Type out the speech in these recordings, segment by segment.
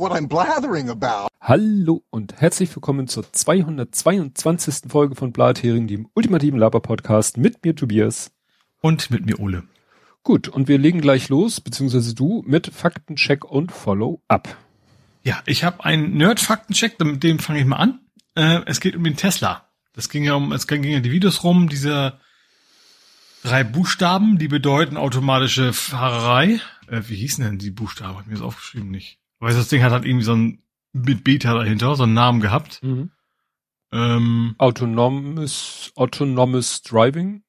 what I'm blathering about. Hallo und herzlich willkommen zur 222. Folge von Blathering, dem ultimativen Laber-Podcast mit mir Tobias. Und mit mir Ole. Gut, und wir legen gleich los, beziehungsweise du, mit Faktencheck und Follow-up. Ja, ich habe einen Nerd-Faktencheck, mit dem fange ich mal an. Äh, es geht um den Tesla. Das ging ja um, es ging ja die Videos rum, diese drei Buchstaben, die bedeuten automatische Fahrerei. Äh, wie hießen denn die Buchstaben? Hab mir das aufgeschrieben nicht. Weil das Ding hat halt irgendwie so ein mit Beta dahinter, so einen Namen gehabt. Mhm. Ähm, Autonomes, autonomous Driving?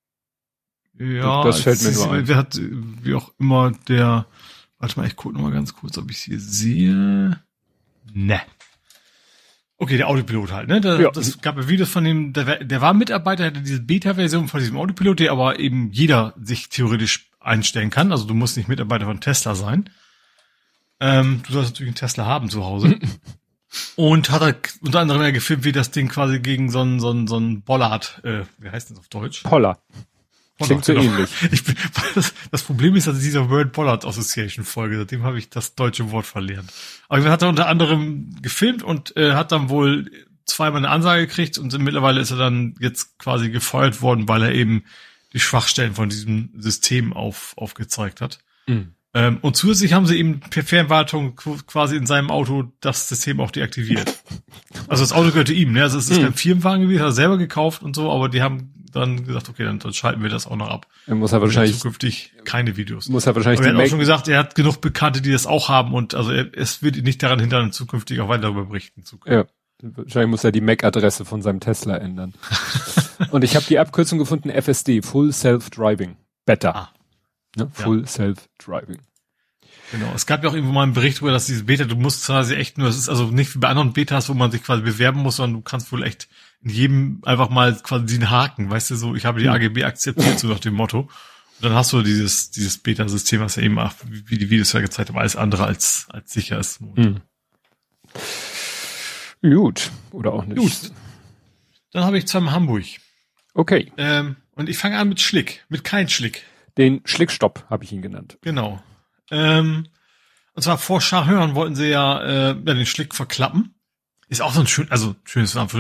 ja, Das fällt mir nur ein. Wer hat, wie auch immer, der, warte mal, ich gucke noch mal ganz kurz, ob ich es hier sehe. Ne. Okay, der Autopilot halt, ne? Da, Ja. Das gab ja Videos von dem, der, war- der war Mitarbeiter, hatte diese Beta-Version von diesem Autopilot, der aber eben jeder sich theoretisch einstellen kann. Also du musst nicht Mitarbeiter von Tesla sein. Ähm, du sollst natürlich einen Tesla haben zu Hause. Und hat er unter anderem ja gefilmt, wie das Ding quasi gegen so einen, so einen, so einen Bollard, äh, wie heißt das auf Deutsch? Poller. Klingt so Bollard, ähnlich. Ich bin, das, das Problem ist, dass in dieser World Bollard Association Folge, seitdem habe ich das deutsche Wort verlernt. Aber er hat er unter anderem gefilmt und äh, hat dann wohl zweimal eine Ansage gekriegt und mittlerweile ist er dann jetzt quasi gefeuert worden, weil er eben die Schwachstellen von diesem System auf, aufgezeigt hat. Mhm. Ähm, und zusätzlich haben sie eben per Fernwartung qu- quasi in seinem Auto das System auch deaktiviert. Also das Auto gehörte ihm, ne? Also es ist Mhm. kein Firmenwagen gewesen, hat er selber gekauft und so, aber die haben dann gesagt, okay, dann, dann schalten wir das auch noch ab. Er muss er Und wahrscheinlich, zukünftig keine Videos. muss er wahrscheinlich Aber er hat auch schon gesagt, er hat genug Bekannte, die das auch haben und also er, es wird ihn nicht daran hindern, zukünftig auch weiter darüber berichten zu können. ja, wahrscheinlich muss er die MAC-Adresse von seinem Tesla ändern. und ich habe die Abkürzung gefunden, FSD, Full Self-Driving. Better. Ah. Ne? Full Self-Driving. Genau. Es gab ja auch irgendwo mal einen Bericht über, dass diese Beta, du musst quasi echt nur, es ist also nicht wie bei anderen Betas, wo man sich quasi bewerben muss, sondern du kannst wohl echt in jedem einfach mal quasi den Haken, weißt du, so, ich habe die AGB akzeptiert, so nach dem Motto. Und dann hast du dieses, dieses Beta-System, was ja eben auch, wie die Videos ja gezeigt haben, alles andere als, als sicher ist. Hm. Gut. Oder auch nicht. Gut. Dann habe ich zweimal Hamburg. Okay. Ähm, und ich fange an mit Schlick, mit kein Schlick. Den Schlickstopp habe ich ihn genannt. Genau. Ähm, und zwar vor Schahörn wollten sie ja, äh, ja den Schlick verklappen. Ist auch so ein schön, also schönes Wort,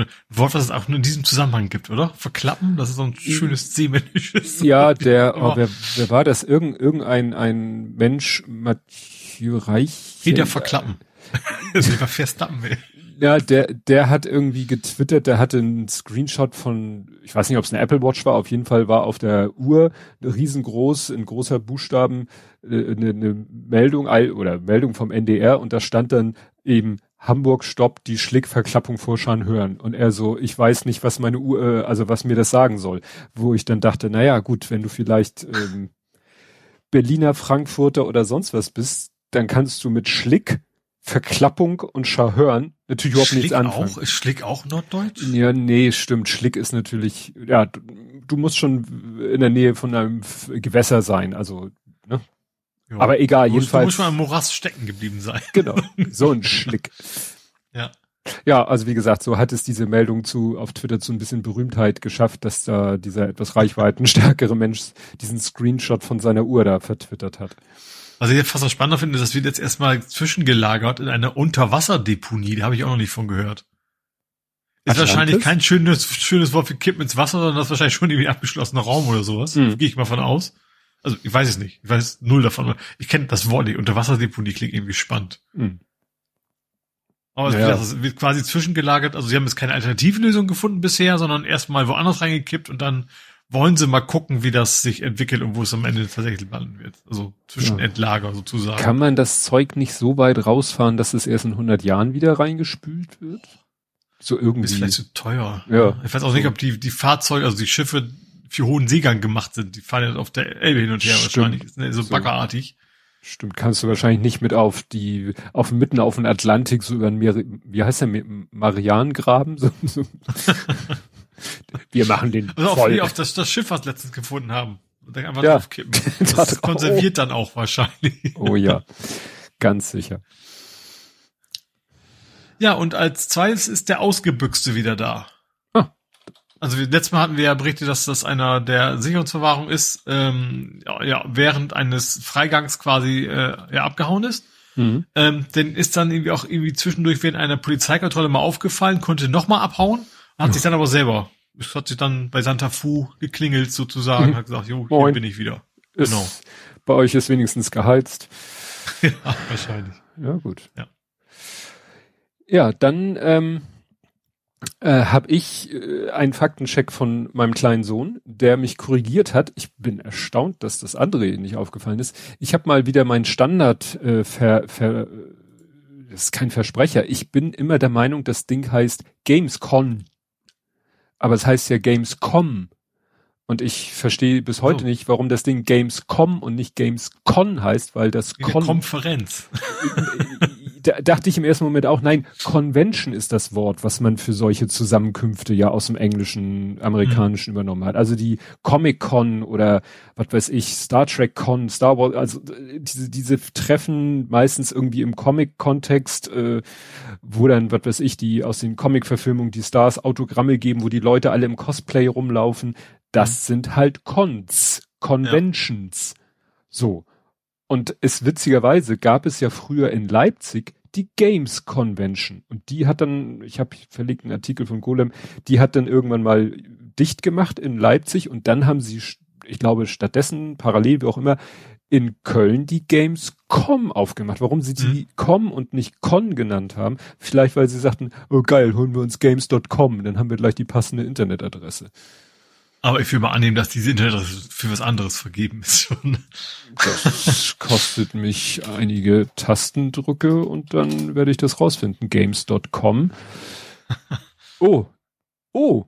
was es auch nur in diesem Zusammenhang gibt, oder? Verklappen, das ist so ein schönes seemännisches. Ja, der, oh, wer, wer war das? Irgend, irgendein ein Mensch, Mathieu Reich. Peter verklappen. das ist Verstappen, ey. Ja, der, der hat irgendwie getwittert, der hatte einen Screenshot von, ich weiß nicht, ob es eine Apple Watch war, auf jeden Fall war auf der Uhr riesengroß, in großer Buchstaben, äh, eine, eine Meldung oder Meldung vom NDR und da stand dann eben Hamburg stoppt die Schlickverklappung vor Scharnhörn. Und er so, ich weiß nicht, was meine Uhr, äh, also was mir das sagen soll. Wo ich dann dachte, naja, gut, wenn du vielleicht ähm, Berliner, Frankfurter oder sonst was bist, dann kannst du mit Schlick, Verklappung und Scharhörn natürlich überhaupt nichts Schlick anfangen. auch, ist Schlick auch Norddeutsch? Ja, nee, stimmt. Schlick ist natürlich, ja, du, du musst schon in der Nähe von einem Gewässer sein, also, ne? Ja. Aber egal, Du musst- jedenfalls. Du musst mal im Morast stecken geblieben sein. Genau, so ein Schlick. Ja. Ja, also wie gesagt, so hat es diese Meldung zu auf Twitter zu ein bisschen Berühmtheit geschafft, dass da dieser etwas reichweitenstärkere Mensch diesen Screenshot von seiner Uhr da vertwittert hat. Was ich jetzt fast noch spannender finde, das wird jetzt erstmal zwischengelagert in einer Unterwasserdeponie, da habe ich auch noch nicht von gehört. Ist Atlantis? wahrscheinlich kein schönes, schönes Wort für Kippen ins Wasser, sondern das ist wahrscheinlich schon irgendwie abgeschlossener Raum oder sowas. Hm. Gehe ich mal von aus. Also ich weiß es nicht. Ich weiß null davon. Ich kenne das Wort nicht. Unterwasserdeponie klingt irgendwie spannend. Hm. Aber Ja. es wird quasi zwischengelagert. Also sie haben jetzt keine Alternativlösung gefunden bisher, sondern erstmal woanders reingekippt und dann wollen sie mal gucken, wie das sich entwickelt und wo es am Ende tatsächlich landen wird. Also Zwischenendlager sozusagen. Kann man das Zeug nicht so weit rausfahren, dass es erst in 100 Jahren wieder reingespült wird? So irgendwie. Ist vielleicht zu teuer. Ja. Ich weiß auch nicht, ob die, die Fahrzeuge, also die Schiffe für hohen Seegang gemacht sind. Die fahren ja auf der Elbe hin und her Stimmt. wahrscheinlich. Ist ne, so So. baggerartig. Stimmt, kannst du wahrscheinlich nicht mit auf die, auf mitten auf den Atlantik, so über den Meer, wie heißt der, Marianengraben? So, so. Wir machen den Also auf, voll. nee, auf das, das Schiff, was wir letztens gefunden haben. Dann einfach Ja. draufkippen. Da Das drauf. konserviert dann auch wahrscheinlich. Oh ja, ganz sicher. Ja, und als zweites ist der Ausgebüxte wieder da. Ah. Also wir, letztes Mal hatten wir ja berichtet, dass das einer der Sicherungsverwahrung ist, ähm, ja, während eines Freigangs quasi äh, ja, abgehauen ist. Mhm. Ähm, denn ist dann irgendwie auch irgendwie zwischendurch während einer Polizeikontrolle mal aufgefallen, konnte nochmal abhauen, hat ja. sich dann aber selber, es hat sich dann bei Santa Fu geklingelt sozusagen, mhm. hat gesagt, jo, hier Moin. bin ich wieder. Ist, genau. Bei euch ist wenigstens geheizt. ja, wahrscheinlich. Ja, gut. Ja, ja dann ähm, äh, habe ich äh, einen Faktencheck von meinem kleinen Sohn, der mich korrigiert hat. Ich bin erstaunt, dass das André nicht aufgefallen ist. Ich habe mal wieder meinen Standard äh, ver, ver das ist kein Versprecher. Ich bin immer der Meinung, das Ding heißt Gamescon. Aber es heißt ja Gamescom. Und ich verstehe bis heute oh. nicht, warum das Ding Gamescom und nicht Gamescon heißt, weil das Wie Con Konferenz. da dachte ich im ersten Moment auch, nein, Convention ist das Wort, was man für solche Zusammenkünfte ja aus dem Englischen, Amerikanischen mhm. übernommen hat. Also die Comic-Con oder was weiß ich, Star Trek Con, Star Wars, also diese, diese Treffen meistens irgendwie im Comic-Kontext, äh, wo dann, was weiß ich, die aus den Comic-Verfilmungen die Stars Autogramme geben, wo die Leute alle im Cosplay rumlaufen. Das mhm. sind halt Cons, Conventions. Ja. So. Und es witzigerweise gab es ja früher in Leipzig die Games Convention. Und die hat dann, ich habe verlegt einen Artikel von Golem, die hat dann irgendwann mal dicht gemacht in Leipzig und dann haben sie, ich glaube, stattdessen, parallel wie auch immer, in Köln die Gamescom aufgemacht. Warum sie die mhm. Com und nicht Con genannt haben? Vielleicht, weil sie sagten, oh geil, holen wir uns games.com, dann haben wir gleich die passende Internetadresse. Aber ich will mal annehmen, dass diese Internetadresse für was anderes vergeben ist schon. Das kostet mich einige Tastendrücke und dann werde ich das rausfinden. Games.com. Oh. Oh.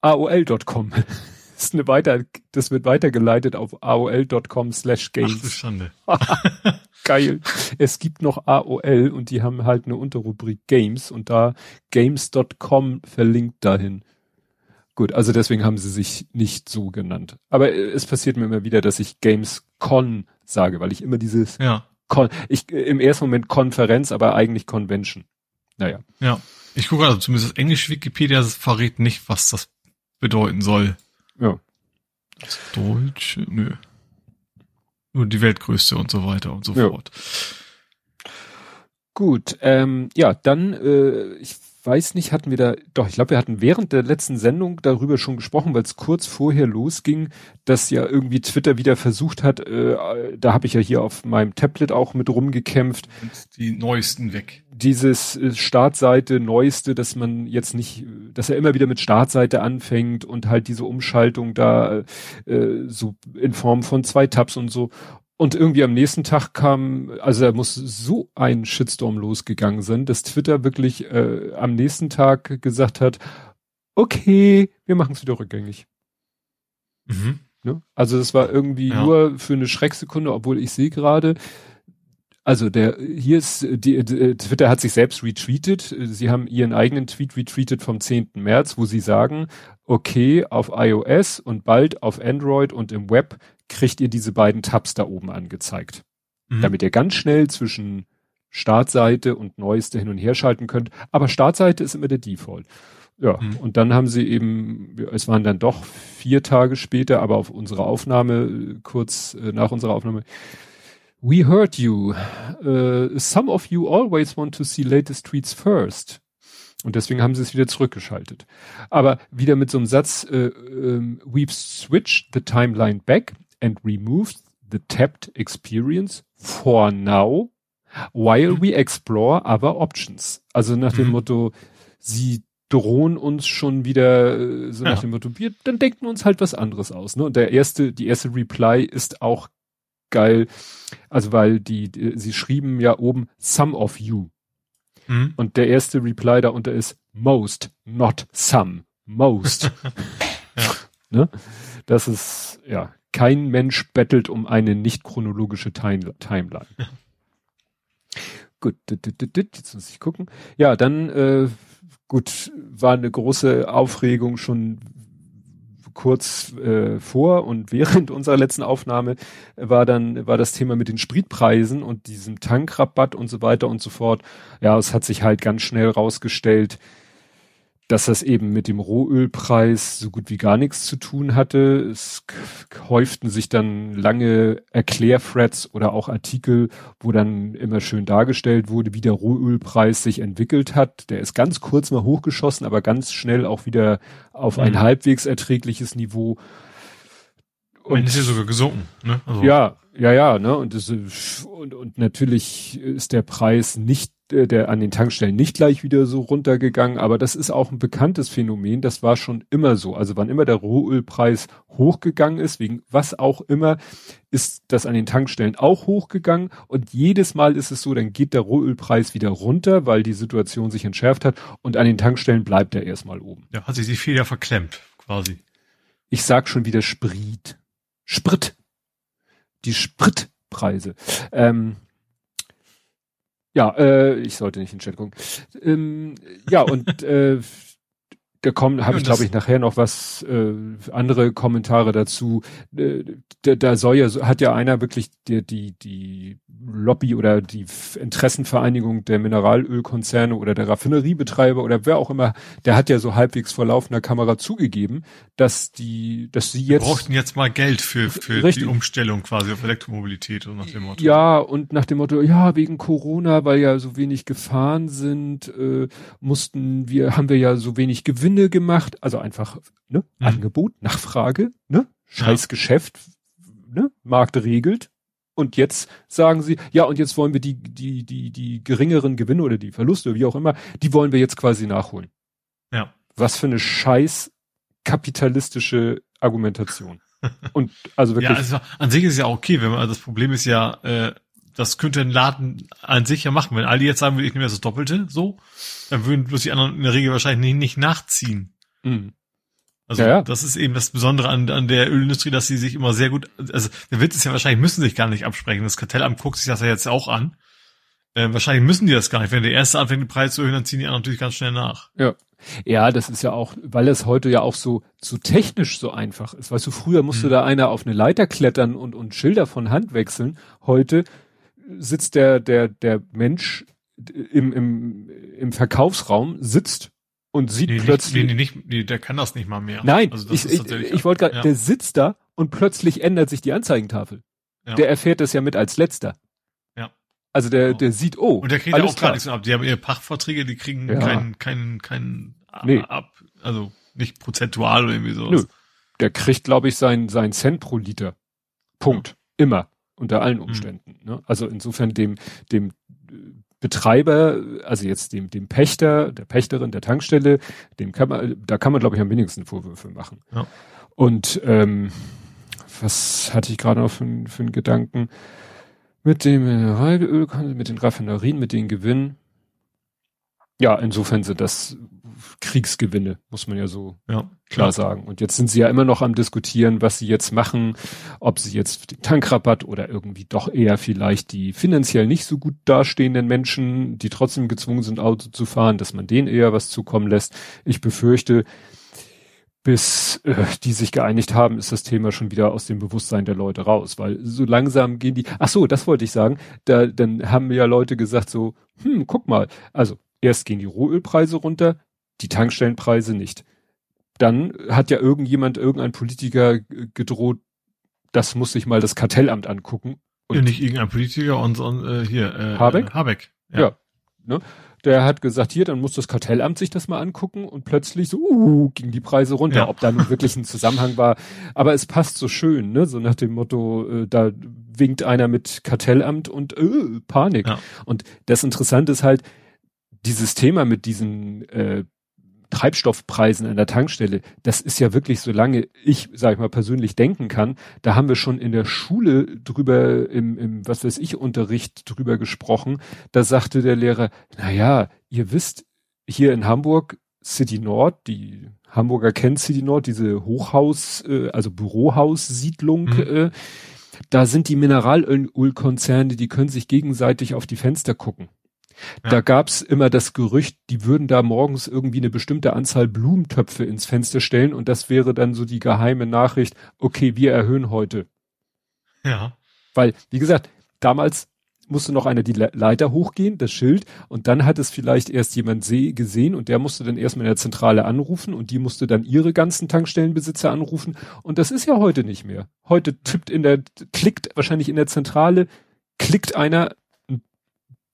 AOL.com. Das ist eine weiter, das wird weitergeleitet auf AOL.com slash games. Ach, du Schande. Geil. Es gibt noch AOL und die haben halt eine Unterrubrik Games und da games.com verlinkt dahin. Gut, also deswegen haben sie sich nicht so genannt. Aber äh, es passiert mir immer wieder, dass ich Gamescon sage, weil ich immer dieses ja. Con, ich äh, im ersten Moment Konferenz, aber eigentlich Convention. Naja. Ja. Ich gucke also zumindest das englische Wikipedia verrät nicht, was das bedeuten soll. Ja. Das Deutsche, nö. Nur die Weltgrößte und so weiter und so ja. fort. Gut, ähm, ja, dann, äh, ich weiß nicht, hatten wir da, doch, ich glaube, wir hatten während der letzten Sendung darüber schon gesprochen, weil es kurz vorher losging, dass ja irgendwie Twitter wieder versucht hat, äh, da habe ich ja hier auf meinem Tablet auch mit rumgekämpft. Und die neuesten weg. Dieses äh, Startseite, neueste, dass man jetzt nicht, dass er immer wieder mit Startseite anfängt und halt diese Umschaltung da äh, so in Form von zwei Tabs und so. Und irgendwie am nächsten Tag kam, also da muss so ein Shitstorm losgegangen sein, dass Twitter wirklich äh, am nächsten Tag gesagt hat, okay, wir machen es wieder rückgängig. Mhm. Ne? Also das war irgendwie ja. nur für eine Schrecksekunde, obwohl ich sehe gerade, also der hier ist die, die, Twitter hat sich selbst retweetet. Sie haben ihren eigenen Tweet retweetet vom 10. März, wo sie sagen, okay, auf iOS und bald auf Android und im Web kriegt ihr diese beiden Tabs da oben angezeigt. Mhm. Damit ihr ganz schnell zwischen Startseite und Neueste hin und her schalten könnt. Aber Startseite ist immer der Default. Ja, mhm. und dann haben sie eben, es waren dann doch vier Tage später, aber auf unsere Aufnahme, kurz äh, nach unserer Aufnahme, We heard you. Uh, some of you always want to see latest tweets first. Und deswegen haben sie es wieder zurückgeschaltet. Aber wieder mit so einem Satz, äh, äh, we've switched the timeline back and removed the tapped experience for now, while we explore other options. Also nach dem mhm. Motto, sie drohen uns schon wieder äh, so nach ja. dem Motto, wir, dann denken wir uns halt was anderes aus. Ne? Und der erste, die erste Reply ist auch geil. Also weil die, die sie schrieben ja oben some of you. Mhm. Und der erste Reply darunter ist most, not some. Most. ja. ne? Das ist, ja, kein Mensch bettelt um eine nicht chronologische Time Timeline. Gut, jetzt muss ich gucken. Ja, dann äh, gut, war eine große Aufregung schon kurz äh, vor und während unserer letzten Aufnahme war dann war das Thema mit den Spritpreisen und diesem Tankrabatt und so weiter und so fort. Ja, es hat sich halt ganz schnell rausgestellt, dass das eben mit dem Rohölpreis so gut wie gar nichts zu tun hatte. Es häuften sich dann lange Erklärthreads oder auch Artikel, wo dann immer schön dargestellt wurde, wie der Rohölpreis sich entwickelt hat. Der ist ganz kurz mal hochgeschossen, aber ganz schnell auch wieder auf ein mhm. halbwegs erträgliches Niveau. Und ist ja sogar gesunken, ne? Also. Ja, ja, ja, ne? Und, das, und, und natürlich ist der Preis nicht äh, der an den Tankstellen nicht gleich wieder so runtergegangen, aber das ist auch ein bekanntes Phänomen, das war schon immer so. Also wann immer der Rohölpreis hochgegangen ist, wegen was auch immer, ist das an den Tankstellen auch hochgegangen und jedes Mal ist es so, dann geht der Rohölpreis wieder runter, weil die Situation sich entschärft hat und an den Tankstellen bleibt er erstmal oben. Ja, hat sich die Feder verklemmt, quasi. Ich sag schon wieder Sprit. Sprit. Die Spritpreise. Ähm, ja, äh, ich sollte nicht in den Chat gucken. Ähm, ja, und äh, da kommen, habe ich glaube ich nachher noch was äh, andere Kommentare dazu. Äh, da, da soll ja hat ja einer wirklich die die die Lobby oder die Interessenvereinigung der Mineralölkonzerne oder der Raffineriebetreiber oder wer auch immer, der hat ja so halbwegs vor laufender Kamera zugegeben, dass die, dass sie jetzt. Wir brauchten jetzt mal Geld für, für die Umstellung quasi auf Elektromobilität und nach dem Motto. Ja, und nach dem Motto, ja, wegen Corona, weil ja so wenig gefahren sind, äh, mussten wir, haben wir ja so wenig Gewinne gemacht. Also einfach, ne, mhm. Angebot, Nachfrage, ne? Scheiß ja. Geschäft, ne? Markt regelt und jetzt sagen sie, ja, und jetzt wollen wir die, die, die, die geringeren Gewinne oder die Verluste, wie auch immer, die wollen wir jetzt quasi nachholen. Ja. Was für eine scheiß kapitalistische Argumentation. Und also wirklich. Ja, also an sich ist es ja okay, wenn man, also das Problem ist ja, äh, das könnte ein Laden an sich ja machen. Wenn alle jetzt sagen würden, ich nehme das Doppelte, so, dann würden bloß die anderen in der Regel wahrscheinlich nicht, nicht nachziehen. Mhm. Also ja, ja. das ist eben das Besondere an, an der Ölindustrie, dass sie sich immer sehr gut, also der Witz ist ja wahrscheinlich, müssen sich gar nicht absprechen. Das Kartellamt guckt sich das ja jetzt auch an. Äh, wahrscheinlich müssen die das gar nicht. Wenn der erste anfängt, den Preis zu erhöhen, dann ziehen die anderen natürlich ganz schnell nach. Ja. Ja, das ist ja auch, weil es heute ja auch so, so technisch so einfach ist. Weißt du, früher musste hm. da einer auf eine Leiter klettern und, und Schilder von Hand wechseln. Heute sitzt der, der, der Mensch im, im, im Verkaufsraum, sitzt und sieht nee, plötzlich. Nee, nicht, nee, der kann das nicht mal mehr. Nein, also ich, ich, ich wollte gerade, ja. der sitzt da und plötzlich ändert sich die Anzeigentafel. Ja. Der erfährt das ja mit als letzter. Ja. Also der, genau. der sieht, oh. Und der kriegt ja auch gar nichts ab. Die haben ihre Pachtverträge, die kriegen keinen, keinen, keinen nee. ab, also nicht prozentual oder irgendwie sowas. Nö. Der kriegt, glaube ich, sein, sein Cent pro Liter. Punkt. Immer. Unter allen mhm. Umständen. Mhm. Ne? Also insofern dem, dem Betreiber, also jetzt dem, dem Pächter, der Pächterin der Tankstelle, dem kann man, da kann man, glaube ich, am wenigsten Vorwürfe machen. Ja. Und ähm, was hatte ich gerade noch für, für einen Gedanken? Mit dem Mineralöl, mit den Raffinerien, mit den Gewinnen. Ja, insofern sind das Kriegsgewinne, muss man ja so ja, klar sagen. Und jetzt sind sie ja immer noch am diskutieren, was sie jetzt machen, ob sie jetzt den Tankrabatt oder irgendwie doch eher vielleicht die finanziell nicht so gut dastehenden Menschen, die trotzdem gezwungen sind, Auto zu fahren, dass man denen eher was zukommen lässt. Ich befürchte, bis äh, die sich geeinigt haben, ist das Thema schon wieder aus dem Bewusstsein der Leute raus, weil so langsam gehen die. Ach so, das wollte ich sagen. Da dann haben ja Leute gesagt so, hm, guck mal, also erst gehen die Rohölpreise runter, die Tankstellenpreise nicht. Dann hat ja irgendjemand, irgendein Politiker gedroht, das muss sich mal das Kartellamt angucken. Und ja, nicht irgendein Politiker und, und äh, hier äh, Habeck. Äh, Habeck. Ja. ja ne? Der hat gesagt, hier, dann muss das Kartellamt sich das mal angucken und plötzlich so, uh, gingen die Preise runter. Ja. Ob da nun wirklich ein Zusammenhang war. Aber es passt so schön, ne? So nach dem Motto, äh, da winkt einer mit Kartellamt und äh, Panik. Ja. Und das Interessante ist halt, dieses Thema mit diesen äh, Treibstoffpreisen an der Tankstelle, das ist ja wirklich, solange ich, sag ich mal, persönlich denken kann, da haben wir schon in der Schule drüber, im, im was weiß ich, Unterricht drüber gesprochen. Da sagte der Lehrer, na ja, ihr wisst, hier in Hamburg, City Nord, die Hamburger kennt City Nord, diese Hochhaus, äh, also Bürohaussiedlung, mhm. äh, da sind die Mineralölkonzerne, die können sich gegenseitig auf die Fenster gucken. Ja. Da gab's immer das Gerücht, die würden da morgens irgendwie eine bestimmte Anzahl Blumentöpfe ins Fenster stellen und das wäre dann so die geheime Nachricht, okay, wir erhöhen heute. Ja. Weil, wie gesagt, damals musste noch einer die Leiter hochgehen, das Schild, und dann hat es vielleicht erst jemand gesehen und der musste dann erstmal in der Zentrale anrufen und die musste dann ihre ganzen Tankstellenbesitzer anrufen. Und das ist ja heute nicht mehr. Heute tippt in der, klickt wahrscheinlich in der Zentrale, klickt einer,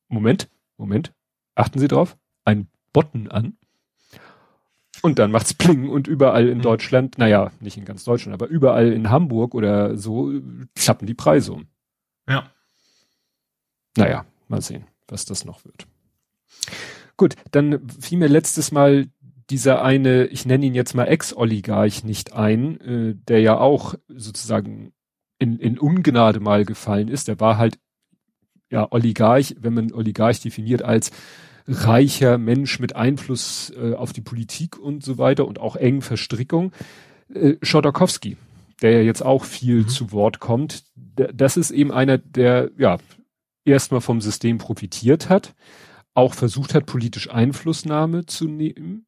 Moment, Moment, achten Sie drauf, ein Button an. Und dann macht's Pling und überall in mhm. Deutschland, naja, nicht in ganz Deutschland, aber überall in Hamburg oder so klappen die Preise um. Ja. Naja, mal sehen, was das noch wird. Gut, dann fiel mir letztes Mal dieser eine, ich nenne ihn jetzt mal Ex-Oligarch nicht ein, äh, der ja auch sozusagen in, in Ungnade mal gefallen ist. Der war halt ja Oligarch, wenn man Oligarch definiert als reicher Mensch mit Einfluss äh, auf die Politik und so weiter und auch engen Verstrickung. Äh, Schodorkowski, der ja jetzt auch viel mhm. zu Wort kommt, das ist eben einer, der ja erstmal vom System profitiert hat, auch versucht hat, politisch Einflussnahme zu nehmen,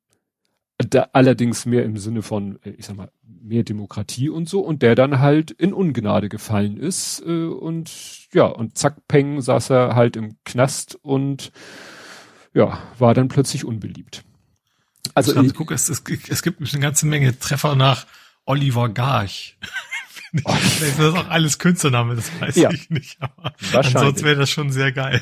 da allerdings mehr im Sinne von, äh, ich sag mal, mehr Demokratie und so, und der dann halt in Ungnade gefallen ist äh, und ja, und zack, peng, saß er halt im Knast und ja, war dann plötzlich unbeliebt. Also ich, guck, es, es, es gibt eine ganze Menge Treffer nach Oliver Garch. Oh. das ist auch alles Künstlername, das weiß ja. ich nicht. Aber ansonsten wäre das schon sehr geil.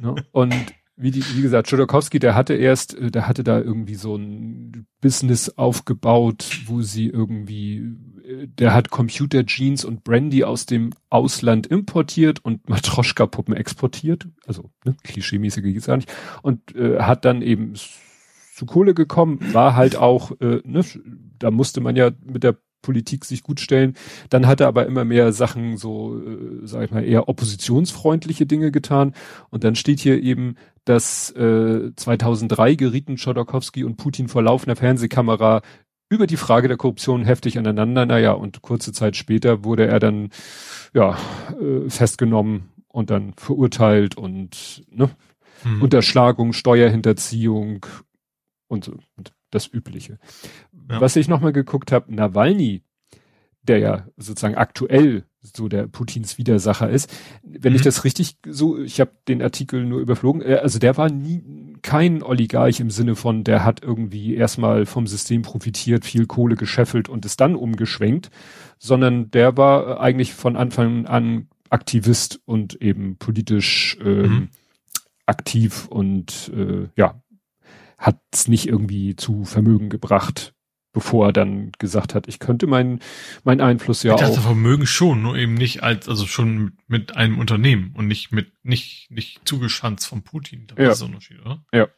Ne? Und wie, die, wie gesagt, Chodorkowski, der hatte erst, äh, der hatte da irgendwie so ein Business aufgebaut, wo sie irgendwie, äh, der hat Computer Jeans und Brandy aus dem Ausland importiert und Matroschka-Puppen exportiert. Also, ne, klischeemäßige geht's gar nicht. Und äh, hat dann eben zu Kohle gekommen, war halt auch, äh, ne, da musste man ja mit der Politik sich gut stellen. Dann hat er aber immer mehr Sachen so, äh, sag ich mal, eher oppositionsfreundliche Dinge getan. Und dann steht hier eben, dass äh, 2003 gerieten Chodorkowski und Putin vor laufender Fernsehkamera über die Frage der Korruption heftig aneinander. Naja, und kurze Zeit später wurde er dann ja äh, festgenommen und dann verurteilt und ne, hm. Unterschlagung, Steuerhinterziehung und, und das Übliche. Ja. Was ich nochmal geguckt habe, Nawalny, der ja sozusagen aktuell so der Putins Widersacher ist. Wenn mhm. ich das richtig so, ich habe den Artikel nur überflogen, äh, also der war nie kein Oligarch im Sinne von, der hat irgendwie erstmal vom System profitiert, viel Kohle gescheffelt und ist dann umgeschwenkt, sondern der war eigentlich von Anfang an Aktivist und eben politisch ähm, mhm. aktiv und äh, ja, hat es nicht irgendwie zu Vermögen gebracht, bevor er dann gesagt hat, ich könnte meinen mein Einfluss ja dachte, auch. Vermögen schon, nur eben nicht als, also schon mit einem Unternehmen und nicht mit, nicht, nicht zugeschanzt von Putin. Das ja. ist Unterschied, oder? Ja.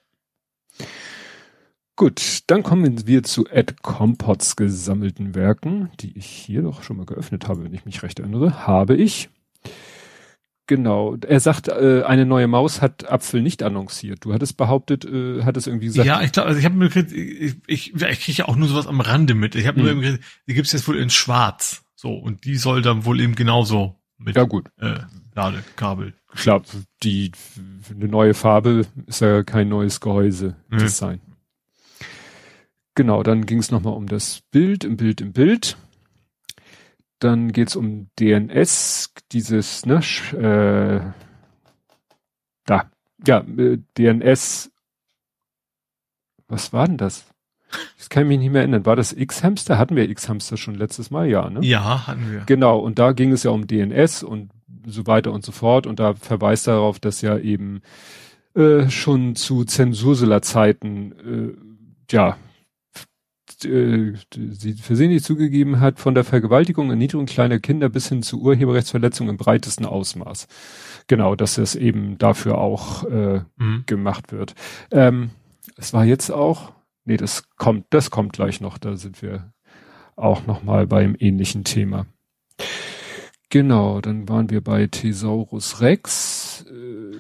Gut, dann kommen wir zu Ed Compots gesammelten Werken, die ich hier doch schon mal geöffnet habe, wenn ich mich recht erinnere. Habe ich. Genau. Er sagt, äh, eine neue Maus hat Apfel nicht annonciert. Du hattest behauptet, äh, hat es irgendwie gesagt. Ja, ich glaube, also ich habe mir ich, ich, ich, ich kriege ja auch nur sowas am Rande mit. Ich habe nur hm. nur die gibt's jetzt wohl in Schwarz. So, und die soll dann wohl eben genauso mit ja, gut. Äh, Ladekabel. Klar, die eine neue Farbe ist ja kein neues Gehäuse hm. Design. Genau, dann ging es nochmal um das Bild im Bild im Bild. Dann geht's um DNS, dieses, ne, äh, da, ja, äh, DNS, was war denn das? Das kann ich mich nicht mehr erinnern. War das X-Hamster? Hatten wir X-Hamster schon letztes Mal? Ja, ne? Ja, hatten wir. Genau, und da ging es ja um DNS und so weiter und so fort. Und da verweist darauf, dass ja eben äh, schon zu Zensurseler-Zeiten äh, ja äh, sie versehentlich zugegeben hat, von der Vergewaltigung, Erniedrigung kleiner Kinder bis hin zu Urheberrechtsverletzung im breitesten Ausmaß. Genau, dass es eben dafür auch äh, mhm. gemacht wird. Ähm, es war jetzt auch, nee, das kommt, das kommt gleich noch, da sind wir auch noch mal beim ähnlichen Thema. Genau, dann waren wir bei Thesaurus Rex. Äh,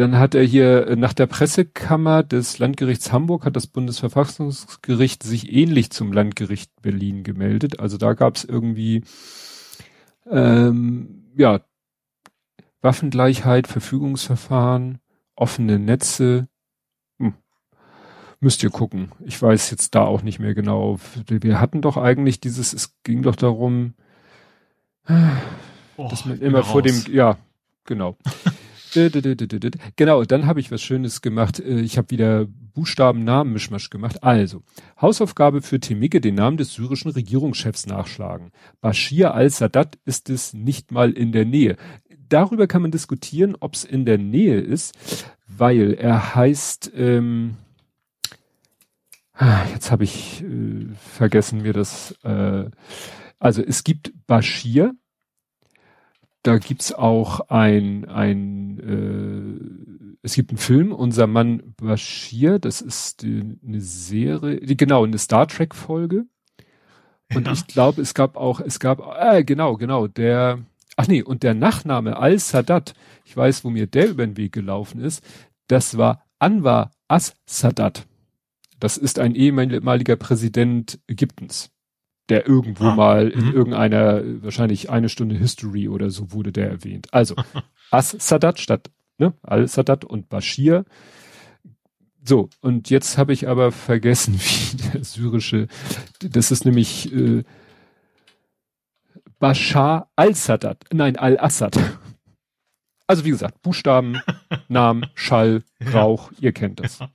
dann hat er hier äh, nach der Pressekammer des Landgerichts Hamburg hat das Bundesverfassungsgericht sich ähnlich zum Landgericht Berlin gemeldet. Also da gab es irgendwie ähm, ja Waffengleichheit, Verfügungsverfahren, offene Netze. Hm. Müsst ihr gucken. Ich weiß jetzt da auch nicht mehr genau. Wir hatten doch eigentlich dieses, es ging doch darum, oh, dass man immer vor dem, ja, genau. genau, dann habe ich was Schönes gemacht. Äh, ich habe wieder Buchstaben-Namen-Mischmasch gemacht. Also, Hausaufgabe für Temike, den Namen des syrischen Regierungschefs nachschlagen. Bashir al-Sadat ist es nicht mal in der Nähe. Darüber kann man diskutieren, ob es in der Nähe ist, weil er heißt, ähm, ah, jetzt habe ich äh, vergessen mir das, äh, also es gibt Bashir, da gibt's auch ein, ein äh, es gibt einen Film, unser Mann Bashir, das ist die, eine Serie, die, genau, eine Star Trek Folge. Und ja. ich glaube, es gab auch, es gab, äh, genau, genau, der, ach nee, und der Nachname Al-Sadat, ich weiß, wo mir der über den Weg gelaufen ist, das war Anwar As-Sadat. Das ist ein ehemaliger Präsident Ägyptens der irgendwo ah, mal in mhm. irgendeiner, wahrscheinlich eine Stunde History oder so wurde der erwähnt. Also As-Sadat statt ne, Al-Sadat und Bashir. So, und jetzt habe ich aber vergessen, wie der syrische, das ist nämlich äh, Bashar al-Sadat, nein, al-Assad. Also wie gesagt, Buchstaben, Namen, Schall, Rauch, ja. ihr kennt das. Ja.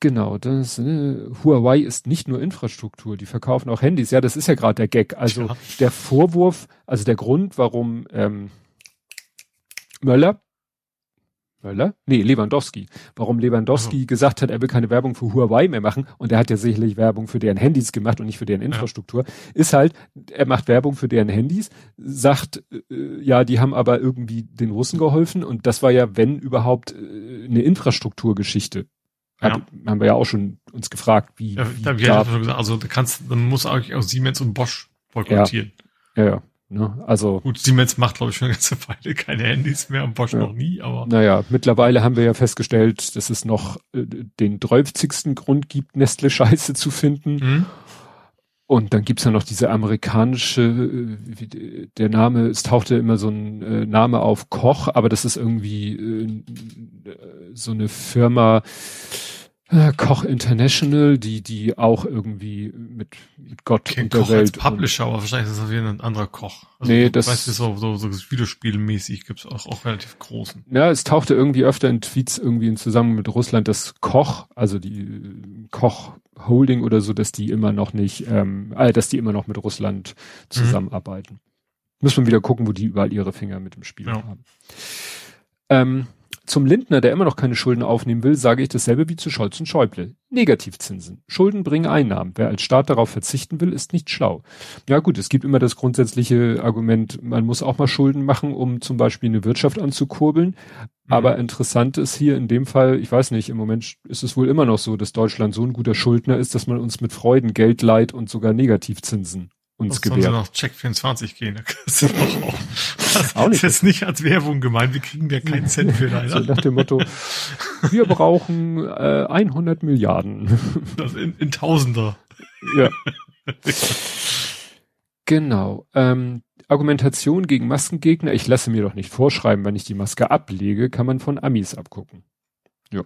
Genau, das äh, Huawei ist nicht nur Infrastruktur, die verkaufen auch Handys. Ja, das ist ja gerade der Gag. Also ja. der Vorwurf, also der Grund, warum ähm, Möller, Möller? Nee, Lewandowski. Warum Lewandowski oh. gesagt hat, er will keine Werbung für Huawei mehr machen und er hat ja sicherlich Werbung für deren Handys gemacht und nicht für deren Infrastruktur, ja. ist halt, er macht Werbung für deren Handys, sagt, äh, ja, die haben aber irgendwie den Russen geholfen und das war ja, wenn überhaupt, äh, eine Infrastrukturgeschichte. Ja. haben wir ja auch schon uns gefragt, wie. Ja, wie hab ich ja schon gesagt, also da kannst, dann muss eigentlich auch Siemens und Bosch boykottieren. Ja, ja, ja. Ne? Also. Gut, Siemens macht, glaube ich, schon eine ganze Weile keine Handys mehr und Bosch ja. noch nie, aber. Naja, mittlerweile haben wir ja festgestellt, dass es noch äh, den dreufzigsten Grund gibt, Nestle Scheiße zu finden. Mhm. Und dann gibt's ja noch diese amerikanische, äh, der Name, es tauchte immer so ein äh, Name auf Koch, aber das ist irgendwie äh, so eine Firma, äh, Koch International, die, die auch irgendwie mit, mit Gott okay, und der Koch Welt. Als Publisher, aber wahrscheinlich ist das wieder ein anderer Koch. Also, nee, das. Weißt du, so, so, so Videospielmäßig gibt's auch, auch relativ großen. Ja, es tauchte irgendwie öfter in Tweets irgendwie in Zusammenhang mit Russland, dass Koch, also die Koch Holding oder so, dass die immer noch nicht, ähm, äh, dass die immer noch mit Russland mhm. zusammenarbeiten. Mhm. Muss man wieder gucken, wo die überall ihre Finger mit dem Spiel ja. haben. Ähm, zum Lindner, der immer noch keine Schulden aufnehmen will, sage ich dasselbe wie zu Scholz und Schäuble. Negativzinsen. Schulden bringen Einnahmen. Wer als Staat darauf verzichten will, ist nicht schlau. Ja gut, es gibt immer das grundsätzliche Argument, man muss auch mal Schulden machen, um zum Beispiel eine Wirtschaft anzukurbeln. Mhm. Aber interessant ist hier in dem Fall, ich weiß nicht, im Moment ist es wohl immer noch so, dass Deutschland so ein guter Schuldner ist, dass man uns mit Freuden Geld leiht und sogar Negativzinsen uns gewährt. Sollen sie noch Check 24 gehen? Das ist auch, das auch nicht. ist jetzt nicht als Werbung gemeint. Wir kriegen ja keinen Cent für leider. So nach dem Motto, wir brauchen äh, 100 Milliarden. Das in, in Tausender. Ja. genau. Ähm, Argumentation gegen Maskengegner. Ich lasse mir doch nicht vorschreiben, wenn ich die Maske ablege, kann man von Amis abgucken. Ja.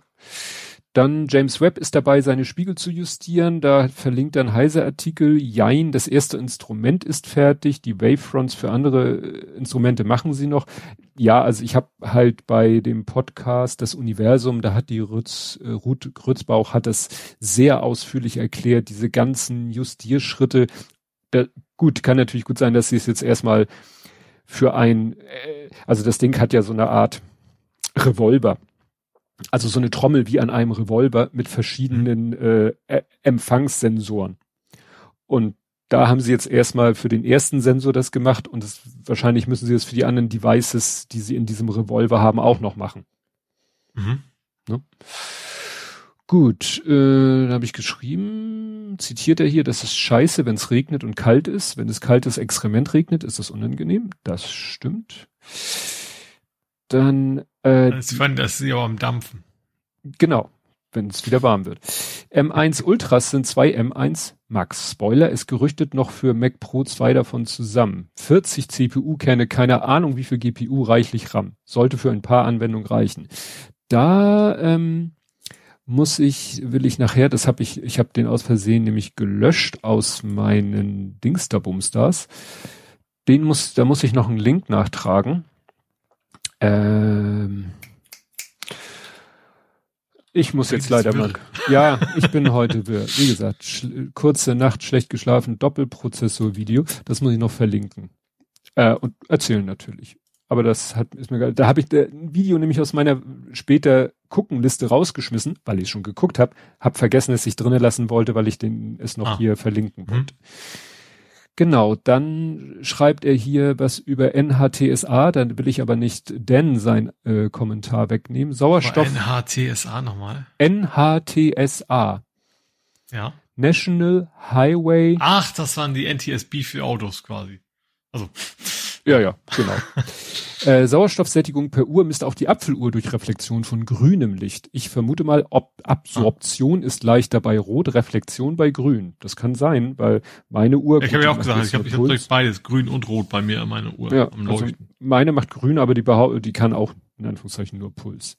Dann James Webb ist dabei, seine Spiegel zu justieren. Da verlinkt er ein Heise-Artikel. Jein, das erste Instrument ist fertig. Die Wavefronts für andere äh, Instrumente machen sie noch. Ja, also ich habe halt bei dem Podcast Das Universum, da hat die Rütz, äh, Ruth Grützbauch hat das sehr ausführlich erklärt, diese ganzen Justierschritte. Da, gut, kann natürlich gut sein, dass sie es jetzt erstmal für ein, äh, also das Ding hat ja so eine Art Revolver also so eine Trommel wie an einem Revolver mit verschiedenen mhm. äh, Empfangssensoren. Und da haben sie jetzt erstmal für den ersten Sensor das gemacht und das, wahrscheinlich müssen sie das für die anderen Devices, die sie in diesem Revolver haben, auch noch machen. Mhm. Ne? Gut, äh, dann habe ich geschrieben, zitiert er hier, das ist scheiße, wenn es regnet und kalt ist. Wenn es kaltes Exkrement regnet, ist das unangenehm. Das stimmt. Dann äh, ich fand, das ist ja auch am Dampfen. Genau, wenn es wieder warm wird. M1 Ultras sind zwei M1 Max. Spoiler ist gerüchtet noch für Mac Pro 2 davon zusammen. 40 CPU-Kerne, keine Ahnung wie viel GPU, reichlich RAM. Sollte für ein paar Anwendungen reichen. Da ähm, muss ich, will ich nachher, das habe ich, ich habe den aus Versehen nämlich gelöscht aus meinen Dingsterbumstars. Den muss, da muss ich noch einen Link nachtragen. Ähm, ich muss jetzt leider mal. Ja, ich bin heute, wie gesagt, kurze Nacht, schlecht geschlafen, Doppelprozessor-Video. Das muss ich noch verlinken. Äh, und erzählen natürlich. Aber das hat, ist mir geil. Da habe ich ein Video nämlich aus meiner später Guckenliste rausgeschmissen, weil ich schon geguckt habe, habe vergessen, dass ich drinnen lassen wollte, weil ich den es noch ah. hier verlinken mhm. Genau, dann schreibt er hier was über NHTSA, dann will ich aber nicht denn sein äh, Kommentar wegnehmen. Sauerstoff. NHTSA nochmal. NHTSA. Ja. National Highway. Ach, das waren die NTSB für Autos quasi. Also. Ja, ja, genau. äh, Sauerstoffsättigung per Uhr misst auch die Apfeluhr durch Reflexion von grünem Licht. Ich vermute mal, ob Absorption ah. ist leichter bei Rot, Reflexion bei Grün. Das kann sein, weil meine Uhr. Ich habe ja auch gesagt, ich habe ich hab beides, Grün und Rot bei mir meine Uhr ja, am Also meine macht Grün, aber die, die kann auch in Anführungszeichen nur Puls.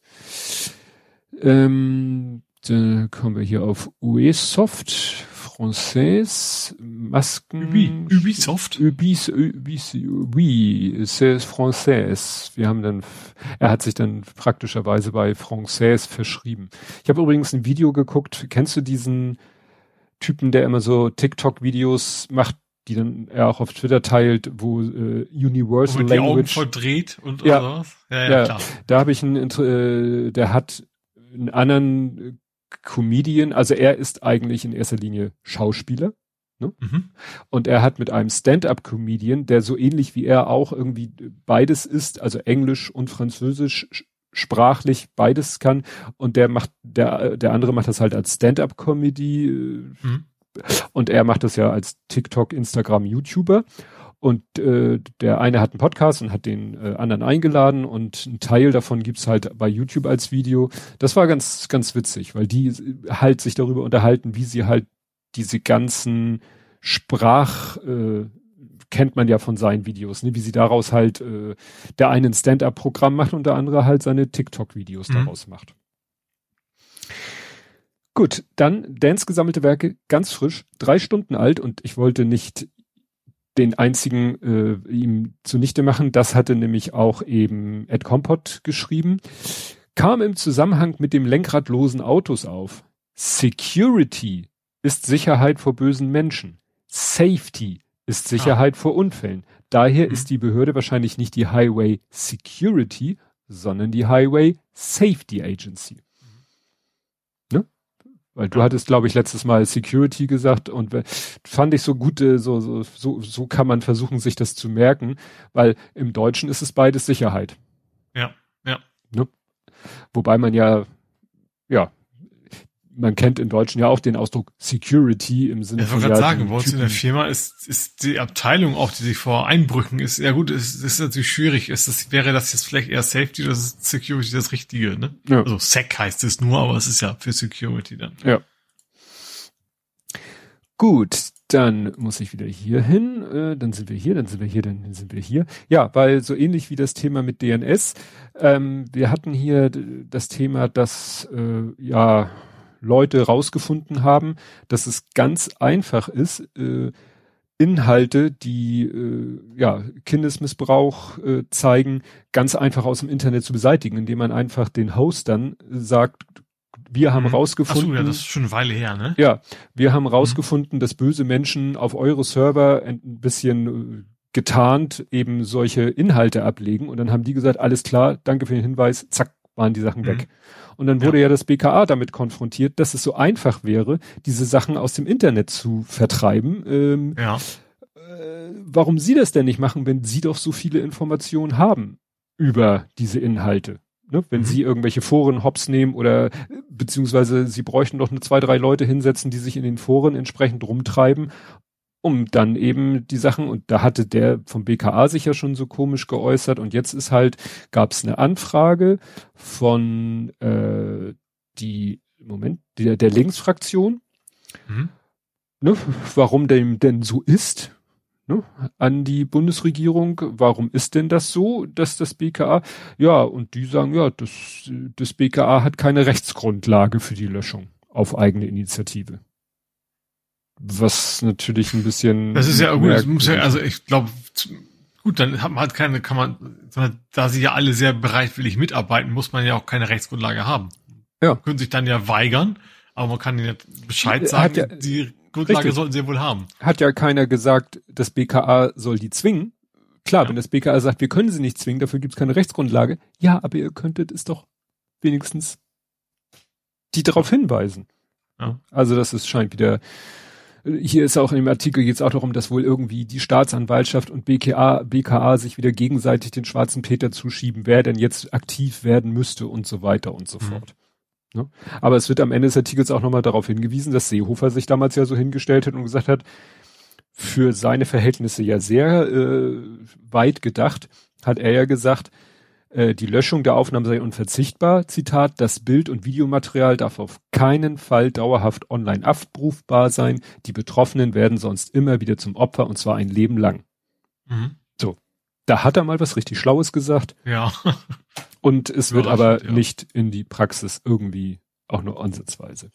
Ähm, dann kommen wir hier auf UE-Soft. Française, Masken. Ubi, Ubisoft? Ubis, Ubis, oui, c'est Française. Wir haben dann, er hat sich dann praktischerweise bei Française verschrieben. Ich habe übrigens ein Video geguckt. Kennst du diesen Typen, der immer so TikTok-Videos macht, die dann er auch auf Twitter teilt, wo äh, Universal wo die Language Augen verdreht und ja, sowas. Ja, ja, ja, klar. Da habe ich einen, äh, der hat einen anderen Comedian, also er ist eigentlich in erster Linie Schauspieler. Ne? Mhm. Und er hat mit einem Stand-up-Comedian, der so ähnlich wie er auch irgendwie beides ist, also Englisch und Französisch sprachlich beides kann. Und der macht, der, der andere macht das halt als Stand-up-Comedy. Äh, mhm. Und er macht das ja als TikTok, Instagram, YouTuber. Und äh, der eine hat einen Podcast und hat den äh, anderen eingeladen und ein Teil davon gibt's halt bei YouTube als Video. Das war ganz, ganz witzig, weil die halt sich darüber unterhalten, wie sie halt diese ganzen Sprach, äh, kennt man ja von seinen Videos, ne? wie sie daraus halt äh, der eine ein Stand-up-Programm macht und der andere halt seine TikTok-Videos mhm. daraus macht. Gut, dann Dance gesammelte Werke, ganz frisch, drei Stunden alt und ich wollte nicht den einzigen äh, ihm zunichte machen. Das hatte nämlich auch eben Ed Compot geschrieben. Kam im Zusammenhang mit dem lenkradlosen Autos auf. Security ist Sicherheit vor bösen Menschen. Safety ist Sicherheit ah. vor Unfällen. Daher mhm. ist die Behörde wahrscheinlich nicht die Highway Security, sondern die Highway Safety Agency. Weil du hattest, glaube ich, letztes Mal Security gesagt und fand ich so gut, äh, so, so, so, so kann man versuchen, sich das zu merken, weil im Deutschen ist es beides Sicherheit. Ja, ja. Ne? Wobei man ja, ja, man kennt im Deutschen ja auch den Ausdruck Security im Sinne ja, von. Ich wollte gerade sagen, bei uns in der Firma ist, ist die Abteilung auch, die sich vor Einbrüchen ist, ja gut, es ist, ist natürlich schwierig. Ist das, wäre das jetzt vielleicht eher Safety oder ist Security das Richtige, ne? Ja. Also SEC heißt es nur, aber es ist ja für Security dann. Ja. Gut, dann muss ich wieder hier hin, äh, dann sind wir hier, dann sind wir hier, dann sind wir hier. Ja, weil so ähnlich wie das Thema mit DNS, ähm, wir hatten hier das Thema, dass äh, ja Leute rausgefunden haben, dass es ganz einfach ist, äh, Inhalte, die äh, ja, Kindesmissbrauch äh, zeigen, ganz einfach aus dem Internet zu beseitigen, indem man einfach den Hostern sagt, wir haben mhm. rausgefunden. Ach so, ja, das ist schon eine Weile her, ne? Ja, wir haben mhm. rausgefunden, mhm. dass böse Menschen auf eure Server ein bisschen äh, getarnt eben solche Inhalte ablegen und dann haben die gesagt, alles klar, danke für den Hinweis, zack, waren die Sachen mhm. weg. Und dann wurde ja. ja. das BKA damit konfrontiert, dass es so einfach wäre, diese Sachen aus dem Internet zu vertreiben. Ähm, ja. Äh, warum Sie das denn nicht machen, wenn Sie doch so viele Informationen haben über diese Inhalte? Ne? Wenn mhm. Sie irgendwelche Foren hops nehmen oder beziehungsweise Sie bräuchten doch nur zwei, drei Leute hinsetzen, die sich in den Foren entsprechend rumtreiben um dann eben die Sachen, und da hatte der vom BKA sich ja schon so komisch geäußert, und jetzt ist halt, gab es eine Anfrage von äh, die, Moment, der, der Linksfraktion, mhm. ne, warum dem denn so ist, ne, an die Bundesregierung, warum ist denn das so, dass das BKA, ja, und die sagen, ja, das, das BKA hat keine Rechtsgrundlage für die Löschung auf eigene Initiative was natürlich ein bisschen. Das ist ja irgendwie, das muss ja, also ich glaube, Gut, dann hat man halt keine, kann man, da sie ja alle sehr bereitwillig mitarbeiten, muss man ja auch keine Rechtsgrundlage haben. Ja. Können sich dann ja weigern, aber man kann ihnen Bescheid sagen, ja, die Grundlage richtig. sollten sie wohl haben. Hat ja keiner gesagt, das BKA soll die zwingen. Klar, ja. wenn das BKA sagt, wir können sie nicht zwingen, dafür gibt es keine Rechtsgrundlage. Ja, aber ihr könntet es doch wenigstens die darauf hinweisen. Ja. Also das ist scheint wieder hier ist auch in dem Artikel jetzt auch darum, dass wohl irgendwie die Staatsanwaltschaft und BKA, BKA sich wieder gegenseitig den schwarzen Peter zuschieben, wer denn jetzt aktiv werden müsste und so weiter und so mhm. fort. Ne? Aber es wird am Ende des Artikels auch nochmal darauf hingewiesen, dass Seehofer sich damals ja so hingestellt hat und gesagt hat, für seine Verhältnisse ja sehr äh, weit gedacht, hat er ja gesagt, äh, die Löschung der Aufnahmen sei unverzichtbar. Zitat, das Bild- und Videomaterial darf auf keinen Fall dauerhaft online abrufbar sein. Die Betroffenen werden sonst immer wieder zum Opfer und zwar ein Leben lang. Mhm. So. Da hat er mal was richtig Schlaues gesagt. Ja. Und es wird aber ja. nicht in die Praxis irgendwie auch nur ansatzweise.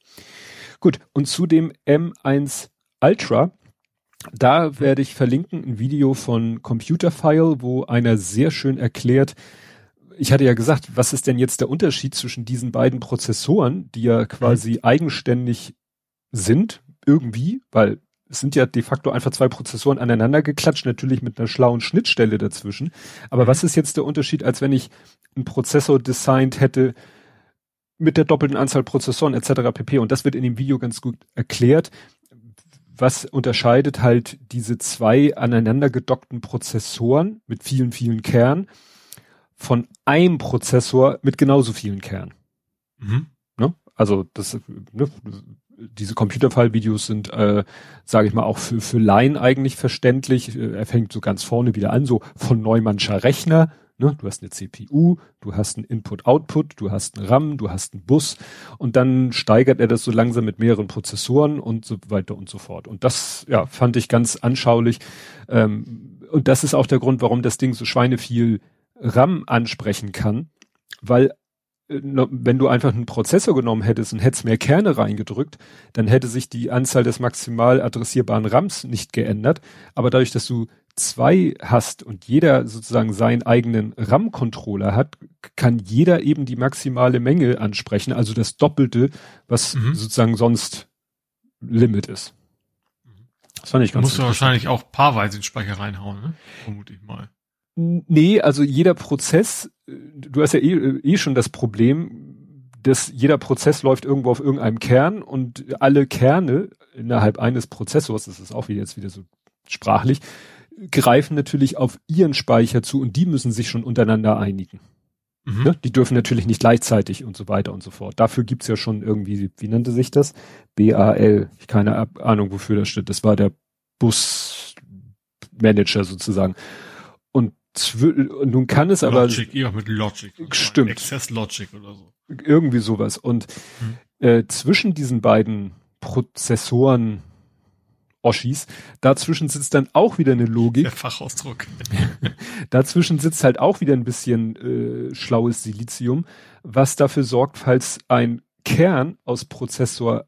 Gut. Und zu dem M1 Ultra, da werde ich verlinken ein Video von Computerfile, wo einer sehr schön erklärt, ich hatte ja gesagt, was ist denn jetzt der Unterschied zwischen diesen beiden Prozessoren, die ja quasi mhm. eigenständig sind, irgendwie, weil es sind ja de facto einfach zwei Prozessoren aneinander geklatscht, natürlich mit einer schlauen Schnittstelle dazwischen. Aber mhm. was ist jetzt der Unterschied, als wenn ich einen Prozessor designt hätte mit der doppelten Anzahl Prozessoren etc. pp. Und das wird in dem Video ganz gut erklärt. Was unterscheidet halt diese zwei aneinander gedockten Prozessoren mit vielen, vielen Kernen von einem Prozessor mit genauso vielen Kernen. Mhm. Ne? Also das, ne, diese Computerfile-Videos sind, äh, sage ich mal, auch für, für Laien eigentlich verständlich. Er fängt so ganz vorne wieder an, so von Neumannscher Rechner. Ne? Du hast eine CPU, du hast einen Input-Output, du hast einen RAM, du hast einen Bus und dann steigert er das so langsam mit mehreren Prozessoren und so weiter und so fort. Und das, ja, fand ich ganz anschaulich. Ähm, und das ist auch der Grund, warum das Ding so schweineviel RAM ansprechen kann, weil äh, wenn du einfach einen Prozessor genommen hättest und hättest mehr Kerne reingedrückt, dann hätte sich die Anzahl des maximal adressierbaren RAMs nicht geändert. Aber dadurch, dass du zwei hast und jeder sozusagen seinen eigenen RAM-Controller hat, kann jeder eben die maximale Menge ansprechen, also das Doppelte, was mhm. sozusagen sonst Limit ist. Das fand ich ganz Musst du wahrscheinlich auch paarweise den Speicher reinhauen, ne? Vermute ich mal. Nee, also jeder Prozess, äh, du hast ja eh, eh schon das Problem, dass jeder Prozess läuft irgendwo auf irgendeinem Kern und alle Kerne innerhalb eines Prozessors, das ist auch wieder jetzt wieder so sprachlich, greifen natürlich auf ihren Speicher zu und die müssen sich schon untereinander einigen. Mhm. Ja, die dürfen natürlich nicht gleichzeitig und so weiter und so fort. Dafür gibt's ja schon irgendwie, wie nannte sich das? BAL. Ich keine Ahnung, wofür das steht. Das war der Busmanager sozusagen. Nun kann es aber. Logic, eher mit Logic. Stimmt. Access Logic oder so. Irgendwie sowas. Und hm. äh, zwischen diesen beiden Prozessoren Oschis, dazwischen sitzt dann auch wieder eine Logik. Der Fachausdruck. dazwischen sitzt halt auch wieder ein bisschen äh, schlaues Silizium, was dafür sorgt, falls ein Kern aus Prozessor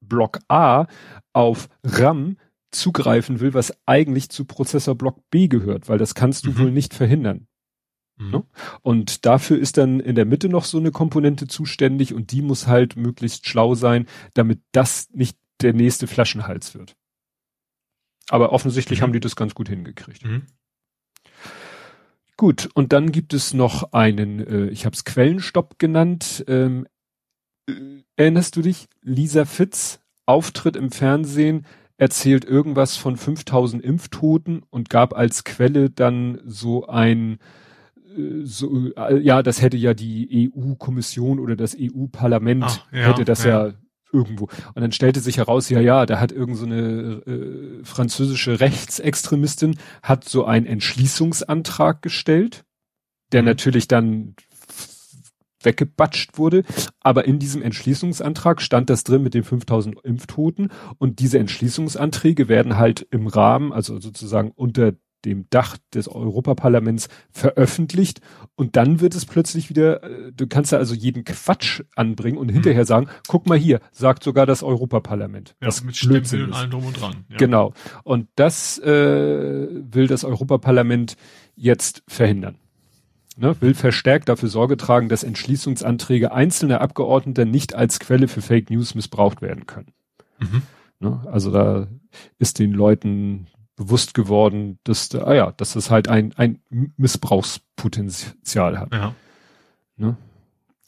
Block A auf RAM zugreifen will, was eigentlich zu Prozessorblock B gehört, weil das kannst du mhm. wohl nicht verhindern. Mhm. Ne? Und dafür ist dann in der Mitte noch so eine Komponente zuständig und die muss halt möglichst schlau sein, damit das nicht der nächste Flaschenhals wird. Aber offensichtlich mhm. haben die das ganz gut hingekriegt. Mhm. Gut, und dann gibt es noch einen, äh, ich habe es Quellenstopp genannt. Ähm, äh, erinnerst du dich? Lisa Fitz, Auftritt im Fernsehen, erzählt irgendwas von 5000 Impftoten und gab als Quelle dann so ein äh, so, äh, ja, das hätte ja die EU-Kommission oder das EU-Parlament ja, hätte das ja. ja. irgendwo. Und dann stellte sich heraus, ja, ja, da hat irgend so eine äh, französische Rechtsextremistin hat so einen Entschließungsantrag gestellt, der mhm. natürlich dann weggebatscht wurde. Aber in diesem Entschließungsantrag stand das drin mit den 5000 Impftoten und diese Entschließungsanträge werden halt im Rahmen, also sozusagen unter dem Dach des Europaparlaments veröffentlicht und dann wird es plötzlich wieder, äh, du kannst ja also jeden Quatsch anbringen und hinterher sagen, guck mal hier, sagt sogar das Europaparlament. Ja, mit Stempel und allem drum und dran. Ja. Genau. Und das äh, will das Europaparlament jetzt verhindern. Ne, will verstärkt dafür Sorge tragen, dass Entschließungsanträge einzelner Abgeordneter nicht als Quelle für Fake News missbraucht werden können. Mhm. Ne, also da ist den Leuten bewusst geworden, dass, da, ah ja, dass das halt ein, ein Missbrauchspotenzial hat. Ja. Ne?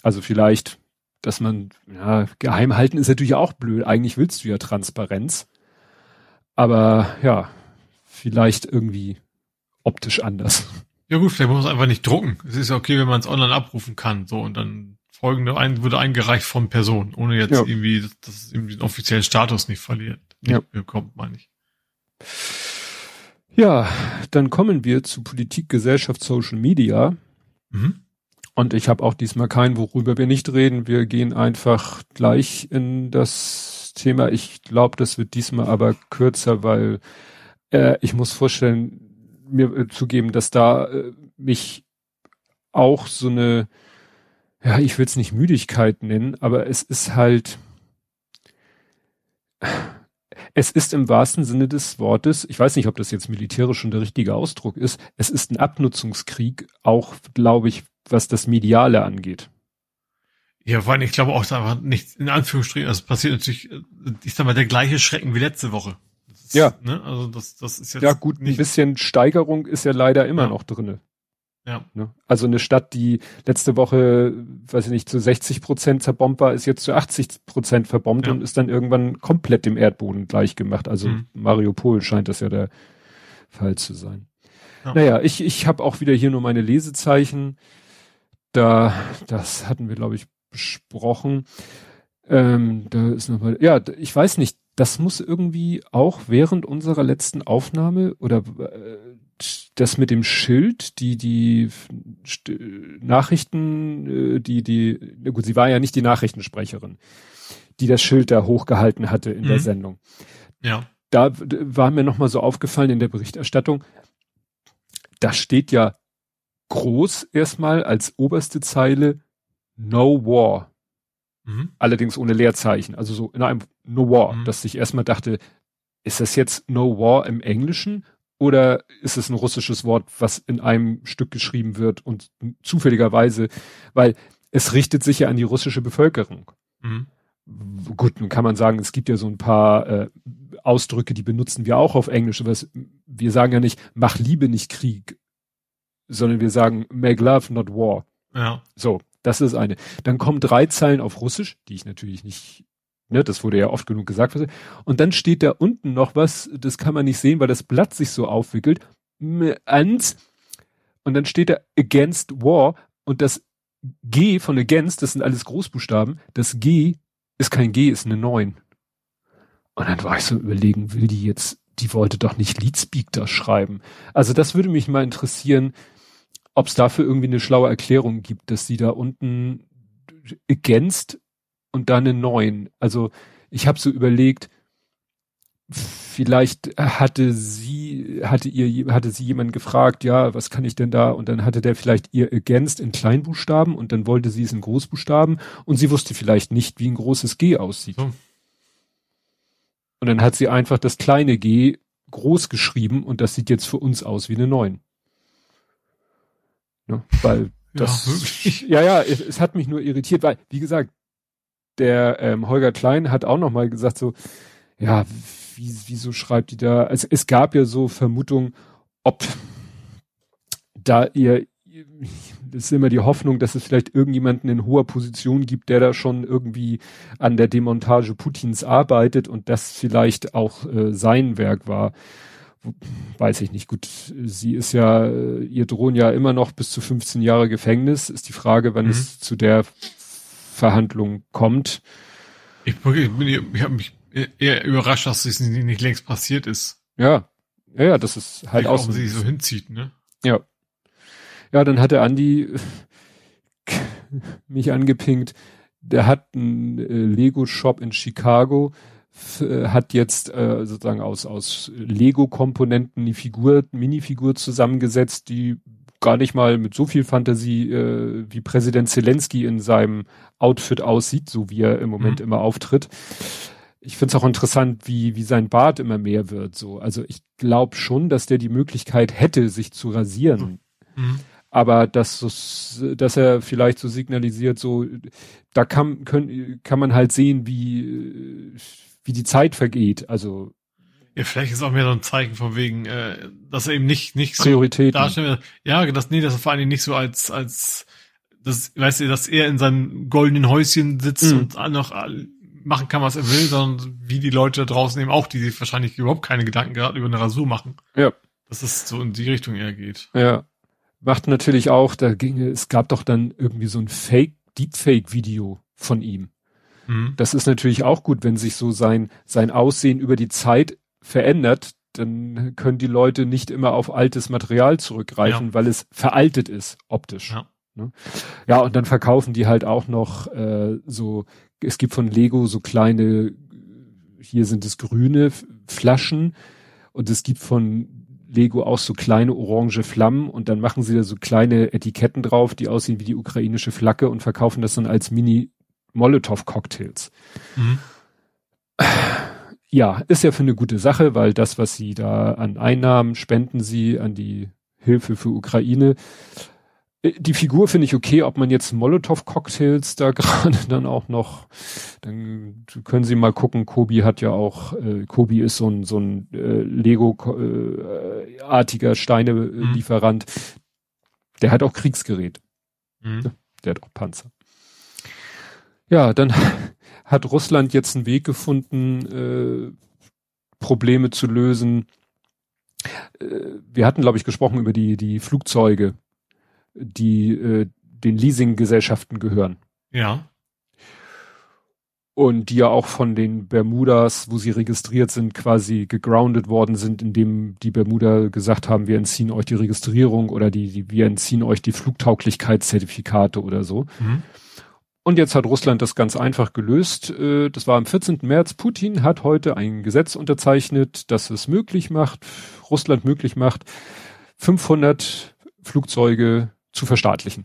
Also vielleicht, dass man, ja, geheim halten ist natürlich auch blöd. Eigentlich willst du ja Transparenz. Aber ja, vielleicht irgendwie optisch anders. Ja gut, vielleicht muss man es einfach nicht drucken. Es ist ja okay, wenn man es online abrufen kann. So und dann folgende ein, wurde eingereicht von Person, ohne jetzt ja. irgendwie, dass es irgendwie den offiziellen Status nicht verliert. Ja. bekommt, meine ich. Ja, dann kommen wir zu Politik, Gesellschaft, Social Media. Mhm. Und ich habe auch diesmal kein, worüber wir nicht reden. Wir gehen einfach gleich in das Thema. Ich glaube, das wird diesmal aber kürzer, weil äh, ich muss vorstellen, mir äh, zugeben, dass da äh, mich auch so eine, ja, ich will es nicht Müdigkeit nennen, aber es ist halt, es ist im wahrsten Sinne des Wortes, ich weiß nicht, ob das jetzt militärisch schon der richtige Ausdruck ist, es ist ein Abnutzungskrieg, auch, glaube ich, was das Mediale angeht. Ja, vor allem, ich glaube auch, da war nicht, in Anführungsstrichen, also passiert natürlich, äh, ich sag mal, der gleiche Schrecken wie letzte Woche. Ja. Ne? Also das, das ist jetzt. Ja, gut, nicht ein bisschen Steigerung ist ja leider immer ja. noch drinne. Ja. Ne? Also eine Stadt, die letzte Woche, weiß ich nicht, zu 60 Prozent zerbombt war, ist jetzt zu 80 Prozent verbombt ja. und ist dann irgendwann komplett dem Erdboden gleichgemacht. Also mhm. Mariupol scheint das ja der Fall zu sein. Ja. Naja, ich, ich habe auch wieder hier nur meine Lesezeichen. Da, das hatten wir, glaube ich, besprochen. Ähm, da ist nochmal, ja, ich weiß nicht, das muss irgendwie auch während unserer letzten Aufnahme oder äh, das mit dem Schild, die die St Nachrichten, äh, die die, na gut, sie war ja nicht die Nachrichtensprecherin, die das Schild da hochgehalten hatte in mhm. der Sendung. Ja. Da war mir nochmal so aufgefallen in der Berichterstattung, da steht ja groß erstmal als oberste Zeile No War. Mhm. Allerdings ohne Leerzeichen, also so in einem No War, mhm. dass ich erstmal dachte, ist das jetzt No War im Englischen oder ist es ein russisches Wort, was in einem Stück geschrieben wird und zufälligerweise, weil es richtet sich ja an die russische Bevölkerung. Mhm. Gut, nun kann man sagen, es gibt ja so ein paar äh, Ausdrücke, die benutzen wir auch auf Englisch, aber es, wir sagen ja nicht, mach Liebe nicht Krieg, sondern wir sagen, make love, not war. Ja. So, das ist eine. Dann kommen drei Zeilen auf Russisch, die ich natürlich nicht, ne, das wurde ja oft genug gesagt. Und dann steht da unten noch was, das kann man nicht sehen, weil das Blatt sich so aufwickelt. Und dann steht da against war und das G von against, das sind alles Großbuchstaben, das G ist kein G, ist eine 9. Und dann war ich so überlegen, will die jetzt, die wollte doch nicht Leadspeak da schreiben. Also das würde mich mal interessieren, ob es dafür irgendwie eine schlaue Erklärung gibt, dass sie da unten ergänzt und dann einen neuen. Also ich habe so überlegt, vielleicht hatte sie, hatte ihr, hatte sie jemand gefragt, ja, was kann ich denn da? Und dann hatte der vielleicht ihr ergänzt in Kleinbuchstaben und dann wollte sie es in Großbuchstaben und sie wusste vielleicht nicht, wie ein großes G aussieht. So. Und dann hat sie einfach das kleine G groß geschrieben und das sieht jetzt für uns aus wie eine 9. Ne? Weil das, ja, ja, ja es, es, hat mich nur irritiert, weil, wie gesagt, der ähm, Holger Klein hat auch noch mal gesagt so, ja, wie, wieso schreibt die da? Also es gab ja so Vermutungen, ob da ihr, das ist immer die Hoffnung, dass es vielleicht irgendjemanden in hoher Position gibt, der da schon irgendwie an der Demontage Putins arbeitet und das vielleicht auch äh, sein Werk war weiß ich nicht. Gut, sie ist ja, ihr drohen ja immer noch bis zu 15 Jahre Gefängnis. Ist die Frage, wann mhm. es zu der Verhandlung kommt. Ich, ich, ich habe mich eher überrascht, dass es nicht, nicht längst passiert ist. Ja, ja, ja das ist halt auch. sie so hinzieht, ne? Ja. Ja, dann hat der Andi mich angepinkt. Der hat einen äh, Lego-Shop in Chicago äh, hat jetzt äh, sozusagen aus, aus Lego-Komponenten die Figur, Minifigur zusammengesetzt, die gar nicht mal mit so viel Fantasie äh, wie Präsident Zelensky in seinem Outfit aussieht, so wie er im Moment mhm. immer auftritt. Ich finde es auch interessant, wie, wie sein Bart immer mehr wird. So. Also ich glaube schon, dass der die Möglichkeit hätte, sich zu rasieren. Mhm. Aber dass, dass er vielleicht so signalisiert, so, da kann, können, kann man halt sehen, wie, wie die Zeit vergeht. Also ja, vielleicht ist auch mehr so ein Zeichen von wegen, äh, dass er eben nicht nicht so darstellt. Ja, das nee, das ist vor allen Dingen nicht so als als das, weißt du, dass er in seinem goldenen Häuschen sitzt mhm. und noch machen kann, was er will, sondern wie die Leute da draußen eben auch, die sich wahrscheinlich überhaupt keine Gedanken gerade über eine Rasur machen. Ja. Dass es so in die Richtung eher geht. Ja. Macht natürlich auch, da ging, es gab doch dann irgendwie so ein Fake, Deepfake-Video von ihm. Mhm. Das ist natürlich auch gut, wenn sich so sein, sein Aussehen über die Zeit verändert, dann können die Leute nicht immer auf altes Material zurückgreifen, ja. weil es veraltet ist, optisch. Ja. Ne? ja, und dann verkaufen die halt auch noch äh, so, es gibt von Lego so kleine, hier sind es grüne Flaschen und es gibt von Lego auch so kleine orange Flammen und dann machen sie da so kleine Etiketten drauf, die aussehen wie die ukrainische Flagge und verkaufen das dann als Mini Molotow Cocktails. Mhm. Ja, ist ja für eine gute Sache, weil das, was sie da an Einnahmen spenden sie an die Hilfe für Ukraine. Äh, die Figur finde ich okay, ob man jetzt Molotow-Cocktails da gerade dann auch noch, dann können Sie mal gucken, Kobi hat ja auch, äh, Kobi ist so ein, so ein äh, Lego-artiger äh, Steine-Lieferant. Mhm. Der hat auch Kriegsgerät. Mhm. Der hat auch Panzer. Ja, dann hat Russland jetzt einen Weg gefunden, äh, Probleme zu lösen. Äh, wir hatten, glaube ich, gesprochen über die, die Flugzeuge, die äh, den Leasinggesellschaften gehören. Ja. Und die ja auch von den Bermudas, wo sie registriert sind, quasi gegroundet worden sind, indem die Bermuda gesagt haben, wir entziehen euch die Registrierung oder die, die wir entziehen euch die Flugtauglichkeitszertifikate oder so. Mhm. Und jetzt hat Russland das ganz einfach gelöst. Äh, das war am 14. März. Putin hat heute ein Gesetz unterzeichnet, das es möglich macht, Russland möglich macht, 500 Flugzeuge zu verstaatlichen.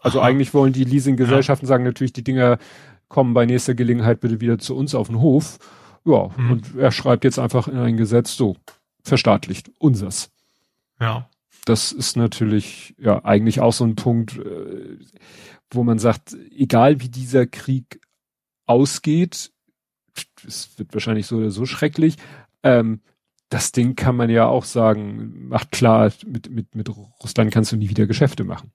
Also eigentlich wollen die Leasinggesellschaften sagen natürlich, die Dinger kommen bei nächster Gelegenheit bitte wieder zu uns auf den Hof. Ja, hm. und er schreibt jetzt einfach in ein Gesetz so, verstaatlicht, unsers. Ja. Das ist natürlich ja eigentlich auch so ein Punkt. Äh, wo man sagt, egal wie dieser Krieg ausgeht, es wird wahrscheinlich so oder so schrecklich, ähm, das Ding kann man ja auch sagen, macht klar, mit, mit, mit Russland kannst du nie wieder Geschäfte machen.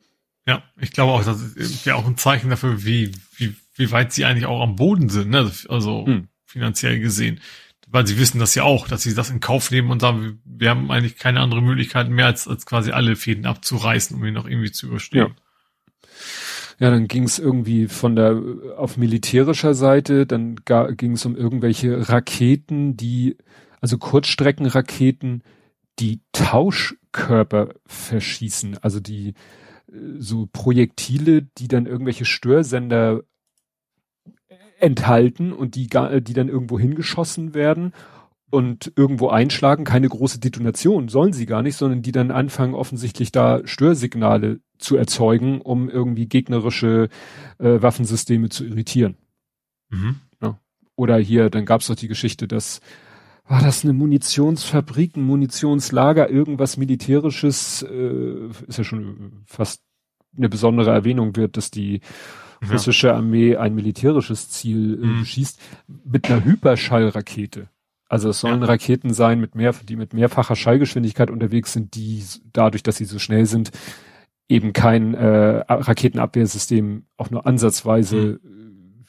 Ja, ich glaube auch, das ist ja auch ein Zeichen dafür, wie, wie, wie weit sie eigentlich auch am Boden sind, ne? also hm. finanziell gesehen. Weil sie wissen das ja auch, dass sie das in Kauf nehmen und sagen, wir haben eigentlich keine andere Möglichkeit mehr, als, als quasi alle Fäden abzureißen, um ihn noch irgendwie zu überstehen. Ja. Ja, dann ging es irgendwie von der auf militärischer Seite, dann ging es um irgendwelche Raketen, die also Kurzstreckenraketen, die Tauschkörper verschießen, also die äh, so Projektile, die dann irgendwelche Störsender enthalten und die, die dann irgendwo hingeschossen werden und irgendwo einschlagen, keine große Detonation sollen sie gar nicht, sondern die dann anfangen offensichtlich da Störsignale zu erzeugen, um irgendwie gegnerische äh, Waffensysteme zu irritieren. Mhm. Ja. Oder hier, dann gab es doch die Geschichte, dass war das eine Munitionsfabrik, ein Munitionslager, irgendwas militärisches, äh, ist ja schon fast eine besondere Erwähnung wird, dass die russische Armee ein militärisches Ziel äh, mhm. schießt mit einer Hyperschallrakete. Also es sollen ja. Raketen sein, mit mehr, die mit mehrfacher Schallgeschwindigkeit unterwegs sind, die dadurch, dass sie so schnell sind, eben kein äh, Raketenabwehrsystem auch nur ansatzweise mhm.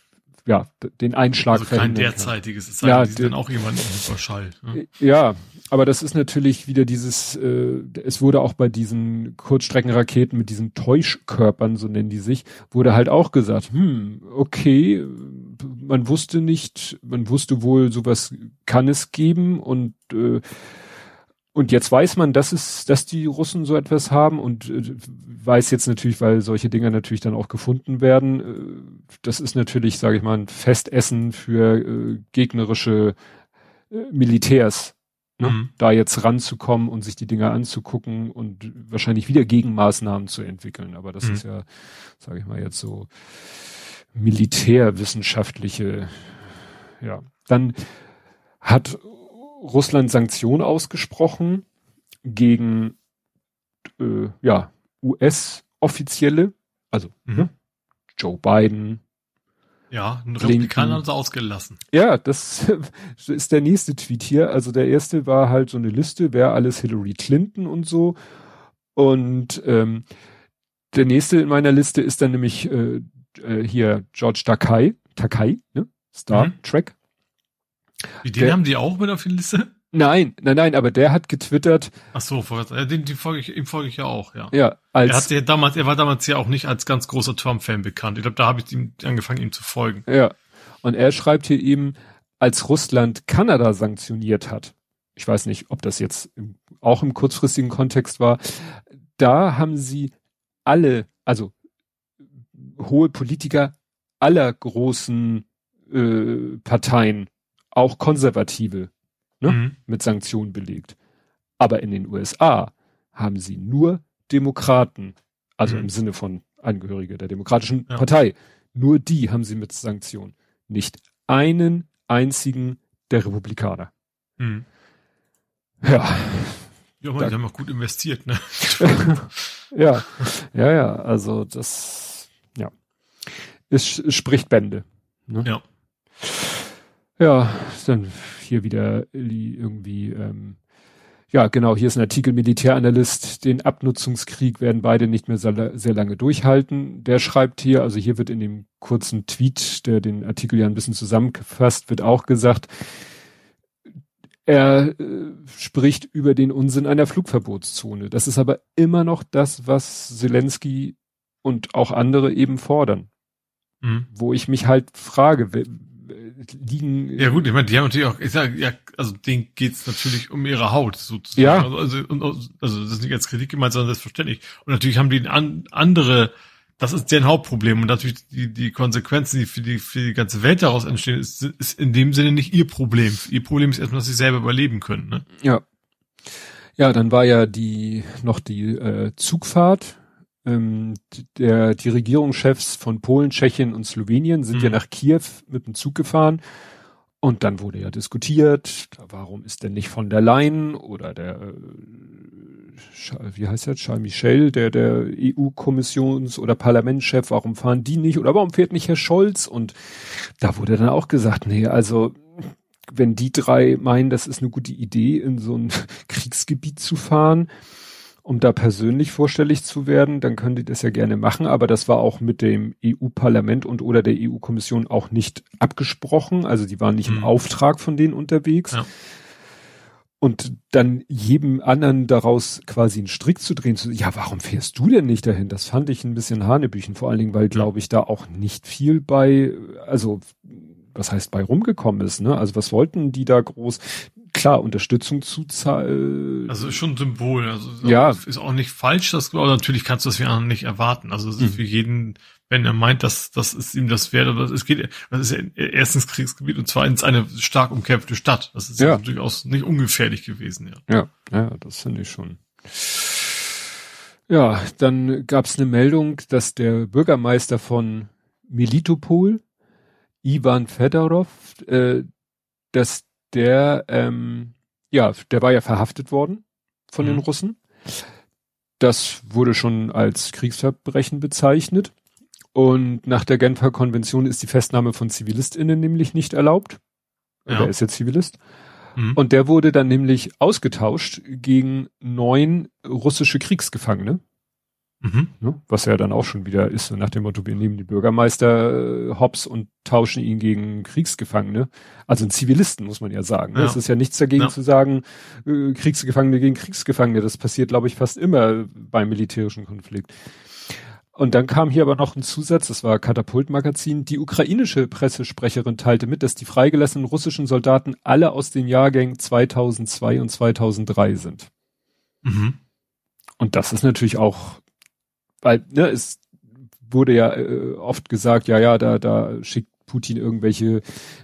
ja den Einschlag also kein derzeitiges, es sei ja, dann auch jemand Überschall. Ne? Ja, aber das ist natürlich wieder dieses, äh, es wurde auch bei diesen Kurzstreckenraketen mit diesen Täuschkörpern, so nennen die sich, wurde halt auch gesagt, hm, okay, man wusste nicht, man wusste wohl, sowas kann es geben und äh, und jetzt weiß man, dass es, dass die Russen so etwas haben und äh, weiß jetzt natürlich, weil solche Dinger natürlich dann auch gefunden werden. Äh, das ist natürlich, sage ich mal, ein Festessen für äh, gegnerische äh, Militärs, ne? Mhm. da jetzt ranzukommen und sich die Dinger anzugucken und wahrscheinlich wieder Gegenmaßnahmen zu entwickeln. Aber das mhm. ist ja, sage ich mal, jetzt so militärwissenschaftliche, ja. Dann hat Russland Sanktionen ausgesprochen gegen äh, ja, US-Offizielle, also mhm. ne? Joe Biden. Ja, ein Republikaner haben sie ausgelassen. Ja, das ist der nächste Tweet hier. Also der erste war halt so eine Liste, wer alles Hillary Clinton und so. Und ähm, der nächste in meiner Liste ist dann nämlich äh, äh, hier George Takai, Takai, ne? Star mhm. Trek. Wie, den der, haben die auch mit auf der Liste? Nein, nein, nein, aber der hat getwittert. Ach so, den, den folge ich, ihm folge ich ja auch, ja. Ja, als. Er hat ja damals, er war damals ja auch nicht als ganz großer Trump-Fan bekannt. Ich glaube, da habe ich ihm angefangen, ihm zu folgen. Ja. Und er schreibt hier eben, als Russland Kanada sanktioniert hat. Ich weiß nicht, ob das jetzt im, auch im kurzfristigen Kontext war. Da haben sie alle, also hohe Politiker aller großen äh, Parteien auch Konservative ne, mhm. mit Sanktionen belegt. Aber in den USA haben sie nur Demokraten, also mhm. im Sinne von Angehörige der Demokratischen ja. Partei, nur die haben sie mit Sanktionen. Nicht einen einzigen der Republikaner. Mhm. Ja. Ja, man, die haben auch gut investiert, ne? ja, ja, ja, also das, ja. Es, es spricht Bände. Ne? Ja. Ja, dann hier wieder irgendwie, ähm, ja, genau, hier ist ein Artikel Militäranalyst, den Abnutzungskrieg werden beide nicht mehr sehr, lange durchhalten. Der schreibt hier, also hier wird in dem kurzen Tweet, der den Artikel ja ein bisschen zusammengefasst, wird auch gesagt, er äh, spricht über den Unsinn einer Flugverbotszone. Das ist aber immer noch das, was Zelensky und auch andere eben fordern. Mhm. Wo ich mich halt frage, liegen. Ja gut, ich meine, die haben natürlich auch, ich sag, ja, also denen geht's natürlich um ihre Haut sozusagen. Ja. Also, also, also das ist nicht als Kritik gemeint, sondern selbstverständlich. Und natürlich haben die an, andere, das ist deren Hauptproblem und natürlich die, die Konsequenzen, die für die, für die ganze Welt daraus entstehen, ist, ist in dem Sinne nicht ihr Problem. Ihr Problem ist erstmal, dass sie selber überleben können. Ne? Ja. Ja, dann war ja die noch die äh, Zugfahrt ähm, der, die Regierungschefs von Polen, Tschechien und Slowenien sind mhm. ja nach Kiew mit dem Zug gefahren. Und dann wurde ja diskutiert, warum ist denn nicht von der Leyen oder der, äh, wie heißt der, Charles Michel, der, der EU-Kommissions- oder Parlamentschef, warum fahren die nicht oder warum fährt nicht Herr Scholz? Und da wurde dann auch gesagt, nee, also, wenn die drei meinen, das ist eine gute Idee, in so ein Kriegsgebiet zu fahren, um da persönlich vorstellig zu werden, dann können die das ja gerne machen, aber das war auch mit dem EU-Parlament und oder der EU-Kommission auch nicht abgesprochen, also die waren nicht mhm. im Auftrag von denen unterwegs. Ja. Und dann jedem anderen daraus quasi einen Strick zu drehen, zu, ja, warum fährst du denn nicht dahin? Das fand ich ein bisschen Hanebüchen, vor allen Dingen, weil, glaube ich, da auch nicht viel bei, also was heißt bei rumgekommen ist, ne? Also was wollten die da groß? klar Unterstützung zuzahlen. Also ist schon ein Symbol. Also ja. ist auch nicht falsch, das aber natürlich kannst du das anderen nicht erwarten. Also es ist mhm. für jeden, wenn er meint, dass das ist ihm das wert, aber es geht, das ist ja erstens Kriegsgebiet und zweitens eine stark umkämpfte Stadt. Das ist ja, ja durchaus nicht ungefährlich gewesen, ja. Ja, ja, das finde ich schon. Ja, dann gab es eine Meldung, dass der Bürgermeister von Melitopol, Ivan Fedorov, äh, dass der, ähm, ja, der war ja verhaftet worden von mhm. den Russen. Das wurde schon als Kriegsverbrechen bezeichnet. Und nach der Genfer Konvention ist die Festnahme von ZivilistInnen nämlich nicht erlaubt. Ja. Er ist ja Zivilist. Mhm. Und der wurde dann nämlich ausgetauscht gegen neun russische Kriegsgefangene. Mhm. Ne? Was ja dann auch schon wieder ist, so nach dem Motto, wir nehmen die Bürgermeister äh, hops und tauschen ihn gegen Kriegsgefangene. Also ein Zivilisten, muss man ja sagen. Ne? Es ist ja nichts dagegen ja. zu sagen, äh, Kriegsgefangene gegen Kriegsgefangene. Das passiert, glaube ich, fast immer beim militärischen Konflikt. Und dann kam hier aber noch ein Zusatz, das war Katapultmagazin. Die ukrainische Pressesprecherin teilte mit, dass die freigelassenen russischen Soldaten alle aus den Jahrgängen 2002 und 2003 sind. Mhm. Und das ist natürlich auch, weil, ne, es wurde ja äh, oft gesagt, ja, ja, da, da schickt Putin irgendwelche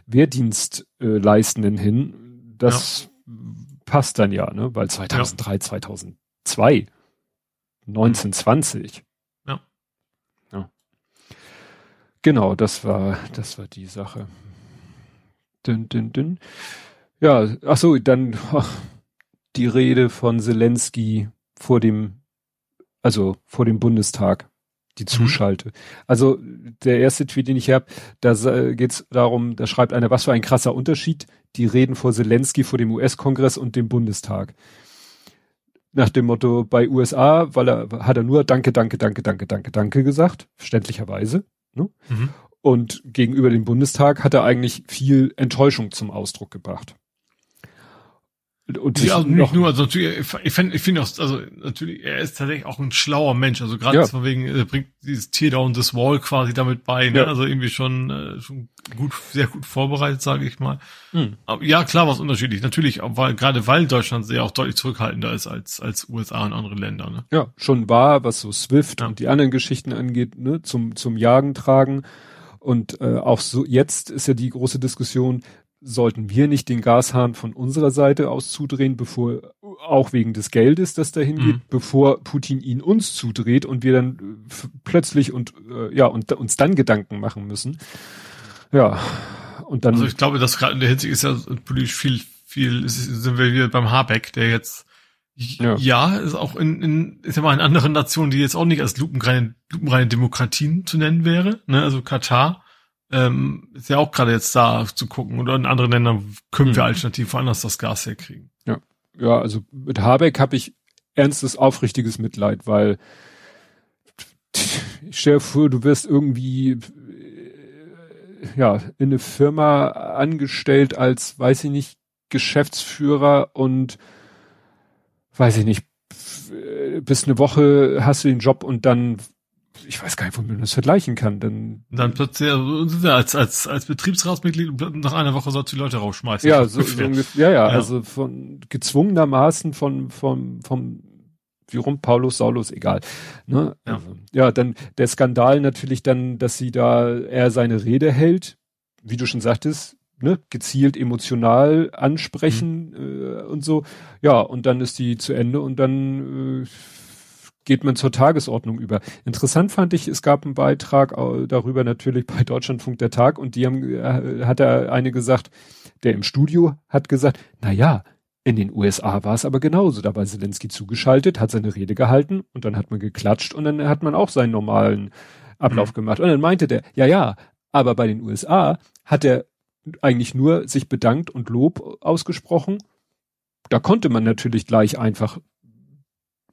Wehrdienstleistenden äh, hin. Das ja. passt dann ja, ne, weil 2003, ja. 2002, 1920. Ja. ja. Genau, das war, das war die Sache. Dün, dün, dün. Ja, ach so, dann ach, die Rede von Zelensky vor dem, also vor dem Bundestag, die mhm. Zuschalte. Mhm. Also der erste Tweet, den ich habe, da geht es darum, da schreibt einer, was für ein krasser Unterschied, die Reden vor Zelensky vor dem US-Kongress und dem Bundestag. Nach dem Motto, bei USA, weil er hat er nur Danke, Danke, Danke, Danke, Danke, Danke gesagt, verständlicherweise. Ne? Mhm. Und gegenüber dem Bundestag hat er eigentlich viel Enttäuschung zum Ausdruck gebracht. Und ja, also nicht nur, also natürlich, ich finde ich finde auch, also natürlich, er ist tatsächlich auch ein schlauer Mensch, also gerade ja. von wegen, er bringt dieses Tear Down this Wall quasi damit bei, ne? Ja. also irgendwie schon, äh, schon gut, sehr gut vorbereitet, sage ich mal. Hm. Aber ja, klar, was unterschiedlich, natürlich, weil, gerade weil Deutschland sehr auch deutlich zurückhaltender ist als, als USA und andere Länder, ne? Ja, schon war, was so Swift ja. und die anderen Geschichten angeht, ne, zum, zum Jagen tragen. Und äh, auch so jetzt ist ja die große Diskussion, sollten wir nicht den Gashahn von unserer Seite aus zudrehen, bevor, auch wegen des Geldes, das dahin geht, mhm. bevor Putin ihn uns zudreht und wir dann äh, plötzlich und, äh, ja, und uns dann Gedanken machen müssen. Ja, und dann. Also ich glaube, das gerade in der Hinsicht ist ja politisch viel, viel, ist, sind wir wieder beim Habeck, der jetzt, ja, ja ist auch in, in, ist ja mal in anderen Nationen, die jetzt auch nicht als lupenreine, lupenreine Demokratien zu nennen wäre, ne, also Katar, ähm, ist ja auch gerade jetzt da zu gucken. Oder in anderen Ländern können wir hm. alternativ woanders das Gas herkriegen. Ja, ja also mit Habeck habe ich ernstes, aufrichtiges Mitleid, weil ich stell dir vor, du wirst irgendwie äh, ja in eine Firma angestellt als, weiß ich nicht, Geschäftsführer und weiß ich nicht, bis eine Woche hast du den Job und dann ich weiß gar nicht, womit man das vergleichen kann. Dann, dann plötzlich also, als, als, als Betriebsratsmitglied nach einer Woche sollst du die Leute rausschmeißen. Ja, so, so ja, ja, ja, also von gezwungenermaßen von, von, vom, wie rum, Paulus, Saulus, egal. Ne? Ja. Also, ja, dann der Skandal natürlich dann, dass sie da, er seine Rede hält, wie du schon sagtest, ne, gezielt emotional ansprechen mhm. äh, und so. Ja, und dann ist die zu Ende und dann äh, geht man zur Tagesordnung über. Interessant fand ich, es gab einen Beitrag darüber natürlich bei Deutschlandfunk der Tag und die haben, äh, hat er eine gesagt, der im Studio hat gesagt, na ja, in den USA war es aber genauso. Da war Zelensky zugeschaltet, hat seine Rede gehalten und dann hat man geklatscht und dann hat man auch seinen normalen Ablauf mhm. gemacht. Und dann meinte der, ja, ja, aber bei den USA hat er eigentlich nur sich bedankt und Lob ausgesprochen. Da konnte man natürlich gleich einfach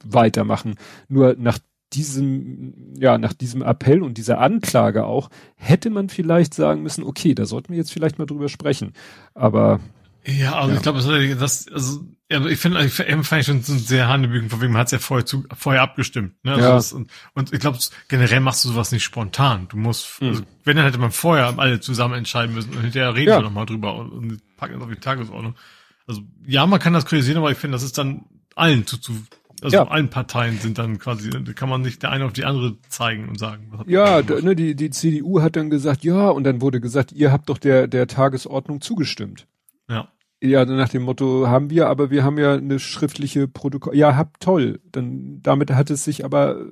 weitermachen. Nur nach diesem, ja, nach diesem Appell und dieser Anklage auch, hätte man vielleicht sagen müssen, okay, da sollten wir jetzt vielleicht mal drüber sprechen. Aber ja, also ja. ich glaube, das, also ich finde, ich fand ich schon sehr hanebüchen, von wegen man hat es ja vorher zu, vorher abgestimmt. Ne? Also ja. Das, und, und ich glaube, generell machst du sowas nicht spontan. Du musst, mhm. also, wenn dann hätte man vorher alle zusammen entscheiden müssen und hinterher reden ja. wir nochmal drüber und, und packen das auf die Tagesordnung. Also ja, man kann das kritisieren, aber ich finde, das ist dann allen zu, zu also ja. allen Parteien sind dann quasi, da kann man nicht der eine auf die andere zeigen und sagen. ja, da, ne, die, die CDU hat dann gesagt, ja, und dann wurde gesagt, ihr habt doch der, der Tagesordnung zugestimmt. Ja. Ja, nach dem Motto haben wir, aber wir haben ja eine schriftliche Protokoll. Ja, habt toll. Dann damit hat es sich aber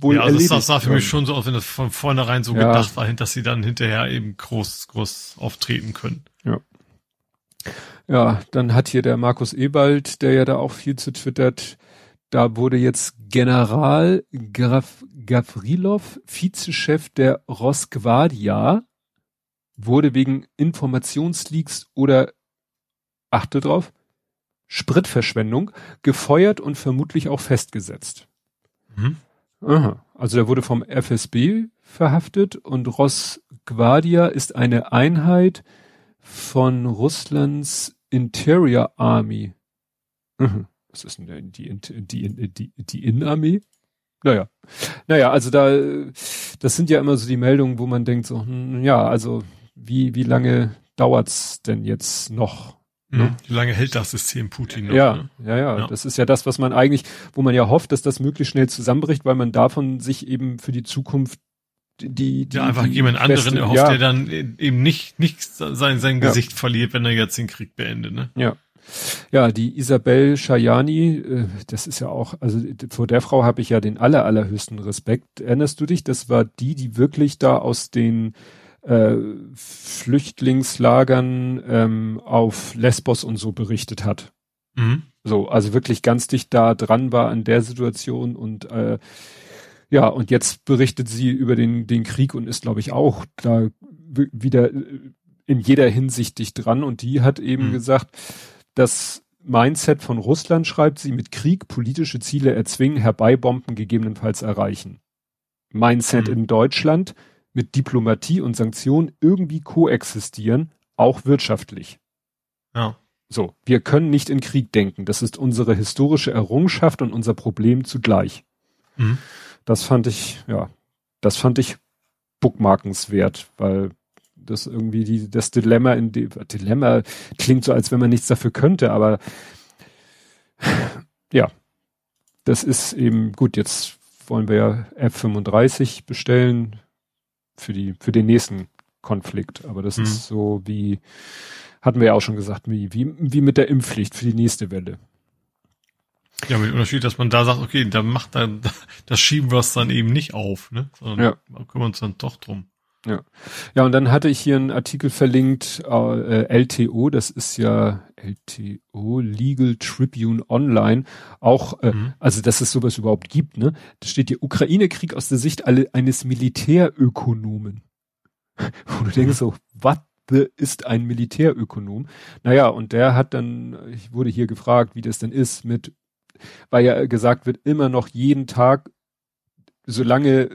wohl ja, also erledigt. Das sah für mich schon so aus, wenn das von vornherein so ja. gedacht war, dass sie dann hinterher eben groß, groß auftreten können. Ja. Ja, dann hat hier der Markus Ebald, der ja da auch viel zu twittert, da wurde jetzt General Graf Gavrilov, Vizechef der Rosgvardia, wurde wegen Informationsleaks oder, achte drauf, Spritverschwendung gefeuert und vermutlich auch festgesetzt. Mhm. Aha. Also der wurde vom FSB verhaftet und Rosgvardia ist eine Einheit von Russlands Interior Army. Mhm was ist denn die, die, die, die, Innenarmee? Naja. Naja, also da, das sind ja immer so die Meldungen, wo man denkt so, hm, ja, also wie, wie lange dauert's denn jetzt noch? Ne? Wie lange hält das System Putin noch? Ja, ne? ja, ja, ja, Das ist ja das, was man eigentlich, wo man ja hofft, dass das möglichst schnell zusammenbricht, weil man davon sich eben für die Zukunft die, die ja einfach die jemand anderen erhofft, ja. der dann eben nicht nicht sein sein Gesicht verliert, wenn er jetzt den Krieg beendet, ne? Ja. Ja, die Isabel Shayani, äh, das ist ja auch, also vor der Frau habe ich ja den aller, allerhöchsten Respekt. Erinnerst du dich? Das war die, die wirklich da aus den äh, Flüchtlingslagern ähm, auf Lesbos und so berichtet hat. Mhm. So, also wirklich ganz dicht da dran war an der Situation und äh, ja, und jetzt berichtet sie über den, den Krieg und ist, glaube ich, auch da wieder in jeder Hinsicht dicht dran. Und die hat eben mhm. gesagt, das Mindset von Russland, schreibt sie, mit Krieg politische Ziele erzwingen, herbeibomben, gegebenenfalls erreichen. Mindset mhm. in Deutschland, mit Diplomatie und Sanktionen irgendwie koexistieren, auch wirtschaftlich. Ja. So, wir können nicht in Krieg denken. Das ist unsere historische Errungenschaft und unser Problem zugleich. Mhm. Das fand ich, ja, das fand ich bookmarkenswert, weil das irgendwie die, das Dilemma in dem, Dilemma klingt so, als wenn man nichts dafür könnte, aber ja, das ist eben gut. Jetzt wollen wir ja F35 bestellen für die, für den nächsten Konflikt. Aber das mhm. ist so wie, hatten wir ja auch schon gesagt, wie, wie, wie mit der Impfpflicht für die nächste Welle. Ja, mit dem Unterschied, dass man da sagt, okay, da macht dann, das schieben wir es dann eben nicht auf, ne? Sondern ja. da kümmern wir uns dann doch drum. Ja. Ja, und dann hatte ich hier einen Artikel verlinkt, äh, LTO, das ist ja LTO, Legal Tribune Online, auch, äh, mhm. also dass es sowas überhaupt gibt, ne? Da steht hier Ukraine-Krieg aus der Sicht alle, eines Militärökonomen. Wo du denkst so, was ist ein Militärökonom? Naja, und der hat dann, ich wurde hier gefragt, wie das denn ist mit, weil ja gesagt wird, immer noch jeden Tag, solange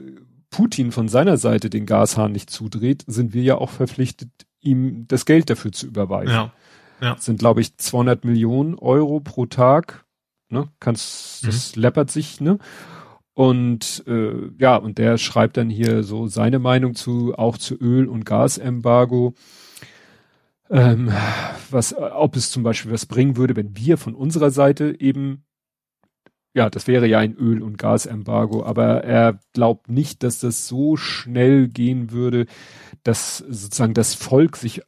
Putin von seiner Seite den Gashahn nicht zudreht, sind wir ja auch verpflichtet, ihm das Geld dafür zu überweisen. Ja. Ja. Das sind, glaube ich, 200 Millionen Euro pro Tag. Ne? Kannst, mhm. das läppert sich, ne? Und äh, ja, und der schreibt dann hier so seine Meinung zu, auch zu Öl- und Gasembargo. Ähm, was, ob es zum Beispiel was bringen würde, wenn wir von unserer Seite eben ja, das wäre ja ein Öl- und Gasembargo, aber er glaubt nicht, dass das so schnell gehen würde, dass sozusagen das Volk sich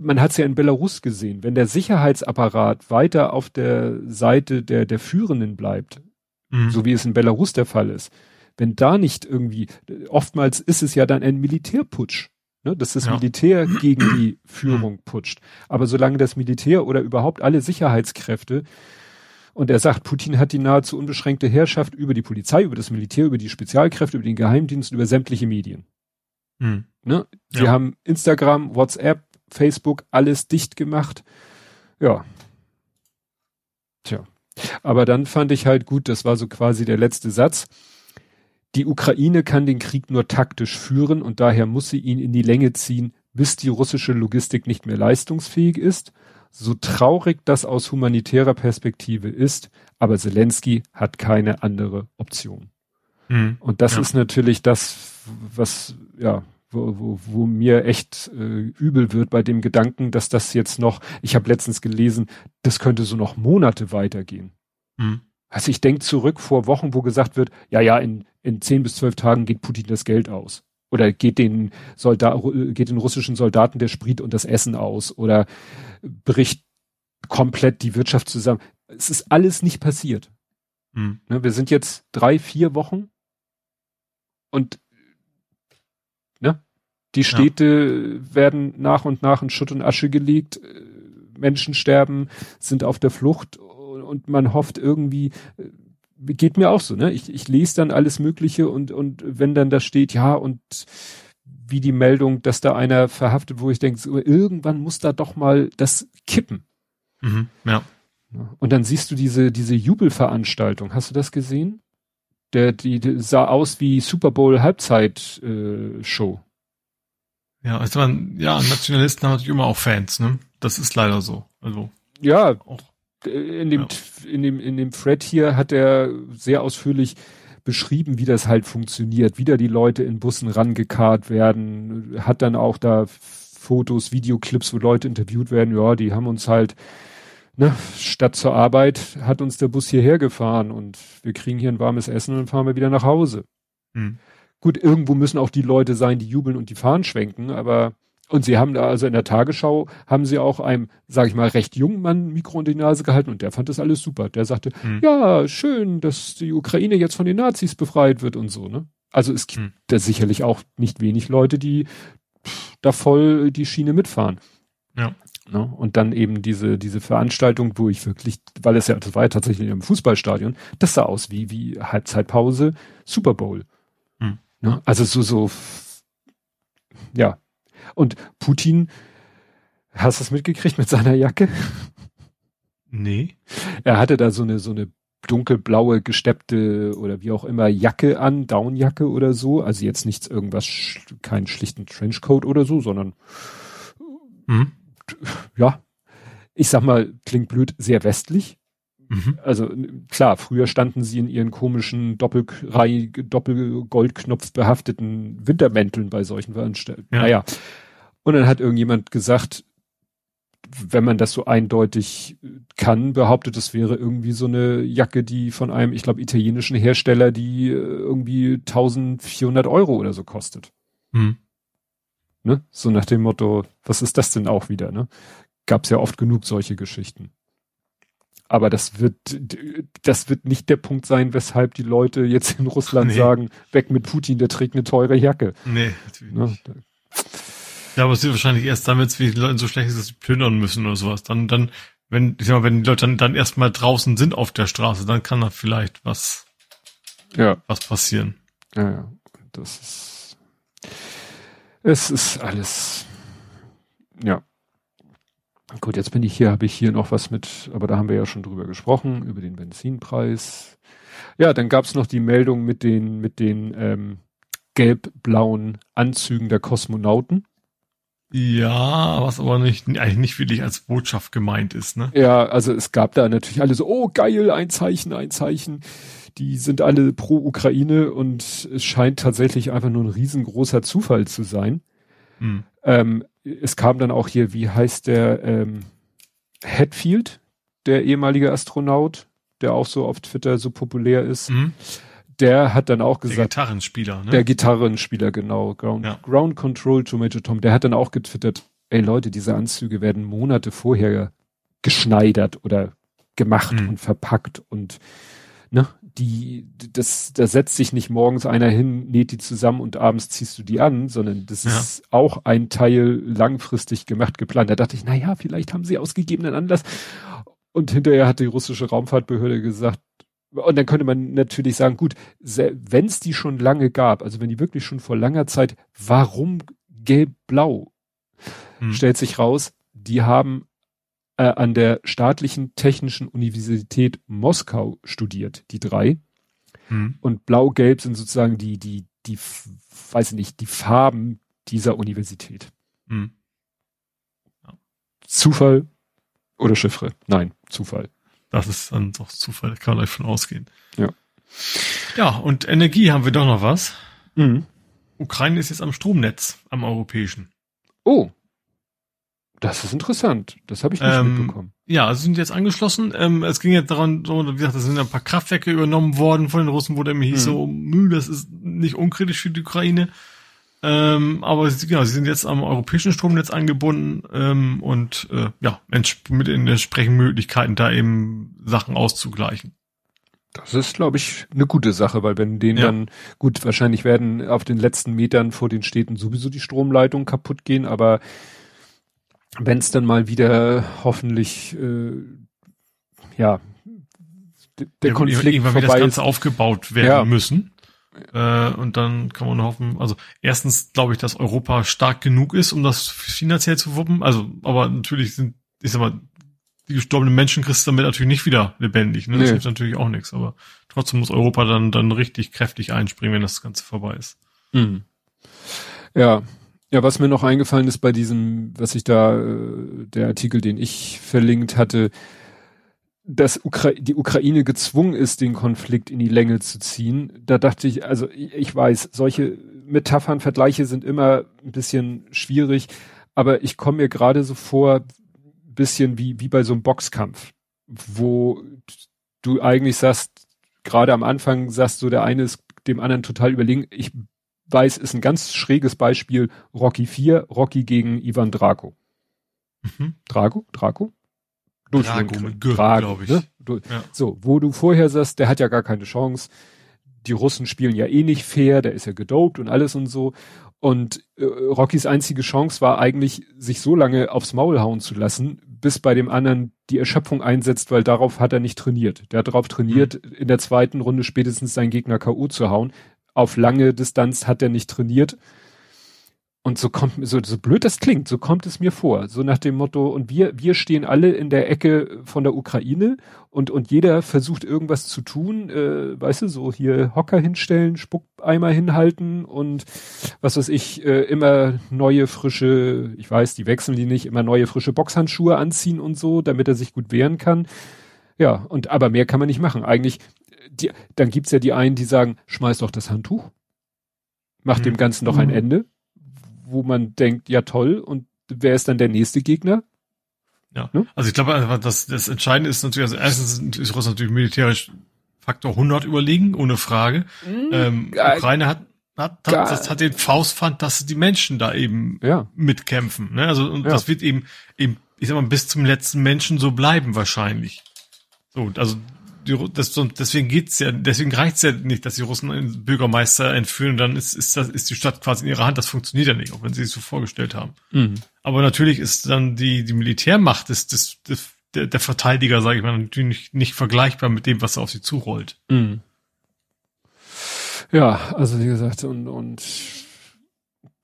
man hat es ja in Belarus gesehen, wenn der Sicherheitsapparat weiter auf der Seite der, der Führenden bleibt, mhm. so wie es in Belarus der Fall ist, wenn da nicht irgendwie, oftmals ist es ja dann ein Militärputsch, ne, dass das ja. Militär gegen die Führung putscht. Aber solange das Militär oder überhaupt alle Sicherheitskräfte und er sagt, Putin hat die nahezu unbeschränkte Herrschaft über die Polizei, über das Militär, über die Spezialkräfte, über den Geheimdienst, über sämtliche Medien. Hm. Ne? Sie ja. haben Instagram, WhatsApp, Facebook, alles dicht gemacht. Ja. Tja. Aber dann fand ich halt gut, das war so quasi der letzte Satz. Die Ukraine kann den Krieg nur taktisch führen und daher muss sie ihn in die Länge ziehen, bis die russische Logistik nicht mehr leistungsfähig ist so traurig das aus humanitärer Perspektive ist, aber Zelensky hat keine andere Option. Mhm. Und das ja. ist natürlich das, was, ja, wo, wo, wo mir echt äh, übel wird bei dem Gedanken, dass das jetzt noch, ich habe letztens gelesen, das könnte so noch Monate weitergehen. Mhm. Also ich denke zurück vor Wochen, wo gesagt wird, ja, ja, in, in zehn bis zwölf Tagen geht Putin das Geld aus. Oder geht den Soldat, geht den russischen Soldaten der Sprit und das Essen aus oder bricht komplett die Wirtschaft zusammen. Es ist alles nicht passiert. Hm. Ne, wir sind jetzt drei, vier Wochen und ne, die Städte ja. werden nach und nach in Schutt und Asche gelegt. Menschen sterben, sind auf der Flucht und man hofft irgendwie, geht mir auch so, ne? Ich, ich lese dann alles Mögliche und, und wenn dann da steht, ja, und wie die Meldung, dass da einer verhaftet, wo ich denke, so, irgendwann muss da doch mal das kippen. Mhm, ja. Und dann siehst du diese, diese Jubelveranstaltung. Hast du das gesehen? Der, die, die sah aus wie Super Bowl Halbzeit äh, Show. Ja, also man, ja, Nationalisten haben natürlich immer auch Fans, ne? Das ist leider so. Also ja, auch in dem, ja. in dem, in dem Thread hier hat er sehr ausführlich beschrieben, wie das halt funktioniert, wie da die Leute in Bussen rangekarrt werden, hat dann auch da Fotos, Videoclips, wo Leute interviewt werden, ja, die haben uns halt, ne, statt zur Arbeit hat uns der Bus hierher gefahren und wir kriegen hier ein warmes Essen und dann fahren wir wieder nach Hause. Hm. Gut, irgendwo müssen auch die Leute sein, die jubeln und die Fahnen schwenken, aber und sie haben da also in der Tagesschau haben sie auch einem, sage ich mal, recht jungen Mann Mikro in die Nase gehalten und der fand das alles super. Der sagte, hm. ja, schön, dass die Ukraine jetzt von den Nazis befreit wird und so, ne? Also es gibt hm. da sicherlich auch nicht wenig Leute, die da voll die Schiene mitfahren. Ja. Ne? Und dann eben diese, diese Veranstaltung, wo ich wirklich, weil es ja, das war ja tatsächlich im Fußballstadion, das sah aus wie, wie Halbzeitpause, Super Bowl. Hm. Ne? Also so, so, ja, und Putin, hast du es mitgekriegt mit seiner Jacke? Nee. Er hatte da so eine, so eine dunkelblaue, gesteppte oder wie auch immer Jacke an, Downjacke oder so. Also jetzt nichts irgendwas, keinen schlichten Trenchcoat oder so, sondern mhm. ja, ich sag mal, klingt blöd, sehr westlich. Mhm. Also klar, früher standen sie in ihren komischen Doppelreihe, Doppelgoldknopf behafteten Wintermänteln bei solchen Veranstaltungen. Ja. Naja. Und dann hat irgendjemand gesagt, wenn man das so eindeutig kann, behauptet, es wäre irgendwie so eine Jacke, die von einem, ich glaube, italienischen Hersteller, die äh, irgendwie 1400 Euro oder so kostet. Mhm. Ne? So nach dem Motto, was ist das denn auch wieder? Ne? Gab es ja oft genug solche Geschichten. Aber das wird, das wird nicht der Punkt sein, weshalb die Leute jetzt in Russland nee. sagen, weg mit Putin, der trägt eine teure Jacke. Nee, natürlich ne? nicht. Ja, aber es wird wahrscheinlich erst damit, wie die Leute so schlecht ist, dass sie plündern müssen oder sowas. Dann, dann, wenn, ich sag mal, wenn die Leute dann, dann erstmal draußen sind auf der Straße, dann kann da vielleicht was, ja. was passieren. Ja, ja. Das ist, es ist alles, ja. Gut, jetzt bin ich hier, habe ich hier noch was mit, aber da haben wir ja schon drüber gesprochen, über den Benzinpreis. Ja, dann gab's noch die Meldung mit den, mit den ähm, gelb-blauen Anzügen der Kosmonauten. Ja, was aber nicht, eigentlich nicht wirklich als Botschaft gemeint ist, ne? Ja, also es gab da natürlich alle so, oh geil, ein Zeichen, ein Zeichen. Die sind alle pro Ukraine und es scheint tatsächlich einfach nur ein riesengroßer Zufall zu sein. Hm. Ähm, es kam dann auch hier, wie heißt der, ähm, Hatfield, der ehemalige Astronaut, der auch so auf Twitter so populär ist. Mhm. Der hat dann auch gesagt. Der Gitarrenspieler, ne? Der Gitarrenspieler, genau. Ground, ja. Ground Control Tomato Tom. Der hat dann auch getwittert, ey Leute, diese Anzüge werden Monate vorher geschneidert oder gemacht mhm. und verpackt und ne, die, das, da setzt sich nicht morgens einer hin, näht die zusammen und abends ziehst du die an, sondern das ja. ist auch ein Teil langfristig gemacht, geplant. Da dachte ich, na ja, vielleicht haben sie ausgegebenen Anlass. Und hinterher hat die russische Raumfahrtbehörde gesagt, und dann könnte man natürlich sagen, gut, wenn es die schon lange gab, also wenn die wirklich schon vor langer Zeit, warum gelb-blau? Hm. Stellt sich raus, die haben äh, an der staatlichen technischen Universität Moskau studiert, die drei. Hm. Und blau-gelb sind sozusagen die, die, die, weiß ich nicht, die Farben dieser Universität. Hm. Ja. Zufall oder Chiffre? Nein, Zufall. Das ist dann doch Zufall, kann man davon ausgehen. Ja. Ja, und Energie haben wir doch noch was. Mhm. Ukraine ist jetzt am Stromnetz, am europäischen. Oh. Das ist interessant. Das habe ich nicht ähm, mitbekommen. Ja, also sind jetzt angeschlossen. Ähm, es ging jetzt daran, so, wie gesagt, es sind ein paar Kraftwerke übernommen worden von den Russen, wo der mir hieß, mhm. so, das ist nicht unkritisch für die Ukraine. Ähm, aber sie, genau, sie sind jetzt am europäischen Stromnetz angebunden ähm, und äh, ja, mit den entsprechenden Möglichkeiten, da eben Sachen auszugleichen. Das ist, glaube ich, eine gute Sache, weil wenn denen ja. dann, gut, wahrscheinlich werden auf den letzten Metern vor den Städten sowieso die Stromleitungen kaputt gehen, aber wenn es dann mal wieder hoffentlich, äh, ja, der ja, Konflikt irgendwann vorbei das Ganze aufgebaut werden ja. müssen. Äh, und dann kann man hoffen, also erstens glaube ich, dass Europa stark genug ist, um das finanziell zu wuppen. Also, aber natürlich sind, ich sag mal, die gestorbenen Menschen kriegst du damit natürlich nicht wieder lebendig. Ne? Das nee. hilft natürlich auch nichts. Aber trotzdem muss Europa dann, dann richtig kräftig einspringen, wenn das Ganze vorbei ist. Mhm. Ja, ja, was mir noch eingefallen ist bei diesem, was ich da, äh, der Artikel, den ich verlinkt hatte, dass Ukra die Ukraine gezwungen ist, den Konflikt in die Länge zu ziehen. Da dachte ich, also ich, weiß, solche Metaphern, Vergleiche sind immer ein bisschen schwierig, aber ich komme mir gerade so vor, bisschen wie, wie bei so einem Boxkampf, wo du eigentlich sagst, gerade am Anfang sagst du, der eine ist dem anderen total überlegen. Ich weiß, ist ein ganz schräges Beispiel Rocky 4, Rocky gegen Ivan Drago. Mhm. Drago? Drago? Drago mit G, glaube ich. Ne? Ja. So, wo du vorher sagst, der hat ja gar keine Chance. Die Russen spielen ja eh nicht fair, der ist ja gedopt und alles und so. Und äh, Rockys einzige Chance war eigentlich, sich so lange aufs Maul hauen zu lassen, bis bei dem anderen die Erschöpfung einsetzt, weil darauf hat er nicht trainiert. Der hat darauf trainiert, mhm. in der zweiten Runde spätestens seinen Gegner K.O. zu hauen. Auf lange Distanz hat er nicht trainiert. Und so kommt, so, so blöd das klingt, so kommt es mir vor. So nach dem Motto, und wir, wir stehen alle in der Ecke von der Ukraine und, und jeder versucht irgendwas zu tun, äh, weißt du, so hier Hocker hinstellen, Spuckeimer hinhalten und was weiß ich, äh, immer neue frische, ich weiß, die wechseln die nicht, immer neue frische Boxhandschuhe anziehen und so, damit er sich gut wehren kann. Ja, und aber mehr kann man nicht machen. Eigentlich, die, dann gibt's ja die einen, die sagen, schmeiß doch das Handtuch, mach mhm. dem Ganzen doch ein mhm. Ende wo man denkt, ja toll, und wer ist dann der nächste Gegner? Ja, ne? also ich glaube, das, das Entscheidende ist natürlich, also erstens ist Russland natürlich militärisch Faktor 100 überlegen, ohne Frage. Mhm, ähm, Ukraine hat, hat, hat, das hat den Faustpfand, dass die Menschen da eben ja. mitkämpfen. Ne? Also und ja. das wird eben, eben, ich sag mal, bis zum letzten Menschen so bleiben wahrscheinlich. So, also die, das, deswegen geht's ja, deswegen reicht's ja nicht, dass die Russen einen Bürgermeister entführen, dann ist, ist, das, ist die Stadt quasi in ihrer Hand. Das funktioniert ja nicht, auch wenn sie es so vorgestellt haben. Mhm. Aber natürlich ist dann die, die Militärmacht des, des, des, der, der Verteidiger, sage ich mal, natürlich nicht, nicht vergleichbar mit dem, was auf sie zurollt. Mhm. Ja, also wie gesagt, und, und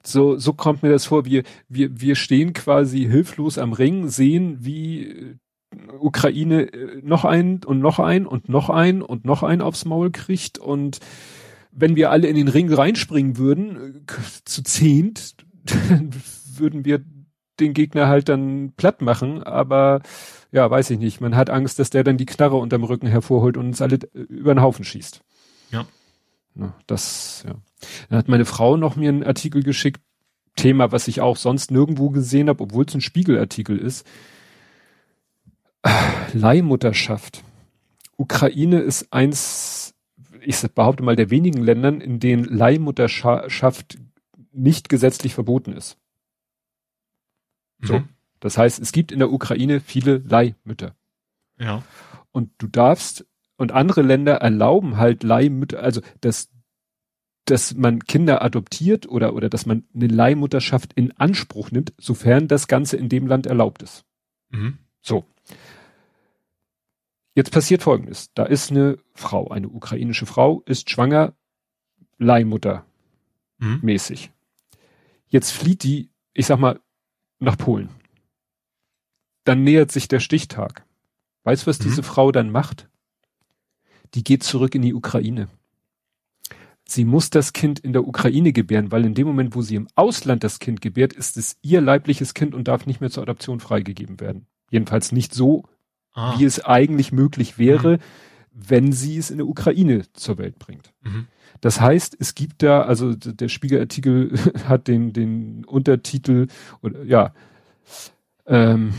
so, so kommt mir das vor. Wir, wir, wir stehen quasi hilflos am Ring, sehen, wie Ukraine äh, noch ein und noch ein und noch ein und noch ein aufs Maul kriegt und wenn wir alle in den Ring reinspringen würden, äh, zu zehnt, dann würden wir den Gegner halt dann platt machen, aber ja, weiß ich nicht. Man hat Angst, dass der dann die Knarre unterm Rücken hervorholt und uns alle äh, über den Haufen schießt. Ja. Na, das, ja. Dann hat meine Frau noch mir einen Artikel geschickt, Thema, was ich auch sonst nirgendwo gesehen habe, obwohl es ein Spiegelartikel ist Leihmutterschaft. Ukraine ist eins, ich behaupte mal, der wenigen Ländern, in denen Leihmutterschaft nicht gesetzlich verboten ist. So. Mhm. Das heißt, es gibt in der Ukraine viele Leihmütter. Ja. Und du darfst, und andere Länder erlauben halt Leihmütter, also dass, dass man Kinder adoptiert oder, oder dass man eine Leihmutterschaft in Anspruch nimmt, sofern das Ganze in dem Land erlaubt ist. Mhm. So. Jetzt passiert Folgendes. Da ist eine Frau, eine ukrainische Frau, ist schwanger, Leihmutter mhm. mäßig. Jetzt flieht die, ich sag mal, nach Polen. Dann nähert sich der Stichtag. Weißt du, was mhm. diese Frau dann macht? Die geht zurück in die Ukraine. Sie muss das Kind in der Ukraine gebären, weil in dem Moment, wo sie im Ausland das Kind gebärt, ist es ihr leibliches Kind und darf nicht mehr zur Adoption freigegeben werden. Jedenfalls nicht so, ah. wie es eigentlich möglich wäre, mhm. wenn sie es in der Ukraine zur Welt bringt. Mhm. Das heißt, es gibt da, also der Spiegelartikel hat den, den Untertitel, oder ja, ähm,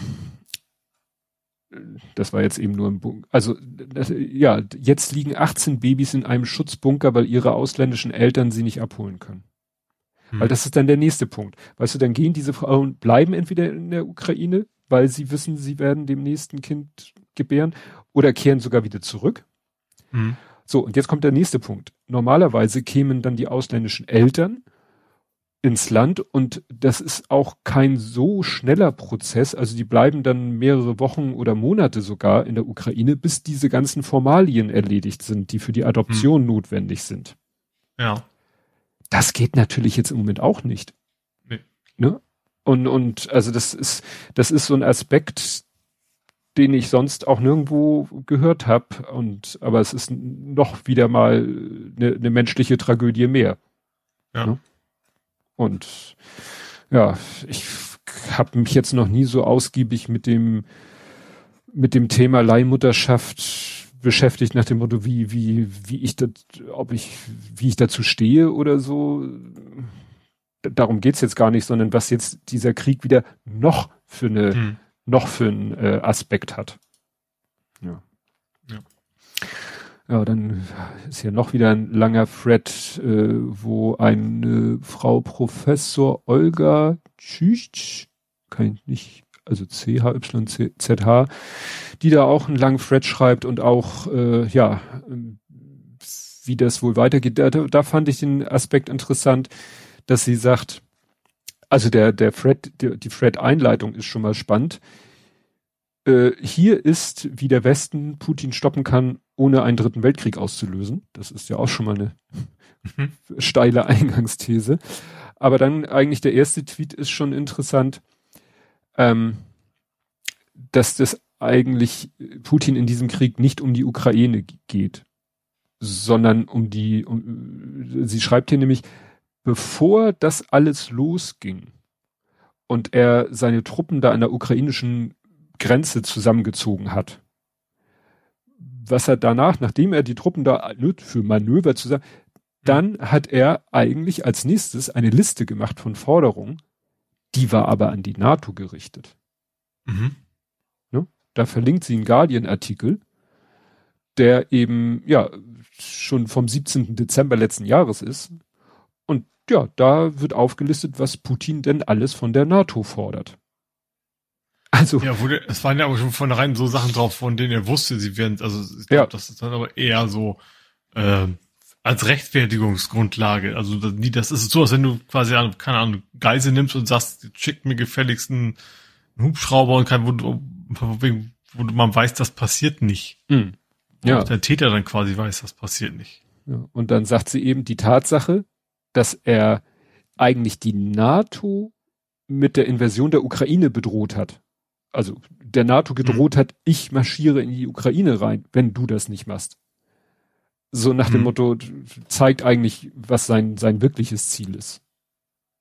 das war jetzt eben nur ein Bunker. Also das, ja, jetzt liegen 18 Babys in einem Schutzbunker, weil ihre ausländischen Eltern sie nicht abholen können. Hm. Weil das ist dann der nächste Punkt. Weißt du, dann gehen diese Frauen, bleiben entweder in der Ukraine, weil sie wissen, sie werden dem nächsten Kind gebären oder kehren sogar wieder zurück. Mhm. So, und jetzt kommt der nächste Punkt. Normalerweise kämen dann die ausländischen Eltern ins Land und das ist auch kein so schneller Prozess. Also die bleiben dann mehrere Wochen oder Monate sogar in der Ukraine, bis diese ganzen Formalien erledigt sind, die für die Adoption mhm. notwendig sind. Ja. Das geht natürlich jetzt im Moment auch nicht. Nee. Ne? Und, und also das ist, das ist so ein Aspekt, den ich sonst auch nirgendwo gehört habe. Und aber es ist noch wieder mal eine, eine menschliche Tragödie mehr. Ja. Ne? Und ja, ich habe mich jetzt noch nie so ausgiebig mit dem mit dem Thema Leihmutterschaft beschäftigt nach dem Motto, wie, wie, wie ich das, ob ich, wie ich dazu stehe oder so. Darum geht's jetzt gar nicht, sondern was jetzt dieser Krieg wieder noch für eine, hm. noch für einen äh, Aspekt hat. Ja. ja. Ja, dann ist hier noch wieder ein langer Thread, äh, wo eine Frau Professor Olga Tschüch, kann ich nicht, also C-H-Y-Z-H, die da auch einen langen Thread schreibt und auch, äh, ja, wie das wohl weitergeht. Da, da fand ich den Aspekt interessant, dass sie sagt, also der, der Thread, die, Thread-Einleitung ist schon mal spannend. Äh, hier ist, wie der Westen Putin stoppen kann, ohne einen dritten Weltkrieg auszulösen. Das ist ja auch schon mal eine mhm. steile Eingangsthese. Aber dann eigentlich der erste Tweet ist schon interessant, ähm, dass das eigentlich Putin in diesem Krieg nicht um die Ukraine geht, sondern um die, um, sie schreibt hier nämlich, bevor das alles losging und er seine Truppen da an der ukrainischen Grenze zusammengezogen hat, was er danach, nachdem er die Truppen da für Manöver zusammen, dann hat er eigentlich als nächstes eine Liste gemacht von Forderungen, die war aber an die NATO gerichtet. Mhm. Ne? Da verlinkt sie einen Guardian-Artikel, der eben, ja, schon vom 17. Dezember letzten Jahres ist. Ja, da wird aufgelistet, was Putin denn alles von der NATO fordert. Also. Ja, wurde, es waren ja aber schon von rein so Sachen drauf, von denen er wusste, sie werden, also ich glaube, ja. das ist dann aber eher so äh, als Rechtfertigungsgrundlage. Also das ist so, als wenn du quasi, keine Ahnung, Geise nimmst und sagst, schickt mir gefälligst einen Hubschrauber und kein, wo, wo, wo man weiß, das passiert nicht. Mhm. Ja. Der Täter dann quasi weiß, das passiert nicht. Ja. Und dann sagt sie eben die Tatsache, dass er eigentlich die NATO mit der Invasion der Ukraine bedroht hat also der NATO gedroht mhm. hat, ich marschiere in die Ukraine rein, wenn du das nicht machst. So nach dem mhm. Motto, zeigt eigentlich, was sein, sein wirkliches Ziel ist.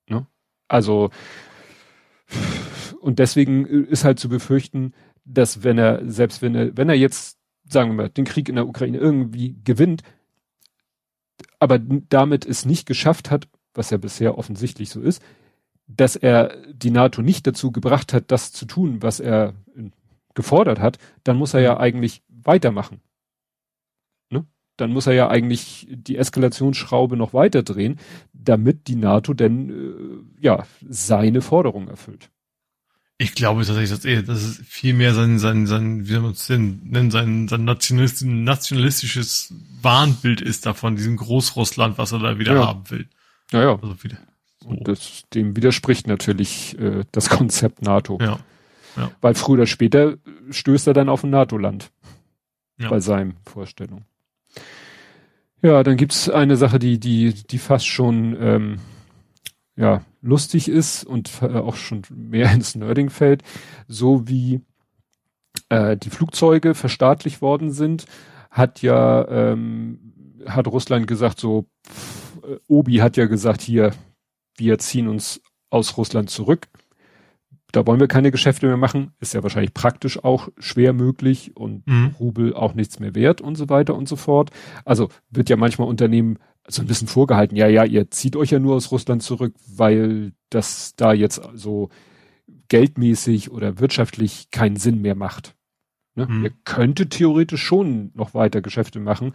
Ne? Also, und deswegen ist halt zu befürchten, dass wenn er, selbst wenn er, wenn er jetzt, sagen wir mal, den Krieg in der Ukraine irgendwie gewinnt, aber damit es nicht geschafft hat, was ja bisher offensichtlich so ist, dass er die NATO nicht dazu gebracht hat, das zu tun, was er gefordert hat, dann muss er ja mhm. eigentlich weitermachen. Ne? Dann muss er ja eigentlich die Eskalationsschraube noch weiter drehen, damit die NATO denn äh, ja seine Forderung erfüllt. Ich glaube tatsächlich, dass er, dass es viel mehr sein, sein, sein, wie soll man es nennen, sein, sein nationalistisches Wahnbild ist davon, diesem Großrussland, was er da wieder ja. haben will. Ja, ja. Also wieder. Und das, dem widerspricht natürlich äh, das Konzept NATO. Ja. ja. Weil früher oder später stößt er dann auf ein NATO-Land. Ja. Bei seinen Vorstellungen. Ja, dann gibt's eine Sache, die, die, die fast schon ähm, ja, lustig ist und äh, auch schon mehr ins Nerding fällt. So wie äh, die Flugzeuge verstaatlicht worden sind, hat ja ähm, hat Russland gesagt, so pff, äh, Obi hat ja gesagt, hier, wir ziehen uns aus Russland zurück. Da wollen wir keine Geschäfte mehr machen. Ist ja wahrscheinlich praktisch auch schwer möglich und mhm. Rubel auch nichts mehr wert und so weiter und so fort. Also wird ja manchmal Unternehmen so ein bisschen vorgehalten, ja, ja, ihr zieht euch ja nur aus Russland zurück, weil das da jetzt so geldmäßig oder wirtschaftlich keinen Sinn mehr macht. Ne? Mhm. Ihr könnte theoretisch schon noch weiter Geschäfte machen.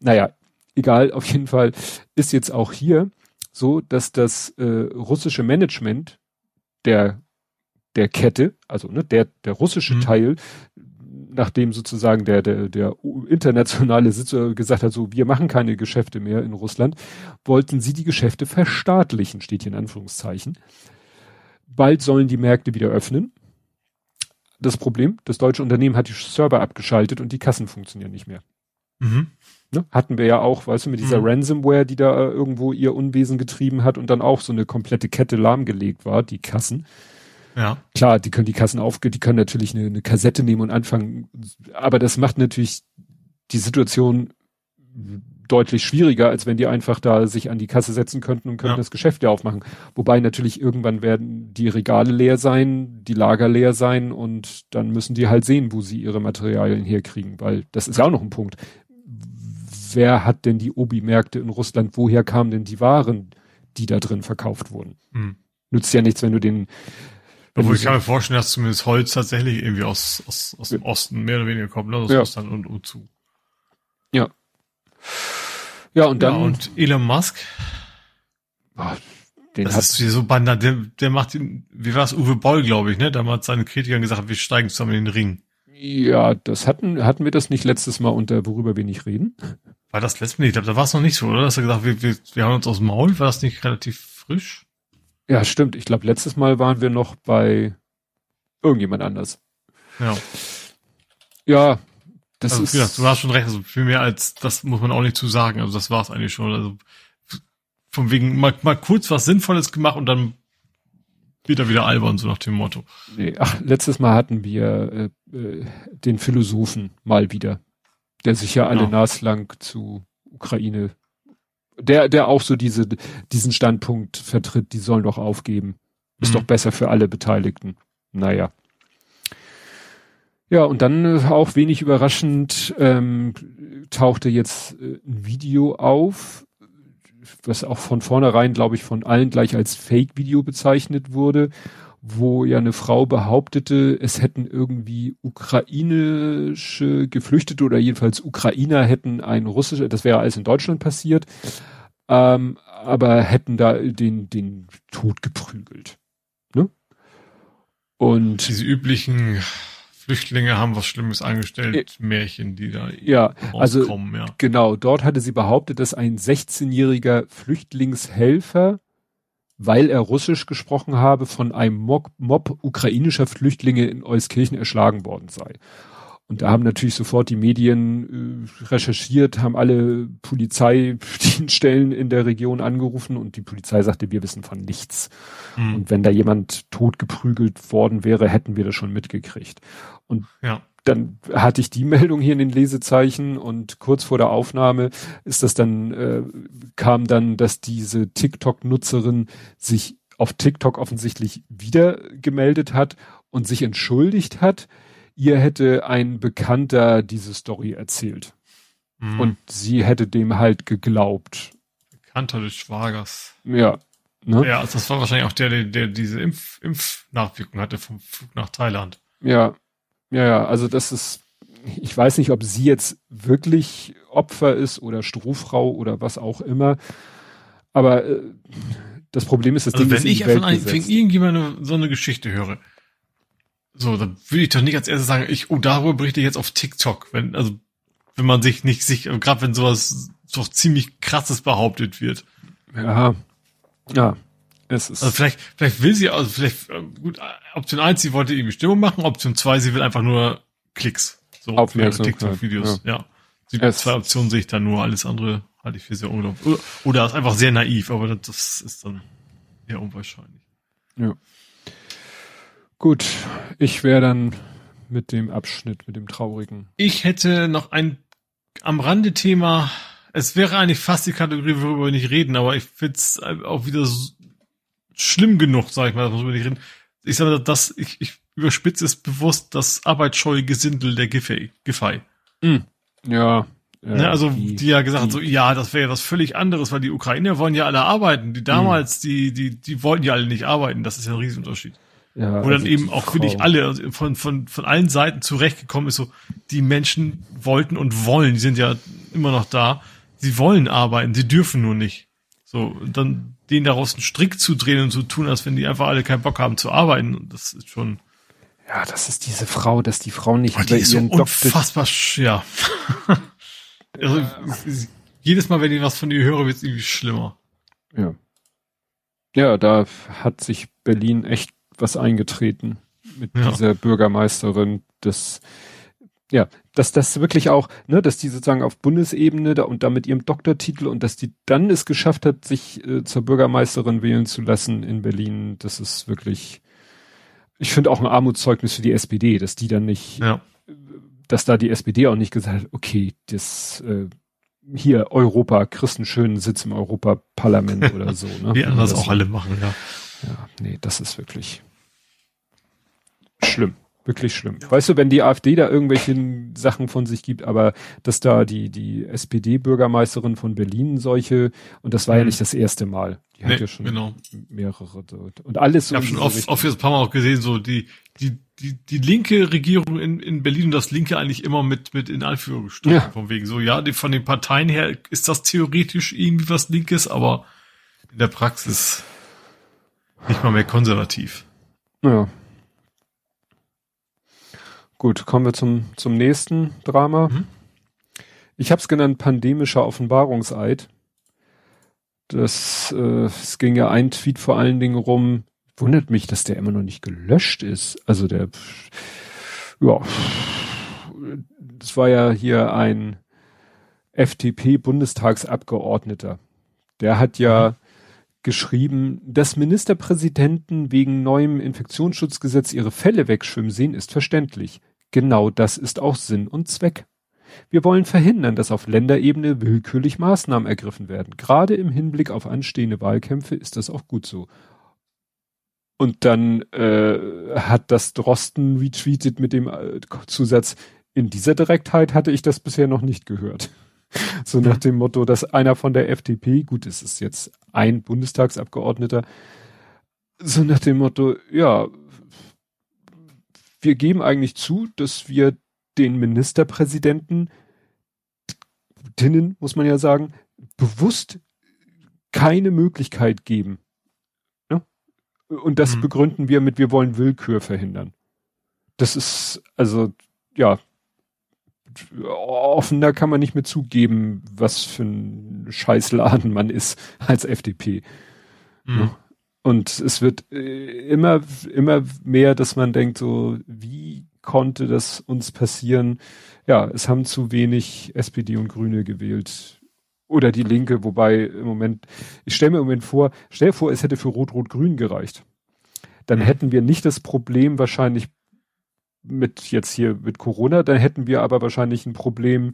Naja, egal, auf jeden Fall ist jetzt auch hier so, dass das äh, russische Management der der Kette, also ne, der der russische mhm. Teil, nachdem sozusagen der der der internationale Sitzer gesagt hat, so wir machen keine Geschäfte mehr in Russland, wollten sie die Geschäfte verstaatlichen, steht hier in Anführungszeichen. Bald sollen die Märkte wieder öffnen. Das Problem, das deutsche Unternehmen hat die Server abgeschaltet und die Kassen funktionieren nicht mehr. Mhm. Ne? Hatten wir ja auch, weißt du, mit dieser mhm. Ransomware, die da äh, irgendwo ihr Unwesen getrieben hat und dann auch so eine komplette Kette lahmgelegt war, die Kassen. Ja. Klar, die können die Kassen aufge, die können natürlich eine, eine Kassette nehmen und anfangen, aber das macht natürlich die Situation deutlich schwieriger, als wenn die einfach da sich an die Kasse setzen könnten und könnten ja. das Geschäft ja aufmachen. Wobei natürlich irgendwann werden die Regale leer sein, die Lager leer sein und dann müssen die halt sehen, wo sie ihre Materialien herkriegen, weil das ist ja auch noch ein Punkt. Wer hat denn die Obi-Märkte in Russland? Woher kamen denn die Waren, die da drin verkauft wurden? Hm. Nützt ja nichts, wenn du den obwohl ich kann mir vorstellen, dass zumindest Holz tatsächlich irgendwie aus, aus, aus dem Osten mehr oder weniger kommt, ne? aus ja. Russland und, und zu. Ja. Ja, und dann. Ja, und Elon Musk. Ach, den das ist so banal. Der, der macht wie war es, Uwe Boll, glaube ich, ne? Damals seine Kritikern gesagt, wir steigen zusammen in den Ring. Ja, das hatten, hatten wir das nicht letztes Mal unter, worüber wir nicht reden? War das letztes Mal? Ich glaube, da war es noch nicht so, oder? Dass er gesagt, wir, wir, wir haben uns aus dem Maul. War das nicht relativ frisch? Ja, stimmt. Ich glaube, letztes Mal waren wir noch bei irgendjemand anders. Ja. Ja, das also, ist. Gesagt, du hast schon recht. Also viel mehr als das muss man auch nicht zu sagen. Also das war es eigentlich schon. Also von wegen mal, mal kurz was Sinnvolles gemacht und dann wird er wieder albern, so nach dem Motto. Nee, ach, letztes Mal hatten wir äh, äh, den Philosophen mal wieder, der sich ja alle ja. naslang zu Ukraine der, der auch so diese, diesen Standpunkt vertritt, die sollen doch aufgeben. Ist mhm. doch besser für alle Beteiligten. Naja. Ja, und dann äh, auch wenig überraschend ähm, tauchte jetzt äh, ein Video auf, was auch von vornherein, glaube ich, von allen gleich als Fake-Video bezeichnet wurde, wo ja eine Frau behauptete, es hätten irgendwie ukrainische Geflüchtete oder jedenfalls Ukrainer hätten ein russisches, das wäre alles in Deutschland passiert, ähm, aber hätten da den, den Tod geprügelt. Ne? Und diese üblichen Flüchtlinge haben was Schlimmes angestellt, äh, Märchen, die da ja, also ja. genau, dort hatte sie behauptet, dass ein 16-jähriger Flüchtlingshelfer weil er Russisch gesprochen habe, von einem Mob, Mob ukrainischer Flüchtlinge in Euskirchen erschlagen worden sei. Und da haben natürlich sofort die Medien äh, recherchiert, haben alle Polizeidienststellen in der Region angerufen und die Polizei sagte, wir wissen von nichts. Mhm. Und wenn da jemand totgeprügelt worden wäre, hätten wir das schon mitgekriegt. Und ja dann hatte ich die Meldung hier in den Lesezeichen und kurz vor der Aufnahme ist das dann, äh, kam dann, dass diese TikTok-Nutzerin sich auf TikTok offensichtlich wieder gemeldet hat und sich entschuldigt hat. Ihr hätte ein Bekannter diese Story erzählt. Mhm. Und sie hätte dem halt geglaubt. Bekannter des Schwagers. Ja. Ne? Ja, also das war wahrscheinlich auch der, der, der diese Impf, Impfnachwirkung hatte vom Flug nach Thailand. Ja, ja, ja, also das ist, ich weiß nicht, ob sie jetzt wirklich Opfer ist oder Strohfrau oder was auch immer. Aber äh, das Problem ist, das also Ding wenn ich von, einem, wenn irgendjemand so eine Geschichte höre, so, dann würde ich doch nicht als erstes sagen, ich, oh, darüber berichte ich jetzt auf TikTok, wenn, also, wenn man sich nicht sich, gerade wenn sowas doch ziemlich krasses behauptet wird. Ja, ja, es ist also vielleicht, vielleicht will sie, also vielleicht, äh, gut, Option 1, sie wollte irgendwie Stimmung machen, Option 2, sie will einfach nur Klicks. So, TikTok-Videos, ja. ja. Die zwei Optionen sehe ich dann nur, alles andere halte ich für sehr unglaublich. Oder, oder ist einfach sehr naiv, aber das ist dann eher unwahrscheinlich. Ja. Gut, ich wäre dann mit dem Abschnitt, mit dem traurigen. Ich hätte noch ein am Rande Thema. Es wäre eigentlich fast die Kategorie, worüber wir nicht reden, aber ich finde es auch wieder so, schlimm genug, sag ich mal, das muss man nicht reden. Ich sage, dass ich, ich überspitze es bewusst das arbeitsscheue Gesindel der Giffey. Giffey. Mm. Ja. Äh, ne, also die, die ja gesagt die, so, ja, das wäre ja was völlig anderes, weil die Ukrainer wollen ja alle arbeiten. Die damals, mm. die, die, die wollten ja alle nicht arbeiten. Das ist ja ein Riesenunterschied. Ja, Wo dann also eben auch wirklich alle also von, von, von allen Seiten zurechtgekommen ist, so, die Menschen wollten und wollen, die sind ja immer noch da, sie wollen arbeiten, sie dürfen nur nicht. So, dann denen daraus einen Strick zu drehen und zu tun, als wenn die einfach alle keinen Bock haben zu arbeiten. Und das ist schon. Ja, das ist diese Frau, dass die Frau nicht oh, die ist so unfassbar, ja. also, jedes Mal, wenn ich was von ihr höre, wird es irgendwie schlimmer. Ja. Ja, da hat sich Berlin echt was eingetreten mit ja. dieser Bürgermeisterin. Das, ja, dass das wirklich auch, ne, dass die sozusagen auf Bundesebene da und da mit ihrem Doktortitel und dass die dann es geschafft hat, sich äh, zur Bürgermeisterin wählen zu lassen in Berlin, das ist wirklich, ich finde auch ein Armutszeugnis für die SPD, dass die dann nicht, ja. dass da die SPD auch nicht gesagt hat, okay, das äh, hier Europa, einen schönen Sitz im Europaparlament oder so. Ne? Wie anders auch alle machen, ja. Ja, nee, das ist wirklich schlimm. Wirklich schlimm. Ja. Weißt du, wenn die AfD da irgendwelche Sachen von sich gibt, aber dass da die, die SPD-Bürgermeisterin von Berlin solche, und das war mhm. ja nicht das erste Mal. Die nee, hat ja schon genau. mehrere dort. Und alles so. Ich habe schon oft, oft ein paar Mal auch gesehen, so die, die, die, die linke Regierung in, in Berlin und das Linke eigentlich immer mit, mit in Anführungsstrichen. Ja. Von wegen so, ja, die, von den Parteien her ist das theoretisch irgendwie was Linkes, aber in der Praxis nicht mal mehr konservativ. Ja. Gut, kommen wir zum, zum nächsten Drama. Mhm. Ich habe es genannt pandemischer Offenbarungseid. Das, äh, es ging ja ein Tweet vor allen Dingen rum. Wundert mich, dass der immer noch nicht gelöscht ist. Also der, ja, das war ja hier ein FDP-Bundestagsabgeordneter. Der hat ja mhm. geschrieben, dass Ministerpräsidenten wegen neuem Infektionsschutzgesetz ihre Fälle wegschwimmen sehen, ist verständlich. Genau das ist auch Sinn und Zweck. Wir wollen verhindern, dass auf Länderebene willkürlich Maßnahmen ergriffen werden. Gerade im Hinblick auf anstehende Wahlkämpfe ist das auch gut so. Und dann äh, hat das Drosten retweetet mit dem äh, Zusatz, in dieser Direktheit hatte ich das bisher noch nicht gehört. so nach dem Motto, dass einer von der FDP, gut, es ist jetzt ein Bundestagsabgeordneter, so nach dem Motto, ja, wir geben eigentlich zu, dass wir den Ministerpräsidenten, Tinnen, muss man ja sagen, bewusst keine Möglichkeit geben. Ja? Und das mhm. begründen wir mit, wir wollen Willkür verhindern. Das ist, also, ja, offener kann man nicht mehr zugeben, was für ein Scheißladen man ist als FDP. Mhm. Ja? Und es wird äh, immer, immer mehr, dass man denkt, so, wie konnte das uns passieren? Ja, es haben zu wenig SPD und Grüne gewählt. Oder die Linke, wobei im Moment, ich stelle mir im Moment vor, stell vor, es hätte für Rot-Rot-Grün gereicht. Dann mhm. hätten wir nicht das Problem wahrscheinlich mit jetzt hier mit Corona, dann hätten wir aber wahrscheinlich ein Problem.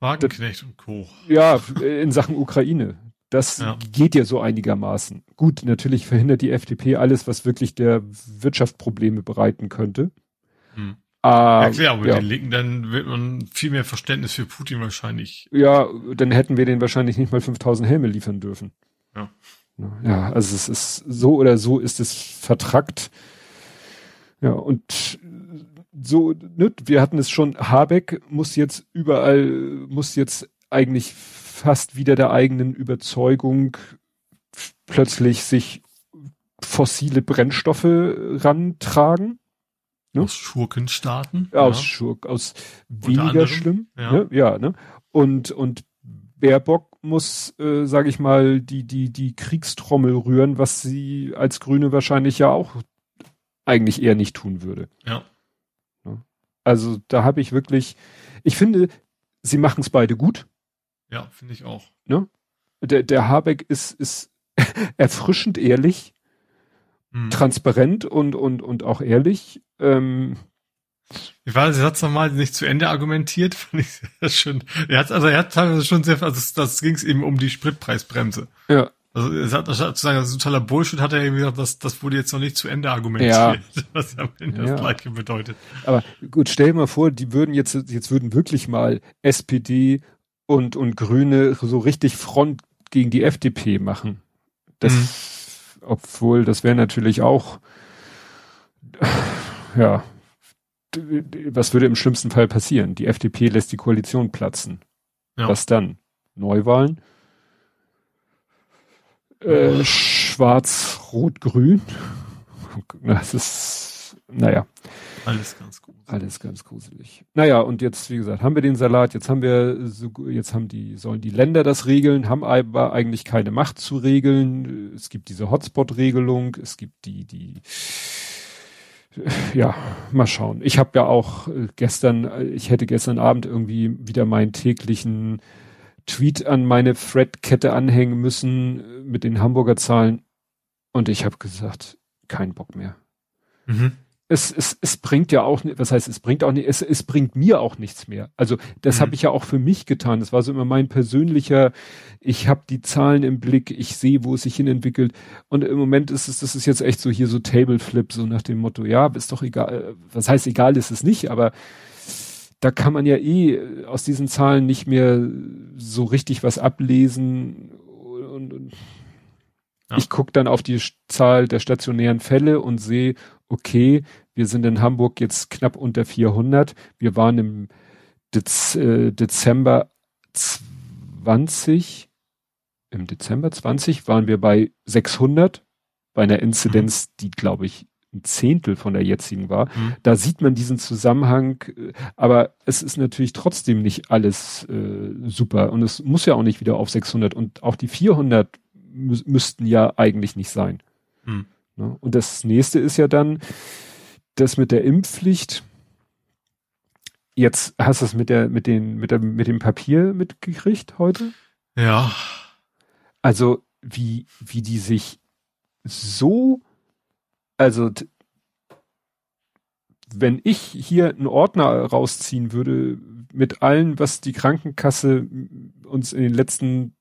Wagenknecht und Co. Ja, in Sachen Ukraine. Das ja. geht ja so einigermaßen. Gut, natürlich verhindert die FDP alles, was wirklich der Wirtschaft Probleme bereiten könnte. Hm. Äh, ja klar, aber ja. den Linken, dann wird man viel mehr Verständnis für Putin wahrscheinlich. Ja, dann hätten wir den wahrscheinlich nicht mal 5000 Helme liefern dürfen. Ja. Ja, also es ist so oder so ist es vertrackt. Ja, und so, ne, wir hatten es schon, Habeck muss jetzt überall, muss jetzt eigentlich fast wieder der eigenen Überzeugung plötzlich sich fossile Brennstoffe rantragen. Ne? Aus Schurkenstaaten. Ja, aus Schurk, aus weniger schlimm. Ja, ne? ja ne? Und, und Baerbock muss, äh, sage ich mal, die, die, die Kriegstrommel rühren, was sie als Grüne wahrscheinlich ja auch eigentlich eher nicht tun würde. Ja. Ne? Also da habe ich wirklich, ich finde, sie machen es beide gut. Ja, finde ich auch. Ne? Der, der Habeck ist, ist erfrischend ehrlich, hm. transparent und, und, und auch ehrlich. Ähm, ich weiß, er hat es nochmal nicht zu Ende argumentiert, fand ich sehr schön. Er hat, also er hat teilweise schon sehr, also das, das ging es eben um die Spritpreisbremse. Ja. Also er hat, zu sagen, das ist totaler Bullshit, hat er irgendwie gesagt, das, das wurde jetzt noch nicht zu Ende argumentiert, ja. was am Ende ja. das Gleiche bedeutet. Aber gut, stell dir mal vor, die würden jetzt, jetzt würden wirklich mal SPD und, und Grüne so richtig Front gegen die FDP machen. Das, mhm. obwohl, das wäre natürlich auch, ja, was würde im schlimmsten Fall passieren? Die FDP lässt die Koalition platzen. Ja. Was dann? Neuwahlen? Äh, Schwarz, Rot, Grün? Das ist, naja. Alles ganz gut. Alles ganz gruselig. Naja, und jetzt, wie gesagt, haben wir den Salat, jetzt haben wir, jetzt haben die, sollen die Länder das regeln, haben aber eigentlich keine Macht zu regeln. Es gibt diese Hotspot-Regelung, es gibt die, die, ja, mal schauen. Ich habe ja auch äh, gestern, äh, ich hätte gestern Abend irgendwie wieder meinen täglichen Tweet an meine Thread-Kette anhängen müssen äh, mit den Hamburger Zahlen und ich habe gesagt, kein Bock mehr. Mhm es, es, es bringt ja auch, was heißt, es bringt auch nicht, es, es bringt mir auch nichts mehr. Also das mhm. habe ich ja auch für mich getan. Das war so immer mein persönlicher, ich habe die Zahlen im Blick, ich sehe, wo es sich hin entwickelt. Und im Moment ist es, das ist jetzt echt so hier so Tableflip, so nach dem Motto, ja, ist doch egal, was heißt egal ist es nicht, aber da kann man ja eh aus diesen Zahlen nicht mehr so richtig was ablesen und, und ja. ich gucke dann auf die Zahl der stationären Fälle und sehe, okay, wir sind in Hamburg jetzt knapp unter 400. Wir waren im Dez, äh, Dezember 20, im Dezember 20 waren wir bei 600, bei einer Inzidenz, mhm. die glaube ich ein Zehntel von der jetzigen war. Mhm. Da sieht man diesen Zusammenhang, äh, aber es ist natürlich trotzdem nicht alles äh, super und es muss ja auch nicht wieder auf 600 und auch die 400 mü müssten ja eigentlich nicht sein. Mhm. Ne? Und das nächste ist ja dann, das mit der Impfpflicht. Jetzt hast du es mit der, mit den, mit der, mit dem Papier mitgekriegt heute? Ja. Also, wie, wie die sich so, also, wenn ich hier einen Ordner rausziehen würde mit allen, was die Krankenkasse uns in den letzten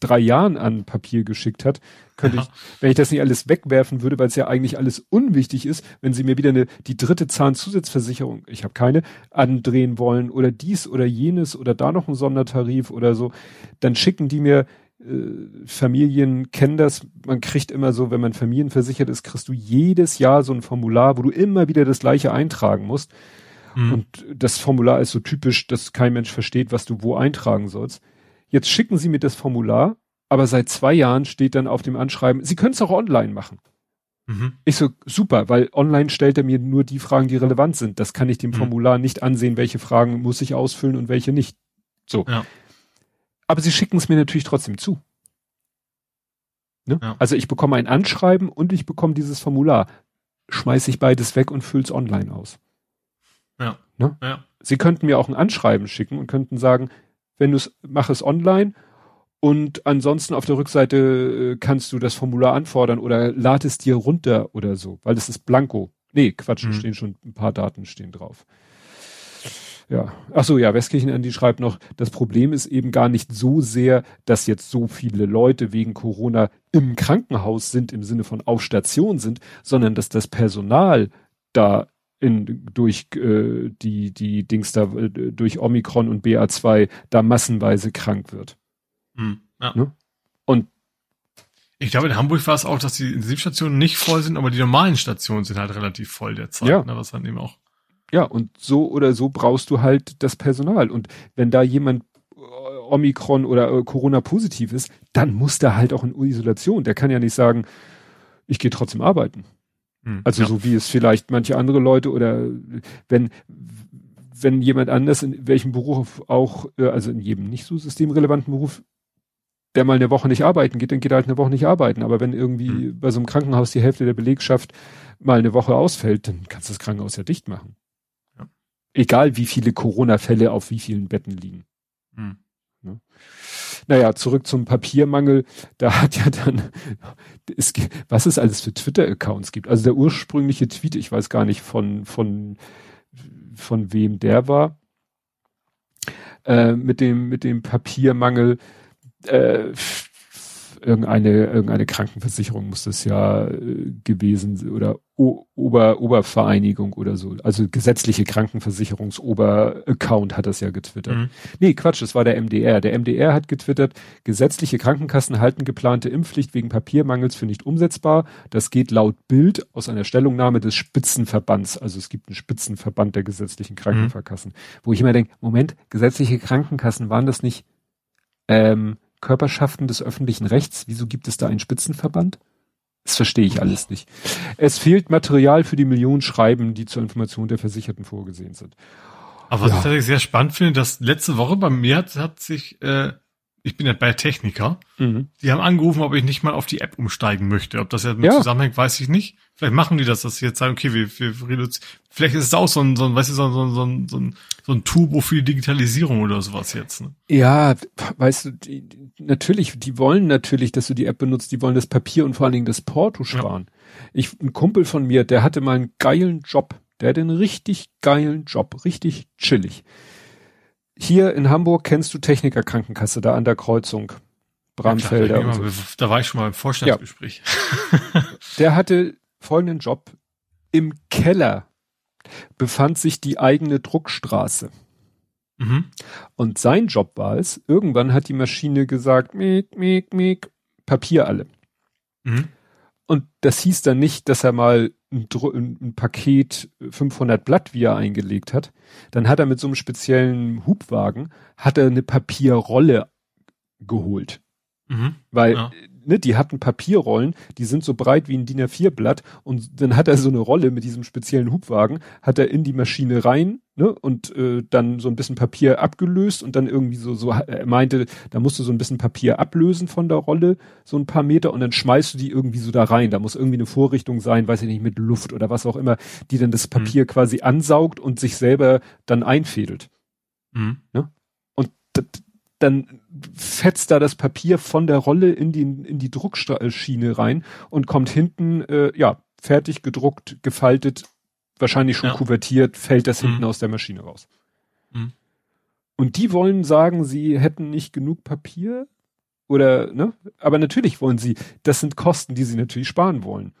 drei Jahren an Papier geschickt hat, könnte ich, wenn ich das nicht alles wegwerfen würde, weil es ja eigentlich alles unwichtig ist, wenn sie mir wieder eine die dritte Zahnzusatzversicherung, ich habe keine, andrehen wollen oder dies oder jenes oder da noch ein Sondertarif oder so, dann schicken die mir äh, Familien kennen das, man kriegt immer so, wenn man familienversichert ist, kriegst du jedes Jahr so ein Formular, wo du immer wieder das gleiche eintragen musst. Mhm. Und das Formular ist so typisch, dass kein Mensch versteht, was du wo eintragen sollst. Jetzt schicken Sie mir das Formular, aber seit zwei Jahren steht dann auf dem Anschreiben, Sie können es auch online machen. Mhm. Ich so, super, weil online stellt er mir nur die Fragen, die relevant sind. Das kann ich dem mhm. Formular nicht ansehen, welche Fragen muss ich ausfüllen und welche nicht. So. Ja. Aber sie schicken es mir natürlich trotzdem zu. Ne? Ja. Also ich bekomme ein Anschreiben und ich bekomme dieses Formular. Schmeiße ich beides weg und fülle es online aus. Ja. Ne? ja. Sie könnten mir auch ein Anschreiben schicken und könnten sagen, wenn du es, mach es online und ansonsten auf der Rückseite äh, kannst du das Formular anfordern oder lad es dir runter oder so, weil das ist blanko. Nee, Quatsch, mhm. stehen schon ein paar Daten stehen drauf. Ja, ach so, ja, Westkirchen Andi schreibt noch, das Problem ist eben gar nicht so sehr, dass jetzt so viele Leute wegen Corona im Krankenhaus sind, im Sinne von auf Station sind, sondern dass das Personal da in, durch äh, die, die Dings da, äh, durch Omikron und BA2 da massenweise krank wird. Hm, ja. Ne? Und ich glaube, in Hamburg war es auch, dass die Intensivstationen nicht voll sind, aber die normalen Stationen sind halt relativ voll derzeit. Ja. Ne, was dann eben auch. Ja, und so oder so brauchst du halt das Personal. Und wenn da jemand äh, Omikron oder äh, Corona positiv ist, dann muss der halt auch in Isolation. Der kann ja nicht sagen, ich gehe trotzdem arbeiten. Hm, also ja. so wie es vielleicht manche andere Leute oder wenn wenn jemand anders in welchem Beruf auch, äh, also in jedem nicht so systemrelevanten Beruf, der mal eine Woche nicht arbeiten geht, dann geht er halt eine Woche nicht arbeiten. Aber wenn irgendwie mhm. bei so einem Krankenhaus die Hälfte der Belegschaft mal eine Woche ausfällt, dann kannst du das Krankenhaus ja dicht machen. Ja. Egal wie viele Corona-Fälle auf wie vielen Betten liegen. Mhm. Ne? Naja, zurück zum Papiermangel. Da hat ja dann, es, was es alles für Twitter-Accounts gibt. Also der ursprüngliche Tweet, ich weiß gar nicht von, von, von wem der war, äh, mit dem, mit dem Papiermangel, äh, irgendeine, irgendeine Krankenversicherung muss das ja äh, gewesen oder Ober, Obervereinigung oder so. Also gesetzliche Krankenversicherungsober-Account hat das ja getwittert. Mhm. Nee, Quatsch, das war der MDR. Der MDR hat getwittert, gesetzliche Krankenkassen halten geplante Impfpflicht wegen Papiermangels für nicht umsetzbar. Das geht laut Bild aus einer Stellungnahme des Spitzenverbands. Also es gibt einen Spitzenverband der gesetzlichen Krankenkassen, mhm. wo ich immer denke, Moment, gesetzliche Krankenkassen waren das nicht ähm, Körperschaften des öffentlichen Rechts. Wieso gibt es da einen Spitzenverband? Das verstehe ich alles nicht. Es fehlt Material für die Millionen Schreiben, die zur Information der Versicherten vorgesehen sind. Aber was ja. ich tatsächlich sehr spannend finde, dass letzte Woche bei mir hat, hat sich äh, ich bin ja bei Techniker. Mhm. Die haben angerufen, ob ich nicht mal auf die App umsteigen möchte. Ob das jetzt mit Ja. zusammenhängt, weiß ich nicht. Vielleicht machen die das, dass sie jetzt sagen, okay, wir, wir reduzieren. Vielleicht ist es auch so ein, so ein, weißt du, so ein, so ein, so ein, so ein, Turbo für die Digitalisierung oder sowas jetzt. Ne? Ja, weißt du, die, natürlich, die wollen natürlich, dass du die App benutzt, die wollen das Papier und vor allen Dingen das Porto sparen. Ich, ein Kumpel von mir, der hatte mal einen geilen Job. Der hatte einen richtig geilen Job, richtig chillig. Hier in Hamburg kennst du Techniker Krankenkasse, da an der Kreuzung. Bramfelder. Ja, klar, so. da war ich schon mal im Vorstellungsgespräch. Der hatte folgenden Job. Im Keller befand sich die eigene Druckstraße. Mhm. Und sein Job war es, irgendwann hat die Maschine gesagt, miek, miek, miek, Papier alle. Mhm. Und das hieß dann nicht, dass er mal ein, ein Paket 500 Blatt, wie er eingelegt hat. Dann hat er mit so einem speziellen Hubwagen, hat er eine Papierrolle geholt. Mhm. Weil, Ja. Ne, die hatten Papierrollen, die sind so breit wie ein DIN A4-Blatt und dann hat er so eine Rolle mit diesem speziellen Hubwagen, hat er in die Maschine rein, ne, und äh, dann so ein bisschen Papier abgelöst und dann irgendwie so, so, er meinte, da musst du so ein bisschen Papier ablösen von der Rolle, so ein paar Meter und dann schmeißt du die irgendwie so da rein. Da muss irgendwie eine Vorrichtung sein, weiß ich nicht, mit Luft oder was auch immer, die dann das Papier quasi ansaugt und sich selber dann einfädelt. Mhm. D- dann fetzt da das Papier von der Rolle in die, in die Druckschiene rein und kommt hinten, äh, ja, fertig gedruckt, gefaltet, wahrscheinlich schon Ja. kuvertiert, fällt das Mhm. hinten aus der Maschine raus. Mhm. Und die wollen sagen, sie hätten nicht genug Papier oder, ne? Aber natürlich wollen sie, das sind Kosten, die sie natürlich sparen wollen.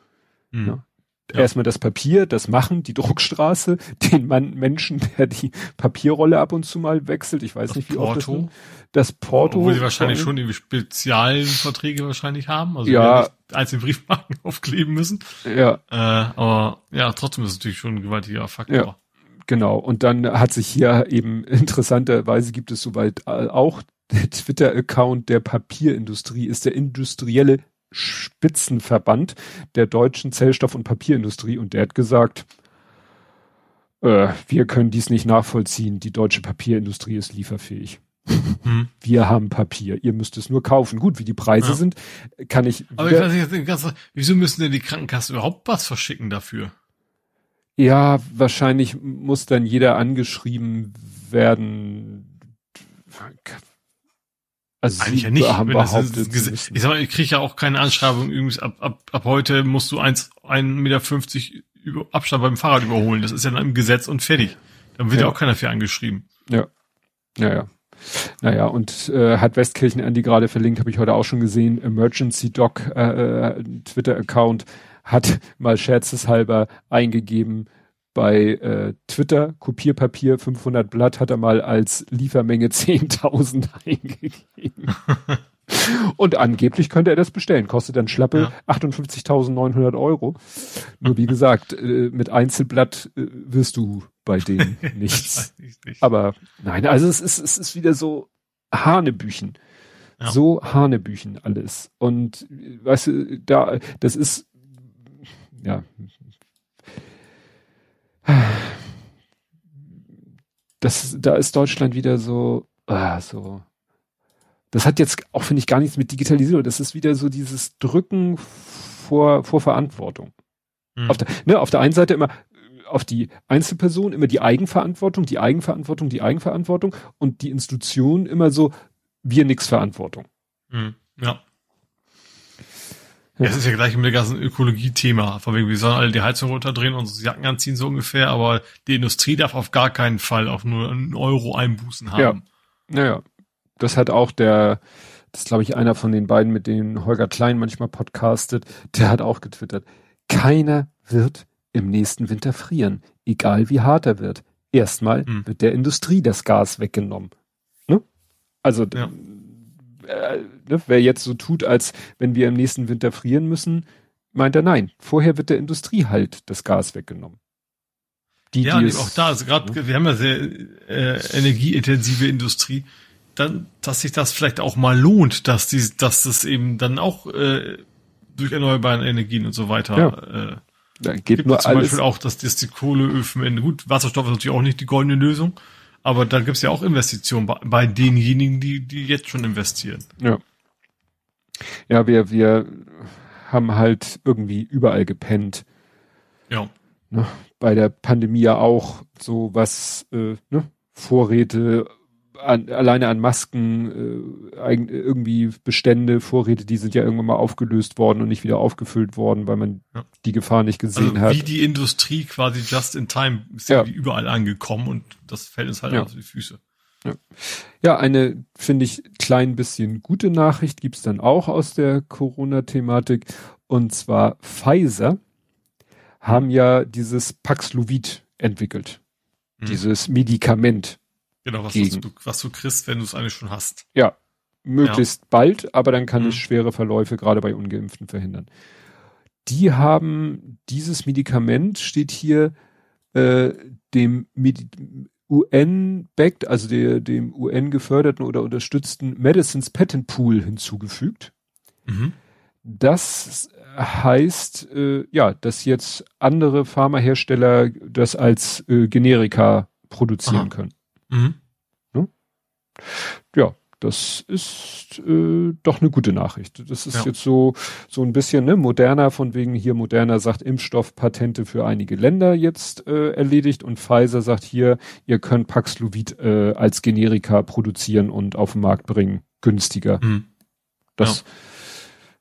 Mhm. Ja. Ja. Erstmal das Papier, das Machen, die Druckstraße, den Mann, Menschen, der die Papierrolle ab und zu mal wechselt. Ich weiß Das nicht, wie oft das, Porto. das Porto. Obwohl sie wahrscheinlich schon irgendwie Spezialverträge wahrscheinlich haben, also Ja. ja. nicht einzelne Briefmarken aufkleben müssen. Ja, Äh, aber ja, trotzdem ist es natürlich schon ein gewaltiger Faktor. Ja. genau. Und dann hat sich hier eben interessanterweise gibt es soweit äh, auch der Twitter-Account der Papierindustrie ist der industrielle Spitzenverband der deutschen Zellstoff- und Papierindustrie und der hat gesagt, äh, wir können dies nicht nachvollziehen. Die deutsche Papierindustrie ist lieferfähig. Hm. Wir haben Papier. Ihr müsst es nur kaufen. Gut, wie die Preise Ja. sind, kann ich. Aber ich weiß nicht, ganz, wieso müssen denn die Krankenkassen überhaupt was verschicken dafür? Ja, wahrscheinlich muss dann jeder angeschrieben werden. Also Eigentlich ja nicht. haben das behauptet, Gese- müssten- ich sag mal, ich kriege ja auch keine Anschreibung, irgendwie ab, ab, ab heute musst du 1, 1,50 Meter über Abstand beim Fahrrad überholen. Das ist ja dann im Gesetz und fertig. Dann wird ja, Ja. auch keiner für angeschrieben. Ja. Ja, ja. Naja, und äh, hat Westkirchen Andy gerade verlinkt, habe ich heute auch schon gesehen. Emergency Doc äh, äh, Twitter-Account hat mal scherzeshalber eingegeben bei äh, Twitter Kopierpapier 500 Blatt hat er mal als Liefermenge 10.000 eingegeben. Und angeblich könnte er das bestellen. Kostet dann schlappe Ja. 58.900 Euro. Nur wie gesagt, äh, mit Einzelblatt äh, wirst du bei denen nichts. Nicht. Aber nein, also es ist, es ist wieder so Hanebüchen. Ja. So Hanebüchen alles. Und äh, weißt du, da, das ist, ja. Das, da ist Deutschland wieder so, ah, so. Das hat jetzt auch, finde ich, gar nichts mit Digitalisierung. Das ist wieder so dieses Drücken vor, vor Verantwortung. Hm. Auf der, ne, auf der einen Seite immer auf die Einzelperson immer die Eigenverantwortung, die Eigenverantwortung, die Eigenverantwortung und die Institution immer so, wir nix Verantwortung. Hm. Ja. Ja, es ist ja gleich mit dem ganzen Ökologie-Thema. Von wegen, wir sollen alle die Heizung runterdrehen und uns Jacken anziehen, so ungefähr, aber die Industrie darf auf gar keinen Fall auch nur einen Euro Einbußen haben. Naja, das hat auch der, das ist glaube ich einer von den beiden, mit denen Holger Klein manchmal podcastet, der hat auch getwittert. Keiner wird im nächsten Winter frieren, egal wie hart er wird. Erstmal Hm. wird der Industrie das Gas weggenommen. Ne? Also Ja. Äh, ne, wer jetzt so tut, als wenn wir im nächsten Winter frieren müssen, meint er nein. Vorher wird der Industrie halt das Gas weggenommen. Die, Ja, die es- auch da, also gerade, wir haben ja sehr äh, energieintensive Industrie, dann, dass sich das vielleicht auch mal lohnt, dass die, dass das eben dann auch äh, durch erneuerbare Energien und so weiter äh, da geht gibt nur zum alles. Beispiel auch, dass, dass die Kohleöfen in gut Wasserstoff ist natürlich auch nicht die goldene Lösung, Aber da gibt's ja auch Investitionen bei, bei denjenigen, die, die jetzt schon investieren. Ja. Ja, wir, wir haben halt irgendwie überall gepennt. Ja. Ne? Bei der Pandemie ja auch so was, äh, ne? Vorräte, an, alleine an Masken, äh, irgendwie Bestände, Vorräte, die sind ja irgendwann mal aufgelöst worden und nicht wieder aufgefüllt worden, weil man ja. die Gefahr nicht gesehen also hat. Wie die Industrie quasi just in time ist ja. überall angekommen und das fällt uns halt ja. auf die Füße. Ja, ja eine, finde ich, klein bisschen gute Nachricht gibt's dann auch aus der Corona-Thematik. Und zwar Pfizer haben ja dieses Paxlovid entwickelt. Mhm. Dieses Medikament. Genau, was, gegen. Du, was du kriegst, wenn du es eigentlich schon hast. Ja, möglichst ja. bald, aber dann kann mhm. es schwere Verläufe gerade bei Ungeimpften verhindern. Die haben dieses Medikament, steht hier, äh, dem Medi UN-backed, also der, dem UN geförderten oder unterstützten Medicines Patent Pool hinzugefügt. Mhm. Das heißt, äh, ja, dass jetzt andere Pharmahersteller das als äh, Generika produzieren Aha. können. Mhm. Ne? Ja, das ist äh, doch eine gute Nachricht. Das ist ja. jetzt so so ein bisschen ne, moderner, von wegen hier moderner sagt Impfstoffpatente für einige Länder jetzt äh, erledigt und Pfizer sagt hier, ihr könnt Paxlovid äh, als Generika produzieren und auf den Markt bringen, günstiger. Mhm. Das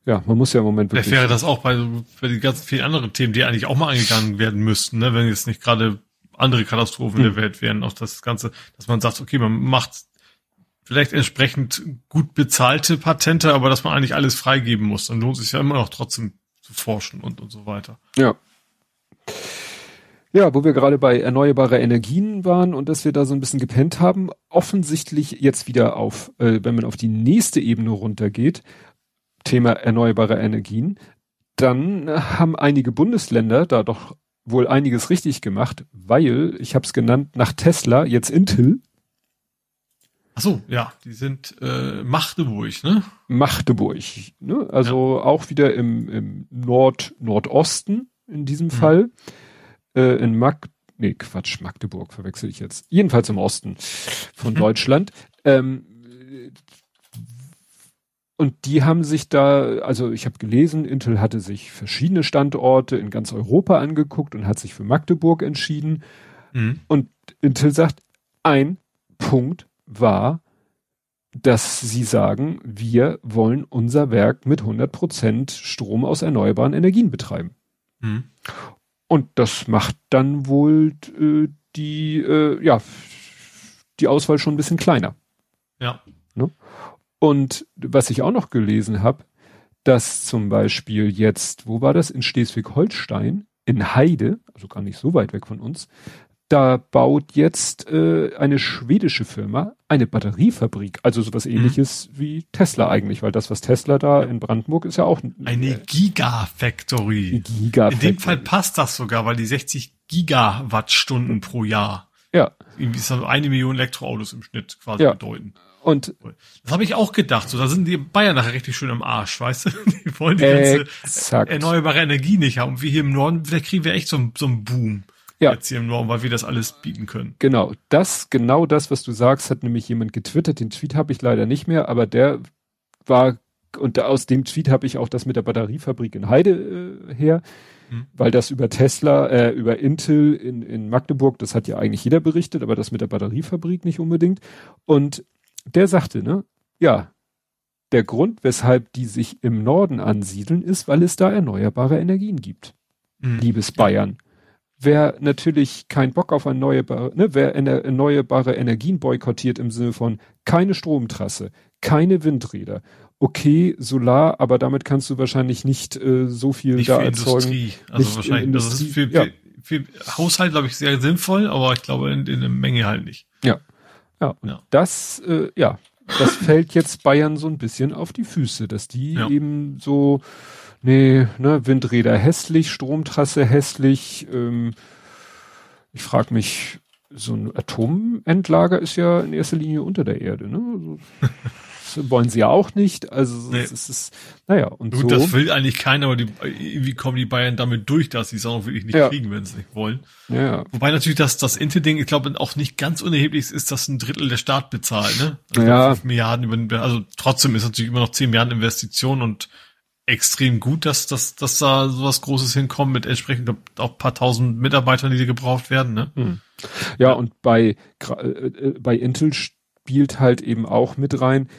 ja. ja. man muss ja im Moment wirklich. Vielleicht wäre das auch bei, bei den ganzen vielen anderen Themen, die eigentlich auch mal angegangen werden müssten, ne, wenn jetzt nicht gerade andere Katastrophen mhm. der Welt wären, auch das Ganze, dass man sagt, okay, man macht vielleicht entsprechend gut bezahlte Patente, aber dass man eigentlich alles freigeben muss. Dann lohnt es sich ja immer noch trotzdem zu forschen und, und so weiter. Ja. Ja, wo wir gerade bei erneuerbare Energien waren und dass wir da so ein bisschen gepennt haben, offensichtlich jetzt wieder auf, äh, wenn man auf die nächste Ebene runtergeht, Thema erneuerbare Energien, dann haben einige Bundesländer da doch wohl einiges richtig gemacht, weil, ich habe es genannt, nach Tesla jetzt Intel Ach so, ja, die sind äh, Magdeburg, ne? Magdeburg, ne? Also ja. auch wieder im, im Nord Nordosten in diesem mhm. Fall. Äh, in Mag nee, Quatsch, Magdeburg verwechsel ich jetzt. Jedenfalls im Osten von mhm. Deutschland. Ähm, und die haben sich da, also ich habe gelesen, Intel hatte sich verschiedene Standorte in ganz Europa angeguckt und hat sich für Magdeburg entschieden. Mhm. Und Intel sagt, ein Punkt war, dass sie sagen, wir wollen unser Werk mit 100 Prozent Strom aus erneuerbaren Energien betreiben. Mhm. Und das macht dann wohl äh, die, äh, ja, die Auswahl schon ein bisschen kleiner. Ja. Ne? Und was ich auch noch gelesen habe, dass zum Beispiel jetzt, wo war das? In Schleswig-Holstein, in Heide, also gar nicht so weit weg von uns, da baut jetzt äh, eine schwedische Firma eine Batteriefabrik, also sowas mhm. ähnliches mhm. wie Tesla eigentlich, weil das, was Tesla da in Brandenburg ist ja auch eine äh, Gigafactory. Giga in dem Fall passt das sogar, weil die 60 Gigawattstunden pro Jahr. Ja. Irgendwie ist das eine Million Elektroautos im Schnitt quasi ja. bedeuten. Und das habe ich auch gedacht. So, da sind die Bayern nachher richtig schön am Arsch, weißt du? Die wollen die ganze Exakt. erneuerbare Energie nicht haben. Und wir hier im Norden, da kriegen wir echt so, so einen Boom ja. jetzt hier im Raum, weil wir das alles bieten können. Genau, das, genau das, was du sagst, hat nämlich jemand getwittert. Den Tweet habe ich leider nicht mehr, aber der war, und aus dem Tweet habe ich auch das mit der Batteriefabrik in Heide äh, her, hm. weil das über Tesla, äh, über Intel in, in Magdeburg, das hat ja eigentlich jeder berichtet, aber das mit der Batteriefabrik nicht unbedingt. Und der sagte, ne, ja, der Grund, weshalb die sich im Norden ansiedeln, ist, weil es da erneuerbare Energien gibt. Mhm. Liebes Bayern wer natürlich keinen Bock auf erneuerbare, ne, wer erneuerbare Energien boykottiert im Sinne von keine Stromtrasse, keine Windräder, okay, Solar, aber damit kannst du wahrscheinlich nicht äh, so viel nicht da für erzeugen. Industrie. Also wahrscheinlich, das ist für, ja. für, für Haushalt, glaube ich, sehr sinnvoll, aber ich glaube in, in der Menge halt nicht. Ja. Ja, ja. das, äh, ja, das fällt jetzt Bayern so ein bisschen auf die Füße, dass die ja. eben so nee, ne, Windräder hässlich, Stromtrasse hässlich. Ähm, ich frage mich, so ein Atomendlager ist ja in erster Linie unter der Erde, ne? Also, das wollen sie ja auch nicht. Also nee. es ist, naja, und Gut, so. das will eigentlich keiner, aber die, irgendwie kommen die Bayern damit durch, dass sie es auch wirklich nicht ja. kriegen, wenn sie nicht wollen. Ja. Wobei natürlich das, das Intel-Ding, ich glaube, auch nicht ganz unerheblich ist, dass ein Drittel der Staat bezahlt, ne? Also ja. 5 Milliarden über, also trotzdem ist natürlich immer noch 10 Milliarden Investitionen und extrem gut, dass, dass, dass da sowas Großes hinkommt mit entsprechend auch paar tausend Mitarbeitern, die gebraucht werden. Ne? Hm. Ja, ja, und bei, äh, bei Intel spielt halt eben auch mit rein,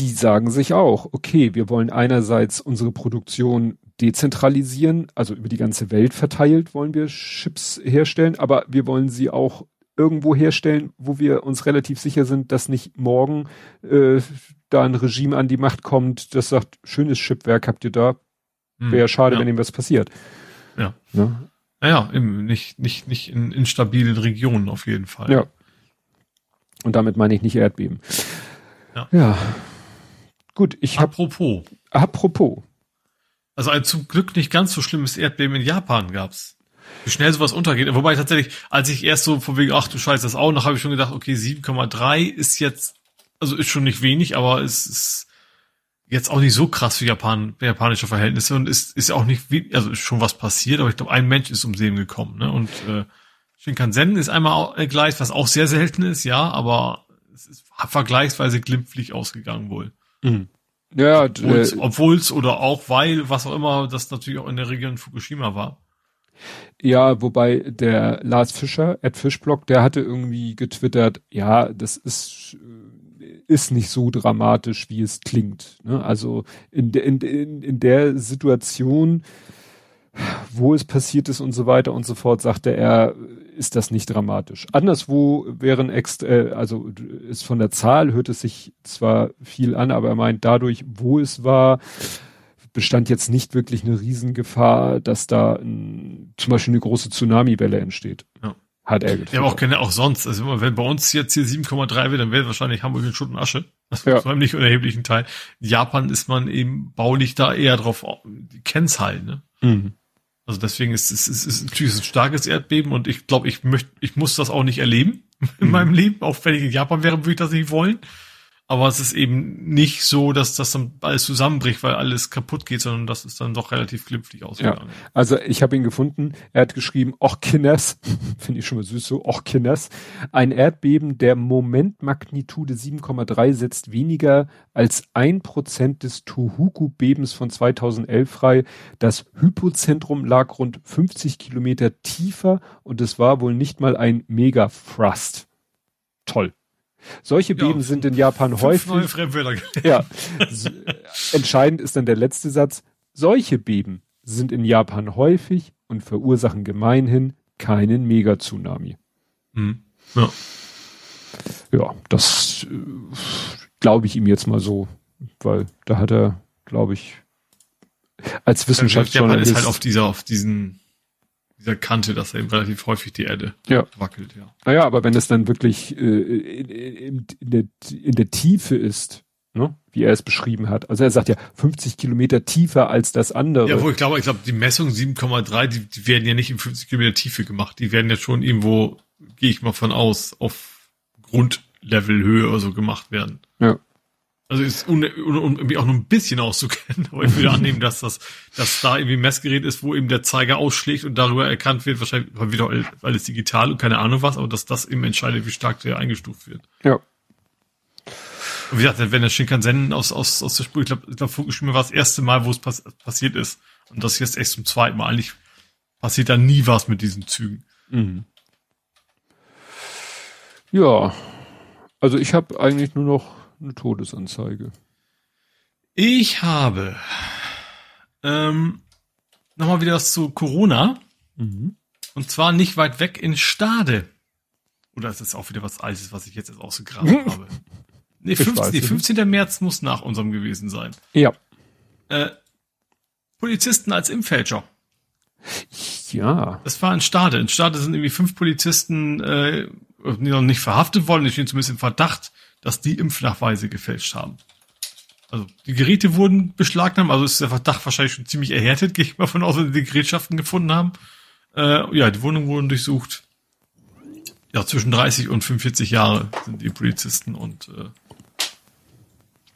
die sagen sich auch, okay, wir wollen einerseits unsere Produktion dezentralisieren, also über die ganze Welt verteilt wollen wir Chips herstellen, aber wir wollen sie auch irgendwo herstellen, wo wir uns relativ sicher sind, dass nicht morgen äh, da ein Regime an die Macht kommt, das sagt, schönes Chipwerk habt ihr da. Hm, Wäre schade, ja. wenn ihm was passiert. Ja. Ne? Naja, im, nicht, nicht, nicht in instabilen Regionen auf jeden Fall. Ja. Und damit meine ich nicht Erdbeben. Ja. ja. Gut, ich habe. Apropos. Apropos. Also ein zum Glück nicht ganz so schlimmes Erdbeben in Japan gab's. Wie schnell sowas untergeht. Wobei tatsächlich, als ich erst so von wegen, ach du Scheiße, das auch noch, habe ich schon gedacht, okay, 7,3 ist jetzt also ist schon nicht wenig, aber es ist jetzt auch nicht so krass für Japan, japanische Verhältnisse und ist, ist auch nicht, wie, also ist schon was passiert, aber ich glaube, ein Mensch ist ums Leben gekommen, ne? Und äh, Shinkansen ist einmal gleich, was auch sehr selten ist, ja, aber es ist vergleichsweise glimpflich ausgegangen wohl. Mhm. Ja, obwohl es oder auch weil, was auch immer, das natürlich auch in der Region Fukushima war. Ja, wobei der Lars Fischer, Ed Fischblock, der hatte irgendwie getwittert, ja, das ist ist nicht so dramatisch, wie es klingt. Ne? Also in, de, in, in, in der Situation, wo es passiert ist und so weiter und so fort, sagte er, ist das nicht dramatisch. Anderswo wären extra, äh, also ist von der Zahl hört es sich zwar viel an, aber er meint dadurch, wo es war, bestand jetzt nicht wirklich eine Riesengefahr, dass da ein, zum Beispiel eine große Tsunami-Welle entsteht. Ja. Hat er getroffen. Ja, aber auch keine, auch sonst. Also wenn bei uns jetzt hier 7,3 wird, dann wäre wahrscheinlich Hamburg in Schutt und Asche. Das ja. einem nicht unerheblichen Teil. In Japan ist man eben baulich da eher drauf, die kennt's halt, ne? Mhm. Also deswegen ist es ist, ist, natürlich ein starkes Erdbeben und ich glaube, ich möchte, ich muss das auch nicht erleben in mhm. meinem Leben. Auch wenn ich in Japan wäre, würde ich das nicht wollen. Aber es ist eben nicht so, dass das dann alles zusammenbricht, weil alles kaputt geht, sondern das ist dann doch relativ glimpflich ausgegangen. Ja, also ich habe ihn gefunden. Er hat geschrieben, Och Kinders, finde ich schon mal süß so, Och Kinders. Ein Erdbeben der Momentmagnitude 7,3 setzt weniger als ein Prozent des Tohoku-Bebens von 2011 frei. Das Hypozentrum lag rund 50 Kilometer tiefer und es war wohl nicht mal ein Mega-Thrust. Toll. Solche Beben ja, sind in Japan häufig. ja. Entscheidend ist dann der letzte Satz. Solche Beben sind in Japan häufig und verursachen gemeinhin keinen Mega-Tsunami. Mhm. Ja. Ja, das äh, glaube ich ihm jetzt mal so, weil da hat er, glaube ich, als Wissenschaftsjournalist. Japan ist halt auf dieser, auf diesen dieser Kante, dass eben relativ häufig die Erde ja. wackelt, ja. Naja, aber wenn es dann wirklich äh, in, in, der, in der Tiefe ist, ne, wie er es beschrieben hat. Also er sagt ja 50 Kilometer tiefer als das andere. Ja, wo ich glaube, ich glaube, die Messung 7,3, die, die werden ja nicht in 50 Kilometer Tiefe gemacht. Die werden ja schon irgendwo, gehe ich mal von aus, auf Grundlevelhöhe oder so gemacht werden. Ja. Also ist un, un, um mich auch nur ein bisschen auszukennen, aber ich würde annehmen, dass das, dass da irgendwie ein Messgerät ist, wo eben der Zeiger ausschlägt und darüber erkannt wird, wahrscheinlich wieder alles digital und keine Ahnung was, aber dass das eben entscheidet, wie stark der eingestuft wird. Ja. Und wie gesagt, wenn der Shinkansen aus, aus, aus der Spur, ich glaube, ich glaub, Fukushima war das erste Mal, wo es pass passiert ist. Und das jetzt echt zum zweiten Mal. Eigentlich passiert da nie was mit diesen Zügen. Mhm. Ja. Also ich habe eigentlich nur noch eine Todesanzeige. Ich habe ähm, nochmal wieder was zu Corona. Mhm. Und zwar nicht weit weg in Stade. Oder ist das auch wieder was Altes, was ich jetzt erst ausgegraben habe? Nee, 15, nee, 15. März muss nach unserem gewesen sein. Ja. Äh, Polizisten als Impfälscher. Ja. Das war in Stade. In Stade sind irgendwie fünf Polizisten äh, noch nicht verhaftet worden. Ich bin zumindest im Verdacht, dass die Impfnachweise gefälscht haben. Also die Geräte wurden beschlagnahmt, also ist der Verdacht wahrscheinlich schon ziemlich erhärtet, gehe ich mal von aus, wenn die Gerätschaften gefunden haben. Äh, ja, die Wohnungen wurden durchsucht. Ja, zwischen 30 und 45 Jahre sind die Polizisten und äh,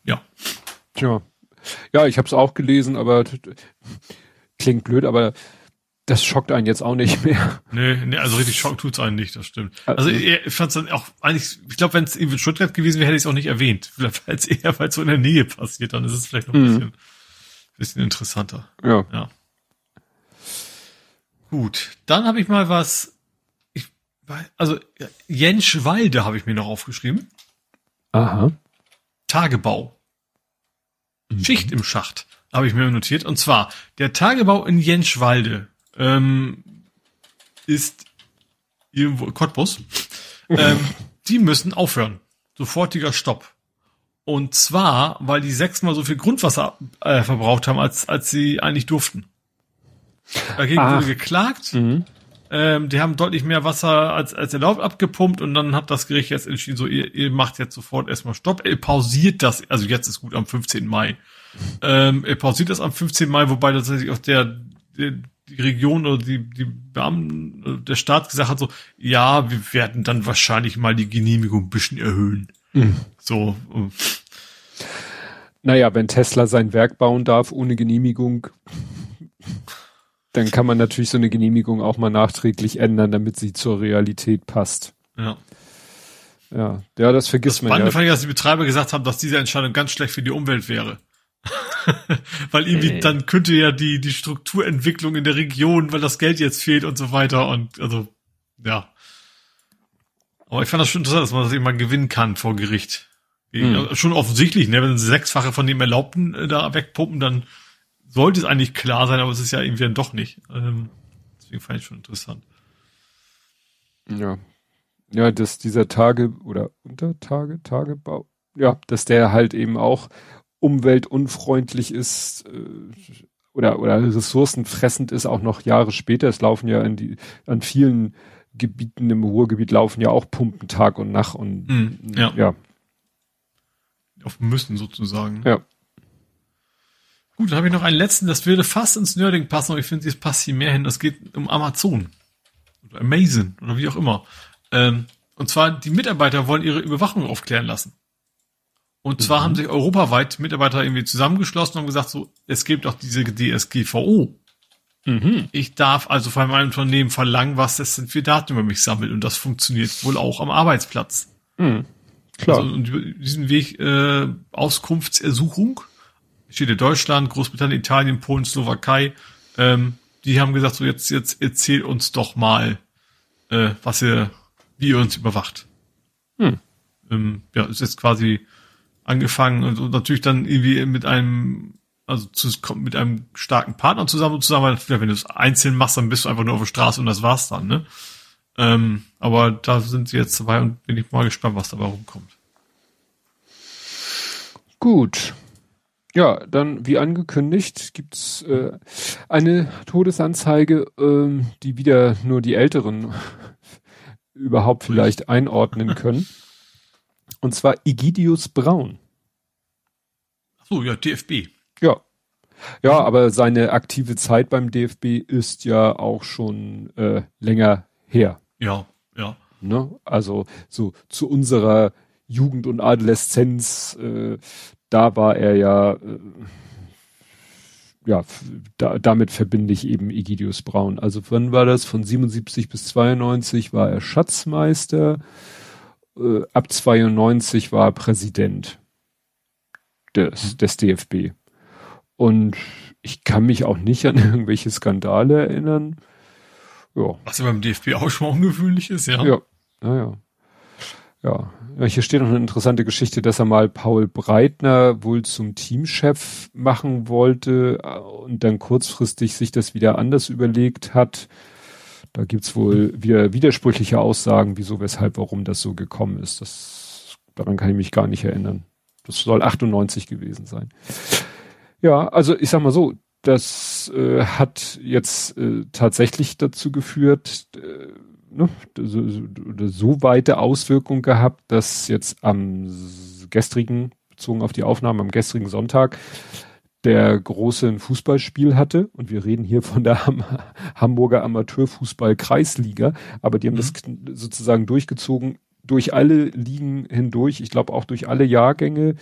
Ja. Tja. Ja, ich habe es auch gelesen, aber klingt blöd, aber das schockt einen jetzt auch nicht mehr. Nee, nee also richtig schocken tut's einen nicht, das stimmt. Also ich fand's dann auch eigentlich, ich glaube, wenn es irgendwie Stuttgart gewesen wäre, hätte ich es auch nicht erwähnt. Vielleicht weil es eher, weil es so in der Nähe passiert, dann ist es vielleicht noch ein Mhm. bisschen, bisschen interessanter. Ja. Ja. Gut, dann habe ich mal was. Ich, also Jenschwalde habe ich mir noch aufgeschrieben. Aha. Tagebau. Schicht im Schacht habe ich mir notiert. Und zwar der Tagebau in Jenschwalde ähm, ist irgendwo Cottbus. ähm, die müssen aufhören. Sofortiger Stopp. Und zwar, weil die sechsmal so viel Grundwasser äh, verbraucht haben, als, als sie eigentlich durften. Dagegen Ach. wurde geklagt. Mhm. Ähm, die haben deutlich mehr Wasser als, als erlaubt abgepumpt und dann hat das Gericht jetzt entschieden, so, ihr, ihr macht jetzt sofort erstmal Stopp, ihr pausiert das, also jetzt ist gut am 15. Mai. Ähm, ihr pausiert das am 15. Mai, wobei tatsächlich auch der, der die Region oder die, die Beamten, der Staat gesagt hat so, ja, wir werden dann wahrscheinlich mal die Genehmigung ein bisschen erhöhen. Mhm. So, Naja, wenn Tesla sein Werk bauen darf ohne Genehmigung, dann kann man natürlich so eine Genehmigung auch mal nachträglich ändern, damit sie zur Realität passt. ja. Ja, ja, das vergisst man Spannende ja. fand ich, dass die Betreiber gesagt haben, dass diese Entscheidung ganz schlecht für die Umwelt wäre. weil irgendwie Äh. dann könnte ja die, die Strukturentwicklung in der Region, weil das Geld jetzt fehlt und so weiter und also, ja. Aber ich fand das schon interessant, dass man das eben mal gewinnen kann vor Gericht. Hm. Ja, Schon offensichtlich, ne? Wenn sie sechsfache von dem Erlaubten äh, da wegpumpen, dann sollte es eigentlich klar sein, aber es ist ja irgendwie dann doch nicht. Ähm, deswegen fand ich schon interessant. Ja. Ja, dass dieser Tage oder Untertage, Tagebau, ja, dass der halt eben auch umweltunfreundlich ist äh, oder oder ressourcenfressend ist, auch noch Jahre später. Es laufen ja in die, an vielen Gebieten im Ruhrgebiet laufen ja auch Pumpen Tag und Nacht und Mhm, ja. ja, Auf müssen sozusagen. ja. Gut, dann habe ich noch einen letzten, das würde fast ins Nerding passen, aber ich finde, es passt hier mehr hin. Das geht um Amazon. Oder Amazon oder wie auch immer. Ähm, und zwar, die Mitarbeiter wollen ihre Überwachung aufklären lassen. Und zwar haben sich europaweit Mitarbeiter irgendwie zusammengeschlossen und gesagt, so, es gibt auch diese DSGVO. Mhm. Ich darf also von meinem Unternehmen verlangen, was das sind für Daten über mich sammelt. Und das funktioniert wohl auch am Arbeitsplatz. Mhm. Klar. Also, und über diesen Weg äh, Auskunftsersuchung steht ja Deutschland, Großbritannien, Italien, Polen, Slowakei. Ähm, die haben gesagt, so jetzt jetzt erzählt uns doch mal, äh, was ihr, wie ihr uns überwacht. Hm. Ähm, ja, ist jetzt quasi angefangen und, und natürlich dann irgendwie mit einem also zu, mit einem starken Partner zusammen zusammen, weil wenn du es einzeln machst, dann bist du einfach nur auf der Straße und das war's dann, ne? Ähm, aber da sind sie jetzt dabei und bin ich mal gespannt, was dabei rumkommt. Gut. Ja, dann wie angekündigt gibt's äh, eine Todesanzeige, ähm, die wieder nur die Älteren überhaupt vielleicht einordnen können. Und zwar Egidius Braun. Ach so, ja, DFB. Ja. Ja, aber seine aktive Zeit beim DFB ist ja auch schon äh, länger her. Ja, ja. Ne? Also so zu unserer Jugend und Adoleszenz, äh, da war er ja, äh, ja, da, damit verbinde ich eben Egidius Braun. Also wann war das? Von 77 bis 92 war er Schatzmeister, äh, ab 92 war er Präsident des, des DFB. Und ich kann mich auch nicht an irgendwelche Skandale erinnern. Ja. Was ja beim DFB auch schon mal ungewöhnlich ist, ja. Ja, naja. Ja. ja, hier steht noch eine interessante Geschichte, dass er mal Paul Breitner wohl zum Teamchef machen wollte äh, und dann kurzfristig sich das wieder anders überlegt hat. Da gibt's wohl wieder widersprüchliche Aussagen, wieso, weshalb, warum das so gekommen ist. Das, daran kann ich mich gar nicht erinnern. Das soll 98 gewesen sein. Ja, also ich sag mal so, das äh, hat jetzt äh, tatsächlich dazu geführt, äh, ne, so, so, so weite Auswirkungen gehabt, dass jetzt am gestrigen, bezogen auf die Aufnahme am gestrigen Sonntag, der große ein Fußballspiel hatte und wir reden hier von der Ham Hamburger Amateurfußball-Kreisliga, aber die haben Mhm. das sozusagen durchgezogen durch alle Ligen hindurch, ich glaube auch durch alle Jahrgänge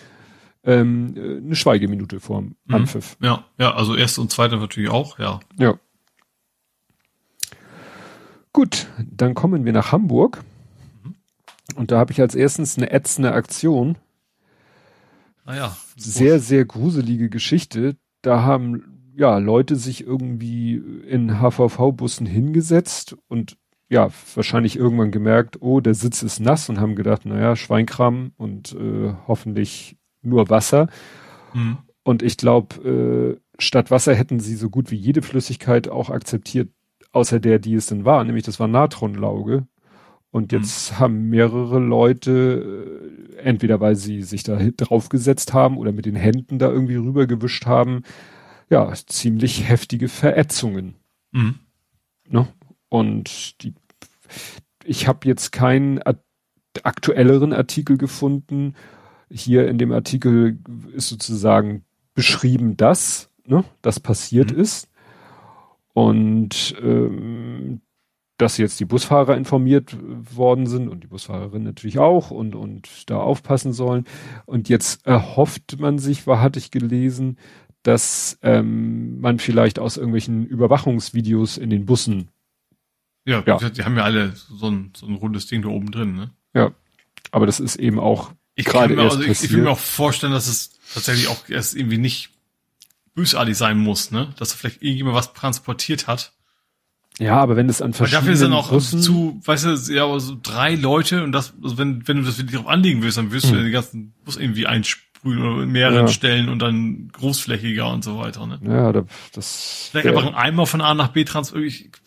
ähm, äh, eine Schweigeminute vorm Mhm. Anpfiff. Ja, ja, also erste und zweite natürlich auch, ja. Ja. Gut, dann kommen wir nach Hamburg. Und da habe ich als erstens eine ätzende Aktion. Naja. Sehr, sehr gruselige Geschichte. Da haben ja Leute sich irgendwie in HVV-Bussen hingesetzt und ja, wahrscheinlich irgendwann gemerkt, oh, der Sitz ist nass und haben gedacht, naja, Schweinkram und äh, hoffentlich nur Wasser. Mhm. Und ich glaube, äh, statt Wasser hätten sie so gut wie jede Flüssigkeit auch akzeptiert, außer der, die es denn war, nämlich das war Natronlauge. Und jetzt haben mehrere Leute, äh, entweder weil sie sich da draufgesetzt haben oder mit den Händen da irgendwie rübergewischt haben, ja, ziemlich heftige Verätzungen. Mhm. Ne? Und die, ich habe jetzt keinen aktuelleren Artikel gefunden. Hier in dem Artikel ist sozusagen beschrieben, dass ne, das passiert Mhm. ist. Und ähm, dass jetzt die Busfahrer informiert worden sind und die Busfahrerin natürlich auch und, und da aufpassen sollen. Und jetzt erhofft man sich, war, hatte ich gelesen, dass ähm, man vielleicht aus irgendwelchen Überwachungsvideos in den Bussen Ja, Ja. Die, haben ja alle so ein, so ein rundes Ding da oben drin, ne? Ja, aber das ist eben auch Ich Gerade kann mir, erst also ich, ich will mir auch vorstellen, dass es tatsächlich auch erst irgendwie nicht bösartig sein muss, ne? Dass da vielleicht irgendjemand was transportiert hat. Ja, aber wenn es an verschiedenen dafür sind auch Bussen, zu, weißt du, ja, aber so drei Leute und das, also wenn, wenn du das wirklich drauf anlegen willst, dann wirst du Hm. ja den ganzen Bus irgendwie einsprühen oder in mehreren Ja. Stellen und dann großflächiger und so weiter, ne? ja, da, das Vielleicht einfach ein Eimer von A nach B trans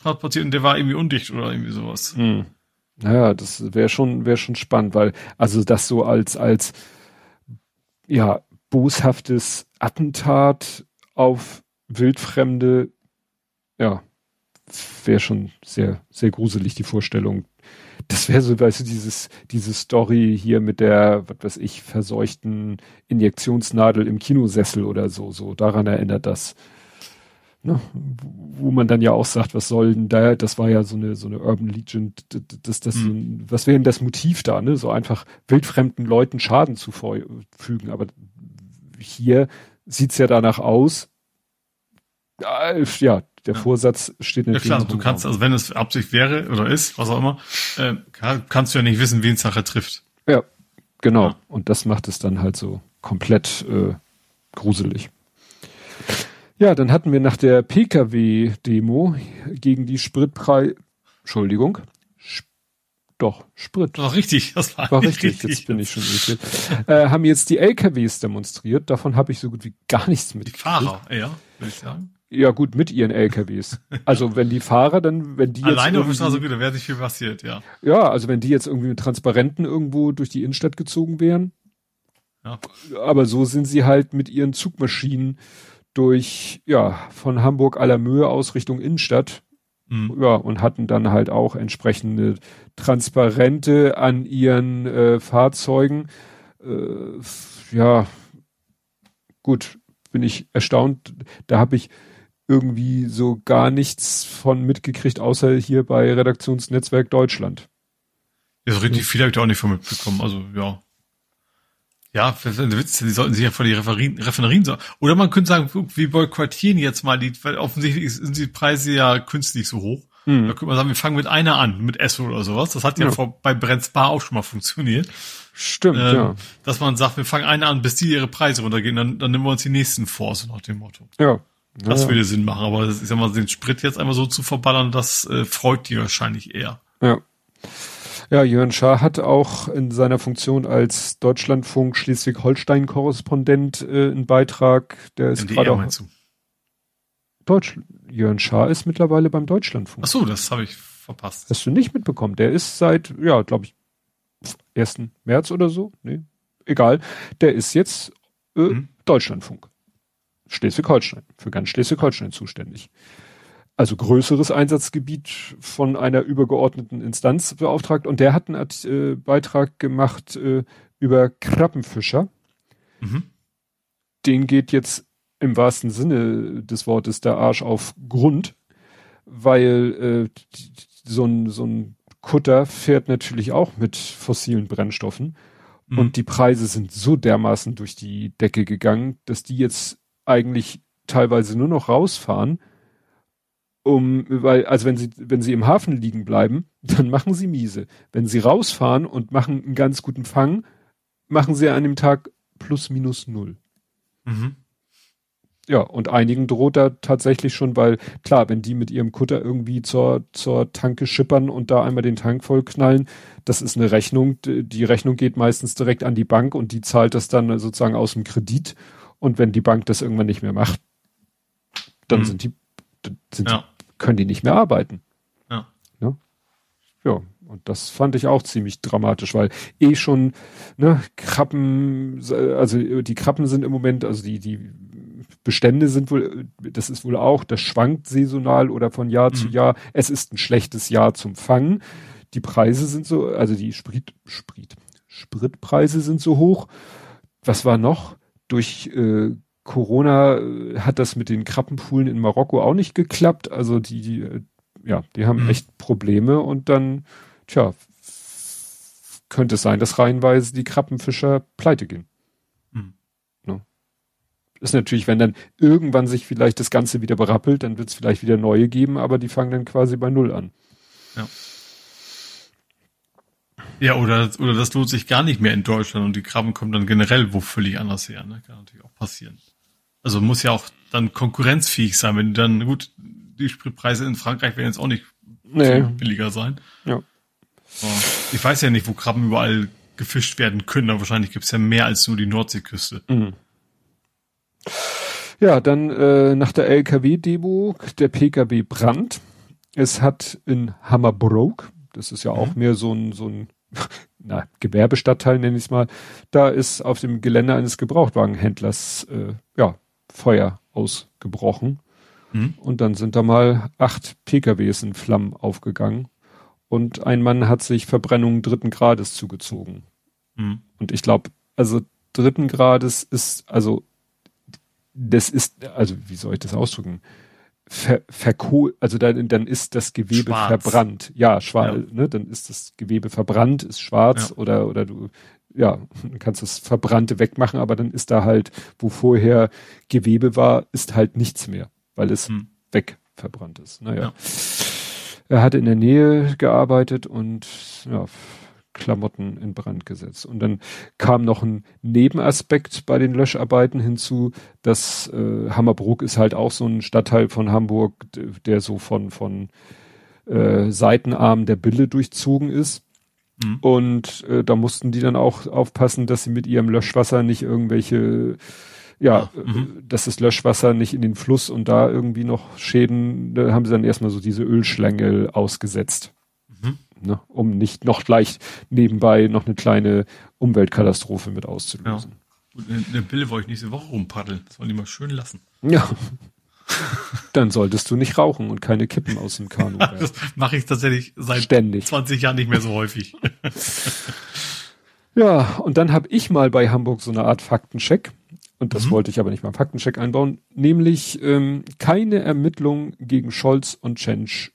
transportiert und der war irgendwie undicht oder irgendwie sowas. Hm. Naja, das wäre schon, wäre schon spannend, weil, also das so als, als, ja, boshaftes Attentat auf Wildfremde, ja, wäre schon sehr, sehr gruselig, die Vorstellung. Das wäre so, weißt du, dieses, diese Story hier mit der, was weiß ich, verseuchten Injektionsnadel im Kinosessel oder so, so, daran erinnert das. Ne? Wo man dann ja auch sagt, was soll denn da, das war ja so eine, so eine Urban Legend, das, das, Mhm. was wäre denn das Motiv da, ne? So einfach wildfremden Leuten Schaden zufügen, aber hier sieht's ja danach aus, äh, ja, der Ja. Vorsatz steht Ja natürlich klar, noch du kannst, also wenn es Absicht wäre oder ist, was auch immer, äh, kann, kannst du ja nicht wissen, wen es nachher trifft. Ja, genau. Ja. Und das macht es dann halt so komplett äh, gruselig. Ja, dann hatten wir nach der PKW-Demo gegen die Spritpreis, Entschuldigung, doch, Sprit. War richtig, das war, War nicht richtig, jetzt bin ich schon irritiert. Äh, haben jetzt die LKWs demonstriert, davon habe ich so gut wie gar nichts Die mitgekriegt. Fahrer, ja, würde ich sagen. Ja, gut, mit ihren LKWs. Also wenn die Fahrer dann, wenn die jetzt Alleine auf der Straße, gut, da wäre nicht viel passiert, ja. Ja, also wenn die jetzt irgendwie mit Transparenten irgendwo durch die Innenstadt gezogen wären. Ja. Aber so sind sie halt mit ihren Zugmaschinen durch, ja, von Hamburg aller Mühe aus Richtung Innenstadt. Mhm. Ja, und hatten dann halt auch entsprechende Transparente an ihren äh, Fahrzeugen. Äh, ja, gut, bin ich erstaunt. Da habe ich irgendwie so gar nichts von mitgekriegt, außer hier bei Redaktionsnetzwerk Deutschland. Ja, so richtig viel habe ich da auch nicht von mitbekommen, also, ja. Ja, Witz, die sollten sich ja vor die Referien, Refinerien so. Oder man könnte sagen, wir boykottieren jetzt mal die, weil offensichtlich sind die Preise ja künstlich so hoch. Da könnte man sagen, wir fangen mit einer an, mit Esso oder sowas. Das hat ja, Ja. vor, bei Brenzbar auch schon mal funktioniert. Stimmt, Ähm, ja. Dass man sagt, wir fangen eine an, bis die ihre Preise runtergehen, dann, dann nehmen wir uns die nächsten vor, so nach dem Motto. Ja. Das ja, würde Sinn machen, aber ich sag mal, den Sprit jetzt einmal so zu verballern, das äh, freut die wahrscheinlich eher. ja. Ja, Jörn Schaar hat auch in seiner Funktion als Deutschlandfunk Schleswig-Holstein-Korrespondent äh, einen Beitrag, der ist gerade auch? Deutsch. Jörn Schaar ist mittlerweile beim Deutschlandfunk. Ach so, das habe ich verpasst. Hast du nicht mitbekommen? Der ist seit, ja, glaube ich, 1. März oder so. Nee, egal. Der ist jetzt äh, Mhm. Deutschlandfunk. Schleswig-Holstein. Für ganz Schleswig-Holstein zuständig. Also größeres Einsatzgebiet von einer übergeordneten Instanz beauftragt. Und der hat einen äh, Beitrag gemacht äh, über Krabbenfischer. Mhm. Den geht jetzt im wahrsten Sinne des Wortes der Arsch auf Grund, weil äh, so ein, so ein Kutter fährt natürlich auch mit fossilen Brennstoffen. Mhm. Und die Preise sind so dermaßen durch die Decke gegangen, dass die jetzt eigentlich teilweise nur noch rausfahren, um, weil, also wenn sie, wenn sie im Hafen liegen bleiben, dann machen sie miese. Wenn sie rausfahren und machen einen ganz guten Fang, machen sie an dem Tag plus minus null. Mhm. Ja, und einigen droht da tatsächlich schon, weil klar, wenn die mit ihrem Kutter irgendwie zur, zur Tanke schippern und da einmal den Tank vollknallen, das ist eine Rechnung. Die Rechnung geht meistens direkt an die Bank und die zahlt das dann sozusagen aus dem Kredit. Und wenn die Bank das irgendwann nicht mehr macht, dann mhm. sind die, sind ja. die, können die nicht mehr arbeiten. Ja. ja. Ja. Und das fand ich auch ziemlich dramatisch, weil eh schon, ne, Krabben, also die Krabben sind im Moment, also die, die Bestände sind wohl, das ist wohl auch, das schwankt saisonal oder von Jahr mhm. zu Jahr. Es ist ein schlechtes Jahr zum Fangen. Die Preise sind so, also die Sprit, Sprit, Spritpreise sind so hoch. Was war noch? Durch äh, Corona äh, hat das mit den Krabbenpoolen in Marokko auch nicht geklappt. Also die, die äh, ja, die haben mhm. echt Probleme und dann, tja, könnte es sein, dass reihenweise die Krabbenfischer pleite gehen. Mhm. Ne? Ist natürlich, wenn dann irgendwann sich vielleicht das Ganze wieder berappelt, dann wird es vielleicht wieder neue geben, aber die fangen dann quasi bei Null an. Ja. Ja, oder, oder das lohnt sich gar nicht mehr in Deutschland und die Krabben kommen dann generell wo völlig anders her. Ne? Kann natürlich auch passieren. Also muss ja auch dann konkurrenzfähig sein, wenn dann, gut, die Spritpreise in Frankreich werden jetzt auch nicht nee. billiger sein. Ja. So. Ich weiß ja nicht, wo Krabben überall gefischt werden können, aber wahrscheinlich gibt's ja mehr als nur die Nordseeküste. Mhm. Ja, dann äh, nach der LKW-Demo, der PKW Brand. Es hat in Hammerbrook, das ist ja auch mhm. mehr so ein, so ein na, Gewerbestadtteil, nenne ich es mal, da ist auf dem Gelände eines Gebrauchtwagenhändlers äh, ja, Feuer ausgebrochen. Mhm. Und dann sind da mal acht PKWs in Flammen aufgegangen. Und ein Mann hat sich Verbrennungen dritten Grades zugezogen. Mhm. Und ich glaube, also dritten Grades ist, also das ist, also wie soll ich das ausdrücken? Ver, verkohl, also dann, dann ist das Gewebe schwarz. verbrannt. Ja, schwarz, ja. ne, dann ist das Gewebe verbrannt, ist schwarz ja. oder, oder du ja, dann kannst das Verbrannte wegmachen, aber dann ist da halt, wo vorher Gewebe war, ist halt nichts mehr, weil es hm. weg verbrannt ist. Naja. Ja. Er hatte in der Nähe gearbeitet und ja, Klamotten in Brand gesetzt. Und dann kam noch ein Nebenaspekt bei den Löscharbeiten hinzu, dass äh, Hammerbrook ist halt auch so ein Stadtteil von Hamburg, der so von, von äh, Seitenarmen der Bille durchzogen ist. Mhm. Und äh, da mussten die dann auch aufpassen, dass sie mit ihrem Löschwasser nicht irgendwelche, ja, ah, mhm. dass das Löschwasser nicht in den Fluss und da irgendwie noch Schäden, da haben sie dann erstmal so diese Ölschlängel ausgesetzt. Ne, um nicht noch gleich nebenbei noch eine kleine Umweltkatastrophe mit auszulösen. Ja. Und in der Bille wollte ich nächste Woche rumpaddeln. Das wollen die mal schön lassen. Ja. Dann solltest du nicht rauchen und keine Kippen aus dem Kanu werfen. das mache ich tatsächlich seit Ständig. 20 Jahren nicht mehr so häufig. ja, und dann habe ich mal bei Hamburg so eine Art Faktencheck. Und das mhm. wollte ich aber nicht mal Faktencheck einbauen. Nämlich ähm, keine Ermittlung gegen Scholz und Tschensch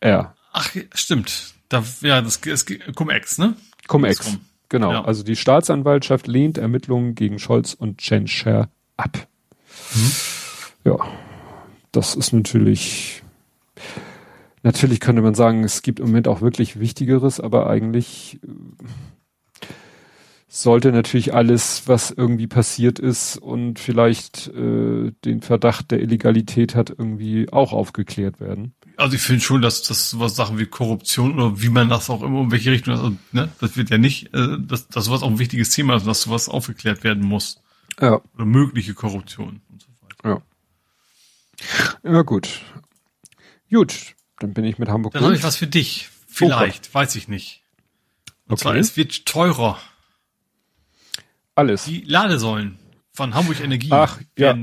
R. Ach, stimmt. Da, ja, das ist Cum-Ex, ne? Cum-Ex, genau. Ja. Also die Staatsanwaltschaft lehnt Ermittlungen gegen Scholz und Tschentscher ab. Mhm ja, das ist natürlich, natürlich könnte man sagen, es gibt im Moment auch wirklich Wichtigeres, aber eigentlich äh, sollte natürlich alles, was irgendwie passiert ist und vielleicht äh, den Verdacht der Illegalität hat, irgendwie auch aufgeklärt werden. Also ich finde schon, dass das was Sachen wie Korruption oder wie man das auch immer in welche Richtung, also, ne, das wird ja nicht, äh, dass, dass sowas auch ein wichtiges Thema ist, dass sowas aufgeklärt werden muss. Ja. Oder mögliche Korruption und so weiter. Ja. Ja, gut. Gut, dann bin ich mit Hamburg Dann habe ich was für dich. Vielleicht, oh weiß ich nicht. Und okay. zwar, es wird teurer. Alles. Die Ladesäulen von Hamburg Energie Ach, ja.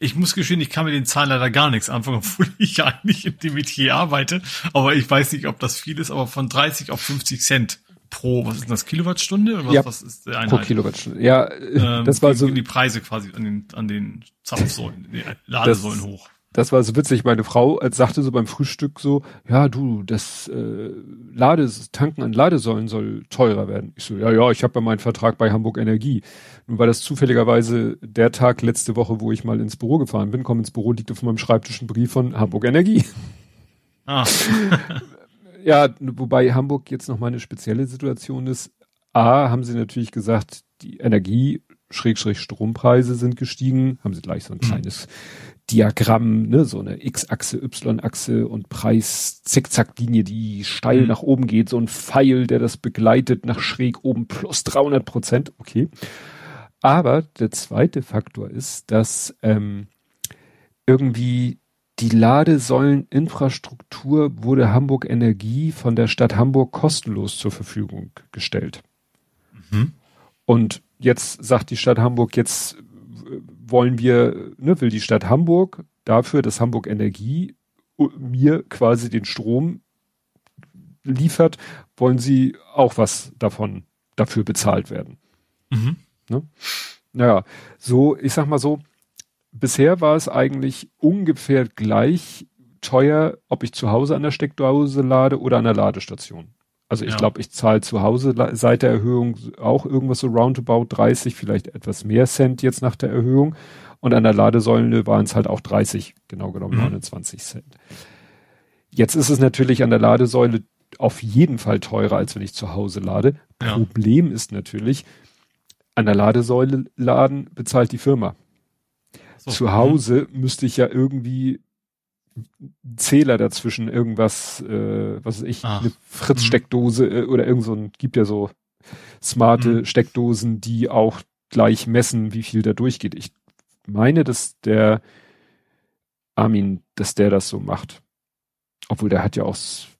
Ich muss gestehen, ich kann mit den Zahlen leider gar nichts anfangen, obwohl ich ja eigentlich in dem Metier arbeite. Aber ich weiß nicht, ob das viel ist, aber von 30 auf 50 Cent pro, was ist das, Kilowattstunde? Oder was, ja, was ist der Einheit? Pro Kilowattstunde. Ja, ähm, das war so. die Preise quasi an den, an den Zapfsäulen, die Ladesäulen hoch. Das war so witzig. Meine Frau sagte so beim Frühstück so, ja du, das äh, Lades, Tanken an Ladesäulen soll teurer werden. Ich so, ja, ja, ich habe ja meinen Vertrag bei Hamburg Energie. Nun war das zufälligerweise der Tag letzte Woche, wo ich mal ins Büro gefahren bin, komme ins Büro, liegt auf meinem Schreibtisch ein Brief von Hamburg Energie. Ah. ja, wobei Hamburg jetzt noch mal eine spezielle Situation ist. A, haben sie natürlich gesagt, die Energie Schrägstrich Strompreise sind gestiegen, haben sie gleich so ein mhm. kleines Diagramm, ne, so eine X-Achse, Y-Achse und Preis-Zickzack-Linie, die steil mhm. nach oben geht, so ein Pfeil, der das begleitet nach schräg oben plus 300 Prozent, okay. Aber der zweite Faktor ist, dass ähm, irgendwie die Ladesäuleninfrastruktur wurde Hamburg Energie von der Stadt Hamburg kostenlos zur Verfügung gestellt. Mhm. Und jetzt sagt die Stadt Hamburg, jetzt wollen wir, ne, will die Stadt Hamburg dafür, dass Hamburg Energie mir quasi den Strom liefert, wollen sie auch was davon dafür bezahlt werden. Mhm. Ne? Naja, so, ich sag mal so, bisher war es eigentlich ungefähr gleich teuer, ob ich zu Hause an der Steckdose lade oder an der Ladestation. Also ich ja. glaube, ich zahle zu Hause seit der Erhöhung auch irgendwas so roundabout 30, vielleicht etwas mehr Cent jetzt nach der Erhöhung. Und an der Ladesäule waren es halt auch 30, genau genommen mhm. 29 Cent. Jetzt ist es natürlich an der Ladesäule auf jeden Fall teurer, als wenn ich zu Hause lade. Ja. Problem ist natürlich, an der Ladesäule laden bezahlt die Firma. So. Zu Hause mhm. müsste ich ja irgendwie Zähler dazwischen, irgendwas, äh, was weiß ich, Ach. eine Fritz-Steckdose äh, oder irgend so ein, gibt ja so smarte mhm. Steckdosen, die auch gleich messen, wie viel da durchgeht. Ich meine, dass der Armin, dass der das so macht. Obwohl der hat ja auch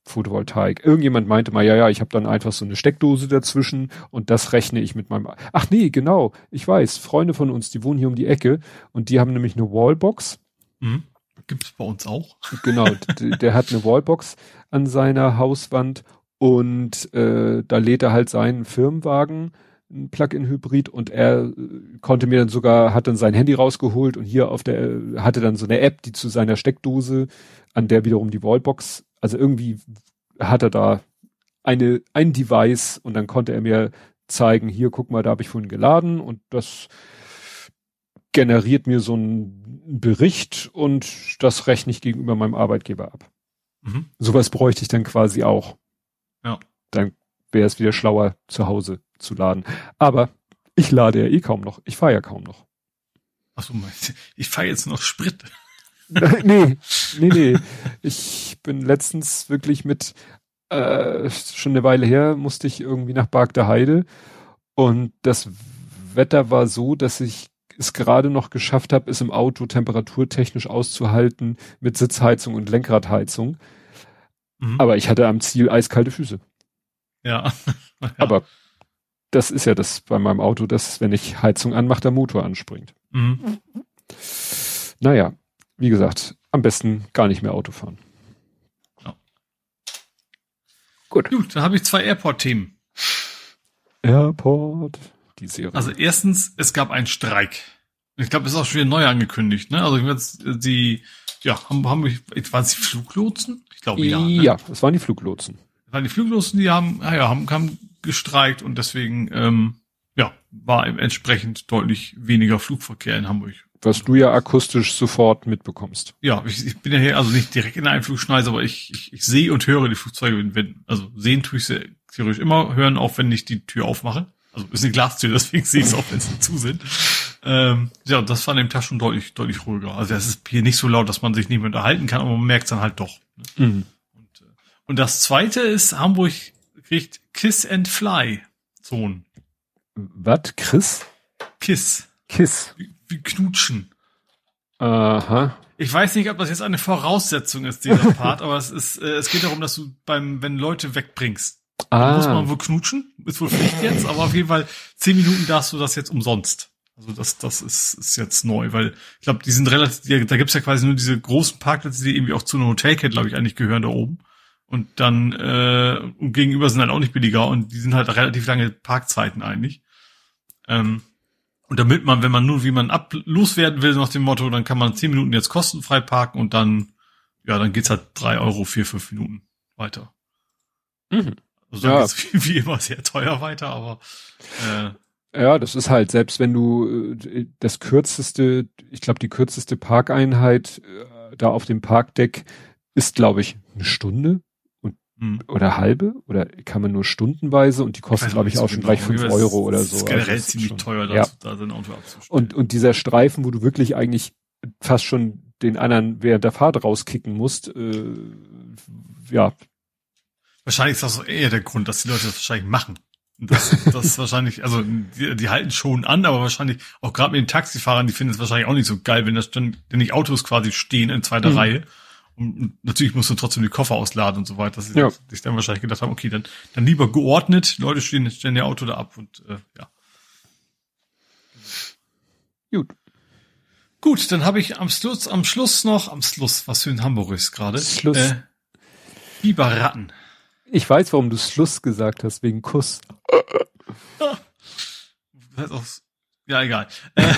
Photovoltaik. Irgendjemand meinte mal, ja, ja, ich habe dann einfach so eine Steckdose dazwischen und das rechne ich mit meinem. Ach nee, genau, ich weiß, Freunde von uns, die wohnen hier um die Ecke und die haben nämlich eine Wallbox. Mhm. Gibt's bei uns auch. Genau, der hat eine Wallbox an seiner Hauswand und äh, da lädt er halt seinen Firmenwagen, ein Plug-in-Hybrid und er äh, konnte mir dann sogar, hat dann sein Handy rausgeholt und hier auf der, hatte dann so eine App, die zu seiner Steckdose, an der wiederum die Wallbox, also irgendwie hat er da eine, ein Device und dann konnte er mir zeigen, hier guck mal, da habe ich vorhin geladen und das generiert mir so einen Bericht und das rechne ich gegenüber meinem Arbeitgeber ab. Mhm. Sowas bräuchte ich dann quasi auch. Ja. Dann wäre es wieder schlauer, zu Hause zu laden. Aber ich lade ja eh kaum noch. Ich fahre ja kaum noch. Ach so, ich fahre jetzt noch Sprit. nee, nee, nee. Ich bin letztens wirklich mit, äh, schon eine Weile her, musste ich irgendwie nach Bark der Heide und das Wetter war so, dass ich es gerade noch geschafft habe, es im Auto temperaturtechnisch auszuhalten mit Sitzheizung und Lenkradheizung. Mhm. Aber ich hatte am Ziel eiskalte Füße. Ja. ja. Aber das ist ja das bei meinem Auto, dass wenn ich Heizung anmache, der Motor anspringt. Mhm. Naja, wie gesagt, am besten gar nicht mehr Auto fahren. Ja. Gut. Gut, dann habe ich zwei Airport-Themen. Airport die Serie. Also erstens, es gab einen Streik. Ich glaube, es ist auch schon wieder neu angekündigt, ne? Also jetzt die, ja, haben, haben waren es die Fluglotsen? Ich glaube ja. Ne? Ja, es waren die Fluglotsen. Es waren die Fluglotsen, die haben, ja, haben, haben gestreikt und deswegen, ähm, ja, war entsprechend deutlich weniger Flugverkehr in Hamburg. Was du ja akustisch sofort mitbekommst. Ja, ich, ich bin ja hier also nicht direkt in der Einflugschneise, aber ich, ich, ich sehe und höre die Flugzeuge, wenn, also sehen tue ich sie theoretisch immer, hören auch, wenn ich die Tür aufmache. Also ist eine Glastür, deswegen sehe ich es auch, wenn sie zu sind. Ähm, ja, das war an dem Tag schon deutlich, deutlich ruhiger. Also es ist hier nicht so laut, dass man sich nicht mehr unterhalten kann, aber man merkt es dann halt doch. Ne? Mhm. Und, äh, und das zweite ist, Hamburg kriegt Kiss and Fly Zonen. Was? Chris? Kiss. Kiss. Wie, wie knutschen. Aha. Ich weiß nicht, ob das jetzt eine Voraussetzung ist, dieser Part, aber es ist, äh, es geht darum, dass du beim, wenn Leute wegbringst, Ah. muss man wohl knutschen. Ist wohl Pflicht jetzt, aber auf jeden Fall zehn Minuten darfst du das jetzt umsonst. Also das, das ist, ist jetzt neu, weil ich glaube, die sind relativ, da gibt's ja quasi nur diese großen Parkplätze, die irgendwie auch zu einer Hotelkette, glaube ich, eigentlich gehören da oben. Und dann äh, und gegenüber sind halt auch nicht billiger und die sind halt relativ lange Parkzeiten eigentlich. Ähm, Und damit man, wenn man nur, wie man ab loswerden will, nach dem Motto, dann kann man zehn Minuten jetzt kostenfrei parken und dann, ja, dann geht's halt drei Euro, vier, fünf Minuten weiter. Mhm. Also Ja. wie, wie immer sehr teuer weiter, aber äh, Ja, das ist halt, selbst wenn du äh, das kürzeste, ich glaube, die kürzeste Parkeinheit äh, da auf dem Parkdeck ist, glaube ich, eine Stunde hm. oder halbe oder kann man nur stundenweise und die kostet, glaube ich, auch schon genau. gleich fünf Es Euro oder ist so. generell Also es ist ziemlich schon- teuer, da, Ja. da sein Auto abzustellen. Und, und dieser Streifen, wo du wirklich eigentlich fast schon den anderen während der Fahrt rauskicken musst, äh, ja, Wahrscheinlich ist das eher der Grund, dass die Leute das wahrscheinlich machen. Das, das ist wahrscheinlich, also die, die halten schon an, aber wahrscheinlich auch gerade mit den Taxifahrern, die finden es wahrscheinlich auch nicht so geil, wenn da dann ständig Autos quasi stehen in zweiter Mhm. Reihe. Und, und natürlich musst du trotzdem die Koffer ausladen und so weiter, dass sie Ja. sich dann wahrscheinlich gedacht haben, okay, dann, dann lieber geordnet, Leute stehen, stellen ihr Auto da ab und äh, ja. gut. Gut, dann habe ich am Schluss, am Schluss noch, am Schluss, was für ein Hamburg ist gerade. Schluss. Äh, Biberratten. Ich weiß, warum du Schluss gesagt hast, wegen Kuss. Ja, egal. Äh,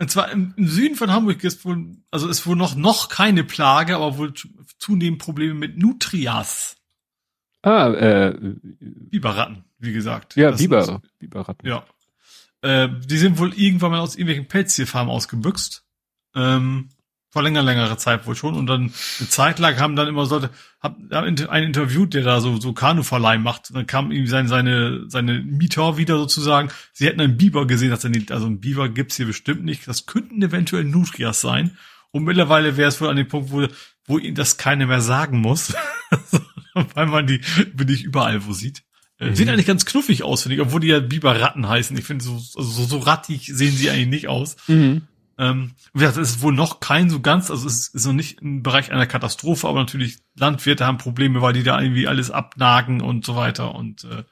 und zwar im, im Süden von Hamburg ist wohl, also ist wohl noch, noch keine Plage, aber wohl zunehmend Probleme mit Nutrias. Ah, äh, Biberratten, wie gesagt. ja, Das Biber, sind- Biberratten. Ja. Äh, die sind wohl irgendwann mal aus irgendwelchen Pelztierfarmen ausgebüxt. Ähm, vor länger, längerer Zeit wohl schon. Und dann eine Zeit lang haben dann immer Leute, hab, hab inter- einen interviewt, der da so, so Kanuverleih macht. Und dann kam ihm seine, seine, seine Mieter wieder sozusagen. Sie hätten einen Biber gesehen, dass er nicht, also ein Biber gibt's hier bestimmt nicht. Das könnten eventuell Nutrias sein. Und mittlerweile wäre es wohl an dem Punkt, wo, wo ihnen das keiner mehr sagen muss. Weil man die, bin ich überall wo sieht. Äh, Mhm. Sehen eigentlich ganz knuffig aus, finde ich, obwohl die ja Biberratten heißen. Ich finde, so, also so, so rattig sehen sie eigentlich nicht aus. Mhm. Ähm, wie gesagt, es ist wohl noch kein so ganz, also es ist noch nicht im Bereich einer Katastrophe, aber natürlich Landwirte haben Probleme, weil die da irgendwie alles abnagen und so weiter und äh,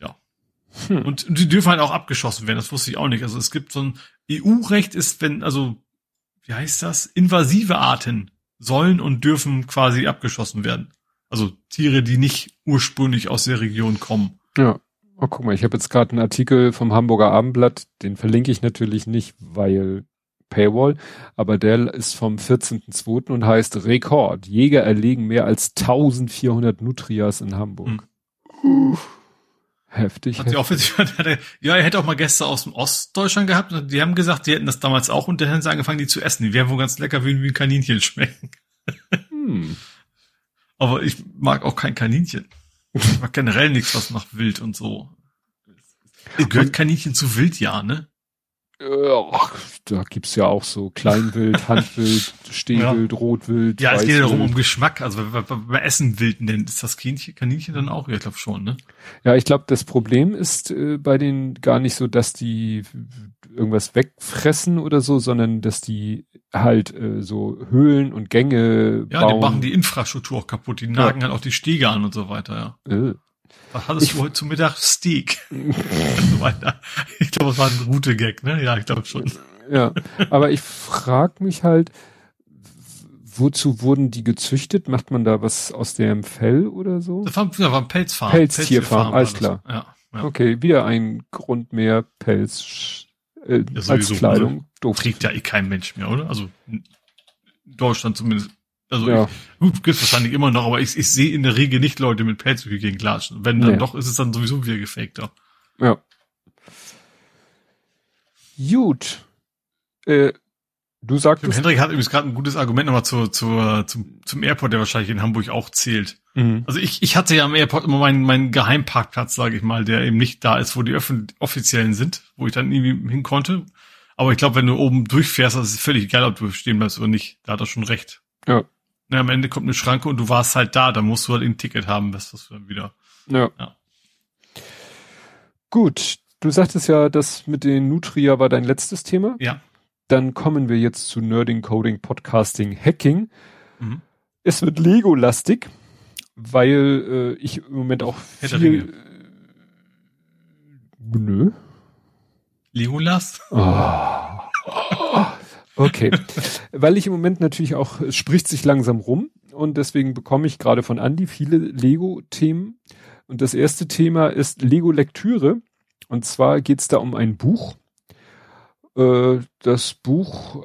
ja. Hm. Und die dürfen halt auch abgeschossen werden, das wusste ich auch nicht. Also es gibt so ein EU-Recht ist, wenn, also, wie heißt das? Invasive Arten sollen und dürfen quasi abgeschossen werden. Also Tiere, die nicht ursprünglich aus der Region kommen. Ja. Oh, guck mal, ich habe jetzt gerade einen Artikel vom Hamburger Abendblatt, den verlinke ich natürlich nicht, weil Paywall, aber der ist vom 14.02. und heißt Rekord. Jäger erlegen mehr als 1400 Nutrias in Hamburg. Heftig. Hat sie heftig. offensiv, hat er- ja, er hätte auch mal Gäste aus dem Ostdeutschland gehabt. und Die haben gesagt, die hätten das damals auch und dann haben sie angefangen, die zu essen. Die wären wohl ganz lecker, wie wie ein Kaninchen schmecken. Hm. Aber ich mag auch kein Kaninchen. Ich mag generell nichts, was nach Wild und so. Gehört Kaninchen zu Wild, ja, ne? Ach, da gibt's ja auch so Kleinwild, Handwild, Stehwild, Rotwild. Ja, es geht ja darum um Geschmack. Also wenn wir bei Essen Wild nennen, ist das Kaninchen, Kaninchen dann auch? Ja, ich glaube schon, ne? Ja, ich glaube, das Problem ist äh, bei denen gar nicht so, dass die irgendwas wegfressen oder so, sondern dass die halt äh, so Höhlen und Gänge Ja, die bauen. machen die Infrastruktur auch kaputt. Die nagen halt auch die Stege an und so weiter, ja. äh. Was hattest Ich- du heute zu Mittag? Steak. und so weiter. Ich glaube, es war ein gute Gag, ne? Ja, ich glaube schon. Ja, aber ich frag mich halt, wozu wurden die gezüchtet? Macht man da was aus dem Fell oder so? Das war, das war ein Pelzfarm. Pelztierfarm, alles klar. Ja, ja. Okay, wieder ein Grund mehr Pelz äh, Ja, als sowieso, Kleidung. Doof. Trägt ja eh kein Mensch mehr, oder? Also in Deutschland zumindest. Also Ja. ich, gut, gibt's wahrscheinlich immer noch, aber ich, ich sehe in der Regel nicht Leute mit Pelz durch die Gegend klatschen. Wenn dann Nee. doch, ist es dann sowieso wieder gefakter. Ja. Gut. Äh, du Tim sagtest. Hendrik hat übrigens gerade ein gutes Argument nochmal zur, zur, zum, zum Airport, der wahrscheinlich in Hamburg auch zählt. Mhm. Also ich, ich hatte ja am Airport immer meinen, meinen Geheimparkplatz, sage ich mal, der eben nicht da ist, wo die öffn- offiziellen sind, wo ich dann irgendwie hin konnte. Aber ich glaube, wenn du oben durchfährst, das ist völlig egal, ob du stehen bleibst oder nicht. Da hat er schon recht. Ja. Na, am Ende kommt eine Schranke und du warst halt da, dann musst du halt ein Ticket haben, was das dann wieder. Ja. Ja. Gut. Du sagtest ja, das mit den Nutria war dein letztes Thema. Ja. Dann kommen wir jetzt zu Nerding, Coding, Podcasting, Hacking. Mhm. Es wird Lego-lastig, weil äh, ich im Moment auch viel. Äh, nö. Legolas? Oh. Okay. Weil ich im Moment natürlich auch, es spricht sich langsam rum und deswegen bekomme ich gerade von Andy viele Lego-Themen. Und das erste Thema ist Lego-Lektüre. Und zwar geht es da um ein Buch. äh, das Buch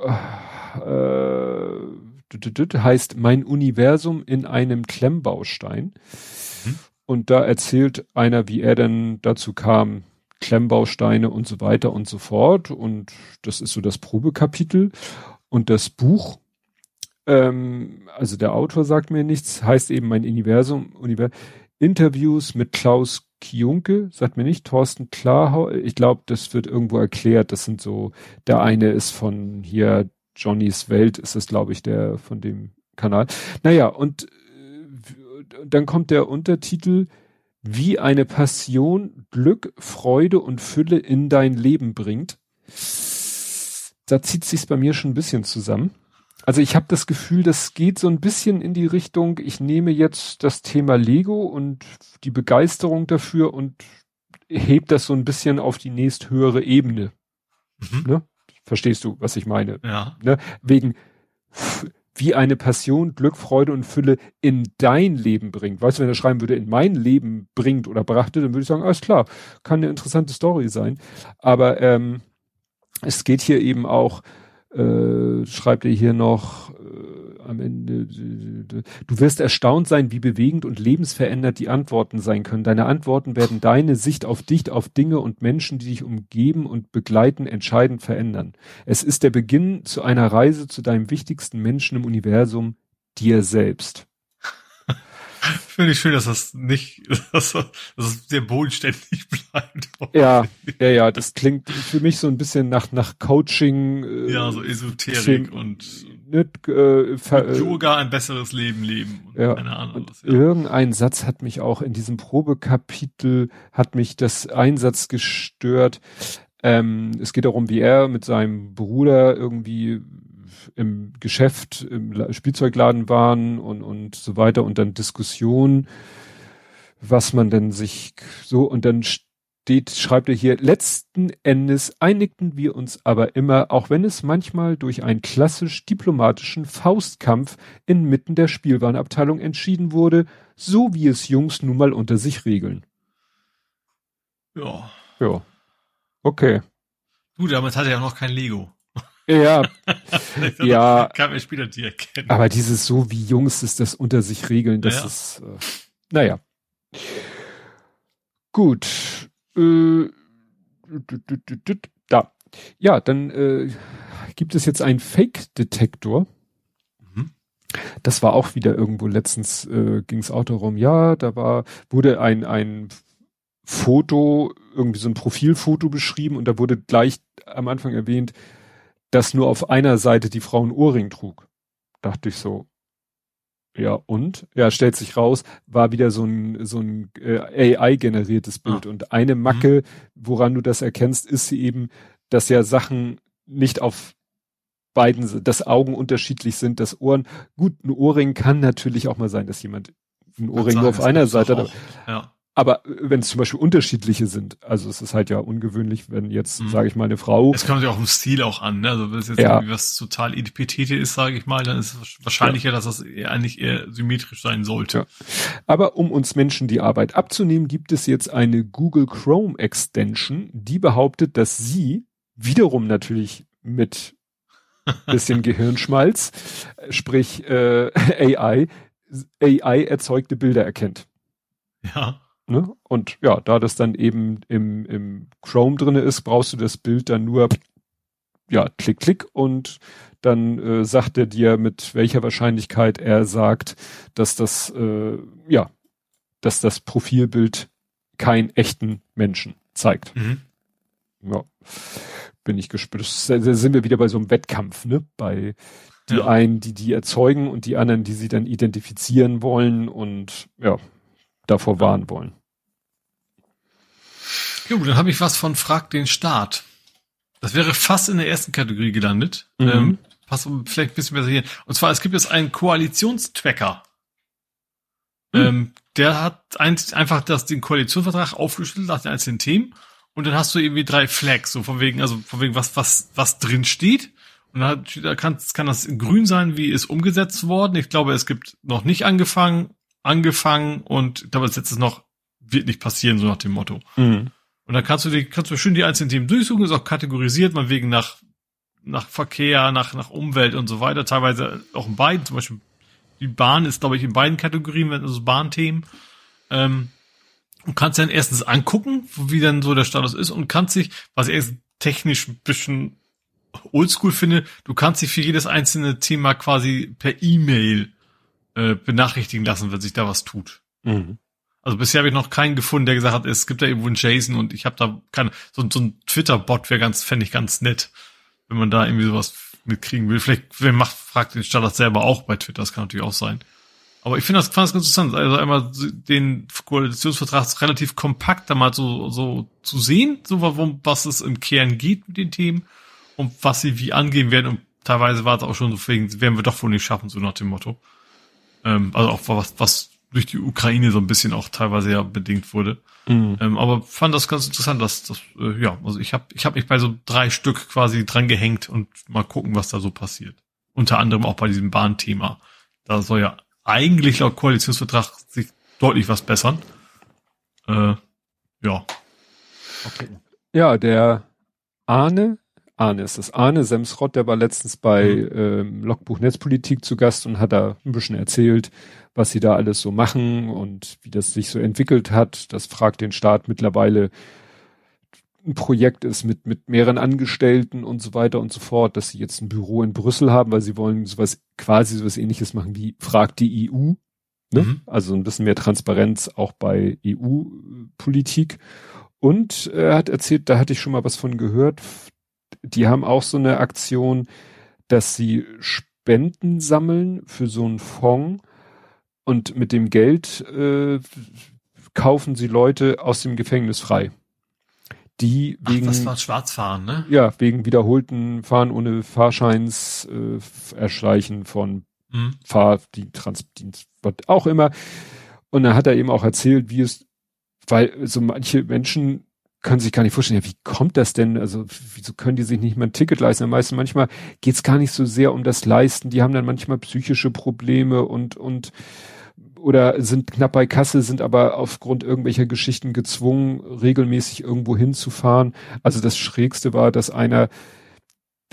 äh, heißt Mein Universum in einem Klemmbaustein. Und da erzählt einer, wie er denn dazu kam, Klemmbausteine und so weiter und so fort. Und das ist so das Probekapitel. Und das Buch, ähm, also der Autor sagt mir nichts, heißt eben mein Universum, Univers Interviews mit Klaus Kionke, sagt mir nicht, Thorsten Klarhau, ich glaube, das wird irgendwo erklärt, das sind so, der eine ist von hier Johnnys Welt, ist das, glaube ich, der von dem Kanal. Naja, und äh, dann kommt der Untertitel, wie eine Passion Glück, Freude und Fülle in dein Leben bringt. Da zieht sich's bei mir schon ein bisschen zusammen. Also ich habe das Gefühl, das geht so ein bisschen in die Richtung, ich nehme jetzt das Thema Lego und die Begeisterung dafür und heb das so ein bisschen auf die nächsthöhere Ebene. Mhm. Ne? Verstehst du, was ich meine? Ja. Ne? Wegen wie eine Passion, Glück, Freude und Fülle in dein Leben bringt. Weißt du, wenn er schreiben würde, in mein Leben bringt oder brachte, dann würde ich sagen, alles klar, kann eine interessante Story sein. Aber ähm, es geht hier eben auch, äh, schreibt er hier noch äh, am Ende, du wirst erstaunt sein, wie bewegend und lebensverändert die Antworten sein können. Deine Antworten werden deine Sicht auf dich, auf Dinge und Menschen, die dich umgeben und begleiten, entscheidend verändern. Es ist der Beginn zu einer Reise zu deinem wichtigsten Menschen im Universum, dir selbst. Finde ich schön, dass das nicht, dass das sehr bodenständig bleibt. Ja, ja, ja, das klingt für mich so ein bisschen nach, nach Coaching. Äh, ja, so Esoterik und nicht, äh, Yoga ein besseres Leben leben. Und ja, keine Ahnung. Was, ja. Irgendein Satz hat mich auch in diesem Probekapitel, hat mich das Einsatz gestört. Ähm, es geht darum, wie er mit seinem Bruder irgendwie im Geschäft, im Spielzeugladen waren und, und so weiter und dann Diskussionen, was man denn sich so und dann steht, schreibt er hier, letzten Endes einigten wir uns aber immer, auch wenn es manchmal durch einen klassisch diplomatischen Faustkampf inmitten der Spielwarenabteilung entschieden wurde, so wie es Jungs nun mal unter sich regeln. Ja. Ja. Okay. Gut, damals hatte er ja noch kein Lego. Ja, ja. Kann man später die erkennen. Aber dieses so wie Jungs ist das unter sich regeln, das ja. ist, äh, naja. Gut. Äh, da. Ja, dann äh, gibt es jetzt einen Fake-Detektor. Mhm. Das war auch wieder irgendwo letztens äh, ging es auch darum, ja, da war, wurde ein, ein Foto, irgendwie so ein Profilfoto beschrieben und da wurde gleich am Anfang erwähnt, dass nur auf einer Seite die Frau einen Ohrring trug. Dachte ich so. Ja, und? Ja, stellt sich raus, war wieder so ein, so ein äh, AI-generiertes Bild. Ah. Und eine Macke, mhm. woran du das erkennst, ist sie eben, dass ja Sachen nicht auf beiden, dass Augen unterschiedlich sind, dass Ohren, gut, ein Ohrring kann natürlich auch mal sein, dass jemand ein Ohrring nur auf einer Seite hat. Ja. Aber wenn es zum Beispiel unterschiedliche sind, also es ist halt ja ungewöhnlich, wenn jetzt, mhm. sage ich mal, eine Frau. Es kommt ja auch im Stil auch an, ne? Also wenn es jetzt ja. irgendwie was total Etipetete ist, sage ich mal, dann ist es wahrscheinlicher, ja. dass das eher, eigentlich eher symmetrisch sein sollte. Ja. Aber um uns Menschen die Arbeit abzunehmen, gibt es jetzt eine Google Chrome Extension, die behauptet, dass sie wiederum natürlich mit bisschen Gehirnschmalz, sprich äh, AI, AI erzeugte Bilder erkennt. Ja. Ne? Und ja, da das dann eben im, im Chrome drinne ist, brauchst du das Bild dann nur, ja, klick, klick und dann äh, sagt er dir, mit welcher Wahrscheinlichkeit er sagt, dass das, äh, ja, dass das Profilbild keinen echten Menschen zeigt. Mhm. Ja, bin ich gespannt. Da sind wir wieder bei so einem Wettkampf, ne? Bei die ja. einen, die die erzeugen und die anderen, die sie dann identifizieren wollen und ja, davor warnen wollen. Jo, dann habe ich was von Frag den Staat. Das wäre fast in der ersten Kategorie gelandet. Mhm. Ähm, pass vielleicht ein bisschen besser hier. Und zwar, es gibt jetzt einen Koalitionstracker. Mhm. Ähm, der hat ein, einfach das, den Koalitionsvertrag aufgeschlüsselt nach den einzelnen Themen. Und dann hast du irgendwie drei Flags, so von wegen, also von wegen, was, was, was drin steht. Und da, da kann, kann das grün sein, wie ist umgesetzt worden. Ich glaube, es gibt noch nicht angefangen, angefangen und ich glaube, ist es noch, wird nicht passieren, so nach dem Motto. Mhm. Und dann kannst du die, kannst du schön die einzelnen Themen durchsuchen, ist auch kategorisiert, man wegen nach, nach Verkehr, nach, nach Umwelt und so weiter, teilweise auch in beiden, zum Beispiel die Bahn ist, glaube ich, in beiden Kategorien, also Bahnthemen. Ähm, und kannst dann erstens angucken, wie dann so der Status ist und kannst sich, was ich erst technisch ein bisschen oldschool finde, du kannst dich für jedes einzelne Thema quasi per E-Mail äh, benachrichtigen lassen, wenn sich da was tut. Mhm. Also bisher habe ich noch keinen gefunden, der gesagt hat, es gibt da irgendwo einen Jason und ich habe da keine, so, so ein Twitter-Bot wäre ganz, fände ich ganz nett, wenn man da irgendwie sowas mitkriegen will. Vielleicht, wer macht, fragt den Standard selber auch bei Twitter, das kann natürlich auch sein. Aber ich finde das, fand das ganz interessant, also einmal den Koalitionsvertrag relativ kompakt da mal so, so zu sehen, so warum, was es im Kern geht mit den Themen und was sie wie angehen werden und teilweise war es auch schon so, wegen, werden wir doch wohl nicht schaffen, so nach dem Motto. Ähm, also auch was, was durch die Ukraine so ein bisschen auch teilweise ja bedingt wurde. Mhm. Ähm, aber fand das ganz interessant, dass das, äh, ja, also ich habe ich hab mich bei so drei Stück quasi dran gehängt und mal gucken, was da so passiert. Unter anderem auch bei diesem Bahnthema. Da soll ja eigentlich laut Koalitionsvertrag sich deutlich was bessern. Äh, ja. Okay. Ja, der Arne, Arne ist das, Arne Semsrott, der war letztens bei mhm. ähm, Logbuch Netzpolitik zu Gast und hat da ein bisschen erzählt, was sie da alles so machen und wie das sich so entwickelt hat. Das fragt den Staat mittlerweile ein Projekt ist mit, mit mehreren Angestellten und so weiter und so fort, dass sie jetzt ein Büro in Brüssel haben, weil sie wollen sowas, quasi sowas ähnliches machen wie fragt die EU. Ne? Mhm. Also ein bisschen mehr Transparenz auch bei EU-Politik. Und er hat erzählt, da hatte ich schon mal was von gehört, die haben auch so eine Aktion, dass sie Spenden sammeln für so einen Fonds und mit dem Geld äh, kaufen sie Leute aus dem Gefängnis frei die wegen. Ach, das war Schwarzfahren, ne? Ja, wegen wiederholten Fahren ohne Fahrscheins äh, Erschleichen von mhm. Fahrdienst, was auch immer. Und dann hat er eben auch erzählt, wie es, weil so manche Menschen können sich gar nicht vorstellen, ja, wie kommt das denn? Also, wieso können die sich nicht mal ein Ticket leisten? Am meisten manchmal geht's gar nicht so sehr um das Leisten. Die haben dann manchmal psychische Probleme und, und oder sind knapp bei Kasse, sind aber aufgrund irgendwelcher Geschichten gezwungen, regelmäßig irgendwo hinzufahren. Also das Schrägste war, dass einer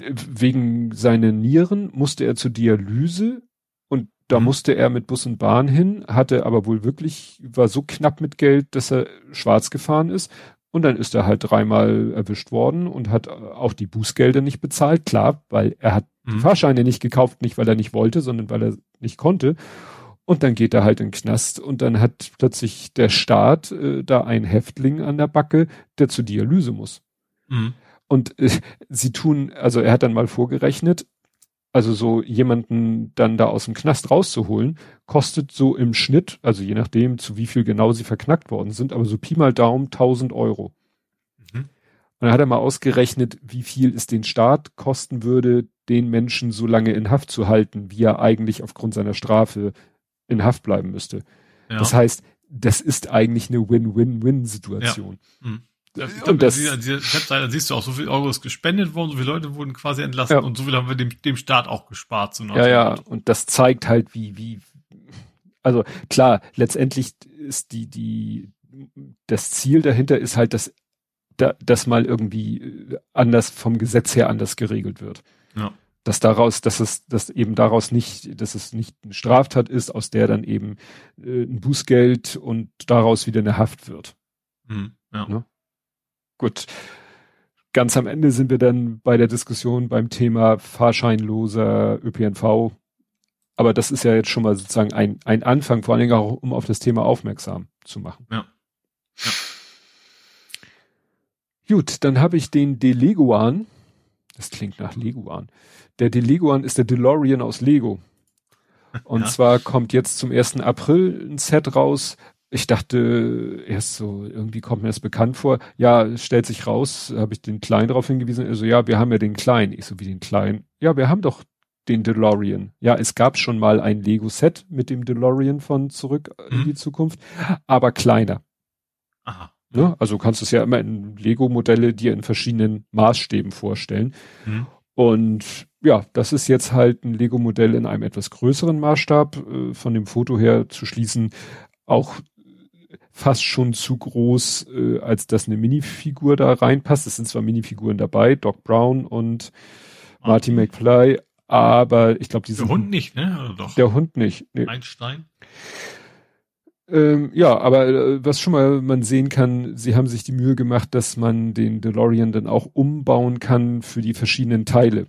wegen seiner Nieren musste er zur Dialyse und da mhm. musste er mit Bus und Bahn hin, hatte aber wohl wirklich, war so knapp mit Geld, dass er schwarz gefahren ist. Und dann ist er halt dreimal erwischt worden und hat auch die Bußgelder nicht bezahlt. Klar, weil er hat mhm. die Fahrscheine nicht gekauft, nicht weil er nicht wollte, sondern weil er nicht konnte. Und dann geht er halt in den Knast und dann hat plötzlich der Staat äh, da einen Häftling an der Backe, der zur Dialyse muss. Mhm. Und äh, sie tun, also er hat dann mal vorgerechnet, also so jemanden dann da aus dem Knast rauszuholen, kostet so im Schnitt, also je nachdem, zu wie viel genau sie verknackt worden sind, aber so Pi mal Daumen 1000 Euro. Mhm. Und dann hat er mal ausgerechnet, wie viel es den Staat kosten würde, den Menschen so lange in Haft zu halten, wie er eigentlich aufgrund seiner Strafe in Haft bleiben müsste. Ja. Das heißt, das ist eigentlich eine Win-Win-Win-Situation. Ja. Mhm. Und das, da siehst du auch, so viel Euro ist gespendet worden, so viele Leute wurden quasi entlassen ja. und so viel haben wir dem, dem Staat auch gespart. So ja, ja, und das zeigt halt, wie, wie, also klar, letztendlich ist die, die, das Ziel dahinter ist halt, dass, da, dass mal irgendwie anders vom Gesetz her anders geregelt wird. Ja dass daraus, dass es, dass eben daraus nicht, dass es nicht eine Straftat ist, aus der dann eben äh, ein Bußgeld und daraus wieder eine Haft wird. Mhm, ja. Ne? Gut. Ganz am Ende sind wir dann bei der Diskussion beim Thema fahrscheinloser ÖPNV. Aber das ist ja jetzt schon mal sozusagen ein, ein Anfang, vor allen Dingen auch, um auf das Thema aufmerksam zu machen. Ja. ja. Gut, dann habe ich den Deleguan. Das klingt nach Leguan der DeLeguan ist der DeLorean aus Lego. Und ja. zwar kommt jetzt zum 1. April ein Set raus. Ich dachte erst so, irgendwie kommt mir das bekannt vor. Ja, stellt sich raus, habe ich den Kleinen darauf hingewiesen. Also ja, wir haben ja den Kleinen. Ich so wie den Kleinen. Ja, wir haben doch den DeLorean. Ja, es gab schon mal ein Lego-Set mit dem DeLorean von Zurück mhm. in die Zukunft, aber kleiner. Aha. Ne? Also kannst du es ja immer in Lego-Modelle dir in verschiedenen Maßstäben vorstellen. Mhm. Und ja, das ist jetzt halt ein Lego-Modell in einem etwas größeren Maßstab, äh, von dem Foto her zu schließen. Auch fast schon zu groß, äh, als dass eine Minifigur da reinpasst. Es sind zwar Minifiguren dabei, Doc Brown und Marty Okay. McFly, aber ich glaube, die Der sind Hund nicht, ne? Oder doch? der Hund nicht. Nee. Einstein? Ähm, ja, aber äh, was schon mal man sehen kann, sie haben sich die Mühe gemacht, dass man den DeLorean dann auch umbauen kann für die verschiedenen Teile.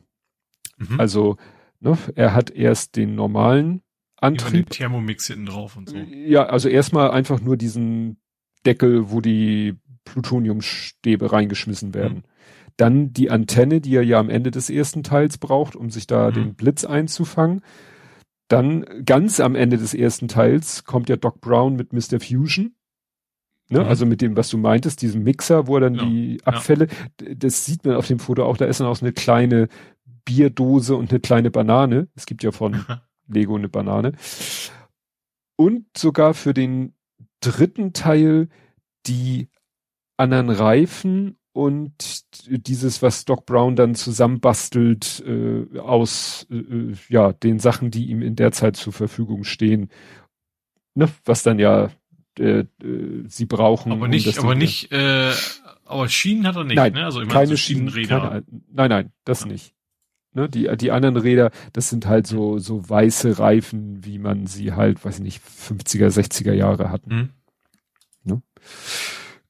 Mhm. Also, ne, er hat erst den normalen Ja, den Antrieb. Thermomix hinten drauf und so. Ja, also erstmal einfach nur diesen Deckel, wo die Plutoniumstäbe reingeschmissen werden. Dann die Antenne, die er ja am Ende des ersten Teils braucht, um sich da Mhm. den Blitz einzufangen. Dann ganz am Ende des ersten Teils kommt ja Doc Brown mit Mr. Fusion. Ne? Mhm. Also mit dem, was du meintest, diesem Mixer, wo er dann Ja, die Abfälle, d- das sieht man auf dem Foto auch, da ist dann auch so eine kleine Bierdose und eine kleine Banane. Es gibt ja von Lego eine Banane. Und sogar für den dritten Teil die anderen Reifen und dieses, was Doc Brown dann zusammenbastelt äh, aus äh, äh, ja den Sachen, die ihm in der Zeit zur Verfügung stehen, ne, was dann ja äh, äh, sie brauchen. aber um nicht, das aber nicht, äh, aber Schienen hat er nicht, Nein, ne? Also ich meine, keine so Schienen, Schienenräder. keine, nein, nein, das Ja. nicht. Ne, die, die anderen Räder, das sind halt so, so weiße Reifen, wie man sie halt, weiß ich nicht, 50er, 60er Jahre hatten. Hm?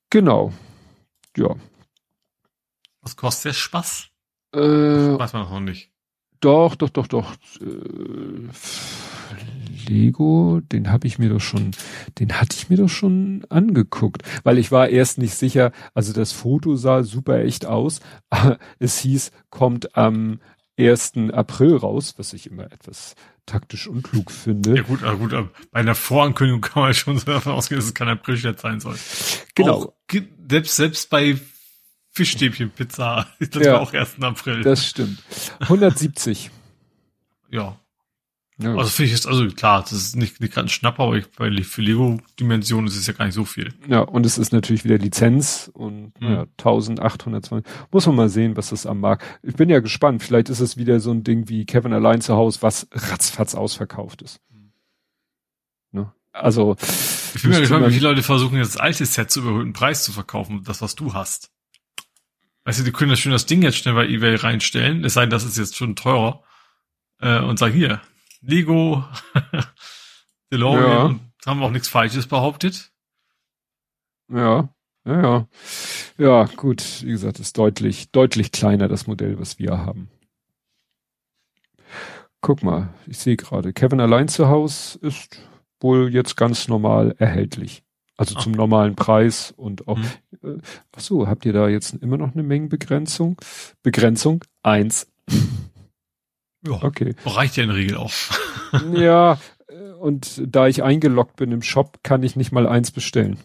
Genau. Ja. Was kostet der Spaß? Äh, Weiß man noch nicht. doch, doch, doch, doch. Äh, Lego, den habe ich mir doch schon, den hatte ich mir doch schon angeguckt, weil ich war erst nicht sicher, also das Foto sah super echt aus, es hieß, kommt am 1. April raus, was ich immer etwas taktisch unklug finde. Ja gut, aber gut, aber bei einer Vorankündigung kann man schon so davon ausgehen, dass es kein Aprilscherz sein soll. Genau. Auch, selbst, selbst bei Fischstäbchenpizza ist das Ja. war auch 1. April. Das stimmt. 170. ja. Ja. Also finde ich jetzt, also klar, das ist nicht, nicht gerade ein Schnapper, aber ich, bei, für Lego-Dimensionen ist es ja gar nicht so viel. Ja, und es ist natürlich wieder Lizenz und Mhm. ja, 1820. Muss man mal sehen, was das am Markt. Ich bin ja gespannt. Vielleicht ist es wieder so ein Ding wie Kevin allein zu Hause, was ratzfatz ausverkauft ist. Ne? Also Ich bin mal gespannt, wie viele Leute versuchen, jetzt das alte Set zu überhöhten Preis zu verkaufen, das, was du hast. Weißt du, die können das schön das Ding jetzt schnell bei Ebay reinstellen, es sei denn, das ist jetzt schon teurer, äh, und sagen, hier, Lego, DeLorean, Ja. und haben auch nichts Falsches behauptet. ja, ja, ja. Ja, gut. Wie gesagt, ist deutlich, deutlich kleiner das Modell, was wir haben. Guck mal, ich sehe gerade, Kevin allein zu Hause ist wohl jetzt ganz normal erhältlich. Also Ah. zum normalen Preis und auch Hm. Ach so, habt ihr da jetzt immer noch eine Mengenbegrenzung? Begrenzung? Eins. Ja, Okay. reicht ja in der Regel auch. ja, äh, und da ich eingeloggt bin im Shop, kann ich nicht mal eins bestellen.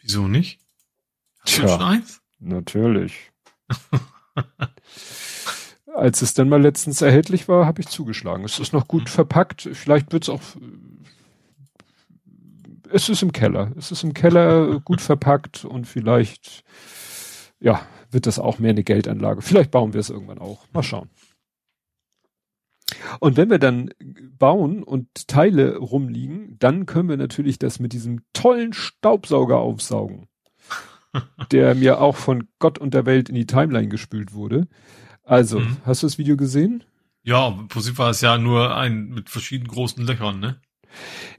Wieso nicht? Hast du schon eins? Natürlich. Als es dann mal letztens erhältlich war, habe ich zugeschlagen. Es ist noch gut Mhm. verpackt. Vielleicht wird's auch. äh, Es ist im Keller. Es ist im Keller gut verpackt und vielleicht, ja, wird das auch mehr eine Geldanlage. Vielleicht bauen wir es irgendwann auch. Mal schauen. Und wenn wir dann bauen und Teile rumliegen, dann können wir natürlich das mit diesem tollen Staubsauger aufsaugen, der mir auch von Gott und der Welt in die Timeline gespült wurde. Also, Mhm. hast du das Video gesehen? Ja, im Prinzip war es ja nur ein mit verschiedenen großen Löchern, ne?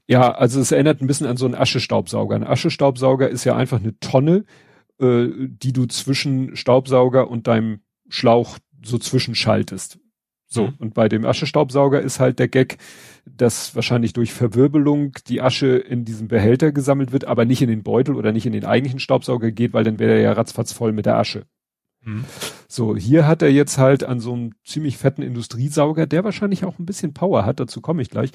Ja, also es erinnert ein bisschen an so einen Aschestaubsauger. Ein Aschestaubsauger ist ja einfach eine Tonne, äh, die du zwischen Staubsauger und deinem Schlauch so zwischenschaltest. So, Mhm. und bei dem Aschestaubsauger ist halt der Gag, dass wahrscheinlich durch Verwirbelung die Asche in diesem Behälter gesammelt wird, aber nicht in den Beutel oder nicht in den eigentlichen Staubsauger geht, weil dann wäre er ja ratzfatz voll mit der Asche. Hm. So, hier hat er jetzt halt an so einem ziemlich fetten Industriesauger, der wahrscheinlich auch ein bisschen Power hat, dazu komme ich gleich.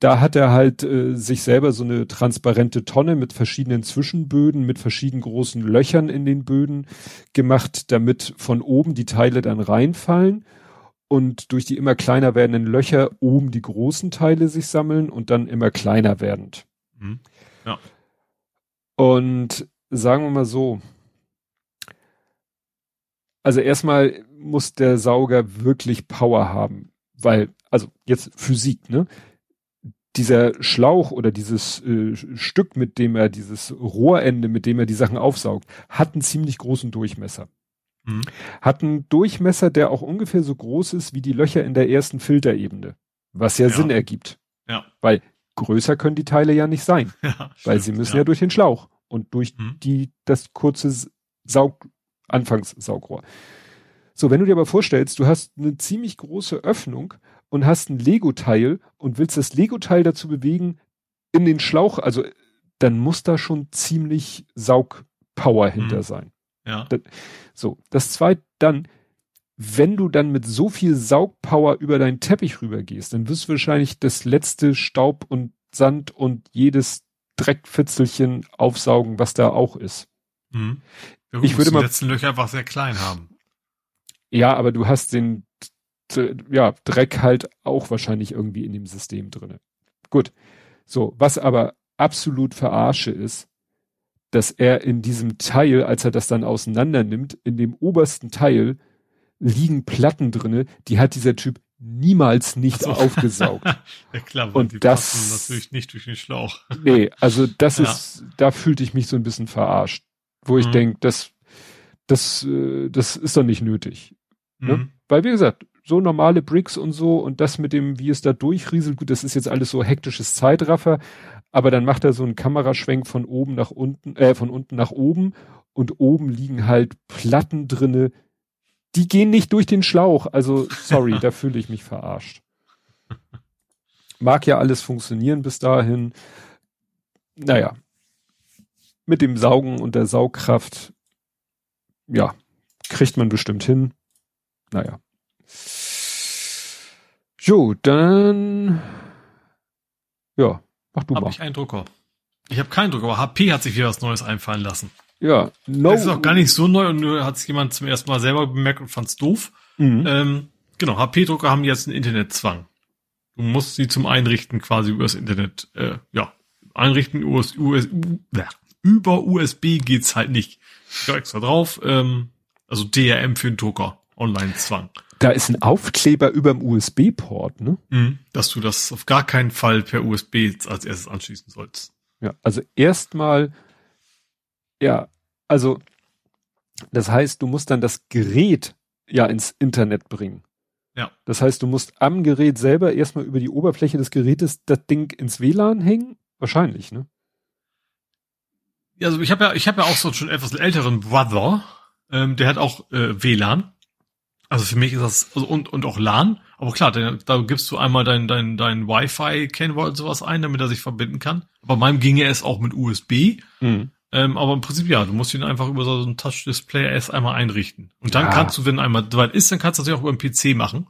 Da hat er halt äh, sich selber so eine transparente Tonne mit verschiedenen Zwischenböden, mit verschiedenen großen Löchern in den Böden gemacht, damit von oben die Teile dann reinfallen und durch die immer kleiner werdenden Löcher oben die großen Teile sich sammeln und dann immer kleiner werdend. Hm. Und sagen wir mal so, also erstmal muss der Sauger wirklich Power haben, weil, also jetzt Physik, ne? dieser Schlauch oder dieses äh, Stück, mit dem er, dieses Rohrende, mit dem er die Sachen aufsaugt, hat einen ziemlich großen Durchmesser. Mhm. Hat einen Durchmesser, der auch ungefähr so groß ist wie die Löcher in der ersten Filterebene. Was ja, ja. Sinn ergibt. Ja. Weil größer können die Teile ja nicht sein. Ja, weil stimmt, sie müssen ja. ja. durch den Schlauch und durch mhm. die, das kurze Saug, Anfangssaugrohr. So, wenn du dir aber vorstellst, du hast eine ziemlich große Öffnung und hast ein Lego-Teil und willst das Lego-Teil dazu bewegen, in den Schlauch, also dann muss da schon ziemlich Saugpower mhm. hinter sein. Ja. Das, so, das zweite dann, wenn du dann mit so viel Saugpower über deinen Teppich rübergehst, dann wirst du wahrscheinlich das letzte Staub und Sand und jedes Dreckfitzelchen aufsaugen, was da auch ist. Mhm. Ja, ich würde mal die letzten Löcher einfach sehr klein haben. Ja, aber du hast den ja, Dreck halt auch wahrscheinlich irgendwie in dem System drinne. Gut. So, was aber absolut verarsche ist, dass er in diesem Teil, als er das dann auseinander nimmt, in dem obersten Teil liegen Platten drinne, die hat dieser Typ niemals nicht so. aufgesaugt. ja klar, und die das natürlich nicht durch den Schlauch. nee, also das ja. ist, da fühlte ich mich so ein bisschen verarscht, wo mhm. ich denke, das, das, äh, das ist doch nicht nötig. Ne? Mhm. Weil wie gesagt, so normale Bricks und so und das mit dem, wie es da durchrieselt, gut, das ist jetzt alles so hektisches Zeitraffer, aber dann macht er so einen Kameraschwenk von oben nach unten, äh, von unten nach oben und oben liegen halt Platten drinne, die gehen nicht durch den Schlauch. Also, sorry, da fühle ich mich verarscht. Mag ja alles funktionieren bis dahin. Naja. Mit dem Saugen und der Saugkraft, ja, kriegt man bestimmt hin. Naja. Jo, dann ja, mach du hab mal. Habe ich einen Drucker? Ich habe keinen Drucker, aber HP hat sich wieder was Neues einfallen lassen. Ja, no. Das ist auch gar nicht so neu und nur hat es jemand zum ersten Mal selber bemerkt und fand's doof. Mhm. Ähm, genau, HP-Drucker haben jetzt einen Internetzwang. Du musst sie zum Einrichten quasi über das Internet, äh, ja, einrichten. US, US, über USB geht's halt nicht. Ich extra drauf. Ähm, also DRM für den Drucker. Online-Zwang. Da ist ein Aufkleber über dem USB-Port, ne? Mhm, dass du das auf gar keinen Fall per USB als erstes anschließen sollst. Ja, also erstmal, ja, also das heißt, du musst dann das Gerät ja ins Internet bringen. Ja. Das heißt, du musst am Gerät selber erstmal über die Oberfläche des Gerätes das Ding ins WLAN hängen? Wahrscheinlich, ne? Ja, also ich habe ja, ich habe ja auch so schon etwas älteren Brother, ähm, der hat auch äh, WLAN. Also für mich ist das, also und, und auch LAN. Aber klar, da, da gibst du einmal dein, dein, dein Wi-Fi-Kennwort und sowas ein, damit er sich verbinden kann. Bei meinem ginge es auch mit USB. Mhm. Ähm, aber im Prinzip ja, du musst ihn einfach über so ein Touch-Display erst einmal einrichten. Und dann ja. kannst du, wenn einmal soweit ist, dann kannst du das natürlich auch über den PC machen.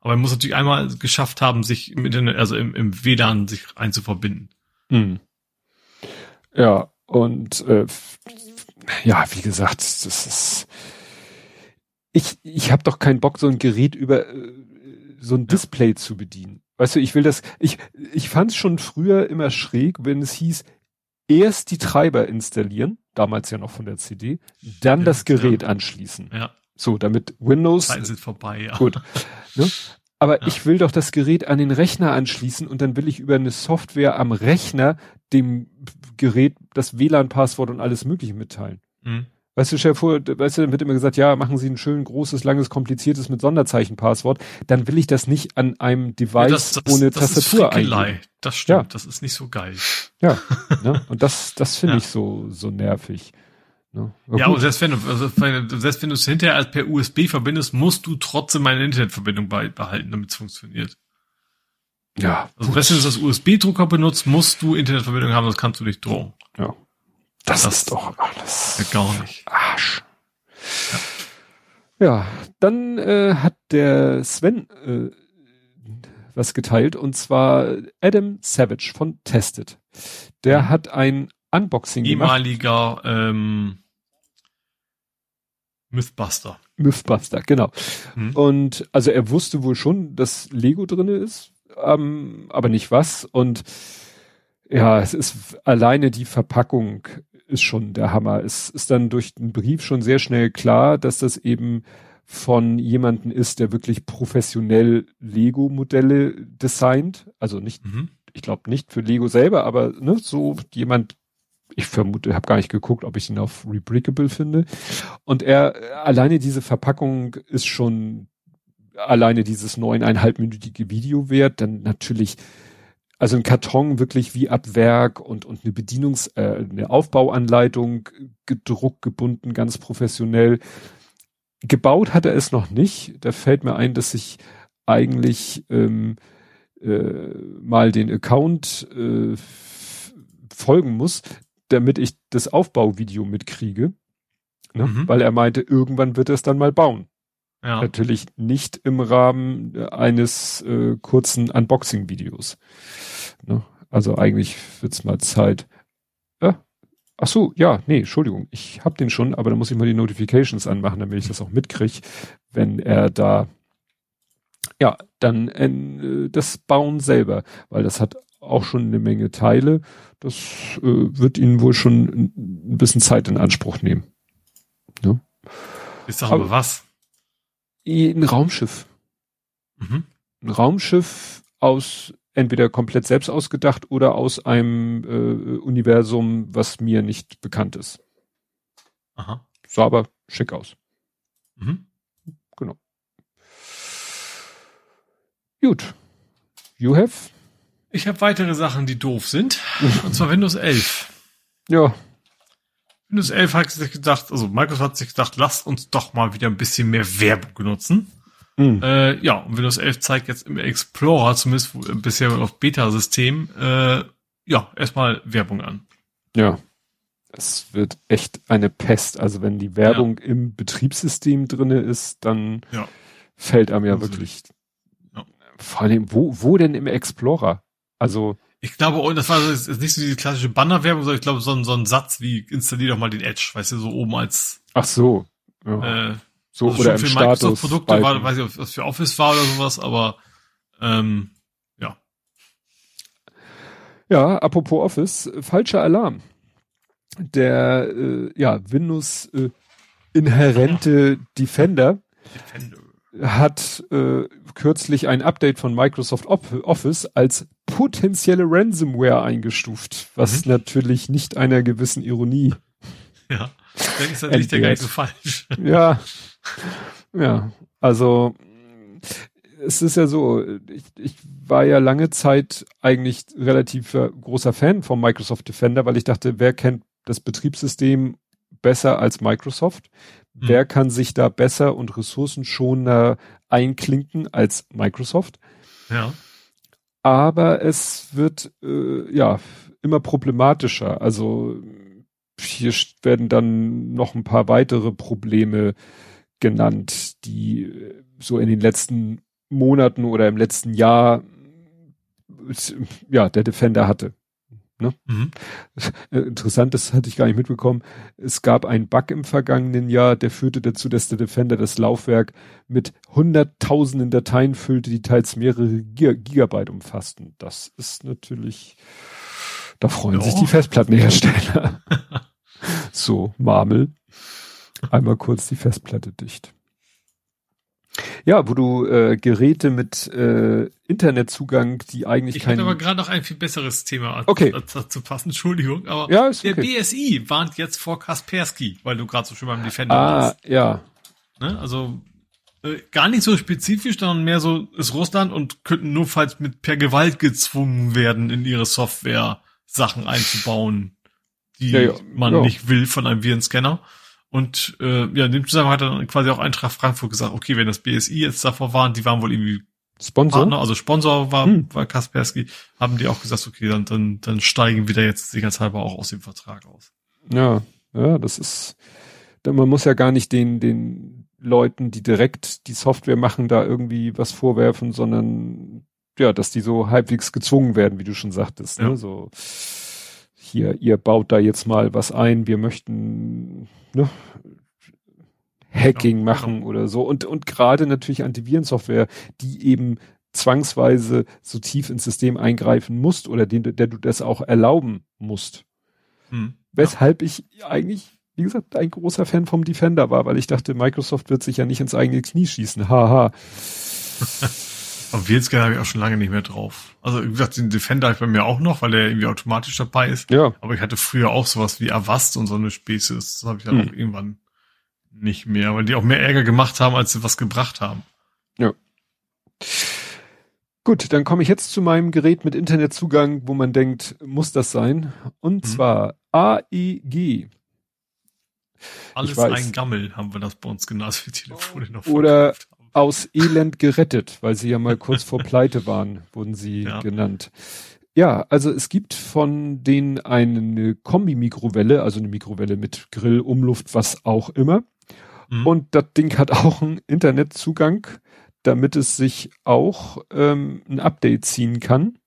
Aber er muss natürlich einmal geschafft haben, sich im Internet, also im, im WLAN sich einzuverbinden. Mhm. Ja, und äh, ja, wie gesagt, das ist ich, ich habe doch keinen Bock, so ein Gerät über äh, so ein Display ja. zu bedienen. Weißt du, ich will das, ich, ich fand es schon früher immer schräg, wenn es hieß, erst die Treiber installieren, damals ja noch von der CD, dann ja, das Gerät ja. anschließen. Ja. So, damit Windows. Zeiten sind vorbei, ja. Gut. Ne? Aber ja. ich will doch das Gerät an den Rechner anschließen und dann will ich über eine Software am Rechner dem Gerät das WLAN-Passwort und alles Mögliche mitteilen. Mhm. Weißt du, vor, weißt du, dann wird immer gesagt, ja, machen Sie ein schön großes, langes, kompliziertes mit Sonderzeichen-Passwort. Dann will ich das nicht an einem Device ja, das, das, ohne das Tastatur eingeben. Das stimmt, ja. das ist nicht so geil. Ja, ne? und das, das finde ja. ich so, so nervig. Ne? Ja, und selbst wenn du, also selbst wenn du es hinterher als per USB verbindest, musst du trotzdem eine Internetverbindung behalten, damit es funktioniert. Ja. Also, wenn du das USB-Drucker benutzt, musst du Internetverbindung haben, das kannst du nicht drohen. Ja. Das, das ist doch alles. Gar nicht. Arsch. Ja, ja dann äh, hat der Sven äh, was geteilt und zwar Adam Savage von Tested. Der mhm. hat ein Unboxing Ehemaliger, gemacht. Ehemaliger ähm, Mythbuster. Mythbuster, genau. Mhm. Und also er wusste wohl schon, dass Lego drinne ist, ähm, aber nicht was. Und ja, es ist alleine die Verpackung ist schon der Hammer. Es ist dann durch den Brief schon sehr schnell klar, dass das eben von jemanden ist, der wirklich professionell Lego-Modelle designt. Also nicht, mhm. ich glaube nicht für Lego selber, aber ne, so jemand, ich vermute, habe gar nicht geguckt, ob ich ihn auf Rebrickable finde. Und er, alleine diese Verpackung ist schon alleine dieses neuneinhalbminütige Video wert, dann natürlich also ein Karton wirklich wie ab Werk und, und eine Bedienungs-, äh, eine Aufbauanleitung gedruckt, gebunden, ganz professionell. Gebaut hat er es noch nicht. Da fällt mir ein, dass ich eigentlich ähm, äh, mal den Account äh, folgen muss, damit ich das Aufbauvideo mitkriege. Ne? Mhm. Weil er meinte, irgendwann wird er es dann mal bauen. Ja. Natürlich nicht im Rahmen eines äh, kurzen Unboxing-Videos. Ne? Also eigentlich wird's mal Zeit. Äh, ach so, ja, nee, Entschuldigung, ich hab den schon, aber da muss ich mal die Notifications anmachen, damit ich das auch mitkriege, wenn er da ja, dann äh, das Bauen selber, weil das hat auch schon eine Menge Teile. Das äh, wird ihn wohl schon ein, bisschen Zeit in Anspruch nehmen. Ne? Ist doch aber, aber was? Ein Raumschiff. Mhm. Ein Raumschiff aus entweder komplett selbst ausgedacht oder aus einem äh, Universum, was mir nicht bekannt ist. Aha. Sah aber schick aus. Mhm. Genau. Gut. You have? Ich habe weitere Sachen, die doof sind. und zwar Windows 11. Ja. Windows 11 hat sich gedacht, also Microsoft hat sich gedacht, lasst uns doch mal wieder ein bisschen mehr Werbung benutzen. Mhm. Äh, ja, und Windows 11 zeigt jetzt im Explorer, zumindest bisher auf Beta-System, äh, ja, erstmal Werbung an. Ja. Es wird echt eine Pest. Also wenn die Werbung ja. im Betriebssystem drinne ist, dann ja. fällt einem ja wirklich. Ja. Vor allem, wo, wo denn im Explorer? Also. Ich glaube, oh, das war das ist nicht so diese klassische Banner-Werbung, sondern ich glaube, so ein, so ein Satz wie installier doch mal den Edge, weißt du, so oben als. Ach so. Ja. Äh, so also oder im für Status. Produkte war, weiß ich, ob das für Office war oder sowas, aber ähm, ja. Ja, apropos Office, falscher Alarm. Der äh, ja Windows äh, inhärente Defender, Defender hat äh, kürzlich ein Update von Microsoft Office als potenzielle Ransomware eingestuft, was mhm. natürlich nicht einer gewissen Ironie. Ja, dann ist natürlich der so falsch. Ja, ja, also es ist ja so, ich, ich war ja lange Zeit eigentlich relativ großer Fan vom Microsoft Defender, weil ich dachte, wer kennt das Betriebssystem besser als Microsoft? Mhm. Wer kann sich da besser und ressourcenschonender einklinken als Microsoft? Ja. Aber es wird äh, ja immer problematischer. Also hier werden dann noch ein paar weitere Probleme genannt, die äh, so in den letzten Monaten oder im letzten Jahr ja der Defender hatte. Ne? Mhm. Äh, interessant, das hatte ich gar nicht mitbekommen. Es gab einen Bug im vergangenen Jahr, der führte dazu, dass der Defender das Laufwerk mit hunderttausenden Dateien füllte, die teils mehrere Gigabyte umfassten. Das ist natürlich, da freuen jo. sich die Festplattenhersteller. so, Marmel. Einmal kurz die Festplatte dicht. Ja, wo du äh, Geräte mit äh, Internetzugang, die eigentlich ich kein... Ich aber gerade noch ein viel besseres Thema okay. dazu passen, Entschuldigung, aber ja, ist der okay. BSI warnt jetzt vor Kaspersky, weil du gerade so schön beim Defender ah, warst. Ah, ja. Ne? Also äh, gar nicht so spezifisch, sondern mehr so ist Russland und könnten nur falls mit per Gewalt gezwungen werden, in ihre Software Sachen einzubauen, die ja, ja. man nicht will von einem Virenscanner. Und äh, ja, in dem Zusammenhang hat dann quasi auch Eintracht Frankfurt gesagt, okay, wenn das BSI jetzt davor waren, die waren wohl irgendwie Sponsor, Partner, also Sponsor war, hm. war Kaspersky, haben die auch gesagt, okay, dann, dann, dann steigen wir da jetzt sicherheitshalber auch aus dem Vertrag aus. Ja, ja, das ist, man muss ja gar nicht den, den Leuten, die direkt die Software machen, da irgendwie was vorwerfen, sondern ja, dass die so halbwegs gezwungen werden, wie du schon sagtest, ne? ja. ne? so hier, ihr baut da jetzt mal was ein, wir möchten ne, Hacking ja, machen genau. oder so. Und, und gerade natürlich Antivirensoftware, die eben zwangsweise so tief ins System eingreifen musst oder den, der du das auch erlauben musst. Hm, Weshalb ja. ich eigentlich, wie gesagt, ein großer Fan vom Defender war, weil ich dachte, Microsoft wird sich ja nicht ins eigene Knie schießen. Haha. Aber Wheelscan habe ich auch schon lange nicht mehr drauf. Also wie gesagt, den Defender habe ich bei mir auch noch, weil der irgendwie automatisch dabei ist. Ja. Aber ich hatte früher auch sowas wie Avast und so eine Späße. Das habe ich dann Hm. auch irgendwann nicht mehr, weil die auch mehr Ärger gemacht haben, als sie was gebracht haben. Gut, dann komme ich jetzt zu meinem Gerät mit Internetzugang, wo man denkt, muss das sein? Und Mhm. zwar AEG. Alles ein Gammel haben wir das bei uns als wir Telefone noch Oder-. Aus Elend gerettet, weil sie ja mal kurz vor Pleite waren, wurden sie Ja. genannt. Ja, also es gibt von denen eine Kombi-Mikrowelle, also eine Mikrowelle mit Grill, Umluft, was auch immer. Mhm. Und das Ding hat auch einen Internetzugang, damit es sich auch ähm, ein Update ziehen kann.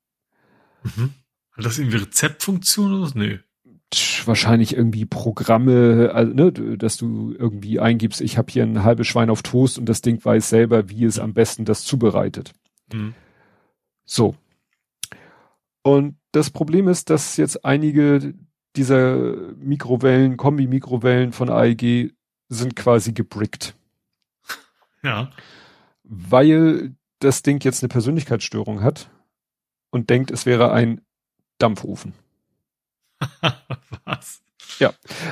Mhm. Hat das irgendwie Rezeptfunktion oder was? Nee. Wahrscheinlich irgendwie Programme, also, ne, dass du irgendwie eingibst, ich habe hier ein halbes Schwein auf Toast und das Ding weiß selber, wie es am besten das zubereitet. Mhm. So. Und das Problem ist, dass jetzt einige dieser Mikrowellen, Kombi-Mikrowellen von AEG sind quasi gebrickt, Ja. weil das Ding jetzt eine Persönlichkeitsstörung hat und denkt, es wäre ein Dampfofen. was?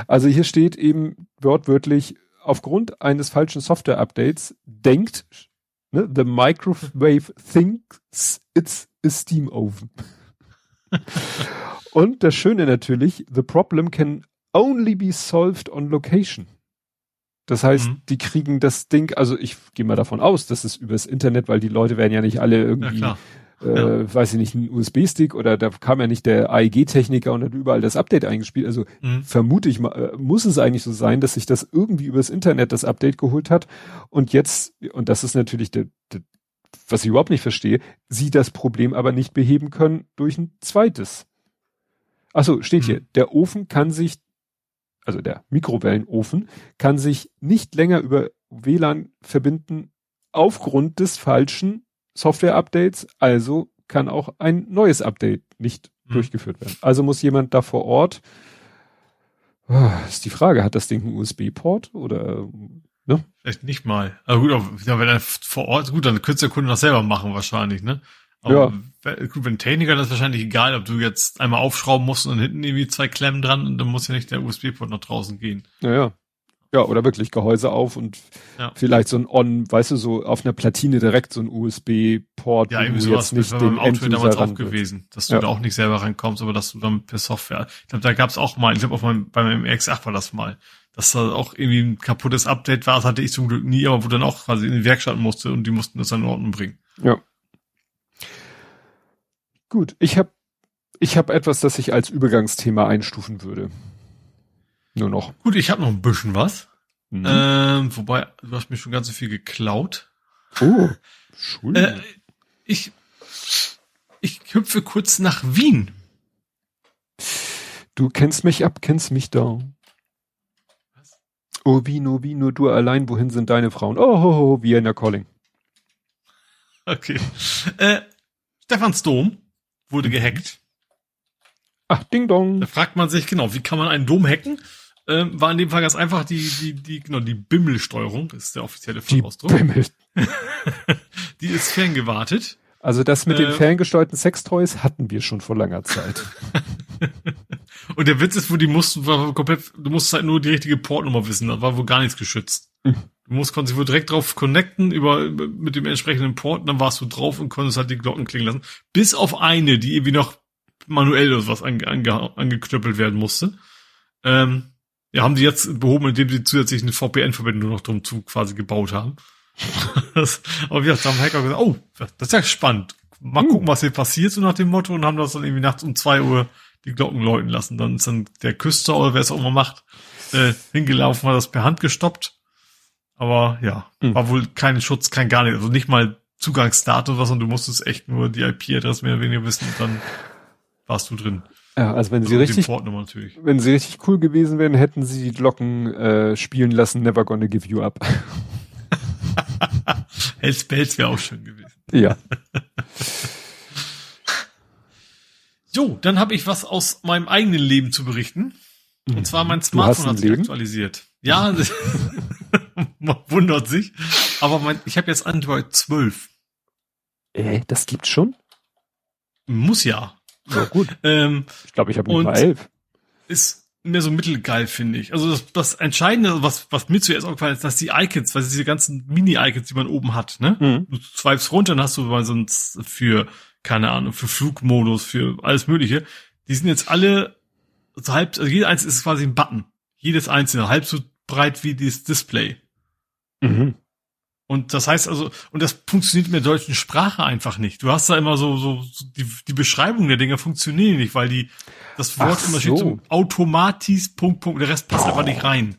Also hier steht eben wortwörtlich, aufgrund eines falschen Software-Updates denkt, ne, the microwave thinks it's a steam oven. Und das Schöne natürlich, the problem can only be solved on location. Das heißt, Mhm. die kriegen das Ding, also ich gehe mal davon aus, dass es übers Internet, weil die Leute werden ja nicht alle Ja, irgendwie klar. Äh, weiß ich nicht, ein USB-Stick oder da kam ja nicht der AEG-Techniker und hat überall das Update eingespielt. Also Mhm. vermute ich mal, äh, muss es eigentlich so sein, dass sich das irgendwie übers Internet das Update geholt hat und jetzt, und das ist natürlich der, der was ich überhaupt nicht verstehe, sie das Problem aber nicht beheben können durch ein zweites. Achso, steht Mhm. hier, der Ofen kann sich, also der Mikrowellenofen, kann sich nicht länger über WLAN verbinden aufgrund des falschen Software-Updates, also kann auch ein neues Update nicht Mhm. durchgeführt werden. Also muss jemand da vor Ort, Ah, ist die Frage, hat das Ding einen USB-Port oder, ne? Vielleicht nicht mal. Aber gut, aber, ja, wenn er vor Ort, gut, dann könnte der Kunde das selber machen wahrscheinlich, ne? Aber we- gut, wenn Techniker, das ist wahrscheinlich egal, ob du jetzt einmal aufschrauben musst und hinten irgendwie zwei Klemmen dran und dann muss ja nicht der USB-Port nach draußen gehen. Naja. Ja, oder wirklich Gehäuse auf und Ja. vielleicht so ein On, weißt du, so auf einer Platine direkt so ein USB-Port, Ja, irgendwie sowas jetzt nicht war den beim Auto damals auch gewesen, dass du Ja. da auch nicht selber reinkommst, aber dass du dann per Software. Ich glaube, da gab's auch mal, ich glaube, auf meinem, bei meinem X8 war das mal, dass da auch irgendwie ein kaputtes Update war, das hatte ich zum Glück nie, aber wo dann auch quasi in die Werkstatt musste und die mussten das dann in Ordnung bringen. Ja. Gut, ich habe ich hab etwas, das ich als Übergangsthema einstufen würde. Nur noch. Gut, ich habe noch ein bisschen was. Mhm. Ähm, wobei, du hast mir schon ganz so viel geklaut. oh, Schule. Äh, ich, ich hüpfe kurz nach Wien. du kennst mich ab, kennst mich da. Was? Oh, Vino, Vino, du allein, wohin sind deine Frauen? Oh, ho, ho, Vienna Calling. Okay. Äh, Stephansdom wurde gehackt. Ach, Ding Dong. Da fragt man sich, genau, wie kann man einen Dom hacken? Ähm, war in dem Fall ganz einfach die, die, die, genau, die Bimmelsteuerung, ist der offizielle Die Fachausdruck. Bimmel. Die ist ferngewartet. Also das mit den Äh. ferngesteuerten Sextoys hatten wir schon vor langer Zeit. Und der Witz ist, wo die mussten, war komplett, du musst halt nur die richtige Portnummer wissen, da war wohl gar nichts geschützt. Mhm. Du musst konntest dich wohl direkt drauf connecten über, über- mit dem entsprechenden Port, dann warst du drauf und konntest halt die Glocken klingen lassen. Bis auf eine, die irgendwie noch manuell oder was ange, ange, angeknüppelt werden musste. Ähm, ja, haben die jetzt behoben, indem sie zusätzlich eine VPN-Verbindung noch drum zu quasi gebaut haben. das, aber wie gesagt, da haben Hacker gesagt, oh, das ist ja spannend. Mal Hm. gucken, was hier passiert, so nach dem Motto, und haben das dann irgendwie nachts um zwei Uhr die Glocken läuten lassen. Dann ist dann der Küster oder wer es auch immer macht, äh, hingelaufen, hat das per Hand gestoppt. Aber ja, Hm. war wohl kein Schutz, kein gar nichts. Also nicht mal Zugangsdatum was, und du musstest echt nur die IP-Adresse mehr oder weniger wissen und dann warst du drin. Ja, also wenn sie richtig, wenn sie richtig cool gewesen wären, hätten sie die Glocken äh, spielen lassen, never gonna give you up. Hells Bells wäre auch schön gewesen. ja. Jo, dann habe ich was aus meinem eigenen Leben zu berichten. Und zwar mein Smartphone hat sich Leben? aktualisiert. Ja, man wundert sich. Aber mein, ich habe jetzt Android 12. Äh, das gibt's schon? Muss ja. Ja, gut. Ähm, Ich glaube, ich habe nicht mal elf. ist mehr so mittelgeil, finde ich. Also das, das Entscheidende, was, was mir zuerst aufgefallen ist, dass die Icons, weil diese ganzen Mini-Icons, die man oben hat, ne? Mhm. Du swipes runter, dann hast du mal sonst für, keine Ahnung, für Flugmodus, für alles Mögliche. Die sind jetzt alle so halb, also jeder eins ist quasi ein Button. Jedes einzelne, halb so breit wie dieses Display. Mhm. Und das heißt also, und das funktioniert in der deutschen Sprache einfach nicht. Du hast da immer so, so, so die, die Beschreibung der Dinge funktionieren nicht, weil die, das Wort Ach immer steht so. Automatis, Punkt, Punkt, der Rest passt einfach nicht rein.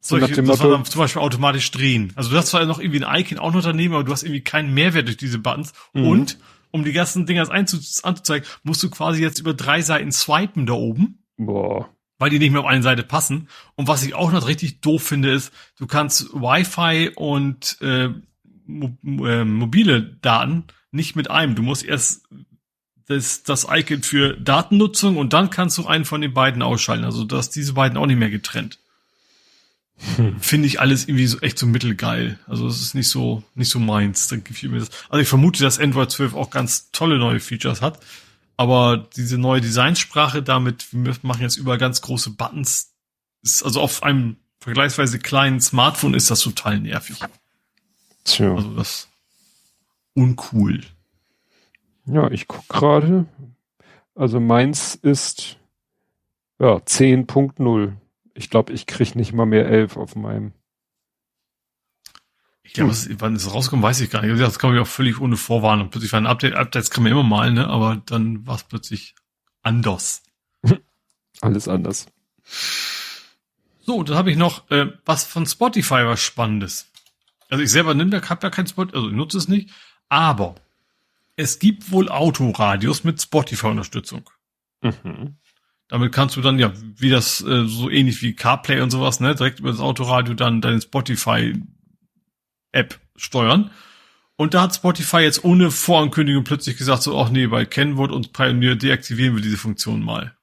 Solche, das war dann zum Beispiel automatisch drehen. Also du hast zwar noch irgendwie ein Icon auch noch daneben, aber du hast irgendwie keinen Mehrwert durch diese Buttons. Mhm. Und um die ganzen Dinger anzuzeigen, musst du quasi jetzt über drei Seiten swipen da oben boah. Weil die nicht mehr auf eine Seite passen. Und was ich auch noch richtig doof finde, ist, du kannst Wi-Fi und äh, mo äh, mobile Daten nicht mit einem. Du musst erst das, das Icon für Datennutzung und dann kannst du einen von den beiden ausschalten. Also dass diese beiden auch nicht mehr getrennt. Finde ich alles irgendwie so echt so mittelgeil. Also es ist nicht so nicht so meins. Dann gefiel mir das. Also ich vermute, dass Android 12 auch ganz tolle neue Features hat. Aber diese neue Designsprache damit, wir machen jetzt überall ganz große Buttons, ist also auf einem vergleichsweise kleinen Smartphone ist das total nervig. Tja. Also das uncool. Ja, ich guck gerade. Also meins ist ja 10.0. Ich glaube, ich krieg nicht mal mehr 11 auf meinem. Ich glaube, was- wann es rauskommt, weiß ich gar nicht. Das kam ja auch völlig ohne Vorwarnung. Plötzlich war ein Update, Updates kann man immer mal, ne? Aber dann war es plötzlich anders. Alles anders. So, dann habe ich noch äh, was von Spotify, was Spannendes. Also ich selber nimm da, hab da kein Spotify, also ich nutze es nicht, aber es gibt wohl Autoradios mit Spotify-Unterstützung. Mhm. Damit kannst du dann ja, wie das äh, so ähnlich wie CarPlay und sowas, ne, direkt über das Autoradio dann deine Spotify App steuern. Und da hat Spotify jetzt ohne Vorankündigung plötzlich gesagt so, ach nee, bei Kenwood und Pioneer deaktivieren wir diese Funktion mal.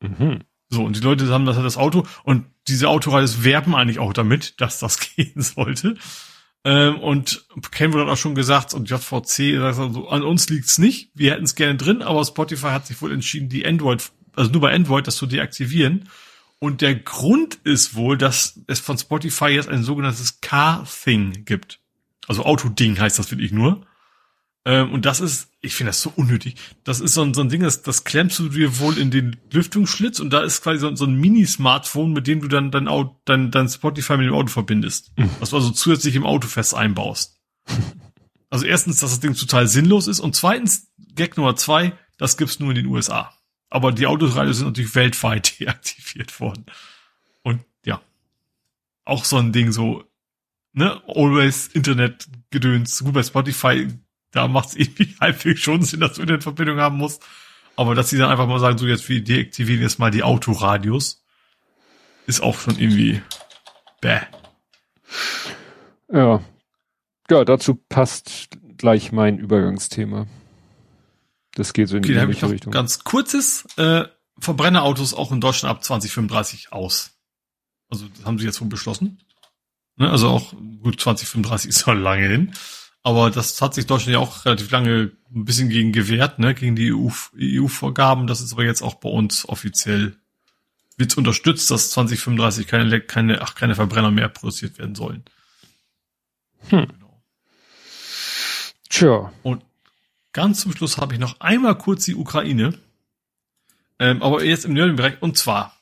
Mhm. So, und die Leute haben das, das Auto und diese Autoradios werben eigentlich auch damit, dass das gehen sollte. Ähm, und Kenwood hat auch schon gesagt, und JVC sagt an uns liegt's nicht, wir hätten es gerne drin, aber Spotify hat sich wohl entschieden, die Android, also nur bei Android das zu deaktivieren. Und der Grund ist wohl, dass es von Spotify jetzt ein sogenanntes Car-Thing gibt. Also Autoding heißt das wirklich nur. Ähm, und das ist, ich finde das so unnötig. Das ist so ein, so ein Ding, das, das klemmst du dir wohl in den Lüftungsschlitz und da ist quasi so, so ein Mini-Smartphone, mit dem du dann dein, Auto, dein, dein Spotify mit dem Auto verbindest. Was du also zusätzlich im Auto fest einbaust. Also erstens, dass das Ding total sinnlos ist und zweitens, Gag Nummer zwei, das gibt's nur in den USA. Aber die Autoradios sind natürlich weltweit deaktiviert worden. Und ja, auch so ein Ding so, ne, always Internet gedöns. Gut, bei Spotify, da macht's irgendwie halbwegs schon Sinn, dass du Internetverbindung haben musst. Aber dass sie dann einfach mal sagen, so jetzt wir deaktivieren jetzt mal die Autoradios, ist auch schon irgendwie bäh. Ja. Ja, dazu passt gleich mein Übergangsthema. Das geht so in Okay, die habe Richtung. ganz kurzes, äh, Verbrennerautos auch in Deutschland ab 2035 aus. Also das haben sie jetzt wohl beschlossen. Ne, also auch gut 2035 ist noch lange hin. Aber das hat sich Deutschland ja auch relativ lange ein bisschen gegen gewehrt, ne, gegen die EU EU-Vorgaben. Das ist aber jetzt auch bei uns offiziell wird unterstützt, dass 2035 keine, keine, ach, keine Verbrenner mehr produziert werden sollen. Hm. Genau. Tja. Und ganz zum Schluss habe ich noch einmal kurz die Ukraine. Ähm, aber jetzt im Bereich. Und zwar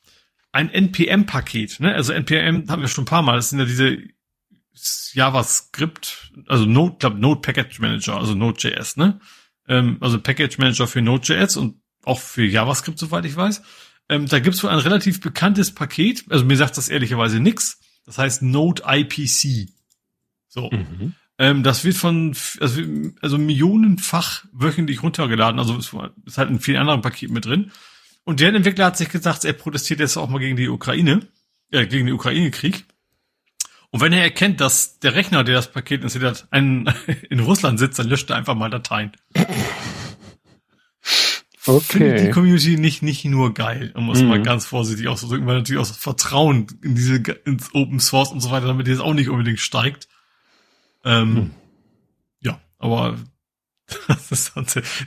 ein NPM-Paket. Ne? Also NPM haben wir schon ein paar Mal. Das sind ja diese JavaScript, also Node, glaub, Node Package Manager, also Node.js. Ne? Ähm, also Package Manager für Node.js und auch für JavaScript, soweit ich weiß. Ähm, da gibt's wohl ein relativ bekanntes Paket. Also mir sagt das ehrlicherweise nix. Das heißt Node IPC. So. Mhm. Ähm, das wird von, also, also millionenfach wöchentlich runtergeladen, also ist, ist halt in vielen anderen Paketen mit drin. Und der Entwickler hat sich gesagt, er protestiert jetzt auch mal gegen die Ukraine, äh, gegen den Ukraine-Krieg. Und wenn er erkennt, dass der Rechner, der das Paket installiert hat, einen in Russland sitzt, dann löscht er einfach mal Dateien. Findet die Okay. Community nicht, nicht nur geil, um es Mhm. mal ganz vorsichtig auszudrücken, weil natürlich auch das Vertrauen in diese, ins Open Source und so weiter, damit jetzt auch nicht unbedingt steigt. Ähm, Hm. Ja, aber Das ist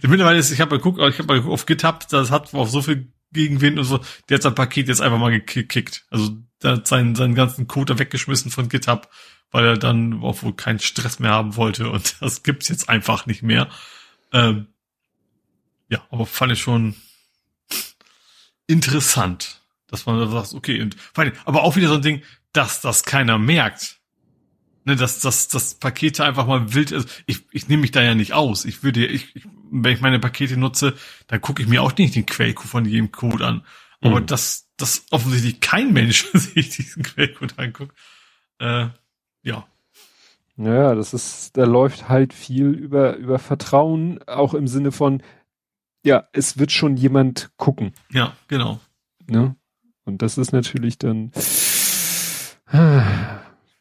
mittlerweile ist, ich habe geguckt, ich habe mal auf GitHub, das hat auf so viel Gegenwind und so, der hat sein Paket jetzt einfach mal gekickt. Also der hat seinen, seinen ganzen Code weggeschmissen von GitHub, weil er dann auch wohl keinen Stress mehr haben wollte und das gibt's jetzt einfach nicht mehr. Ähm, ja, aber fand ich schon interessant, dass man da sagt, okay, und aber auch wieder so ein Ding, dass das keiner merkt. Ne, dass, dass, dass Pakete einfach mal wild ist. Ich, ich nehme mich da ja nicht aus. Ich würde, ich, ich wenn ich meine Pakete nutze, dann gucke ich mir auch nicht den Quellcode von jedem Code an. Aber mhm. dass, dass offensichtlich kein Mensch sich diesen Quellcode anguckt, äh, ja. Ja, das ist, da läuft halt viel über, über Vertrauen, auch im Sinne von, ja, es wird schon jemand gucken. Ja, genau. Ne? Und das ist natürlich dann,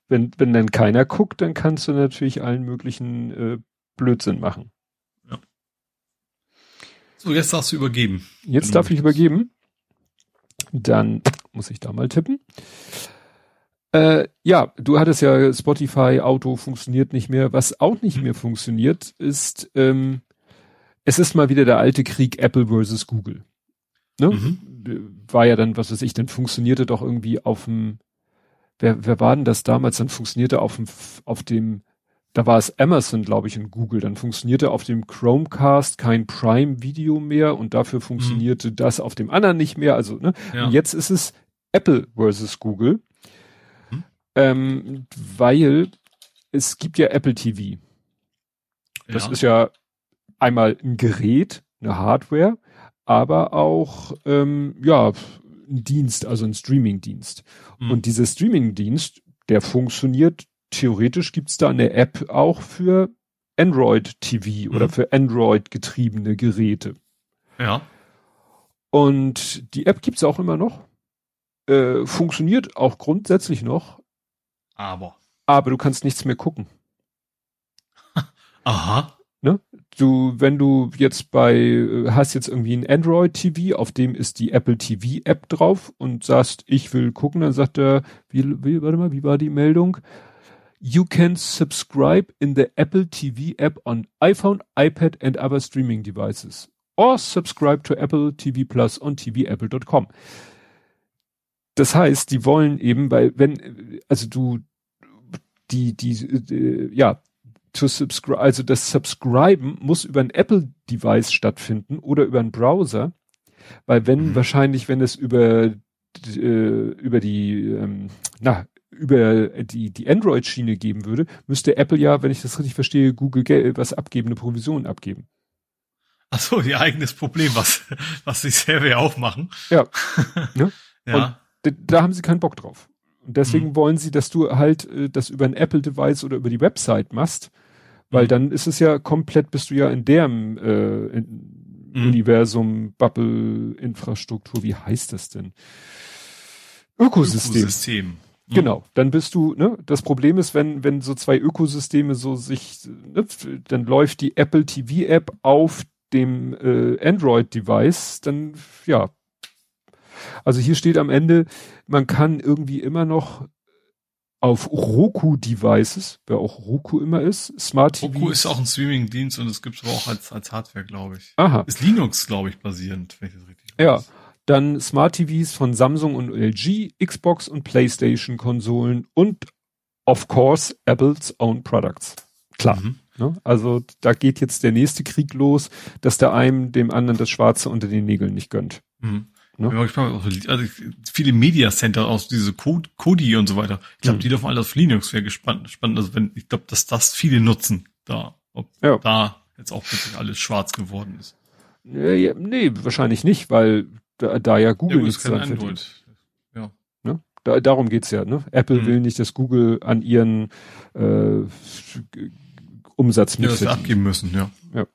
wenn, wenn dann keiner guckt, dann kannst du natürlich allen möglichen äh, Blödsinn machen. Ja. So, jetzt darfst du übergeben. Jetzt darf ich übergeben. Dann muss ich da mal tippen. Äh, ja, du hattest ja Spotify, Auto funktioniert nicht mehr. Was auch nicht mehr funktioniert, ist, ähm, es ist mal wieder der alte Krieg Apple versus Google. Ne? Mhm. War ja dann, was weiß ich, dann funktionierte doch irgendwie auf dem wer, wer war denn das damals? Dann funktionierte auf dem, auf dem, da war es Amazon, glaube ich, in Google. Dann funktionierte auf dem Chromecast kein Prime-Video mehr und dafür mhm. funktionierte mhm. das auf dem anderen nicht mehr. Also, ne? Ja. Und jetzt ist es Apple versus Google. Mhm. Ähm, weil es gibt ja Apple TV. Das ja. ist ja einmal ein Gerät, eine Hardware, aber auch ähm, ja ein Dienst, also ein Streaming-Dienst. Mhm. Und dieser Streaming-Dienst, der funktioniert, theoretisch gibt's da eine App auch für Android TV mhm. oder für Android getriebene Geräte. Ja. Und die App gibt's auch immer noch. Äh, funktioniert auch grundsätzlich noch. Aber. Aber du kannst nichts mehr gucken. Aha. Ne? Du, wenn du jetzt bei, äh, hast jetzt irgendwie ein Android TV, auf dem ist die Apple TV App drauf und sagst, ich will gucken, dann sagt er, wie, wie, warte mal, wie war die Meldung? You can subscribe in the Apple TV app on iPhone, iPad and other streaming devices. Or subscribe to Apple TV Plus on tvapple.com. Das heißt, die wollen eben, weil wenn, also du, die, die, die ja, to subscribe, also das Subscriben muss über ein Apple-Device stattfinden oder über einen Browser, weil wenn mhm. wahrscheinlich, wenn es über äh, über die ähm, na über die die Android-Schiene geben würde, müsste Apple ja, wenn ich das richtig verstehe, Google Geld, was abgeben, eine Provision abgeben. Ach so, ihr eigenes Problem, was was sie selber ja auch machen. Ja. ja. ja. Und da haben sie keinen Bock drauf. Und deswegen mhm. wollen sie, dass du halt äh, das über ein Apple-Device oder über die Website machst weil dann ist es ja komplett, bist du ja in deren äh, in mhm. Universum, Bubble, Infrastruktur, wie heißt das denn? Ökosystem. Ökosystem. Mhm. Genau, dann bist du, ne, das Problem ist, wenn, wenn so zwei Ökosysteme so sich, ne, dann läuft die Apple TV App auf dem äh, Android-Device, dann, ja. Also hier steht am Ende, man kann irgendwie immer noch auf Roku-Devices, wer auch Roku immer ist, Smart TV. Roku ist auch ein Streaming-Dienst und es gibt es auch als, als Hardware, glaube ich. Aha. Ist Linux, glaube ich, basierend, wenn ich das richtig weiß. Ja. Dann Smart TVs von Samsung und LG, Xbox und PlayStation Konsolen und of course Apple's own products. Klar. Mhm. Ne? Also da geht jetzt der nächste Krieg los, dass der einem dem anderen das Schwarze unter den Nägeln nicht gönnt. Mhm. Ne? Also viele Media Center aus diese Kodi und so weiter. Ich glaube, mhm. die dürfen alle auf Linux wäre gespannt. Spannend. Also wenn, ich glaube, dass das viele nutzen da. Ob ja. da jetzt auch plötzlich alles schwarz geworden ist. Ja, nee, wahrscheinlich nicht, weil da, da ja Google ja, nichts dran Android. Ja. Ne? Da, darum geht's ja. Ne? Apple mhm. will nicht, dass Google an ihren äh, Umsatz mit ja, abgeben müssen. Ja. ja.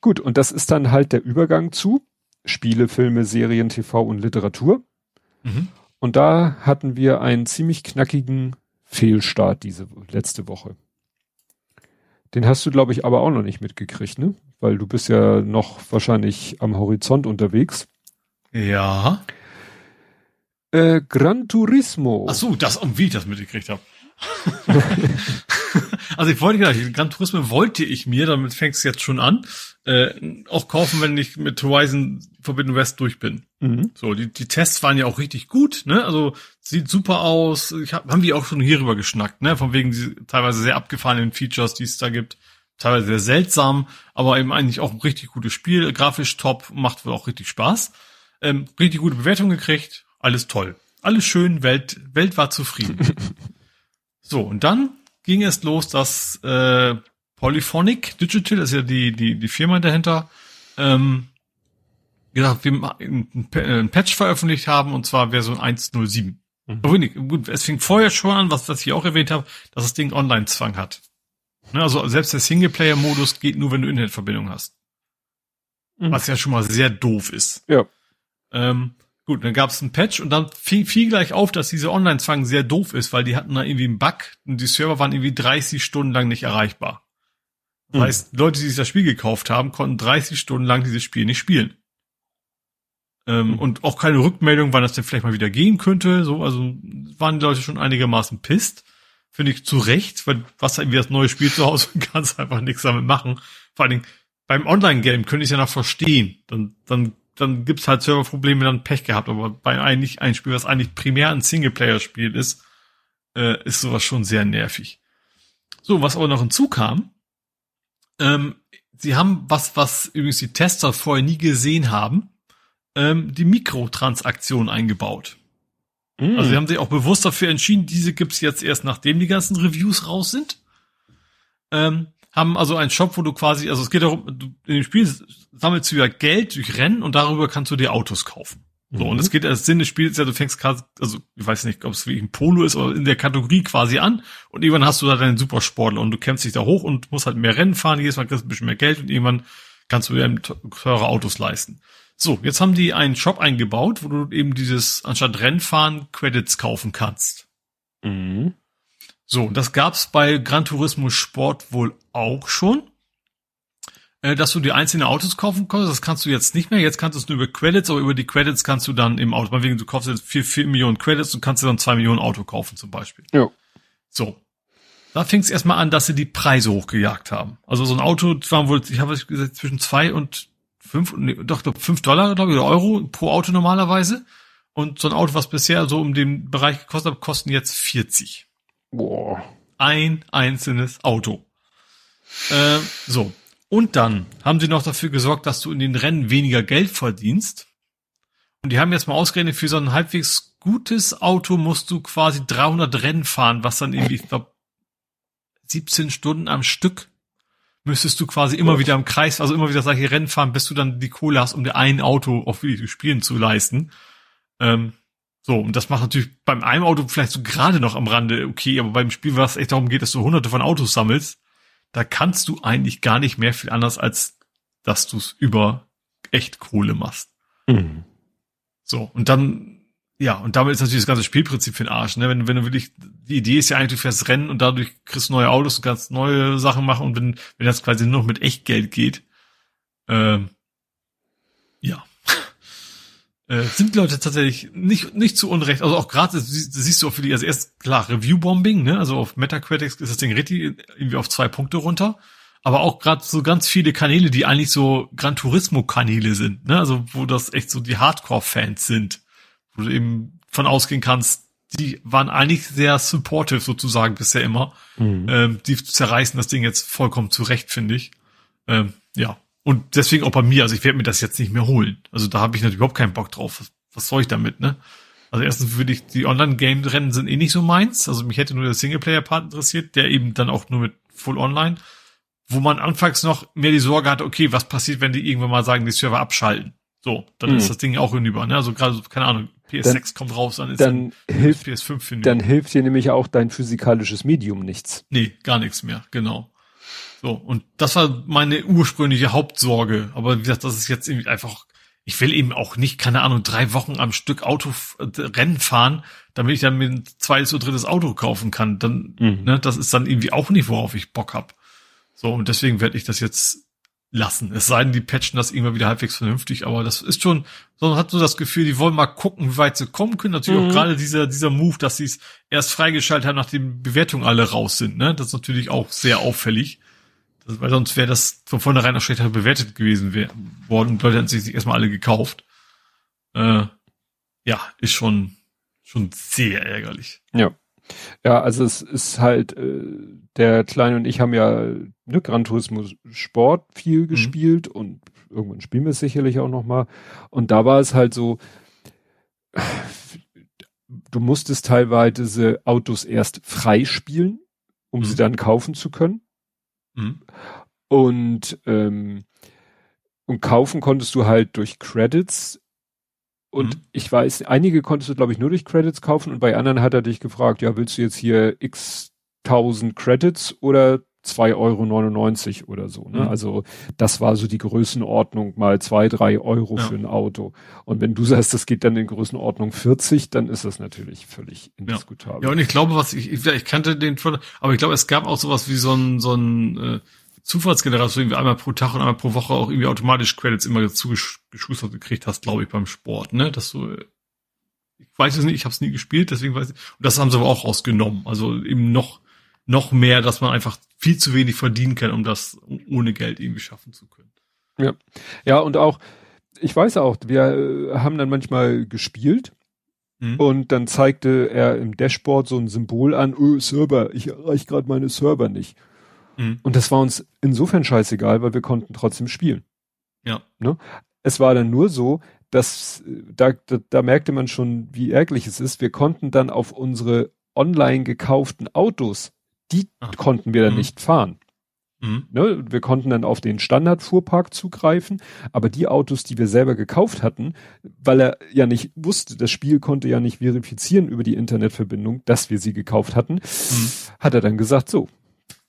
Gut, und das ist dann halt der Übergang zu Spiele, Filme, Serien, TV und Literatur. Mhm. Und da hatten wir einen ziemlich knackigen Fehlstart diese letzte Woche. Den hast du, glaube ich, aber auch noch nicht mitgekriegt, ne? Weil du bist ja noch wahrscheinlich am Horizont unterwegs. Ja. Äh, Gran Turismo. Ach so, das, um wie ich das mitgekriegt habe. also ich wollte gleich, Gran Turismo wollte ich mir, damit fängt es jetzt schon an, äh, auch kaufen, wenn ich mit Horizon Forbidden West durch bin. Mhm. So, die, die Tests waren ja auch richtig gut, ne? Also sieht super aus. Ich hab, haben die auch schon hierüber geschnackt, ne? Von wegen diese teilweise sehr abgefahrenen Features, die es da gibt. Teilweise sehr seltsam, aber eben eigentlich auch ein richtig gutes Spiel, grafisch top, macht wohl auch richtig Spaß. Ähm, richtig gute Bewertung gekriegt, alles toll. Alles schön, Welt, Welt war zufrieden. so, und dann ging es los, dass äh, Polyphonic Digital, das ist ja die, die, die Firma dahinter, ähm, gesagt, wir ein Patch veröffentlicht haben, und zwar Version 1.07. Mhm. Gut, es fing vorher schon an, was, was ich auch erwähnt habe, dass das Ding Online-Zwang hat. Ne, also selbst der Singleplayer-Modus geht nur, wenn du Internetverbindung hast. Mhm. Was ja schon mal sehr doof ist. Ja. Ähm, gut, dann gab es einen Patch und dann fiel, fiel gleich auf, dass diese Online-Zwang sehr doof ist, weil die hatten da irgendwie einen Bug und die Server waren irgendwie 30 Stunden lang nicht erreichbar. Das mhm. heißt, Leute, die sich das Spiel gekauft haben, konnten 30 Stunden lang dieses Spiel nicht spielen. Ähm, mhm. Und auch keine Rückmeldung, wann das denn vielleicht mal wieder gehen könnte. So, also waren die Leute schon einigermaßen pisst. Finde ich zu Recht, weil was irgendwie das neue Spiel zu Hause kannst einfach nichts damit machen. Vor allen Dingen beim Online-Game könnte ich es ja noch verstehen. Dann, dann, dann gibt's halt Serverprobleme, dann Pech gehabt. Aber bei eigentlich ein Spiel, was eigentlich primär ein Singleplayer-Spiel ist, äh, ist sowas schon sehr nervig. So, was aber noch hinzukam, ähm, sie haben was, was übrigens die Tester vorher nie gesehen haben, ähm, die Mikrotransaktion eingebaut. Mm. Also sie haben sich auch bewusst dafür entschieden, diese gibt's jetzt erst nachdem die ganzen Reviews raus sind. Ähm, haben also einen Shop, wo du quasi, also es geht darum, du, in dem Spiel sammelst du ja Geld durch Rennen und darüber kannst du dir Autos kaufen. So, mhm. und es geht, der Sinn des Spiels ja, du fängst gerade, also ich weiß nicht, ob es wie ein Polo ist, aber in der Kategorie quasi an und irgendwann hast du da deinen Supersportler und du kämpfst dich da hoch und musst halt mehr Rennen fahren, jedes Mal kriegst du ein bisschen mehr Geld und irgendwann kannst du dir teure Autos leisten. So, jetzt haben die einen Shop eingebaut, wo du eben dieses anstatt Rennfahren Credits kaufen kannst. Mhm. So, das gab's bei Gran Turismo Sport wohl auch schon, äh, dass du die einzelnen Autos kaufen konntest. Das kannst du jetzt nicht mehr. Jetzt kannst du es nur über Credits, aber über die Credits kannst du dann im Auto, wegen du kaufst jetzt vier, vier Millionen Credits und kannst dir dann zwei Millionen Auto kaufen zum Beispiel. Ja. So. Da fing es erstmal an, dass sie die Preise hochgejagt haben. Also so ein Auto war wohl, ich habe gesagt, zwischen zwei und fünf, nee, doch, doch fünf Dollar, glaube ich, oder Euro pro Auto normalerweise. Und so ein Auto, was bisher so um den Bereich gekostet hat, kosten jetzt 40. Boah. Ein einzelnes Auto. Äh, so. Und dann haben sie noch dafür gesorgt, dass du in den Rennen weniger Geld verdienst. Und die haben jetzt mal ausgerechnet, für so ein halbwegs gutes Auto musst du quasi 300 Rennen fahren, was dann irgendwie, ich glaube, 17 Stunden am Stück müsstest du quasi immer wieder im Kreis, also immer wieder solche Rennen fahren, bis du dann die Kohle hast, um dir ein Auto auf wirklich spielen zu leisten. Ähm, so, und das macht natürlich beim einem Auto vielleicht so gerade noch am Rande okay, aber beim Spiel, was echt darum geht, dass du hunderte von Autos sammelst, da kannst du eigentlich gar nicht mehr viel anders, als dass du es über echt Kohle machst. Mhm. So, und dann ja, und damit ist natürlich das ganze Spielprinzip für den Arsch, ne? Wenn, wenn du wirklich, die Idee ist ja eigentlich, du fährst Rennen und dadurch kriegst du neue Autos, du kannst neue Sachen machen und wenn, wenn das quasi nur noch mit Echtgeld geht, ähm. Äh, sind die Leute tatsächlich nicht, nicht zu Unrecht, also auch gerade, siehst du auch für die, also erst klar, Review-Bombing, ne? Also auf Metacritics ist das Ding richtig irgendwie auf zwei Punkte runter. Aber auch gerade so ganz viele Kanäle, die eigentlich so Gran Turismo-Kanäle sind, ne? Also wo das echt so die Hardcore-Fans sind wo du eben von ausgehen kannst, die waren eigentlich sehr supportive sozusagen bisher immer. Mhm. Ähm, die zerreißen das Ding jetzt vollkommen zurecht, finde ich. Ähm, ja. Und deswegen auch bei mir, also ich werde mir das jetzt nicht mehr holen. Also da habe ich natürlich überhaupt keinen Bock drauf. Was, was soll ich damit, ne? Also erstens würde ich, die Online-Game-Rennen sind eh nicht so meins. Also mich hätte nur der Singleplayer-Part interessiert, der eben dann auch nur mit Full Online, wo man anfangs noch mehr die Sorge hatte, okay, was passiert, wenn die irgendwann mal sagen, die Server abschalten? So, dann mhm. ist das Ding auch hinüber, ne? Also gerade, keine Ahnung, PS6 dann, kommt raus, dann ist dann, hilft, PS5 hinüber. Dann hilft dir nämlich auch dein physikalisches Medium nichts. Nee, gar nichts mehr, genau. So, und das war meine ursprüngliche Hauptsorge. Aber wie gesagt, das ist jetzt irgendwie einfach, ich will eben auch nicht, keine Ahnung, drei Wochen am Stück Auto äh, Rennen fahren, damit ich dann mir ein zweites oder drittes Auto kaufen kann. Dann, mhm. ne, das ist dann irgendwie auch nicht, worauf ich Bock hab. So, und deswegen werde ich das jetzt lassen. Es sei denn, die patchen das irgendwann wieder halbwegs vernünftig, aber das ist schon, sondern hat so das Gefühl, die wollen mal gucken, wie weit sie kommen können. Natürlich mhm. auch gerade dieser, dieser Move, dass sie es erst freigeschaltet haben, nachdem Bewertungen alle raus sind, ne? Das ist natürlich auch sehr auffällig. Das, weil sonst wäre das von vornherein auch schlechter bewertet gewesen wär, worden und Leute hätten sich erstmal alle gekauft. Äh, ja, ist schon, schon sehr ärgerlich. Ja. Ja, also es ist halt, äh, der Kleine und ich haben ja ne, Gran Turismo Sport viel mhm. gespielt und irgendwann spielen wir es sicherlich auch nochmal. Und da war es halt so, du musstest teilweise Autos erst freispielen, um mhm. sie dann kaufen zu können. Mhm. Und, ähm, und kaufen konntest du halt durch Credits. Und mhm. ich weiß, einige konntest du, glaube ich, nur durch Credits kaufen und bei anderen hat er dich gefragt, ja, willst du jetzt hier x tausend Credits oder 2,99 Euro oder so. Ne? Mhm. Also das war so die Größenordnung mal zwei, drei Euro ja. für ein Auto. Und wenn du sagst, das geht dann in Größenordnung 40, dann ist das natürlich völlig indiskutabel. Ja, ja und ich glaube, was ich, ich, ich kannte den, aber ich glaube, es gab auch sowas wie so ein, so ein äh, Zufallsgenerator, irgendwie einmal pro Tag und einmal pro Woche auch irgendwie automatisch Credits immer zugeschustert gekriegt hast, glaube ich, beim Sport, ne? Dass du ich weiß es nicht, ich habe es nie gespielt, deswegen weiß ich. Und das haben sie aber auch rausgenommen. Also eben noch noch mehr, dass man einfach viel zu wenig verdienen kann, um das ohne Geld irgendwie schaffen zu können. Ja, ja und auch, ich weiß auch, wir äh, haben dann manchmal gespielt mhm. und dann zeigte er im Dashboard so ein Symbol an, öh, Server, ich erreiche gerade meine Server nicht. Mhm. Und das war uns insofern scheißegal, weil wir konnten trotzdem spielen. Ja. Ne? Es war dann nur so, dass da, da, da merkte man schon, wie ärgerlich es ist. Wir konnten dann auf unsere online gekauften Autos die Ach. konnten wir dann mhm. nicht fahren. Mhm. Ne, wir konnten dann auf den Standardfuhrpark zugreifen, aber die Autos, die wir selber gekauft hatten, weil er ja nicht wusste, das Spiel konnte ja nicht verifizieren über die Internetverbindung, dass wir sie gekauft hatten, mhm. hat er dann gesagt, so,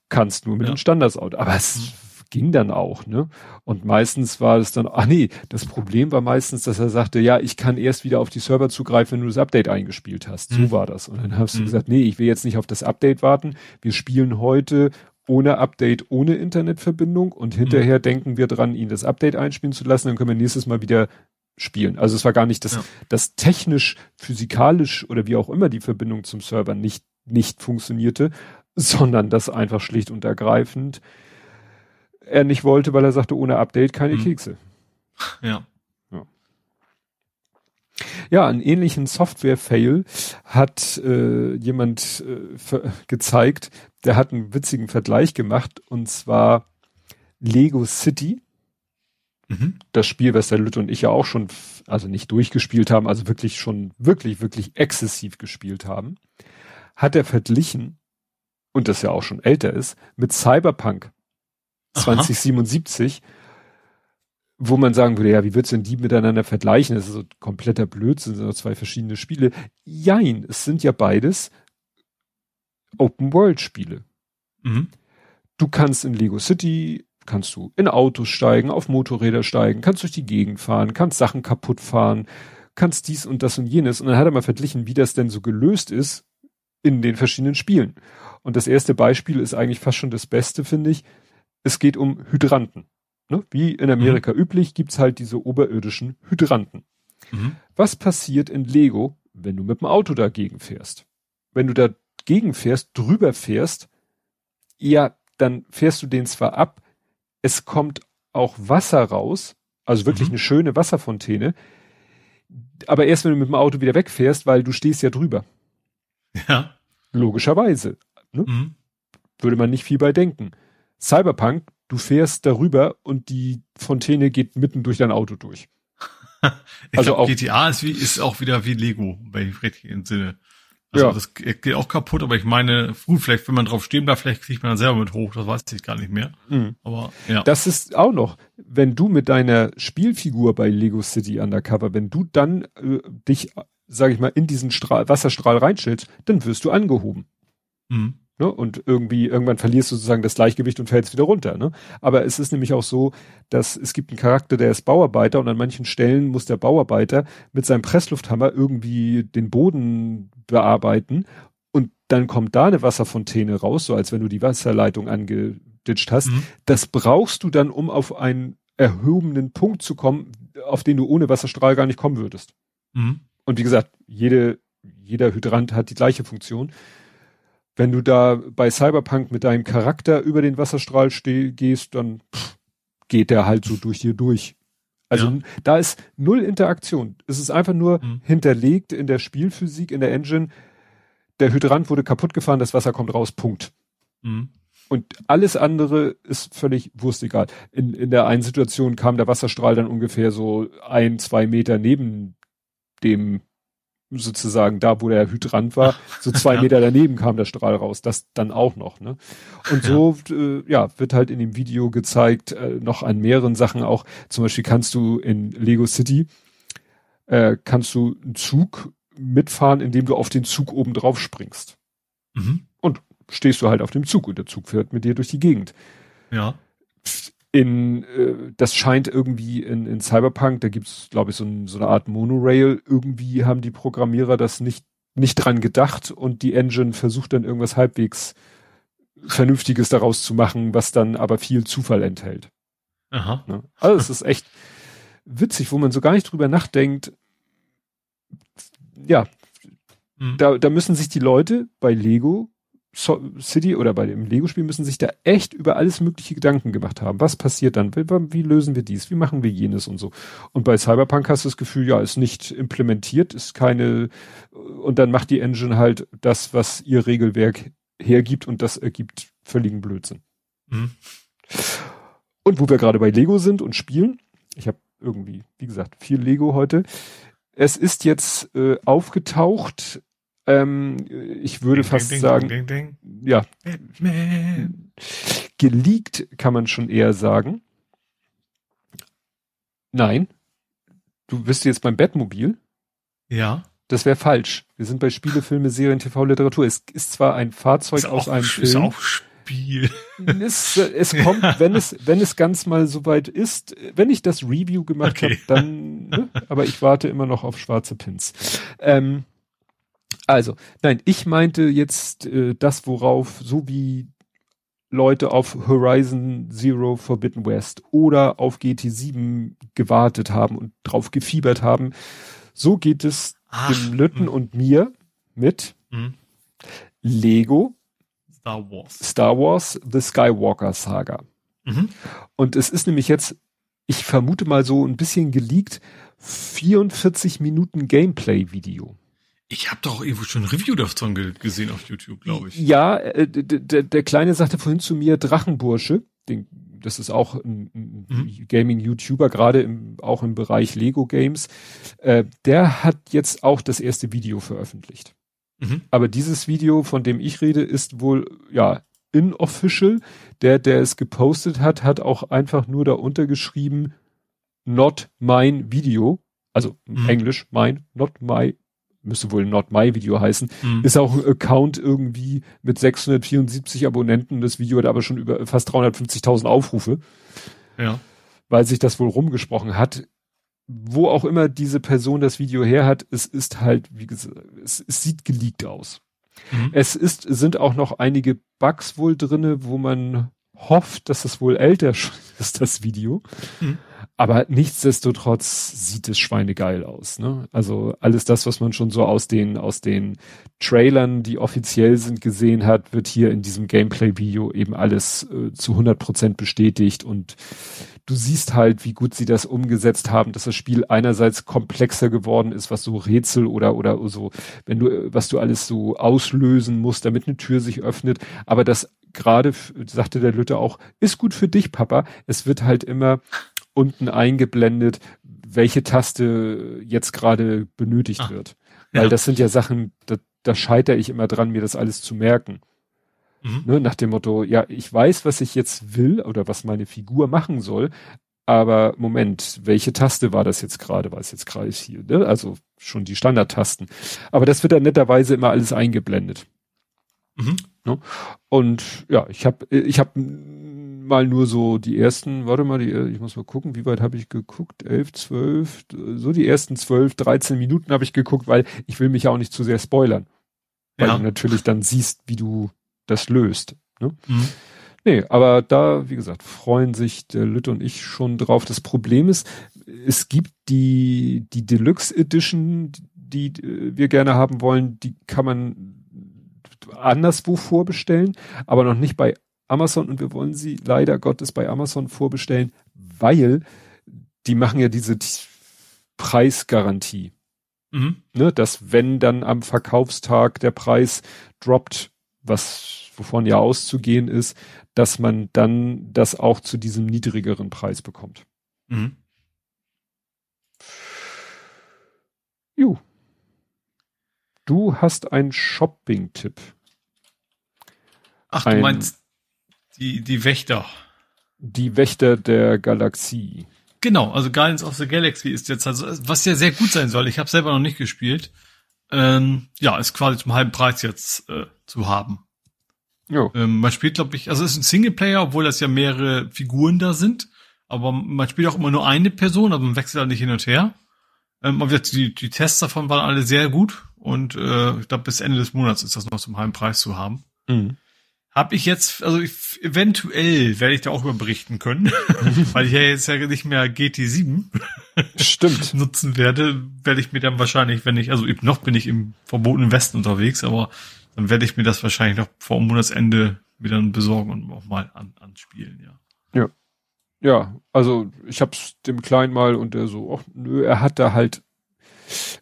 kannst nur mit ja. dem Standardsauto. Aber es mhm ging dann auch, ne? Und meistens war es dann, ach nee, das Problem war meistens, dass er sagte, ja, ich kann erst wieder auf die Server zugreifen, wenn du das Update eingespielt hast. Mhm. So war das. Und dann hast mhm. du gesagt, nee, ich will jetzt nicht auf das Update warten. Wir spielen heute ohne Update, ohne Internetverbindung und hinterher mhm. denken wir dran, ihn das Update einspielen zu lassen, dann können wir nächstes Mal wieder spielen. Also es war gar nicht das, ja. das technisch, physikalisch oder wie auch immer die Verbindung zum Server nicht, nicht funktionierte, sondern das einfach schlicht und ergreifend er nicht wollte, weil er sagte, ohne Update keine mhm. Kekse. Ja. ja. Ja, einen ähnlichen Software-Fail hat äh, jemand äh, gezeigt, der hat einen witzigen Vergleich gemacht und zwar Lego City. Mhm. Das Spiel, was der Lütte und ich ja auch schon, also nicht durchgespielt haben, also wirklich schon, wirklich, wirklich exzessiv gespielt haben, hat er verglichen, und das ja auch schon älter ist, mit Cyberpunk. 2077, wo man sagen würde, ja, wie würdest du denn die miteinander vergleichen? Das ist so kompletter Blödsinn, sind zwei verschiedene Spiele. Jein, es sind ja beides Open-World-Spiele. Mhm. Du kannst in Lego City, kannst du in Autos steigen, auf Motorräder steigen, kannst durch die Gegend fahren, kannst Sachen kaputt fahren, kannst dies und das und jenes. Und dann hat er mal verglichen, wie das denn so gelöst ist in den verschiedenen Spielen. Und das erste Beispiel ist eigentlich fast schon das Beste, finde ich es geht um Hydranten. Ne? Wie in Amerika mhm. üblich gibt's halt diese oberirdischen Hydranten. Mhm. Was passiert in Lego, wenn du mit dem Auto dagegen fährst? Wenn du dagegen fährst, drüber fährst, ja, dann fährst du den zwar ab, es kommt auch Wasser raus, also wirklich mhm. eine schöne Wasserfontäne, aber erst wenn du mit dem Auto wieder wegfährst, weil du stehst ja drüber. Ja. Logischerweise. Ne? Mhm. Würde man nicht viel bei denken. Cyberpunk, du fährst darüber und die Fontäne geht mitten durch dein Auto durch. ich also glaub, auch GTA ist, wie, ist auch wieder wie Lego, bei richtigen Sinne. Also ja. das geht auch kaputt, aber ich meine, früh vielleicht, wenn man drauf stehen bleibt, vielleicht kriegt man dann selber mit hoch, das weiß ich gar nicht mehr. Mhm. Aber ja. Das ist auch noch, wenn du mit deiner Spielfigur bei Lego City Undercover, wenn du dann äh, dich, sag ich mal, in diesen Strahl, Wasserstrahl reinstellst, dann wirst du angehoben. Mhm. Ne? Und irgendwie, irgendwann verlierst du sozusagen das Gleichgewicht und fällst wieder runter. Ne? Aber es ist nämlich auch so, dass es gibt einen Charakter, der ist Bauarbeiter und an manchen Stellen muss der Bauarbeiter mit seinem Presslufthammer irgendwie den Boden bearbeiten. Und dann kommt da eine Wasserfontäne raus, so als wenn du die Wasserleitung angeditscht hast. Mhm. Das brauchst du dann, um auf einen erhobenen Punkt zu kommen, auf den du ohne Wasserstrahl gar nicht kommen würdest. Mhm. Und wie gesagt, jede, jeder Hydrant hat die gleiche Funktion. Wenn du da bei Cyberpunk mit deinem Charakter über den Wasserstrahl steh, gehst, dann pff, geht der halt so durch dir durch. Also ja. da ist null Interaktion. Es ist einfach nur mhm. hinterlegt in der Spielphysik, in der Engine. Der Hydrant wurde kaputt gefahren, das Wasser kommt raus, Punkt. Mhm. Und alles andere ist völlig wurstegal. In, in der einen Situation kam der Wasserstrahl dann ungefähr so ein, zwei Meter neben dem sozusagen da, wo der Hydrant war, so zwei. Meter daneben kam der Strahl raus, das dann auch noch, ne? Und so, ja, äh, ja wird halt in dem Video gezeigt, äh, noch an mehreren Sachen auch, zum Beispiel kannst du in Lego City, äh, kannst du einen Zug mitfahren, indem du auf den Zug oben drauf springst. Mhm. Und stehst du halt auf dem Zug und der Zug fährt mit dir durch die Gegend. Ja in, äh, das scheint irgendwie in, in Cyberpunk, da gibt's glaube ich, so, ein, so eine Art Monorail. Irgendwie haben die Programmierer das nicht, nicht dran gedacht und die Engine versucht dann irgendwas halbwegs Vernünftiges daraus zu machen, was dann aber viel Zufall enthält. Aha. Ne? Also es ist echt witzig, wo man so gar nicht drüber nachdenkt. Ja, mhm. da, da müssen sich die Leute bei Lego so City oder bei dem Lego-Spiel müssen sich da echt über alles mögliche Gedanken gemacht haben. Was passiert dann? Wie, wie, lösen wir dies? Wie machen wir jenes und so? Und bei Cyberpunk hast du das Gefühl, ja, ist nicht implementiert, ist keine, und dann macht die Engine halt das, was ihr Regelwerk hergibt und das ergibt völligen Blödsinn. Mhm. Und wo wir gerade bei Lego sind und spielen, ich habe irgendwie, wie gesagt, viel Lego heute. Es ist jetzt äh, aufgetaucht ähm, ich würde ding, fast ding, sagen, ding, ja, Batman. geleakt kann man schon eher sagen. Nein, du bist jetzt beim Batmobil. Ja. Das wäre falsch. Wir sind bei Spiele, Filme, Serien, TV, Literatur. Es ist zwar ein Fahrzeug ist aus auch, einem Film. Ist auch Spiel. Es, es kommt, wenn es, wenn es ganz mal soweit ist, wenn ich das Review gemacht okay. habe, dann, ne? aber ich warte immer noch auf schwarze Pins. Ähm, also, nein, ich meinte jetzt äh, das, worauf so wie Leute auf Horizon Zero Forbidden West oder auf GT7 gewartet haben und drauf gefiebert haben. So geht es Ach, dem Lütten mh. und mir mit mh. Lego Star Wars. Star Wars The Skywalker Saga. Mhm. Und es ist nämlich jetzt, ich vermute mal so ein bisschen geleakt, 44 Minuten Gameplay-Video. Ich habe doch irgendwo schon ein Review davon gesehen auf YouTube, glaube ich. Ja, äh, der Kleine sagte vorhin zu mir Drachenbursche. Den, das ist auch ein, ein mhm. Gaming-YouTuber, gerade im, auch im Bereich Lego-Games. Äh, der hat jetzt auch das erste Video veröffentlicht. Mhm. Aber dieses Video, von dem ich rede, ist wohl, ja, inofficial. Der, der es gepostet hat, hat auch einfach nur da untergeschrieben, not mine Video. Also mhm. Englisch, mein, not my müsste wohl Not My Video heißen, mhm. ist auch ein Account irgendwie mit 674 Abonnenten. Das Video hat aber schon über fast 350.000 Aufrufe. Ja. Weil sich das wohl rumgesprochen hat. Wo auch immer diese Person das Video her hat, es ist halt, wie gesagt, es, es sieht geleakt aus. Mhm. Es ist, sind auch noch einige Bugs wohl drinne, wo man hofft, dass es wohl älter ist, das Video. Mhm. Aber nichtsdestotrotz sieht es schweinegeil aus. Ne? Also alles das, was man schon so aus den, aus den Trailern, die offiziell sind, gesehen hat, wird hier in diesem Gameplay-Video eben alles äh, zu 100 Prozent bestätigt und du siehst halt, wie gut sie das umgesetzt haben, dass das Spiel einerseits komplexer geworden ist, was so Rätsel oder, oder so, wenn du, was du alles so auslösen musst, damit eine Tür sich öffnet, aber das gerade, sagte der Lütte auch, ist gut für dich, Papa. Es wird halt immer unten eingeblendet, welche Taste jetzt gerade benötigt ah, wird. Weil ja. das sind ja Sachen, da, da scheitere ich immer dran, mir das alles zu merken. Mhm. Ne, nach dem Motto, ja, ich weiß, was ich jetzt will oder was meine Figur machen soll, aber Moment, welche Taste war das jetzt gerade? War es jetzt gerade hier? Ne? Also schon die Standardtasten. Aber das wird dann netterweise immer alles eingeblendet. Mhm. Ne? Und ja, ich habe ich hab mal nur so die ersten, warte mal, die, ich muss mal gucken, wie weit habe ich geguckt? Elf, zwölf, so die ersten zwölf, dreizehn Minuten habe ich geguckt, weil ich will mich ja auch nicht zu sehr spoilern. Weil Ja. du natürlich dann siehst, wie du das löst. Ne? Mhm. Nee, aber da, wie gesagt, freuen sich der Lütte und ich schon drauf. Das Problem ist, es gibt die, die Deluxe Edition, die äh, wir gerne haben wollen, die kann man anderswo vorbestellen, aber noch nicht bei Amazon und wir wollen sie leider Gottes bei Amazon vorbestellen, weil die machen ja diese Preisgarantie Mhm. ne, dass wenn dann am Verkaufstag der Preis droppt, was wovon ja auszugehen ist, dass man dann das auch zu diesem niedrigeren Preis bekommt. Mhm. Ju. Du hast einen Shopping-Tipp. Ach, du Ein- meinst die, die Wächter. Die Wächter der Galaxie. Genau, also Guardians of the Galaxy ist jetzt also, was ja sehr gut sein soll. Ich habe selber noch nicht gespielt. Ähm, ja, ist quasi zum halben Preis jetzt äh, zu haben. Jo. Ähm, man spielt, glaube ich, also es ist ein Singleplayer, obwohl das ja mehrere Figuren da sind. Aber man spielt auch immer nur eine Person, also man wechselt da nicht hin und her. Ähm, aber die, die Tests davon waren alle sehr gut und äh, ich glaube, bis Ende des Monats ist das noch zum halben Preis zu haben. Mhm. Hab ich jetzt, also ich, eventuell werde ich da auch über berichten können, weil ich ja jetzt ja nicht mehr GT7 Stimmt. nutzen werde, werde ich mir dann wahrscheinlich, wenn ich, also noch bin ich im verbotenen Westen unterwegs, aber dann werde ich mir das wahrscheinlich noch vor Monatsende wieder besorgen und auch mal an, anspielen, ja. Ja, also ich hab's dem Kleinen mal und der so, ach nö, er hat da halt,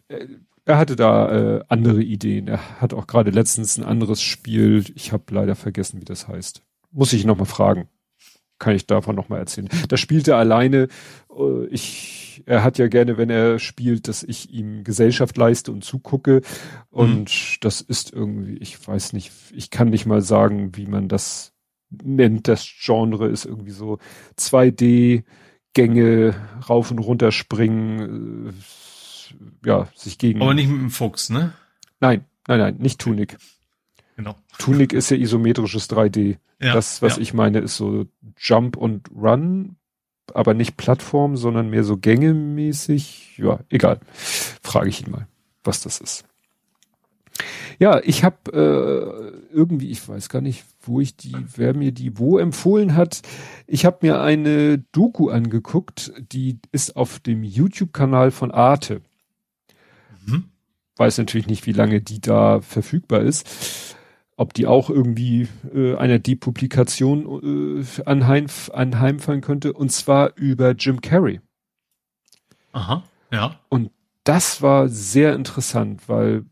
äh, er hatte da äh, andere Ideen. Er hat auch gerade letztens ein anderes Spiel. Ich habe leider vergessen, wie das heißt. Muss ich noch mal fragen. Kann ich davon noch mal erzählen. Da spielt er alleine. Äh, ich, er hat ja gerne, wenn er spielt, dass ich ihm Gesellschaft leiste und zugucke. Und das ist irgendwie, ich weiß nicht, ich kann nicht mal sagen, wie man das nennt. Das Genre ist irgendwie so 2D. Gänge rauf und runter springen, äh, ja, sich gegen. Aber nicht mit dem Fuchs, ne? Nein, nein, nein, nicht Tunic. Genau. Tunic ist ja isometrisches 3D. Ja, das, was ja. ich meine, ist so Jump und Run, aber nicht Plattform, sondern mehr so gängemäßig. Ja, egal. Frage ich ihn mal, was das ist. Ja, ich habe äh, irgendwie, ich weiß gar nicht, wo ich die, wer mir die wo empfohlen hat. Ich habe mir eine Doku angeguckt, die ist auf dem YouTube-Kanal von Arte. Mhm. Weiß natürlich nicht, wie lange die da verfügbar ist. Ob die auch irgendwie äh, einer Depublikation äh, anheim, anheimfallen könnte. Und zwar über Jim Carrey. Aha, ja. das war sehr interessant, weil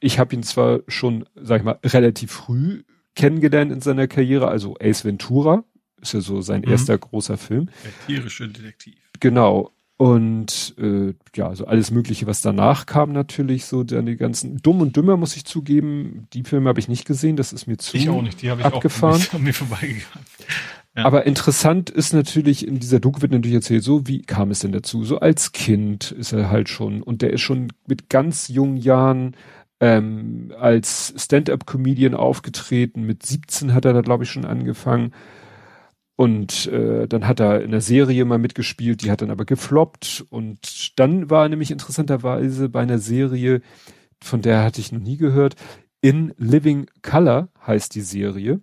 ich habe ihn zwar schon, sag ich mal, relativ früh kennengelernt in seiner Karriere, also Ace Ventura ist ja so sein Mhm. erster großer Film. Der tierische Detektiv. Genau. Und äh, ja, so alles Mögliche, was danach kam, natürlich, so dann die ganzen Dumm und Dümmer, muss ich zugeben. Die Filme habe ich nicht gesehen, das ist mir zu. Ich auch nicht, die habe ich abgefahren. auch an mir vorbeigegangen. Ja. Aber interessant ist natürlich, in dieser Doku wird natürlich erzählt, so wie kam es denn dazu? So als Kind ist er halt schon, und der ist schon mit ganz jungen Jahren ähm, als Stand-up-Comedian aufgetreten. Mit 17 hat er da, glaube ich, schon angefangen. Und äh, dann hat er in der Serie mal mitgespielt, die hat dann aber gefloppt. Und dann war er nämlich interessanterweise bei einer Serie, von der hatte ich noch nie gehört. In Living Color heißt die Serie.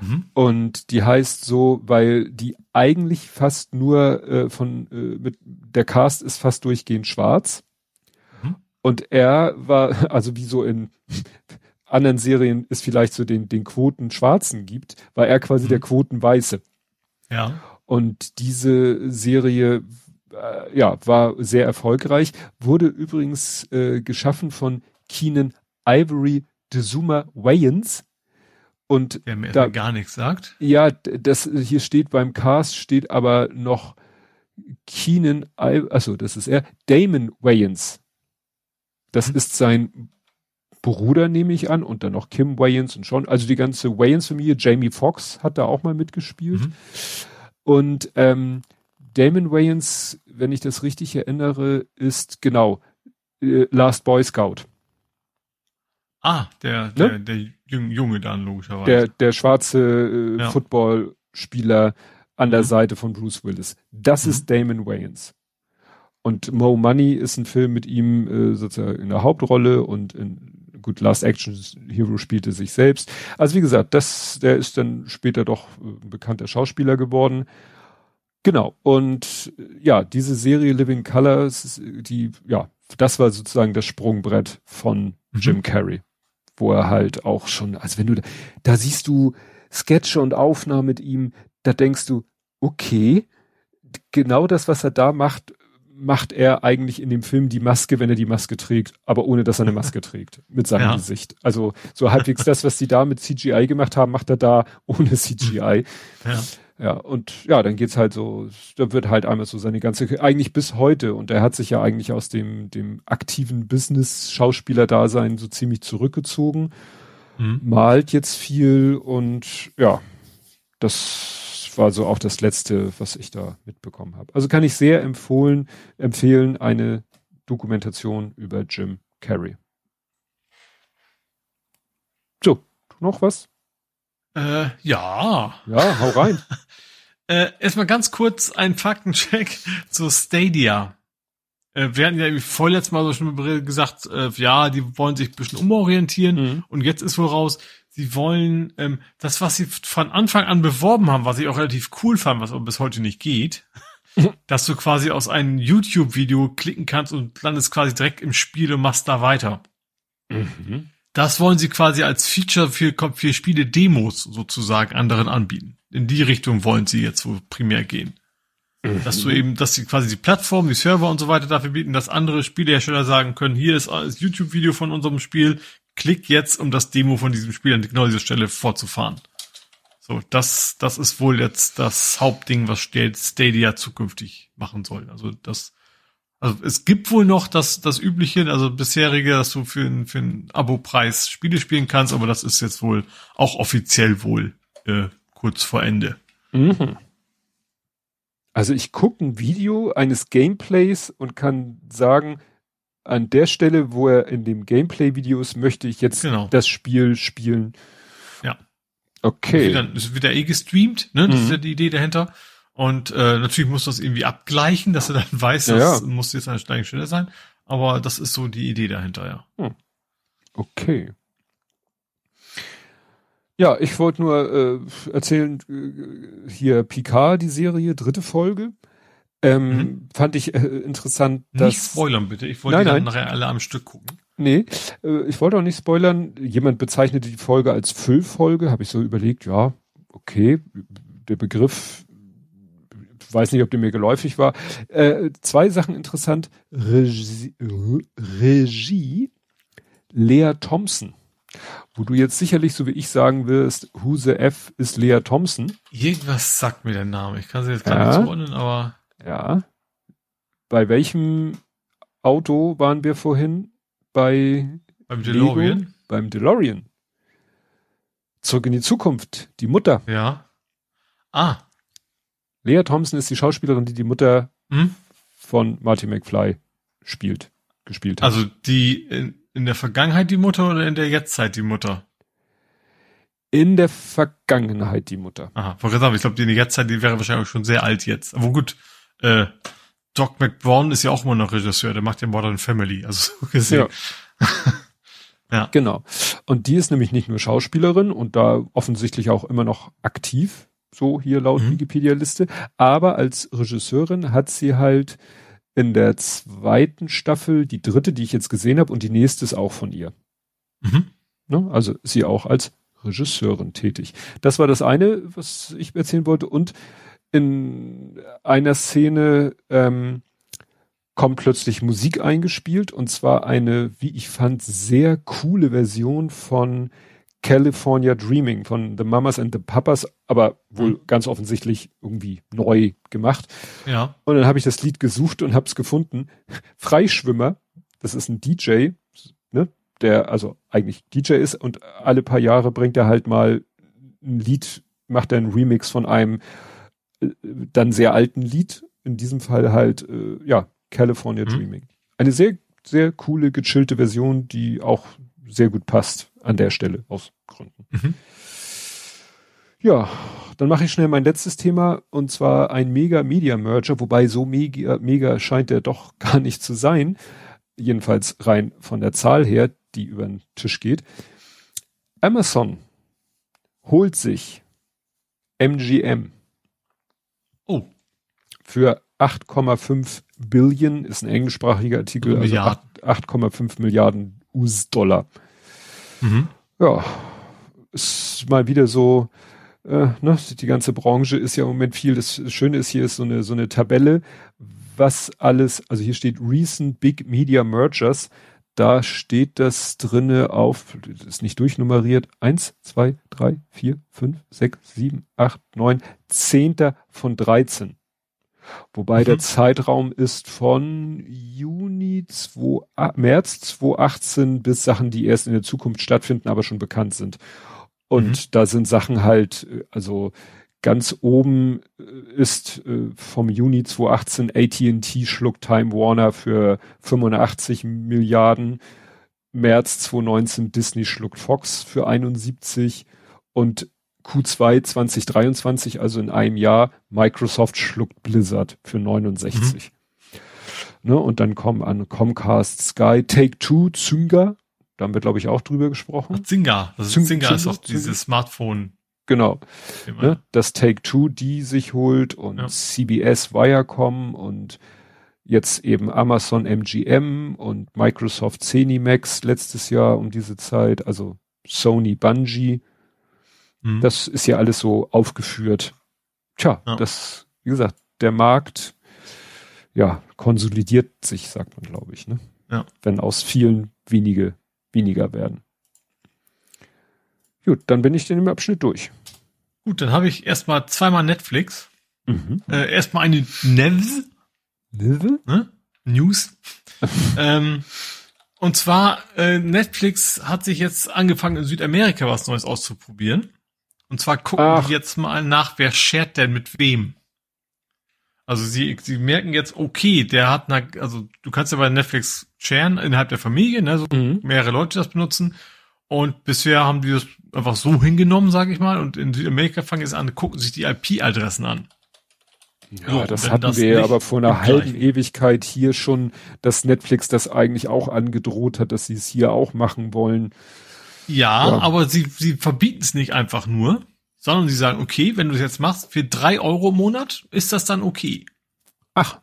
Mhm. Und die heißt so, weil die eigentlich fast nur äh, von äh, mit der Cast ist fast durchgehend schwarz. Mhm. Und er war, also wie so in anderen Serien es vielleicht so den, den Quoten Schwarzen gibt, war er quasi Mhm. der Quoten Weiße. Ja. Und diese Serie, äh, ja, war sehr erfolgreich, wurde übrigens äh, geschaffen von Keenan Ivory Dezuma Wayans. Und Der mir Da- gar nichts sagt. ja, das hier steht beim Cast steht aber noch Keenan, also das ist er, Damon Wayans. Das Mhm. ist sein Bruder, nehme ich an, und dann noch Kim Wayans und schon, also die ganze Wayans-Familie, Jamie Foxx hat da auch mal mitgespielt. Mhm. Und ähm, Damon Wayans, wenn ich das richtig erinnere, ist genau äh, Last Boy Scout. Ah, der, der, der Jung- Junge dann logischerweise. Der, der schwarze äh, Ja. Footballspieler an der Mhm. Seite von Bruce Willis. Das Mhm. ist Damon Wayans. Und Mo Money ist ein Film mit ihm äh, sozusagen in der Hauptrolle und in gut, Last Action Hero spielte sich selbst. Also wie gesagt, das, der ist dann später doch äh, ein bekannter Schauspieler geworden. Genau. Und äh, ja, diese Serie Living Colors, die, ja, das war sozusagen das Sprungbrett von mhm. Jim Carrey, wo er halt auch schon, also wenn du da, da siehst du Sketche und Aufnahmen mit ihm, da denkst du, okay, genau das, was er da macht, macht er eigentlich in dem Film die Maske, wenn er die Maske trägt, aber ohne dass er eine Maske trägt, mit seinem ja. Gesicht. Also so halbwegs das, was die da mit CGI gemacht haben, macht er da ohne CGI. Ja. Ja, und ja, dann geht's halt so, da wird halt einmal so seine ganze, eigentlich bis heute, und er hat sich ja eigentlich aus dem, dem aktiven Business-Schauspieler-Dasein so ziemlich zurückgezogen, mhm. malt jetzt viel und ja, das war so auch das letzte, was ich da mitbekommen habe. Also kann ich sehr empfohlen, empfehlen eine Dokumentation über Jim Carrey. So, noch was? Äh, ja. Ja, hau rein. äh, erstmal ganz kurz ein Faktencheck zu Stadia. Äh, wir hatten ja vorletztes Mal so schon gesagt, äh, ja, die wollen sich ein bisschen umorientieren mhm. und jetzt ist wohl raus, sie wollen ähm, das, was sie von Anfang an beworben haben, was ich auch relativ cool fand, was aber bis heute nicht geht, dass du quasi aus einem YouTube-Video klicken kannst und landest quasi direkt im Spiel und machst da weiter. Mhm. Das wollen sie quasi als Feature für, für Spiele-Demos sozusagen anderen anbieten. In die Richtung wollen sie jetzt wohl primär gehen. Mhm. Dass du eben, dass sie quasi die Plattform, die Server und so weiter dafür bieten, dass andere Spielehersteller sagen können, hier ist das YouTube-Video von unserem Spiel, klick jetzt, um das Demo von diesem Spiel an genau dieser Stelle fortzufahren. So, das, das ist wohl jetzt das Hauptding, was Stadia zukünftig machen soll. Also das, also es gibt wohl noch das, das übliche, also bisherige, dass du für, einen für einen Abo-Preis Spiele spielen kannst, aber das ist jetzt wohl auch offiziell wohl äh, kurz vor Ende. Mhm. Also ich gucke ein Video eines Gameplays und kann sagen, an der Stelle, wo er in dem Gameplay-Video ist, möchte ich jetzt genau. das Spiel spielen. Ja. Okay. Wird, das wird ja eh gestreamt, ne? Das mhm. ist ja die Idee dahinter. Und äh, natürlich muss das irgendwie abgleichen, dass er dann weiß, ja, das ja. muss jetzt eine steigende Stelle sein. Aber das ist so die Idee dahinter, ja. Hm. Okay. Ja, ich wollte nur äh, erzählen, äh, hier Picard, die Serie, dritte Folge. Ähm, mhm. Fand ich äh, interessant, dass... Nicht spoilern bitte, ich wollte nein, die dann nachher alle am Stück gucken. Nee, äh, ich wollte auch nicht spoilern. Jemand bezeichnete die Folge als Füllfolge, habe ich so überlegt, ja, okay, der Begriff, weiß nicht, ob der mir geläufig war. Äh, zwei Sachen interessant. Regie, Regie Lea Thompson. Wo du jetzt sicherlich, so wie ich sagen wirst, the F ist Lea Thompson. Irgendwas sagt mir der Name. Ich kann sie jetzt gar ja. nicht zuordnen, aber. Ja. Bei welchem Auto waren wir vorhin? Bei beim DeLorean? Lego? Beim DeLorean. Zurück in die Zukunft. Die Mutter. Ja. Ah. Lea Thompson ist die Schauspielerin, die die Mutter hm? von Marty McFly spielt, gespielt hat. Also die in, in der Vergangenheit die Mutter oder in der Jetztzeit die Mutter? In der Vergangenheit die Mutter. Aha, ich glaube, die in der Jetztzeit, die wäre wahrscheinlich schon sehr alt jetzt. Aber gut, äh, Doc McBrown ist ja auch immer noch Regisseur, der macht ja Modern Family, also so gesehen. Ja. ja. Genau. Und die ist nämlich nicht nur Schauspielerin und da offensichtlich auch immer noch aktiv, so hier laut mhm. Wikipedia-Liste, aber als Regisseurin hat sie halt in der zweiten Staffel, die dritte, die ich jetzt gesehen habe, und die nächste ist auch von ihr. Mhm. Ne? Also sie auch als Regisseurin tätig. Das war das eine, was ich erzählen wollte. Und in einer Szene ähm, kommt plötzlich Musik eingespielt und zwar eine, wie ich fand, sehr coole Version von California Dreaming von The Mamas and the Papas, aber wohl mhm. ganz offensichtlich irgendwie neu gemacht. Ja. Und dann habe ich das Lied gesucht und habe es gefunden. Freischwimmer, das ist ein DJ, ne, der also eigentlich DJ ist und alle paar Jahre bringt er halt mal ein Lied, macht er einen Remix von einem dann sehr alten Lied, in diesem Fall halt, äh, ja, California mhm. Dreaming. Eine sehr, sehr coole, gechillte Version, die auch sehr gut passt an der Stelle aus Gründen. Mhm. Ja, dann mache ich schnell mein letztes Thema und zwar ein Mega Media Merger, wobei so mega, mega scheint der doch gar nicht zu sein. Jedenfalls rein von der Zahl her. die über den Tisch geht. Amazon holt sich MGM. Oh. Für 8,5 Billion, ist ein englischsprachiger Artikel, also 8,5 Milliarden US-Dollar. Mhm. Ja, ist mal wieder so, äh, ne, die ganze Branche ist ja im Moment viel. Das Schöne ist, hier ist so eine, so eine Tabelle, was alles, also hier steht Recent Big Media Mergers. Da steht das drinne auf, das ist nicht durchnummeriert, eins, zwei, drei, vier, fünf, sechs, sieben, acht, neun, zehnter von 13. Wobei mhm. der Zeitraum ist von Juni 2, März 2018 bis Sachen, die erst in der Zukunft stattfinden, aber schon bekannt sind. Und mhm. da sind Sachen halt, äh, also ganz oben äh, ist äh, vom Juni 2018 AT&T schluckt Time Warner für 85 Milliarden. März 2019 Disney schluckt Fox für 71 und Q2 2023, also in einem Jahr, Microsoft schluckt Blizzard für 69. Mhm. Ne, und dann kommen an Comcast, Sky, Take-Two, Zynga, da haben wir, glaube ich, auch drüber gesprochen. Ach, Zynga, das ist Zynga, Zynga ist auch dieses Smartphone. Genau. Ne, das Take-Two, die sich holt und ja. CBS, Viacom und jetzt eben Amazon MGM und Microsoft Cenimax letztes Jahr um diese Zeit, also Sony Bungie Mhm. Das ist ja alles so aufgeführt. Tja, ja. das, wie gesagt, der Markt, ja, konsolidiert sich, sagt man, glaube ich, ne? Ja. Wenn aus vielen wenige weniger werden. Gut, dann bin ich den im Abschnitt durch. Gut, dann habe ich erstmal zweimal Netflix. Mhm. Äh, erstmal eine Nevs. Nevs? Ne? News. ähm, und zwar, äh, Netflix hat sich jetzt angefangen, in Südamerika was Neues auszuprobieren. Und zwar gucken Ach. die jetzt mal nach, wer shared denn mit wem. Also sie, sie merken jetzt, okay, der hat eine, also du kannst ja bei Netflix sharen innerhalb der Familie, ne, so mhm. mehrere Leute das benutzen. Und bisher haben die das einfach so hingenommen, sage ich mal. Und in Südamerika fangen jetzt an, gucken sich die IP-Adressen an. Ja, so, das hatten das wir aber vor einer halben Ewigkeit hier schon, dass Netflix das eigentlich auch angedroht hat, dass sie es hier auch machen wollen. Ja, ja. aber sie, sie verbieten es nicht einfach nur, sondern sie sagen, okay, wenn du es jetzt machst, für drei Euro im Monat ist das dann okay. Ach.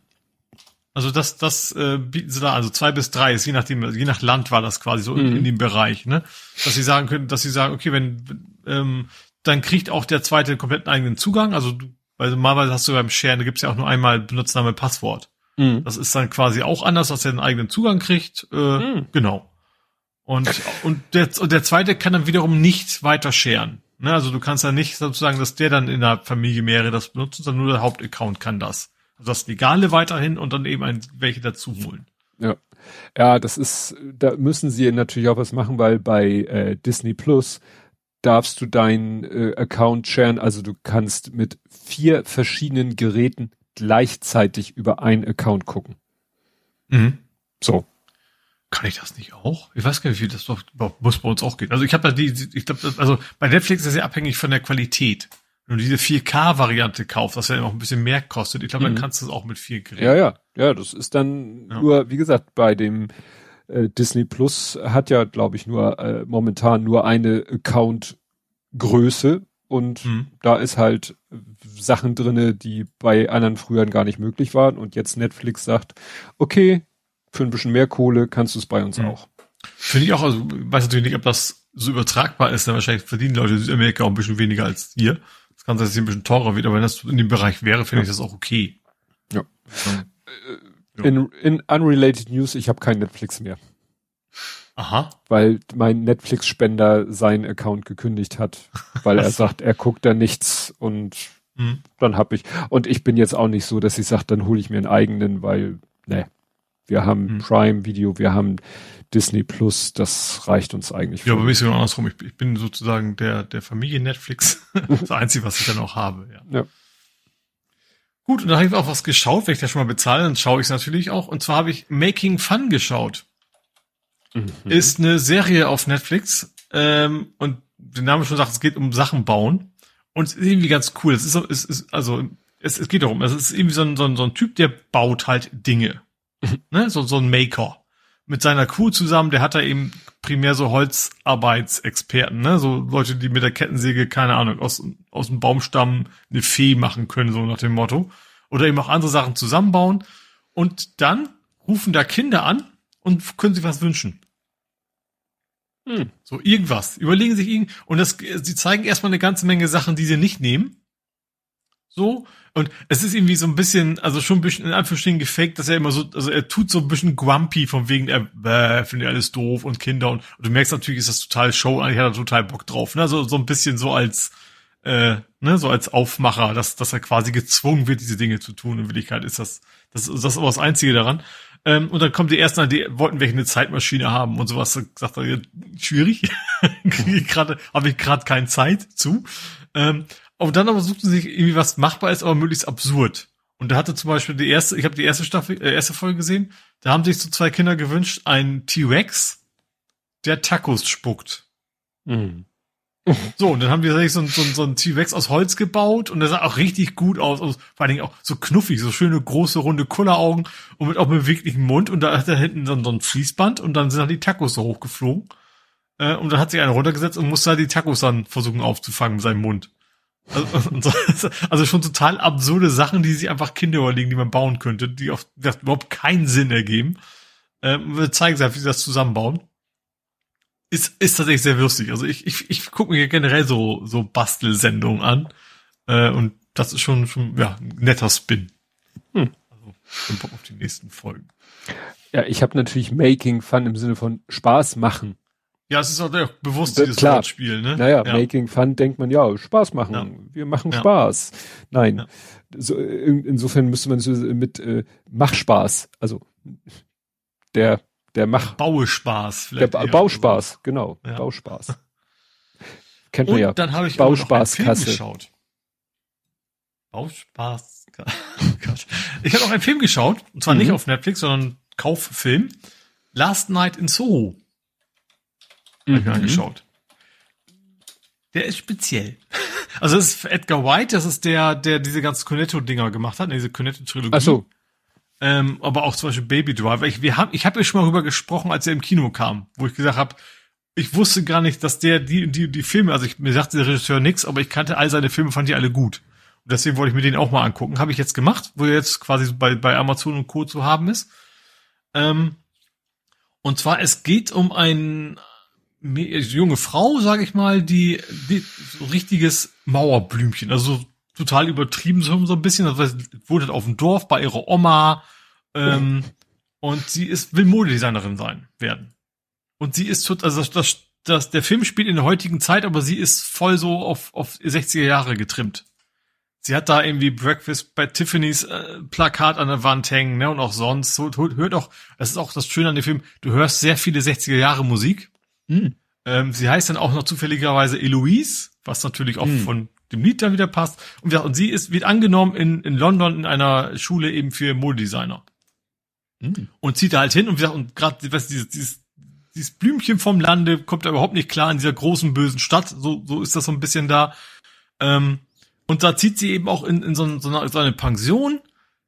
Also das, das äh, bieten sie da, also zwei bis drei, ist je nachdem, je nach Land war das quasi so mhm. in, in, dem Bereich, ne? Dass sie sagen können, dass sie sagen, okay, wenn ähm, dann kriegt auch der zweite kompletten eigenen Zugang. Also du, weil normalerweise hast du beim Share, da gibt's ja auch nur einmal Benutzername, Passwort. Mhm. Das ist dann quasi auch anders, dass er einen eigenen Zugang kriegt. Äh, mhm. Genau. Und, und, der, und der zweite kann dann wiederum nicht weiter scheren. Ne? Also du kannst ja nicht sozusagen, dass der dann in der Familie mehrere das benutzen, sondern nur der Hauptaccount kann das. Also das Legale weiterhin und dann eben ein, welche dazu holen. Ja. Ja, das ist, da müssen sie natürlich auch was machen, weil bei äh, Disney Plus darfst du deinen äh, Account sharen, also du kannst mit vier verschiedenen Geräten gleichzeitig über einen Account gucken. Mhm. So, kann ich das nicht auch? Ich weiß gar nicht, wie das doch muss bei uns auch gehen. Also ich habe da die, ich glaube, also bei Netflix ist es ja abhängig von der Qualität. Wenn du diese 4K-Variante kaufst, was ja auch ein bisschen mehr kostet, ich glaube, mhm. dann kannst du es auch mit vier Geräten. Ja, ja, ja, das ist dann ja. nur, wie gesagt, bei dem äh, Disney Plus hat ja, glaube ich, nur äh, momentan nur eine Account-Größe und mhm. da ist halt Sachen drinne, die bei anderen früher gar nicht möglich waren und jetzt Netflix sagt, okay, für ein bisschen mehr Kohle kannst du es bei uns mhm. auch. Finde ich auch, also weiß natürlich nicht, ob das so übertragbar ist, denn wahrscheinlich verdienen Leute in Südamerika auch ein bisschen weniger als hier. Kann sein, dass es ein bisschen teurer wird, aber wenn das in dem Bereich wäre, finde ja. ich das auch okay. Ja. ja. In, in unrelated News, ich habe kein Netflix mehr. Aha. Weil mein Netflix-Spender seinen Account gekündigt hat, weil er sagt, er guckt da nichts und mhm. dann hab ich. Und ich bin jetzt auch nicht so, dass ich sage, dann hole ich mir einen eigenen, weil, ne. Wir haben hm. Prime Video, wir haben Disney Plus, das reicht uns eigentlich. Ja, aber ein bisschen andersrum. Ich, ich, bin sozusagen der, der Familie Netflix. das Einzige, was ich dann auch habe, ja. ja. Gut, und da habe ich auch was geschaut, wenn ich das schon mal bezahle, dann schaue ich es natürlich auch. Und zwar habe ich Making Fun geschaut. Mhm. Ist eine Serie auf Netflix. Ähm, und der Name schon sagt, es geht um Sachen bauen. Und es ist irgendwie ganz cool. Es ist, es ist also, es, es geht darum, es ist irgendwie so ein, so ein, so ein Typ, der baut halt Dinge. ne? so, so ein Maker. Mit seiner Crew zusammen, der hat da eben primär so Holzarbeitsexperten, ne? So Leute, die mit der Kettensäge, keine Ahnung, aus, aus dem Baumstamm eine Fee machen können, so nach dem Motto. Oder eben auch andere Sachen zusammenbauen. Und dann rufen da Kinder an und können sich was wünschen. Hm. So irgendwas. Überlegen sich irgend und das, sie zeigen erstmal eine ganze Menge Sachen, die sie nicht nehmen. So. Und es ist irgendwie so ein bisschen, also schon ein bisschen in Anführungsstrichen gefaked, dass er immer so, also er tut so ein bisschen grumpy von wegen, er äh, findet alles doof und Kinder und, und, du merkst natürlich, ist das total Show, eigentlich hat er total Bock drauf, ne? So, so ein bisschen so als, äh, ne, so als Aufmacher, dass, dass er quasi gezwungen wird, diese Dinge zu tun. In Wirklichkeit ist das, das, das ist aber das Einzige daran. Ähm, und dann kommt die ersten, die wollten welche eine Zeitmaschine haben und sowas. Sagt er, ja, schwierig. habe ich gerade keine Zeit zu. Ähm, und dann aber suchten sie sich irgendwie was machbar ist, aber möglichst absurd. Und da hatte zum Beispiel die erste, ich habe die erste Staffel, äh, erste Folge gesehen, da haben sich so zwei Kinder gewünscht, ein T-Rex, der Tacos spuckt. Mhm. So, und dann haben wir so, so, so einen T-Rex aus Holz gebaut und der sah auch richtig gut aus, aus, vor allen Dingen auch so knuffig, so schöne große runde Kulleraugen und mit auch beweglichem Mund und da hat er hinten so, so ein Fließband und dann sind halt die Tacos so hochgeflogen. Äh, und dann hat sich einer runtergesetzt und musste halt die Tacos dann versuchen aufzufangen mit seinem Mund. Also, so, also schon total absurde Sachen, die sich einfach Kinder überlegen, die man bauen könnte, die auf, die überhaupt keinen Sinn ergeben. Ähm, wir zeigen sie halt, wie sie das zusammenbauen ist, ist tatsächlich sehr lustig. Also ich, ich, ich gucke mir generell so, so Bastelsendungen an. Äh, und das ist schon, schon ja, ein netter Spin. Hm. Also schon Bock auf die nächsten Folgen. Ja, ich habe natürlich Making Fun im Sinne von Spaß machen. Ja, es ist auch bewusst dieses Klar. Wortspiel, ne? Naja, ja. Making Fun denkt man, ja, Spaß machen. Ja. Wir machen ja. Spaß. Nein. So, in, insofern müsste man so mit äh, Mach Spaß, also der der macht. Bauspaß vielleicht. Der ba Bauspaß, so. genau. Bauspaß. Kennt man ja. dann habe ich Bauspaßkasse. geschaut. Bauspaß. ich habe auch einen Film geschaut, und zwar mhm. nicht auf Netflix, sondern Kauffilm. Last Night in Soho. Mhm. Hab ich mir angeschaut. Der ist speziell. Also das ist Edgar White, das ist der, der diese ganzen Cornetto-Dinger gemacht hat, diese Cornetto-Trilogie. Ach so. Ähm, aber auch zum Beispiel Baby Driver. Ich, wir haben, ich habe ja schon mal rüber gesprochen, als er im Kino kam, wo ich gesagt habe, ich wusste gar nicht, dass der die die die Filme, also ich, mir sagte der Regisseur nix, aber ich kannte all seine Filme, fand die alle gut. Und deswegen wollte ich mir den auch mal angucken. Habe ich jetzt gemacht, wo er jetzt quasi bei bei Amazon und Co zu haben ist. Ähm, und zwar es geht um ein junge Frau, sage ich mal, die, die so richtiges Mauerblümchen, also total übertrieben so, ein bisschen. Also wohnt halt auf dem Dorf bei ihrer Oma ähm, oh. und sie ist will Modedesignerin sein werden. Und sie ist tot, also das, das, das, der Film spielt in der heutigen Zeit, aber sie ist voll so auf, auf 60er Jahre getrimmt. Sie hat da irgendwie Breakfast bei Tiffany's äh, Plakat an der Wand hängen, ne, und auch sonst. So, hört auch, das ist auch das Schöne an dem Film, du hörst sehr viele 60er Jahre Musik. Mhm. Ähm, sie heißt dann auch noch zufälligerweise Eloise, was natürlich auch mhm. von dem Lied dann wieder passt. Und, und sie ist, wird angenommen in, in London in einer Schule eben für Modedesigner. Mhm. Und zieht da halt hin und, und gerade dieses, dieses, dieses Blümchen vom Lande kommt da überhaupt nicht klar in dieser großen bösen Stadt. So, so ist das so ein bisschen da. Ähm, und da zieht sie eben auch in, in so, so, eine, so eine Pension.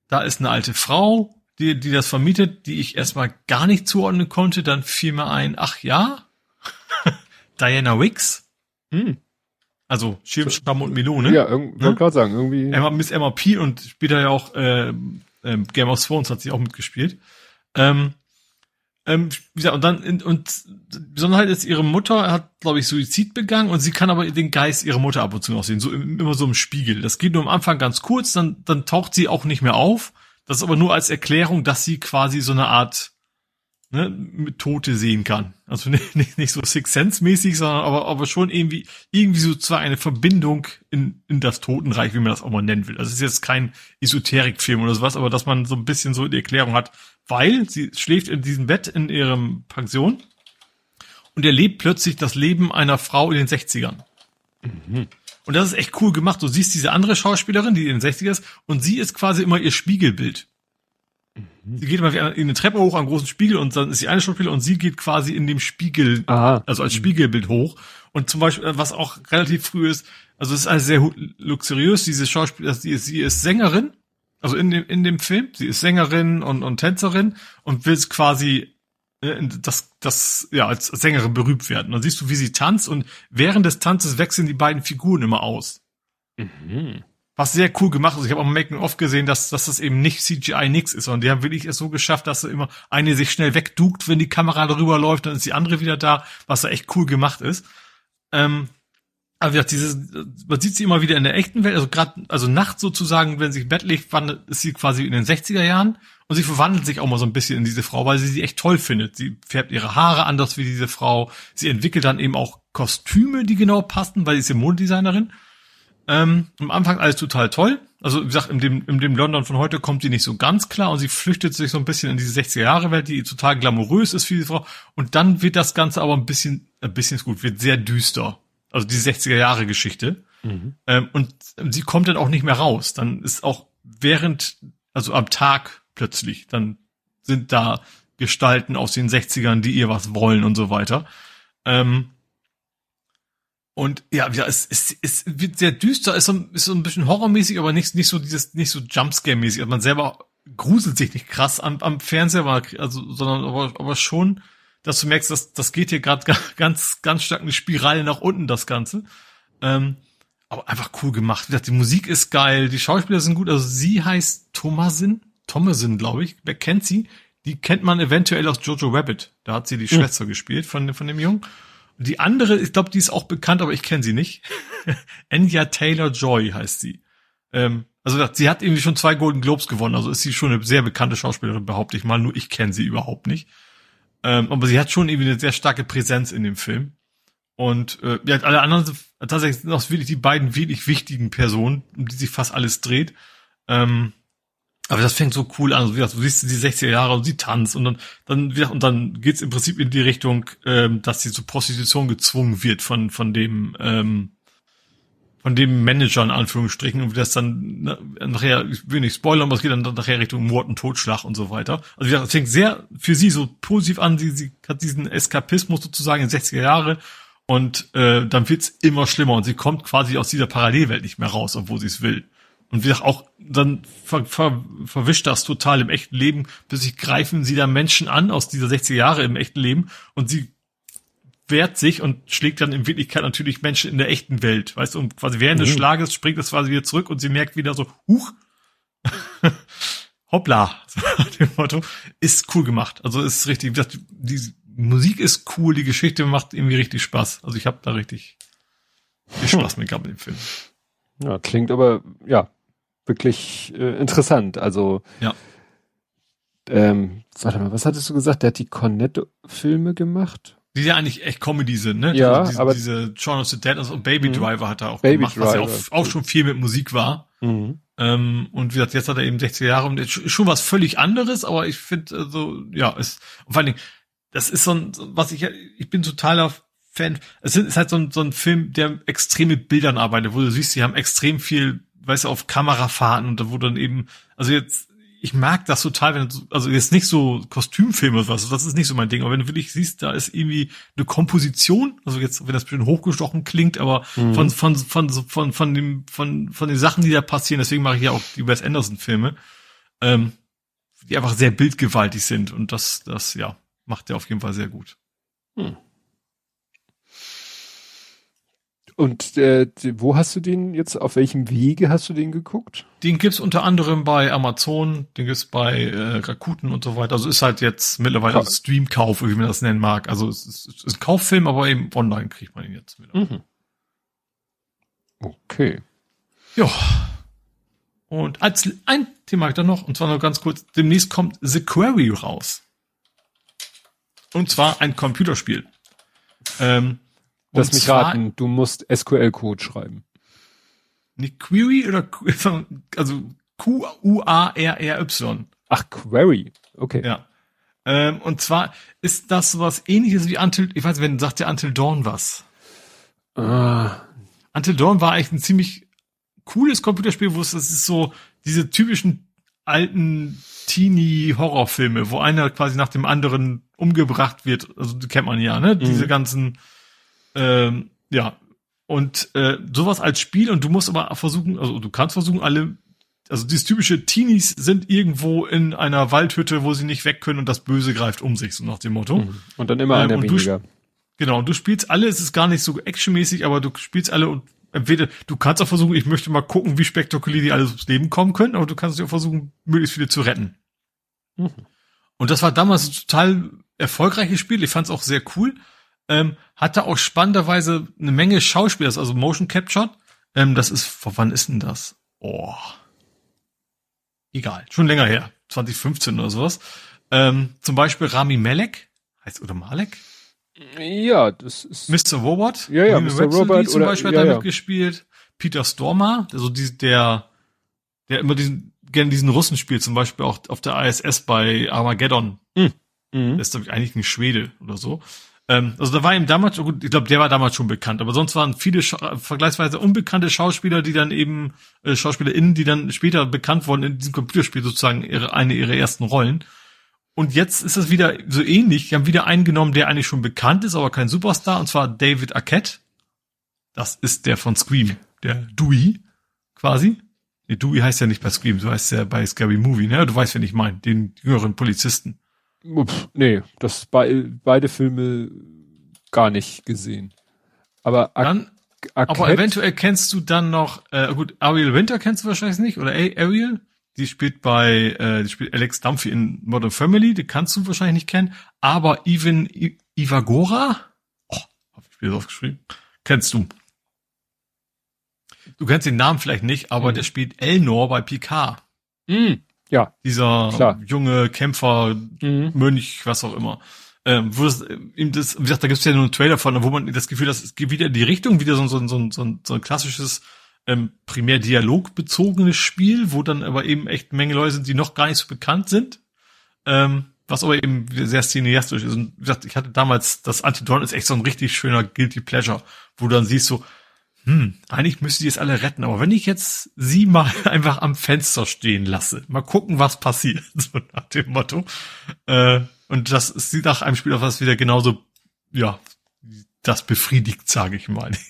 Da ist eine alte Frau, die, die das vermietet, die ich erstmal gar nicht zuordnen konnte. Dann fiel mir ein, ach ja, Diana Wicks. Hm. Also Schirmschramm und Melone. Ja, wollte ne? gerade sagen, irgendwie. Emma, Miss Emma P. und später ja auch äh, äh, Game of Thrones hat sie auch mitgespielt. Ähm, ähm, wie gesagt, und dann in, und Besonderheit ist, ihre Mutter hat, glaube ich, Suizid begangen und sie kann aber den Geist ihrer Mutter ab und zu noch sehen, so immer so im Spiegel. Das geht nur am Anfang ganz kurz, dann dann taucht sie auch nicht mehr auf. Das ist aber nur als Erklärung, dass sie quasi so eine Art ne, mit Tote sehen kann. Also nicht, nicht, nicht so Six Sense mäßig, sondern aber, aber schon irgendwie, irgendwie so zwar eine Verbindung in, in das Totenreich, wie man das auch mal nennen will. Also es ist jetzt kein Esoterikfilm oder sowas, aber dass man so ein bisschen so die Erklärung hat, weil sie schläft in diesem Bett in ihrem Pension und erlebt plötzlich das Leben einer Frau in den 60ern. Mhm. Und das ist echt cool gemacht. Du siehst diese andere Schauspielerin, die in den 60ern ist, und sie ist quasi immer ihr Spiegelbild. Sie geht mal in eine Treppe hoch am großen Spiegel und dann ist sie eine Schauspielerin und sie geht quasi in dem Spiegel, Aha. also als Spiegelbild hoch. Und zum Beispiel, was auch relativ früh ist, also es ist also sehr luxuriös, diese Schauspielerin, sie ist, sie ist Sängerin, also in dem, in dem Film, sie ist Sängerin und, und Tänzerin und will quasi äh, das, das, ja, als Sängerin berühmt werden. Dann siehst du, wie sie tanzt und während des Tanzes wechseln die beiden Figuren immer aus. Mhm. Was sehr cool gemacht ist. Ich habe am Making oft gesehen, dass, dass das eben nicht CGI nix ist, sondern die haben wirklich es so geschafft, dass immer eine sich schnell wegduckt, wenn die Kamera darüber läuft, dann ist die andere wieder da, was da echt cool gemacht ist. Ähm, aber wie gesagt, dieses, man sieht sie immer wieder in der echten Welt, also gerade, also nachts sozusagen, wenn sie im Bett liegt, wandelt, ist sie quasi in den 60er Jahren und sie verwandelt sich auch mal so ein bisschen in diese Frau, weil sie sie echt toll findet. Sie färbt ihre Haare anders wie diese Frau. Sie entwickelt dann eben auch Kostüme, die genau passen, weil sie ist ja Modedesignerin. Ähm, am Anfang alles total toll. Also wie gesagt, in dem, in dem London von heute kommt sie nicht so ganz klar und sie flüchtet sich so ein bisschen in diese 60er Jahre Welt, die total glamourös ist für diese Frau. Und dann wird das Ganze aber ein bisschen, ein bisschen ist gut, wird sehr düster also die 60er Jahre Geschichte. Mhm. Ähm, und sie kommt dann auch nicht mehr raus. Dann ist auch während, also am Tag plötzlich, dann sind da Gestalten aus den 60ern, die ihr was wollen und so weiter. Ähm, und ja, ja, es, es, es wird sehr düster, ist so, ist so ein bisschen horrormäßig, aber nicht, nicht so dieses, nicht so Jumpscare-mäßig. Also man selber gruselt sich nicht krass am, am Fernseher, also, sondern aber, aber schon dass du merkst, dass das geht hier gerade ganz, ganz stark eine Spirale nach unten, das Ganze. Ähm, aber einfach cool gemacht. Wie gesagt, die Musik ist geil, die Schauspieler sind gut. Also sie heißt Thomasin, Thomasin, glaube ich. Wer kennt sie? Die kennt man eventuell aus Jojo Rabbit. Da hat sie die mhm. Schwester gespielt von, von dem Jungen. Die andere, ich glaube, die ist auch bekannt, aber ich kenne sie nicht. Enya Taylor Joy heißt sie. Ähm, also sie hat irgendwie schon zwei Golden Globes gewonnen, also ist sie schon eine sehr bekannte Schauspielerin, behaupte ich mal. Nur ich kenne sie überhaupt nicht. Ähm, aber sie hat schon irgendwie eine sehr starke Präsenz in dem Film. Und äh, ja, alle anderen sind tatsächlich sind auch wirklich die beiden wirklich wichtigen Personen, um die sich fast alles dreht. Ähm, aber das fängt so cool an. Also, wie gesagt, du siehst die 60er Jahre und sie tanzt und dann, dann, wie und dann geht's im Prinzip in die Richtung, ähm, dass sie zur Prostitution gezwungen wird von, von dem, ähm, von dem Manager in Anführungsstrichen und wie das dann ne, nachher, ich will nicht spoilern, aber es geht dann nachher Richtung Mord und Totschlag und so weiter. Also das fängt sehr für sie so positiv an, sie, sie hat diesen Eskapismus sozusagen in 60er Jahre und äh, dann wird's immer schlimmer und sie kommt quasi aus dieser Parallelwelt nicht mehr raus, obwohl sie es will. Und wie gesagt, auch dann ver, ver, verwischt das total im echten Leben. Plötzlich greifen sie da Menschen an aus dieser 60er Jahre im echten Leben und sie wehrt sich und schlägt dann in Wirklichkeit natürlich Menschen in der echten Welt. Weißt du, und quasi während mhm. des Schlages springt das quasi wieder zurück und sie merkt wieder so, huch, hoppla, dem Motto, ist cool gemacht. Also ist richtig, die Musik ist cool, die Geschichte macht irgendwie richtig Spaß. Also ich habe da richtig viel Spaß hm. mit gehabt mit dem Film. Ja, klingt aber, ja, wirklich äh, interessant. Also, ja. Ähm, warte mal, was hattest du gesagt? Der hat die Cornetto-Filme gemacht? die ja eigentlich echt Comedy sind, ne? Ja, also diese, aber diese Shaun of the Dead also Baby mhm. Driver hat er auch Baby gemacht, Driver. was ja auch, auch schon viel mit Musik war. Mhm. Ähm, und wie gesagt, jetzt hat er eben 60 Jahre und schon was völlig anderes, aber ich finde so, also, ja, ist vor allen Dingen, das ist so ein, was ich, ich bin totaler Fan. Es ist halt so ein, so ein Film, der extrem mit Bildern arbeitet, wo du siehst, sie haben extrem viel, weißt du, auf Kamerafahrten und wo dann eben, also jetzt ich mag das total, wenn du, also jetzt nicht so Kostümfilme oder was, das ist nicht so mein Ding, aber wenn du wirklich siehst, da ist irgendwie eine Komposition, also jetzt, wenn das ein bisschen hochgestochen klingt, aber mhm. von, von, von, von, von dem, von, von den Sachen, die da passieren, deswegen mache ich ja auch die Wes Anderson Filme, ähm, die einfach sehr bildgewaltig sind und das, das, ja, macht der auf jeden Fall sehr gut. Hm. Und äh, wo hast du den jetzt, auf welchem Wege hast du den geguckt? Den gibt's unter anderem bei Amazon, den gibt's bei äh, Rakuten und so weiter. Also ist halt jetzt mittlerweile Ka Streamkauf, wie man das nennen mag. Also es ist, es ist ein Kauffilm, aber eben online kriegt man ihn jetzt wieder. Mhm. Okay. Ja. Und als ein Thema ich dann noch, und zwar noch ganz kurz, demnächst kommt The Query raus. Und zwar ein Computerspiel. Ähm, Lass mich raten, du musst SQL-Code schreiben. Eine Query oder also Q-U-A-R-R-Y. Ach, Query. Okay. Ja. Ähm, und zwar ist das was ähnliches wie Until, ich weiß nicht, wenn sagt der Until Dawn was. Ah. Until Dawn war eigentlich ein ziemlich cooles Computerspiel, wo es das ist so diese typischen alten Teenie-Horrorfilme, wo einer quasi nach dem anderen umgebracht wird. Also die kennt man ja, ne? Mhm. Diese ganzen ähm, ja, und äh, sowas als Spiel und du musst aber versuchen, also du kannst versuchen, alle also dieses typische Teenies sind irgendwo in einer Waldhütte, wo sie nicht weg können und das Böse greift um sich, so nach dem Motto. Mhm. Und dann immer ähm, einer weniger. Genau, und du spielst alle, es ist gar nicht so actionmäßig, aber du spielst alle und entweder, du kannst auch versuchen, ich möchte mal gucken, wie spektakulär die alles ums Leben kommen können, aber du kannst auch versuchen, möglichst viele zu retten. Mhm. Und das war damals ein total erfolgreiches Spiel. Ich fand es auch sehr cool. Ähm, hatte auch spannenderweise eine Menge Schauspieler, also Motion Capture. Ähm, das ist, vor wann ist denn das? Oh. Egal, schon länger her. 2015 oder sowas. Ähm, zum Beispiel Rami Malek. Heißt, oder Malek? Ja, das ist. Mr. Robot. Ja, ja, Mr. Robot. zum Beispiel ja, hat da ja. mitgespielt. Peter Stormer, also die, der, der immer diesen, gerne diesen Russen spielt, zum Beispiel auch auf der ISS bei Armageddon. Mhm. Der ist, glaube ich, eigentlich ein Schwede oder so. Ähm, also da war ihm damals, gut, ich glaube, der war damals schon bekannt, aber sonst waren viele Scha vergleichsweise unbekannte Schauspieler, die dann eben, äh, SchauspielerInnen, die dann später bekannt wurden in diesem Computerspiel sozusagen ihre, eine ihrer ersten Rollen. Und jetzt ist es wieder so ähnlich. Die haben wieder einen genommen, der eigentlich schon bekannt ist, aber kein Superstar, und zwar David Arquette. Das ist der von Scream, der Dewey, quasi. Nee, Dewey heißt ja nicht bei Scream, du heißt ja bei Scary Movie, ne? Du weißt, wen ich meine, den jüngeren Polizisten. Ups, nee, das bei, beide Filme gar nicht gesehen. Aber dann, aber eventuell kennst du dann noch, äh, gut, Ariel Winter kennst du wahrscheinlich nicht, oder Ariel? Die spielt bei, äh, die spielt Alex Dumphy in Modern Family, die kannst du wahrscheinlich nicht kennen. Aber Ivan I Ivagora, oh, hab ich wieder aufgeschrieben, kennst du. Du kennst den Namen vielleicht nicht, aber mhm. der spielt Elnor bei Picard. Mhm. Ja. Dieser klar. junge Kämpfer, mhm. Mönch, was auch immer. Ähm, wo das, ihm das, wie gesagt, da gibt's ja nur einen Trailer von, wo man das Gefühl hat, es geht wieder in die Richtung, wieder so, so, so, so, so ein klassisches ähm, primär dialogbezogenes Spiel, wo dann aber eben echt eine Menge Leute sind, die noch gar nicht so bekannt sind. Ähm, was aber eben sehr cineastisch ist. Und wie gesagt, ich hatte damals, das Antidon ist echt so ein richtig schöner Guilty Pleasure, wo du dann siehst so, hm, eigentlich müsste die jetzt alle retten, aber wenn ich jetzt sie mal einfach am Fenster stehen lasse, mal gucken, was passiert, so nach dem Motto. Äh, und das sieht nach einem Spiel auf was wieder genauso, ja, das befriedigt, sage ich mal.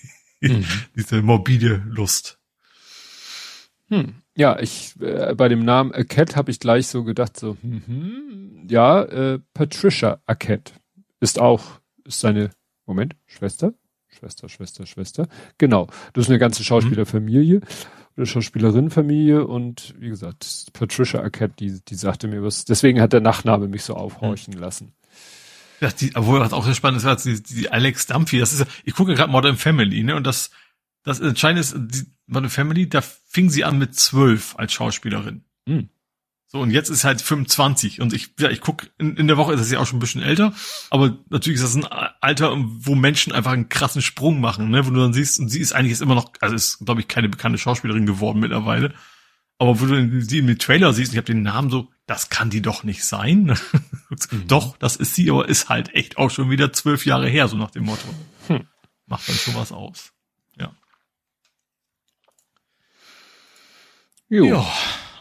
Mhm. Diese morbide Lust. Hm. Ja, ich äh, bei dem Namen Arquette habe ich gleich so gedacht, so, hm, hm, ja, äh, Patricia Arquette ist auch, ist seine, Moment, Schwester? Schwester, Schwester, Schwester. Genau. Das ist eine ganze Schauspielerfamilie oder Schauspielerinnenfamilie und wie gesagt, Patricia Arquette, die, die sagte mir was. Deswegen hat der Nachname mich so aufhorchen mhm. lassen. Ja, die, obwohl was auch sehr spannend ist, die, die Alex Dumphy, das ist, ich gucke gerade Modern Family, ne, und das, das entscheidende ist, die Modern Family, da fing sie an mit zwölf als Schauspielerin. Mhm. So, und jetzt ist halt 25. Und ich, ja, ich guck, in, in der Woche ist das ja auch schon ein bisschen älter, aber natürlich ist das ein Alter, wo Menschen einfach einen krassen Sprung machen, ne? Wo du dann siehst, und sie ist eigentlich jetzt immer noch, also ist, glaube ich, keine bekannte Schauspielerin geworden mittlerweile. Aber wo du sie im Trailer siehst, ich habe den Namen so, das kann die doch nicht sein. mhm. Doch, das ist sie, aber ist halt echt auch schon wieder zwölf Jahre her, so nach dem Motto. Hm. Macht dann sowas aus. Ja. Jo. Ja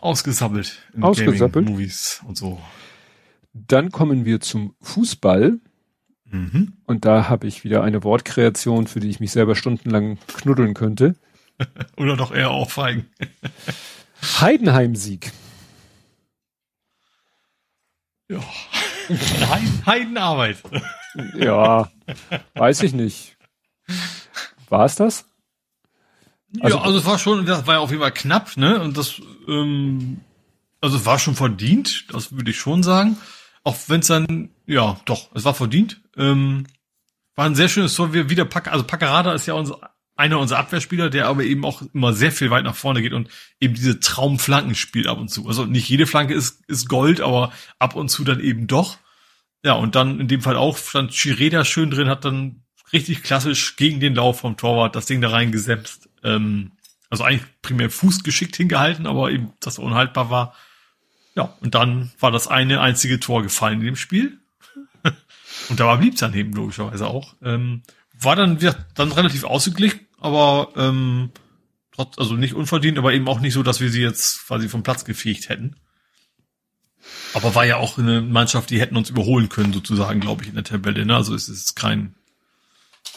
ausgesammelt in ausgesammelt. Movies und so. Dann kommen wir zum Fußball. Mhm. Und da habe ich wieder eine Wortkreation, für die ich mich selber stundenlang knuddeln könnte. Oder doch eher aufweigen. Heidenheim-Sieg. Ja. Heidenarbeit. ja, weiß ich nicht. War es das? Also, ja, also es war schon, das war ja auf jeden Fall knapp, ne? Und das, ähm, also es war schon verdient, das würde ich schon sagen. Auch wenn es dann, ja, doch, es war verdient. Ähm, war ein sehr schönes Tor, wieder Pack, also Packerada ist ja unser, einer unserer Abwehrspieler, der aber eben auch immer sehr viel weit nach vorne geht und eben diese Traumflanken spielt ab und zu. Also nicht jede Flanke ist, ist Gold, aber ab und zu dann eben doch. Ja, und dann in dem Fall auch stand Chireda schön drin, hat dann richtig klassisch gegen den Lauf vom Torwart das Ding da reingesetzt ähm, also eigentlich primär fußgeschickt hingehalten, aber eben das unhaltbar war. Ja, und dann war das eine einzige Tor gefallen in dem Spiel. und da war blieb dann eben logischerweise auch. Ähm, war dann, wird dann relativ ausgeglichen, aber ähm, trotz, also nicht unverdient, aber eben auch nicht so, dass wir sie jetzt quasi vom Platz gefegt hätten. Aber war ja auch eine Mannschaft, die hätten uns überholen können, sozusagen, glaube ich, in der Tabelle. Ne? Also es ist kein,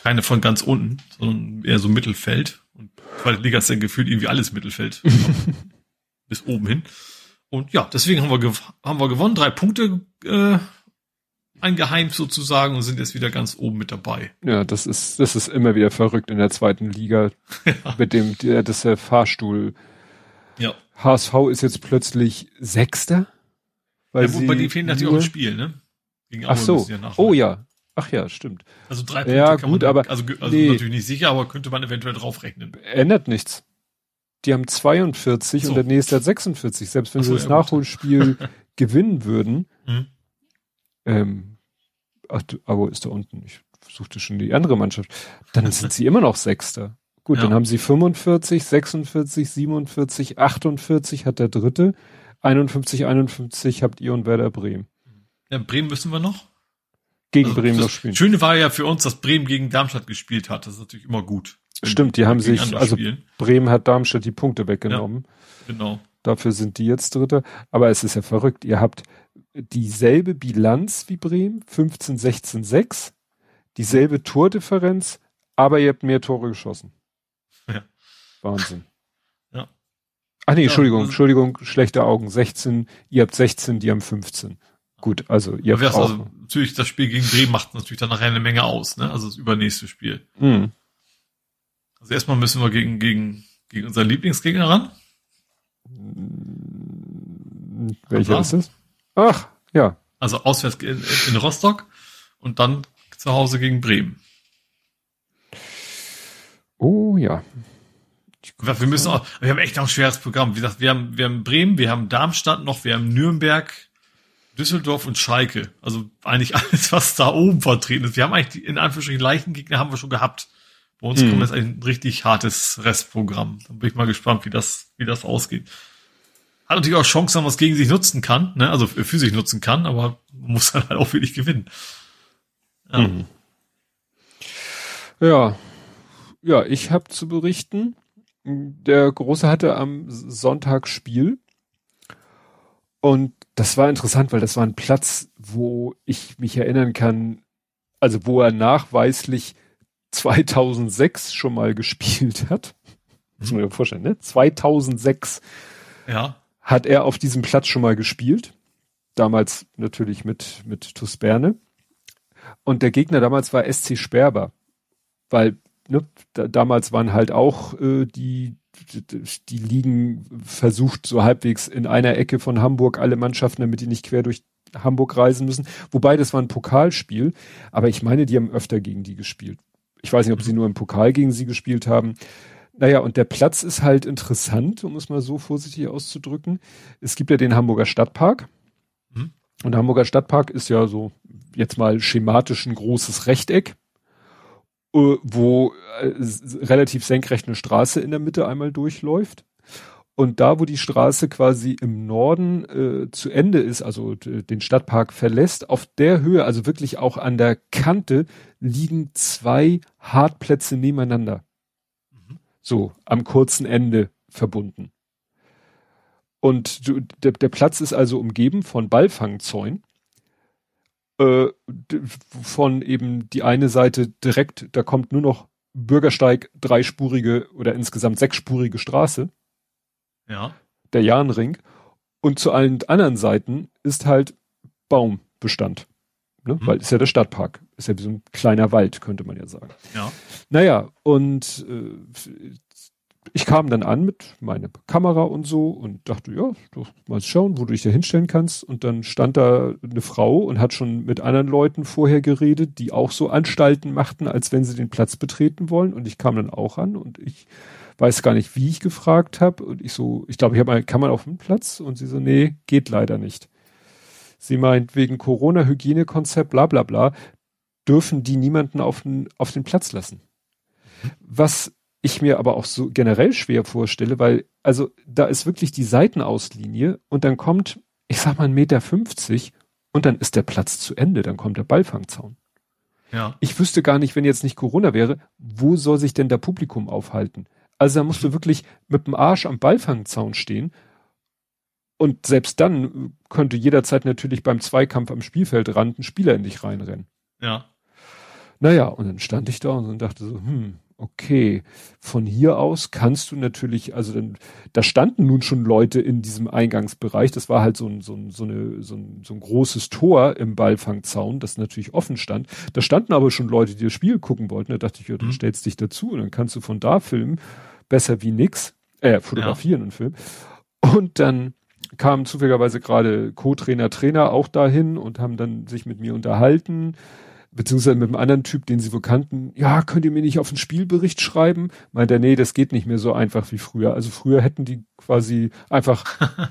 keine von ganz unten, sondern eher so Mittelfeld. Zweite Liga ist ja gefühlt irgendwie alles Mittelfeld. bis oben hin. Und ja, deswegen haben wir, haben wir gewonnen, drei Punkte äh, eingeheimt sozusagen und sind jetzt wieder ganz oben mit dabei. Ja, das ist, das ist immer wieder verrückt in der zweiten Liga ja. mit dem, der, das der Fahrstuhl. Ja. HSV ist jetzt plötzlich Sechster. Weil ja, bei denen fehlen natürlich auch ein Spiel, ne? Gegen Ach so. Oh ja. Ach ja, stimmt. Also drei Punkte ja, gut, man, aber also, also nee. natürlich nicht sicher, aber könnte man eventuell draufrechnen. Ändert nichts. Die haben 42 so. und der nächste hat 46. Selbst wenn so, sie das ja, Nachholspiel gewinnen würden, mhm. ähm, ach, aber ist da unten. Ich suchte schon die andere Mannschaft. Dann sind sie immer noch Sechster. Gut, ja. dann haben sie 45, 46, 47, 48 hat der dritte. 51, 51 habt ihr und Werder Bremen. Ja, Bremen müssen wir noch. Gegen also, Bremen noch spielen. Schöne war ja für uns, dass Bremen gegen Darmstadt gespielt hat. Das ist natürlich immer gut. Stimmt, die haben sich, also spielen. Bremen hat Darmstadt die Punkte weggenommen. Ja, genau. Dafür sind die jetzt Dritte. Aber es ist ja verrückt. Ihr habt dieselbe Bilanz wie Bremen, 15, 16, 6, dieselbe Tordifferenz, aber ihr habt mehr Tore geschossen. Ja. Wahnsinn. Ja. Ach nee, ja, Entschuldigung, Entschuldigung, schlechte Augen. 16, ihr habt 16, die haben 15. Gut, also ihr habt auch. Also, natürlich, das Spiel gegen Bremen macht natürlich dann nachher eine Menge aus, ne? Also das übernächste Spiel. Mhm. Also erstmal müssen wir gegen, gegen, gegen unseren Lieblingsgegner ran. Welcher ist es? Ach, ja. Also auswärts in, in Rostock und dann zu Hause gegen Bremen. Oh ja. Wir müssen auch, wir haben echt auch ein schweres Programm. Wie gesagt, wir haben, wir haben Bremen, wir haben Darmstadt noch, wir haben Nürnberg, Düsseldorf und Schalke. Also eigentlich alles, was da oben vertreten ist. Wir haben eigentlich die, in Anführungsstrichen leichten Gegner haben wir schon gehabt. Bei uns hm. kommt jetzt ein richtig hartes Restprogramm. Da bin ich mal gespannt, wie das, wie das ausgeht. Hat natürlich auch Chancen, dass man es gegen sich nutzen kann, ne? also für sich nutzen kann, aber man muss dann halt auch wirklich gewinnen. Ja. Hm. Ja, ja ich habe zu berichten, der Große hatte am Sonntag Spiel und das war interessant, weil das war ein Platz, wo ich mich erinnern kann, also wo er nachweislich 2006 schon mal gespielt hat. Muss man sich vorstellen, ne? 2006 ja. hat er auf diesem Platz schon mal gespielt. Damals natürlich mit, mit Tusberne. Und der Gegner damals war SC Sperber. Weil, ne, da, damals waren halt auch äh, die, die, Ligen versucht, so halbwegs in einer Ecke von Hamburg alle Mannschaften, damit die nicht quer durch Hamburg reisen müssen. Wobei, das war ein Pokalspiel, aber ich meine, die haben öfter gegen die gespielt. Ich weiß nicht, ob sie nur im Pokal gegen sie gespielt haben. Naja, und der Platz ist halt interessant, um es mal so vorsichtig auszudrücken. Es gibt ja den Hamburger Stadtpark. Mhm. Und der Hamburger Stadtpark ist ja so jetzt mal schematisch ein großes Rechteck, wo äh, relativ senkrecht eine Straße in der Mitte einmal durchläuft. Und da, wo die Straße quasi im Norden äh, zu Ende ist, also den Stadtpark verlässt, auf der Höhe, also wirklich auch an der Kante, liegen zwei Hartplätze nebeneinander. Mhm. So, am kurzen Ende verbunden. Und du, der, der Platz ist also umgeben von Ballfangzäunen. Äh, von eben die eine Seite direkt, da kommt nur noch Bürgersteig, dreispurige oder insgesamt sechsspurige Straße ja. Der Jahnring. Und zu allen anderen Seiten ist halt Baumbestand. Ne? Mhm. Weil ist ja der Stadtpark. Ist ja wie so ein kleiner Wald, könnte man ja sagen. Ja. Naja, und äh, ich kam dann an mit meiner Kamera und so und dachte, ja, mal schauen, wo du dich da hinstellen kannst. Und dann stand da eine Frau und hat schon mit anderen Leuten vorher geredet, die auch so Anstalten machten, als wenn sie den Platz betreten wollen. Und ich kam dann auch an und ich weiß gar nicht, wie ich gefragt habe. Und ich so, ich glaube, ich habe mal, kann man auf den Platz? Und sie so, nee, geht leider nicht. Sie meint, wegen Corona-Hygienekonzept, bla bla bla, dürfen die niemanden auf den, auf den Platz lassen. Was ich mir aber auch so generell schwer vorstelle, weil, also da ist wirklich die Seitenauslinie und dann kommt, ich sag mal, ein Meter fünfzig und dann ist der Platz zu Ende, dann kommt der Ballfangzaun. Ja. Ich wüsste gar nicht, wenn jetzt nicht Corona wäre, wo soll sich denn der Publikum aufhalten? Also da musst du wirklich mit dem Arsch am Ballfangzaun stehen. Und selbst dann könnte jederzeit natürlich beim Zweikampf am Spielfeldrand ein Spieler in dich reinrennen. Ja. Naja, und dann stand ich da und dachte so, hm, okay, von hier aus kannst du natürlich, also dann, da standen nun schon Leute in diesem Eingangsbereich. Das war halt so ein, so ein, so eine, so ein, so ein großes Tor im Ballfangzaun, das natürlich offen stand. Da standen aber schon Leute, die das Spiel gucken wollten. Da dachte ich, ja, dann mhm. stellst dich dazu und dann kannst du von da filmen. Besser wie nix. Äh, fotografieren ja. und filmen. Und dann kamen zufälligerweise gerade Co-Trainer, Trainer auch dahin und haben dann sich mit mir unterhalten beziehungsweise mit einem anderen Typ, den sie wohl kannten, ja, könnt ihr mir nicht auf den Spielbericht schreiben? Meint er, nee, das geht nicht mehr so einfach wie früher. Also früher hätten die quasi einfach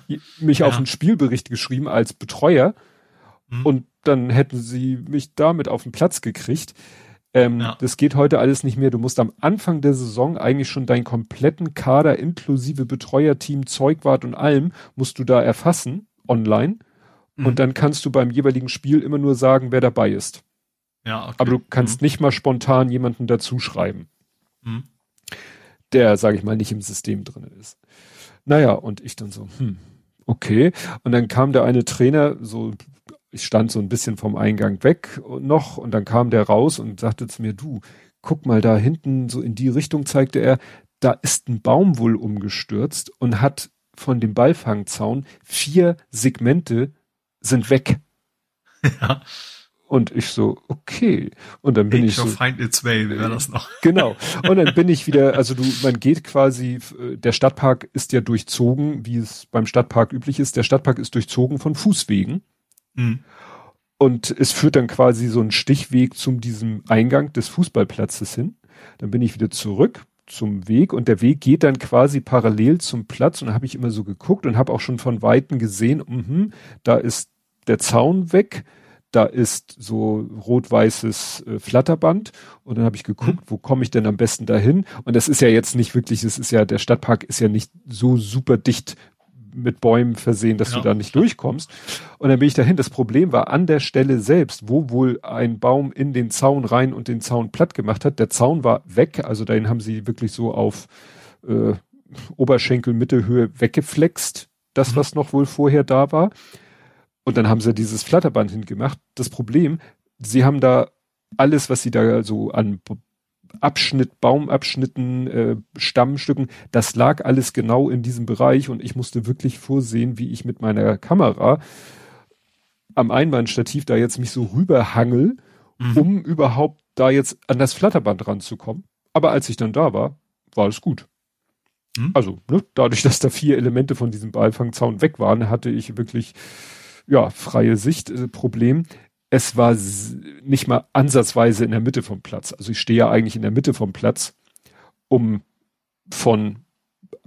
mich ja. auf den Spielbericht geschrieben als Betreuer mhm. und dann hätten sie mich damit auf den Platz gekriegt. Ähm, ja. Das geht heute alles nicht mehr. Du musst am Anfang der Saison eigentlich schon deinen kompletten Kader inklusive Betreuerteam, Zeugwart und allem musst du da erfassen online. Mhm. Und dann kannst du beim jeweiligen Spiel immer nur sagen, wer dabei ist. Ja, okay. Aber du kannst mhm. nicht mal spontan jemanden dazu schreiben, mhm. der, sage ich mal, nicht im System drin ist. Naja, und ich dann so, hm, okay. Und dann kam der eine Trainer, so, ich stand so ein bisschen vom Eingang weg noch, und dann kam der raus und sagte zu mir, du, guck mal da hinten, so in die Richtung zeigte er, da ist ein Baum wohl umgestürzt und hat von dem Ballfangzaun vier Segmente sind weg. Ja. Und ich so, okay. Und dann bin Age ich so. Find Its Way wäre das noch. Genau. Und dann bin ich wieder, also du, man geht quasi, der Stadtpark ist ja durchzogen, wie es beim Stadtpark üblich ist. Der Stadtpark ist durchzogen von Fußwegen. Mhm. Und es führt dann quasi so ein Stichweg zum diesem Eingang des Fußballplatzes hin. Dann bin ich wieder zurück zum Weg und der Weg geht dann quasi parallel zum Platz und da habe ich immer so geguckt und habe auch schon von Weitem gesehen, mh, da ist der Zaun weg, da ist so rot-weißes äh, Flatterband und dann habe ich geguckt, mhm. wo komme ich denn am besten dahin? Und das ist ja jetzt nicht wirklich, es ist ja, der Stadtpark ist ja nicht so super dicht mit Bäumen versehen, dass ja. du da nicht durchkommst. Und dann bin ich dahin. Das Problem war an der Stelle selbst, wo wohl ein Baum in den Zaun rein und den Zaun platt gemacht hat. Der Zaun war weg, also dahin haben sie wirklich so auf äh, Oberschenkel Mittelhöhe weggeflext, das, mhm. was noch wohl vorher da war. Und dann haben sie dieses Flatterband hingemacht. Das Problem, sie haben da alles, was sie da so an Abschnitt, Baumabschnitten, äh, Stammstücken, das lag alles genau in diesem Bereich und ich musste wirklich vorsehen, wie ich mit meiner Kamera am Einbahnstativ da jetzt mich so rüberhangel, mhm. um überhaupt da jetzt an das Flatterband ranzukommen. Aber als ich dann da war, war es gut. Mhm. Also, ne, dadurch, dass da vier Elemente von diesem Beifangzaun weg waren, hatte ich wirklich ja, freie Sicht äh, Problem. Es war nicht mal ansatzweise in der Mitte vom Platz. Also ich stehe ja eigentlich in der Mitte vom Platz, um von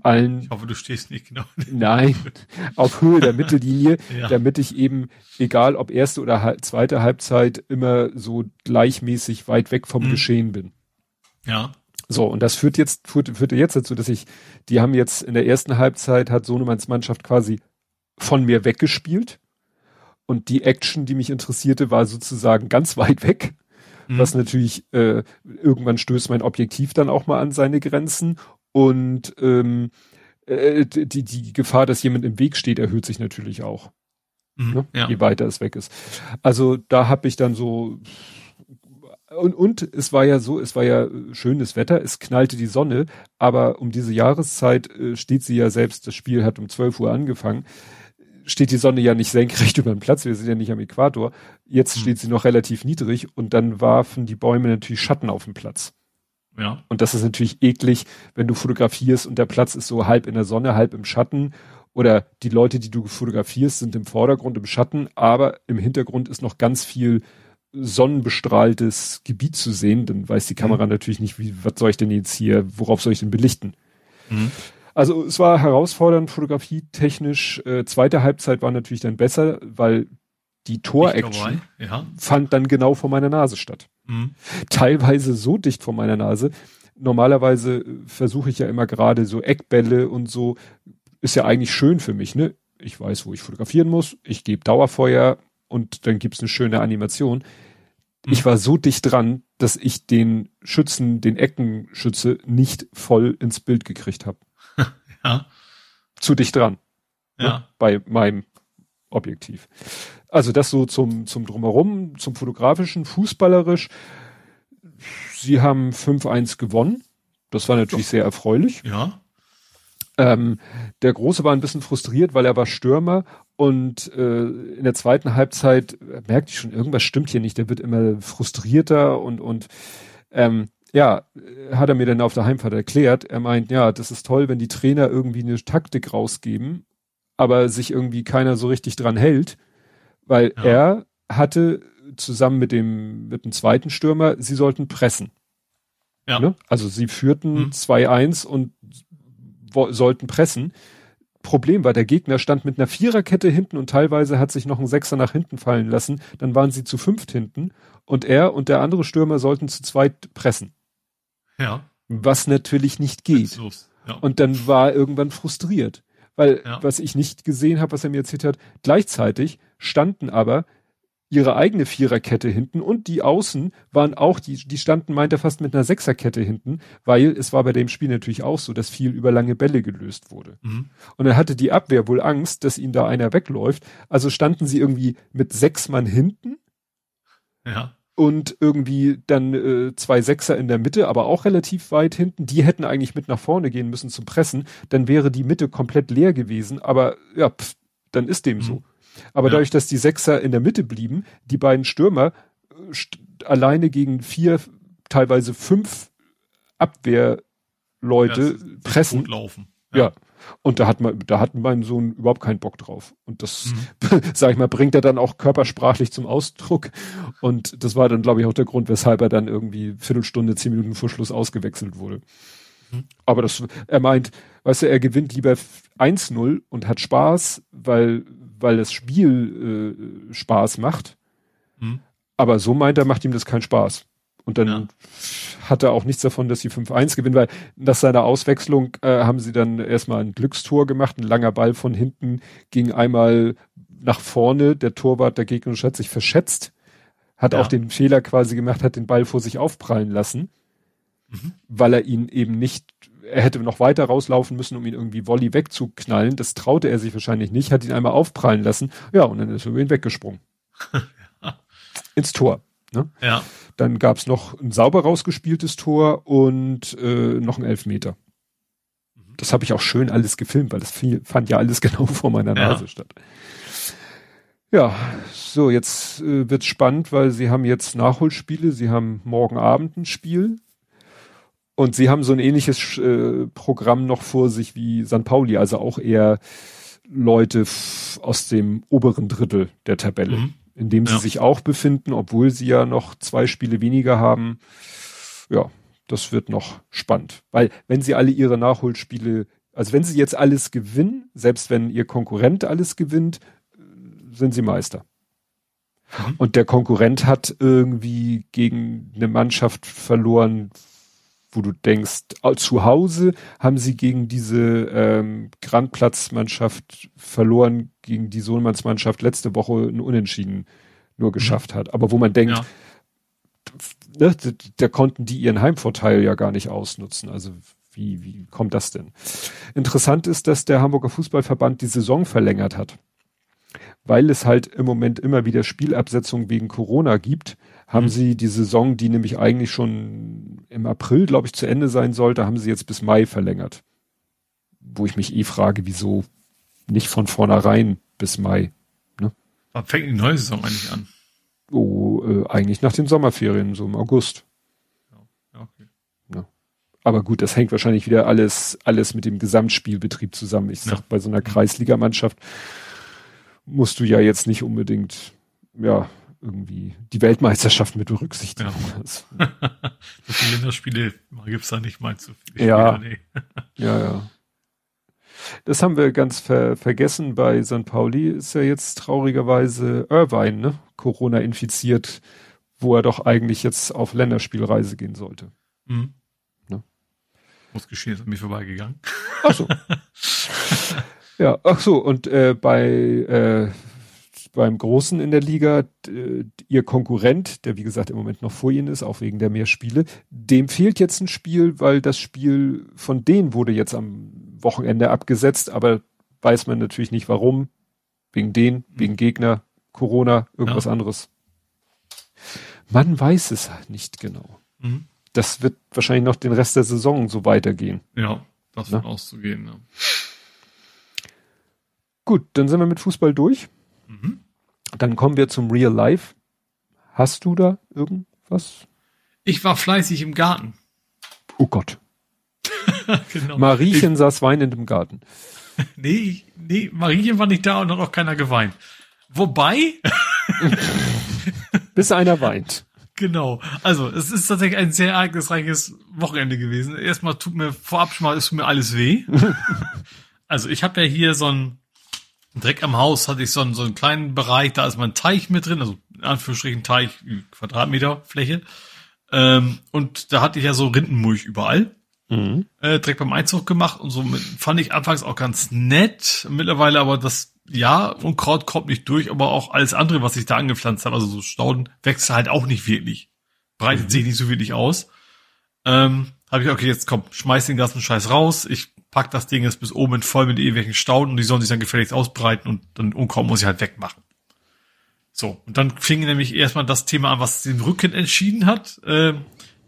allen. Ich hoffe, du stehst nicht genau. Nein, auf Höhe der Mittellinie, ja. damit ich eben, egal ob erste oder zweite Halbzeit, immer so gleichmäßig weit weg vom mhm. Geschehen bin. Ja. So, und das führt jetzt, führt, führte jetzt dazu, dass ich, die haben jetzt in der ersten Halbzeit hat Sonemanns Mannschaft quasi von mir weggespielt. Und die Action, die mich interessierte, war sozusagen ganz weit weg. Mhm. Was natürlich, äh, irgendwann stößt mein Objektiv dann auch mal an seine Grenzen. Und ähm, äh, die, die Gefahr, dass jemand im Weg steht, erhöht sich natürlich auch. Mhm, ne? ja. Je weiter es weg ist. Also da habe ich dann so und, und es war ja so, es war ja schönes Wetter, es knallte die Sonne, aber um diese Jahreszeit äh, steht sie ja selbst, das Spiel hat um 12 Uhr angefangen steht die Sonne ja nicht senkrecht über den Platz, wir sind ja nicht am Äquator. Jetzt hm. steht sie noch relativ niedrig und dann warfen die Bäume natürlich Schatten auf den Platz. Ja. Und das ist natürlich eklig, wenn du fotografierst und der Platz ist so halb in der Sonne, halb im Schatten. Oder die Leute, die du fotografierst, sind im Vordergrund im Schatten, aber im Hintergrund ist noch ganz viel sonnenbestrahltes Gebiet zu sehen. Dann weiß die Kamera mhm. natürlich nicht, wie, was soll ich denn jetzt hier, worauf soll ich denn belichten? Mhm. Also es war herausfordernd, fotografietechnisch. Äh, zweite Halbzeit war natürlich dann besser, weil die Tor-Action ja. fand dann genau vor meiner Nase statt. Mhm. Teilweise so dicht vor meiner Nase. Normalerweise äh, versuche ich ja immer gerade so Eckbälle und so. Ist ja eigentlich schön für mich, ne? Ich weiß, wo ich fotografieren muss. Ich gebe Dauerfeuer und dann gibt's eine schöne Animation. Mhm. Ich war so dicht dran, dass ich den Schützen, den Eckenschütze nicht voll ins Bild gekriegt habe. Ja. Zu dicht dran. Ne, ja. Ne, bei meinem Objektiv. Also das so zum, zum Drumherum, zum fotografischen, fußballerisch. Sie haben 5-1 gewonnen. Das war natürlich sehr erfreulich. Ja. Ähm, der Große war ein bisschen frustriert, weil er war Stürmer und äh, in der zweiten Halbzeit merkte ich schon, irgendwas stimmt hier nicht. Der wird immer frustrierter und und ähm, ja, hat er mir dann auf der Heimfahrt erklärt. Er meint, ja, das ist toll, wenn die Trainer irgendwie eine Taktik rausgeben, aber sich irgendwie keiner so richtig dran hält, weil ja. er hatte zusammen mit dem mit dem zweiten Stürmer, sie sollten pressen. Ja. Ne? Also sie führten hm. 2-1 und sollten pressen. Problem war, der Gegner stand mit einer Viererkette hinten und teilweise hat sich noch ein Sechser nach hinten fallen lassen. Dann waren sie zu fünft hinten und er und der andere Stürmer sollten zu zweit pressen. Ja. Was natürlich nicht geht. Ja. Und dann war er irgendwann frustriert. Weil, ja. was ich nicht gesehen habe, was er mir erzählt hat, gleichzeitig standen aber ihre eigene Viererkette hinten und die Außen waren auch, die, die standen, meint er, fast mit einer Sechserkette hinten, weil es war bei dem Spiel natürlich auch so, dass viel über lange Bälle gelöst wurde. Mhm. Und dann hatte die Abwehr wohl Angst, dass ihnen da einer wegläuft. Also standen sie irgendwie mit sechs Mann hinten. Ja. Und irgendwie dann äh, zwei Sechser in der Mitte, aber auch relativ weit hinten. Die hätten eigentlich mit nach vorne gehen müssen zum Pressen. Dann wäre die Mitte komplett leer gewesen. Aber ja, pff, dann ist dem mhm. so. Aber ja. dadurch, dass die Sechser in der Mitte blieben, die beiden Stürmer äh, alleine gegen vier, teilweise fünf Abwehrleute ja, pressen. laufen. Ja. ja. Und da hat man, da hat mein Sohn überhaupt keinen Bock drauf. Und das, mhm. sag ich mal, bringt er dann auch körpersprachlich zum Ausdruck. Und das war dann, glaube ich, auch der Grund, weshalb er dann irgendwie Viertelstunde, zehn Minuten vor Schluss ausgewechselt wurde. Mhm. Aber das, er meint, weißt du, er gewinnt lieber 1-0 und hat Spaß, weil, weil das Spiel äh, Spaß macht. Hm. Aber so meint er, macht ihm das keinen Spaß. Und dann ja. hat er auch nichts davon, dass sie 5-1 gewinnen, weil nach seiner Auswechslung äh, haben sie dann erstmal ein Glückstor gemacht. Ein langer Ball von hinten ging einmal nach vorne. Der Torwart der Gegner hat sich verschätzt, hat ja. auch den Fehler quasi gemacht, hat den Ball vor sich aufprallen lassen, mhm. weil er ihn eben nicht er hätte noch weiter rauslaufen müssen, um ihn irgendwie Volley wegzuknallen. Das traute er sich wahrscheinlich nicht, hat ihn einmal aufprallen lassen. Ja, und dann ist er über ihn weggesprungen. Ins Tor. Ne? Ja. Dann gab's noch ein sauber rausgespieltes Tor und äh, noch ein Elfmeter. Mhm. Das habe ich auch schön alles gefilmt, weil das fand ja alles genau vor meiner Nase ja. statt. Ja, so, jetzt äh, wird's spannend, weil sie haben jetzt Nachholspiele, sie haben morgen Abend ein Spiel und sie haben so ein ähnliches äh, Programm noch vor sich wie St. Pauli, also auch eher Leute aus dem oberen Drittel der Tabelle, mhm. In dem sie ja. sich auch befinden, obwohl sie ja noch zwei Spiele weniger haben. Ja, das wird noch spannend. Weil wenn sie alle ihre Nachholspiele, also wenn sie jetzt alles gewinnen, selbst wenn ihr Konkurrent alles gewinnt, sind sie Meister. Mhm. Und der Konkurrent hat irgendwie gegen eine Mannschaft verloren, wo du denkst, zu Hause haben sie gegen diese ähm, Grandplatzmannschaft verloren, gegen die Sohnmannsmannschaft letzte Woche ein Unentschieden nur mhm. geschafft hat. Aber wo man denkt, ja. ne, da konnten die ihren Heimvorteil ja gar nicht ausnutzen. Also wie, wie kommt das denn? Interessant ist, dass der Hamburger Fußballverband die Saison verlängert hat. Weil es halt im Moment immer wieder Spielabsetzungen wegen Corona gibt, haben mhm. sie die Saison, die nämlich eigentlich schon im April, glaube ich, zu Ende sein sollte, haben sie jetzt bis Mai verlängert. Wo ich mich eh frage, wieso nicht von vornherein bis Mai. Ne? Wann fängt die neue Saison eigentlich an? Oh, äh, eigentlich nach den Sommerferien, so im August. Ja, okay. Ja. Aber gut, das hängt wahrscheinlich wieder alles, alles mit dem Gesamtspielbetrieb zusammen. Ich sag, ja. bei so einer Kreisligamannschaft musst du ja jetzt nicht unbedingt, ja, irgendwie die Weltmeisterschaft mit berücksichtigen. Ja. so viele Länderspiele gibt's da nicht mal zu viele ja. Nee. ja, ja. Das haben wir ganz ver vergessen. Bei St. Pauli ist ja jetzt traurigerweise Irvine, ne? Corona infiziert, wo er doch eigentlich jetzt auf Länderspielreise gehen sollte. Mhm. Ne? Muss geschehen, ist an mir vorbeigegangen. Ach so. ja, ach so, und äh, bei äh, beim Großen in der Liga, ihr Konkurrent, der wie gesagt im Moment noch vor ihnen ist, auch wegen der mehr Spiele, dem fehlt jetzt ein Spiel, weil das Spiel von denen wurde jetzt am Wochenende abgesetzt, aber weiß man natürlich nicht warum. Wegen den, mhm. wegen Gegner, Corona, irgendwas ja. anderes. Man weiß es halt nicht genau. Mhm. das wird wahrscheinlich noch den Rest der Saison so weitergehen. Ja, das wird auszugehen. Ja. Gut, dann sind wir mit Fußball durch. Mhm. Dann kommen wir zum Real Life. Hast du da irgendwas? Ich war fleißig im Garten. Oh Gott. genau. Mariechen ich, saß weinend im Garten. nee, nee, Mariechen war nicht da und hat auch keiner geweint. Wobei. Bis einer weint. Genau. Also, es ist tatsächlich ein sehr ereignisreiches Wochenende gewesen. Erstmal tut mir vorab schon mal, ist mir alles weh. also, ich habe ja hier so ein Dreck am Haus, hatte ich so einen, so einen kleinen Bereich, da ist mein Teich mit drin, also in Anführungsstrichen Teich, Quadratmeter Fläche. Ähm, und da hatte ich ja so Rindenmulch überall. Mhm. Äh, direkt beim Einzug gemacht und so mit, fand ich anfangs auch ganz nett. Mittlerweile aber das, ja, Unkraut kommt nicht durch, aber auch alles andere, was ich da angepflanzt habe, also so Stauden, wächst halt auch nicht wirklich. Breitet mhm. sich nicht so wirklich aus. Ähm, habe ich, okay, jetzt komm, schmeiß den ganzen Scheiß raus. Ich pack das Ding jetzt bis oben voll mit irgendwelchen Stauden und die sollen sich dann gefälligst ausbreiten und dann Unkraut muss ich halt wegmachen. So, und dann fing nämlich erstmal das Thema an, was den Rücken entschieden hat, äh,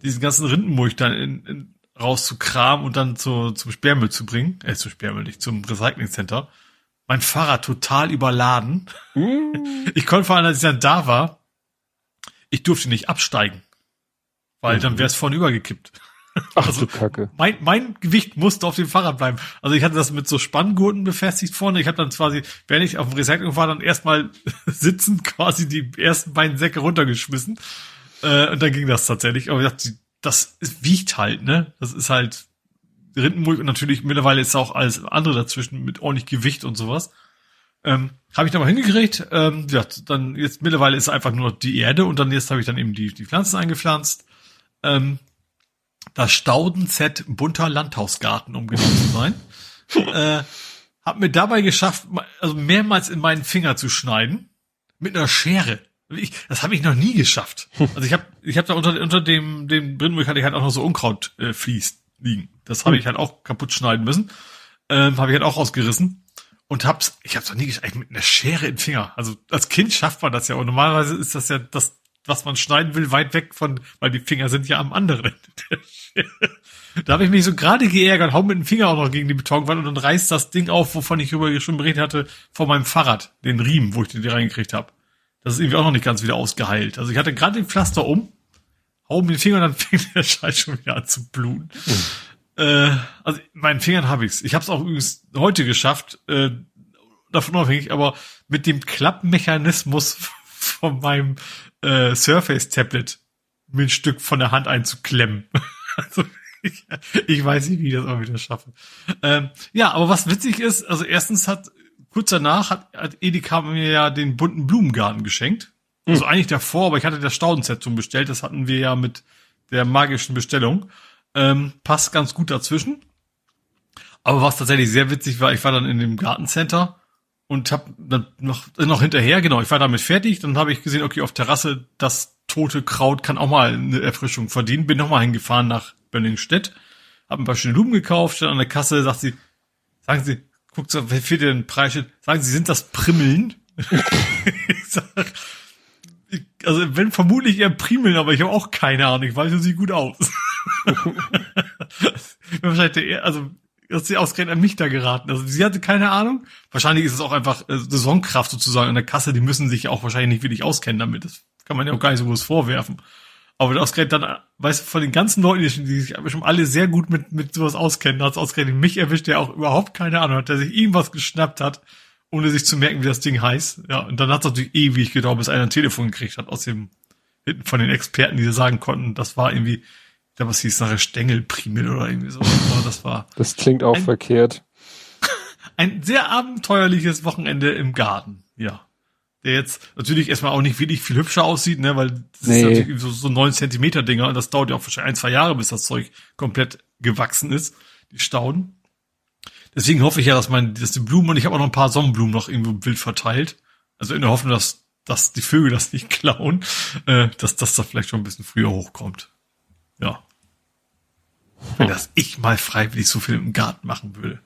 diesen ganzen Rindenmulch dann in, in, rauszukramen und dann zu, zum Sperrmüll zu bringen, äh, zum Sperrmüll nicht, zum Recyclingcenter. Mein Fahrrad total überladen. Mm. Ich konnte vor allem, als ich dann da war, ich durfte nicht absteigen, weil mhm. dann wäre es vorne übergekippt. Ach also, du Kacke. Mein, mein Gewicht musste auf dem Fahrrad bleiben. Also ich hatte das mit so Spanngurten befestigt vorne. Ich habe dann quasi, wenn ich auf dem Recycling war, dann erstmal sitzend quasi die ersten beiden Säcke runtergeschmissen. Äh, und dann ging das tatsächlich. Aber ich dachte, das wiegt halt, ne? Das ist halt Rindenmulch und natürlich mittlerweile ist auch alles andere dazwischen mit ordentlich Gewicht und sowas. Ähm, habe ich da mal hingekriegt. Ähm, ja, dann jetzt mittlerweile ist einfach nur die Erde und dann jetzt habe ich dann eben die, die Pflanzen eingepflanzt. Ähm, das Staudenset bunter Landhausgarten, um genau zu sein. äh, hab mir dabei geschafft, also mehrmals in meinen Finger zu schneiden mit einer Schere. Ich, das habe ich noch nie geschafft. Also ich habe ich hab da unter, unter dem, dem Brindmulch hatte ich halt auch noch so Unkraut äh, fließt liegen. Das habe hm. ich halt auch kaputt schneiden müssen. Ähm, habe ich halt auch ausgerissen. Und hab's, ich hab's noch nie geschafft, mit einer Schere im Finger. Also als Kind schafft man das ja. Und normalerweise ist das ja das, was man schneiden will, weit weg von, weil die Finger sind ja am anderen Da habe ich mich so gerade geärgert, hau mit dem Finger auch noch gegen die Betonwand und dann reißt das Ding auf, wovon ich über schon berichtet hatte, vor meinem Fahrrad, den Riemen, wo ich den reingekriegt habe. Das ist irgendwie auch noch nicht ganz wieder ausgeheilt. Also ich hatte gerade den Pflaster um, hau mit den Fingern und dann fing der Scheiß schon wieder an zu bluten. Mhm. Äh, also meinen Fingern habe ich's. Ich habe es auch übrigens heute geschafft, äh, davon unabhängig, aber mit dem Klappmechanismus von meinem äh, Surface-Tablet mir ein Stück von der Hand einzuklemmen. also ich, ich weiß nicht, wie ich das auch wieder schaffe. Ähm, ja, aber was witzig ist, also erstens hat kurz danach hat, hat Edeka mir ja den bunten Blumengarten geschenkt. Mhm. Also eigentlich davor, aber ich hatte das Staudenset zum bestellt. Das hatten wir ja mit der magischen Bestellung. Ähm, passt ganz gut dazwischen. Aber was tatsächlich sehr witzig war, ich war dann in dem Gartencenter und hab dann noch, noch hinterher, genau, ich war damit fertig, dann habe ich gesehen, okay, auf Terrasse, das tote Kraut kann auch mal eine Erfrischung verdienen. Bin nochmal hingefahren nach Berlin-Stedt, hab ein paar schöne Blumen gekauft, stand an der Kasse, sagt sie, sagen Sie, guckt so, wer fehlt denn Preisschild? Sagen Sie, sind das Primmeln? ich sag, ich, also wenn vermutlich eher Primeln, aber ich habe auch keine Ahnung, ich weiß, sie sieht gut aus. wahrscheinlich der, also hat sie ausgerechnet an mich da geraten. Also sie hatte keine Ahnung. Wahrscheinlich ist es auch einfach äh, Saisonkraft sozusagen an der Kasse. Die müssen sich auch wahrscheinlich nicht wirklich auskennen damit. Das kann man ja auch gar nicht so groß vorwerfen. Aber ausgerechnet dann, weißt du, von den ganzen Leuten, die sich schon alle sehr gut mit, mit sowas auskennen, hat es ausgerechnet mich erwischt, der auch überhaupt keine Ahnung hat, der sich irgendwas geschnappt hat, ohne sich zu merken, wie das Ding heißt. Ja, und dann hat es natürlich ewig gedauert, bis einer ein Telefon gekriegt hat aus dem, von den Experten, die sagen konnten, das war irgendwie, ich glaube, was hieß nachher Stängelprimel oder irgendwie so. Aber das war. Das klingt auch ein, verkehrt. Ein sehr abenteuerliches Wochenende im Garten, ja der jetzt natürlich erstmal auch nicht wirklich viel hübscher aussieht, ne, weil das nee. ist natürlich so, so neun Zentimeter Dinger und das dauert ja auch wahrscheinlich ein, zwei Jahre, bis das Zeug komplett gewachsen ist, die Stauden. Deswegen hoffe ich ja, dass man, dass die Blumen und ich habe auch noch ein paar Sonnenblumen noch irgendwo im Bild verteilt. Also in der Hoffnung, dass, dass die Vögel das nicht klauen, äh, dass das da vielleicht schon ein bisschen früher hochkommt. Ja. Wenn das ich mal freiwillig so viel im Garten machen würde.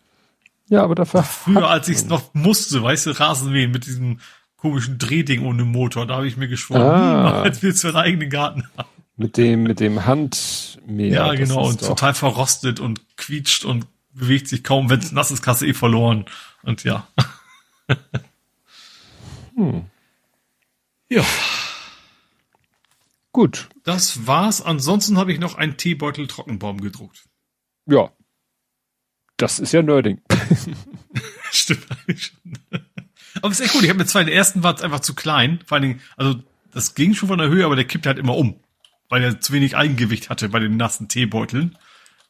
Ja, aber dafür. Früher, als ich es noch musste, weißt du, Rasenmähen mit diesem komischen Drehding ohne Motor. Da habe ich mir geschworen, ah. willst du einen eigenen Garten haben. Mit dem, mit dem Handmeer. Ja, genau, und doch. total verrostet und quietscht und bewegt sich kaum, wenn es nass ist, hast du eh verloren. Und ja. hm. Ja. Gut. Das war's. Ansonsten habe ich noch einen Teebeutel Trockenbaum gedruckt. Ja. Das ist ja Nerding. Stimmt eigentlich schon. Aber es ist echt gut. Ich habe mir zwei, den ersten war einfach zu klein. Vor allen Dingen, also das ging schon von der Höhe, aber der kippt halt immer um. Weil er zu wenig Eigengewicht hatte bei den nassen Teebeuteln.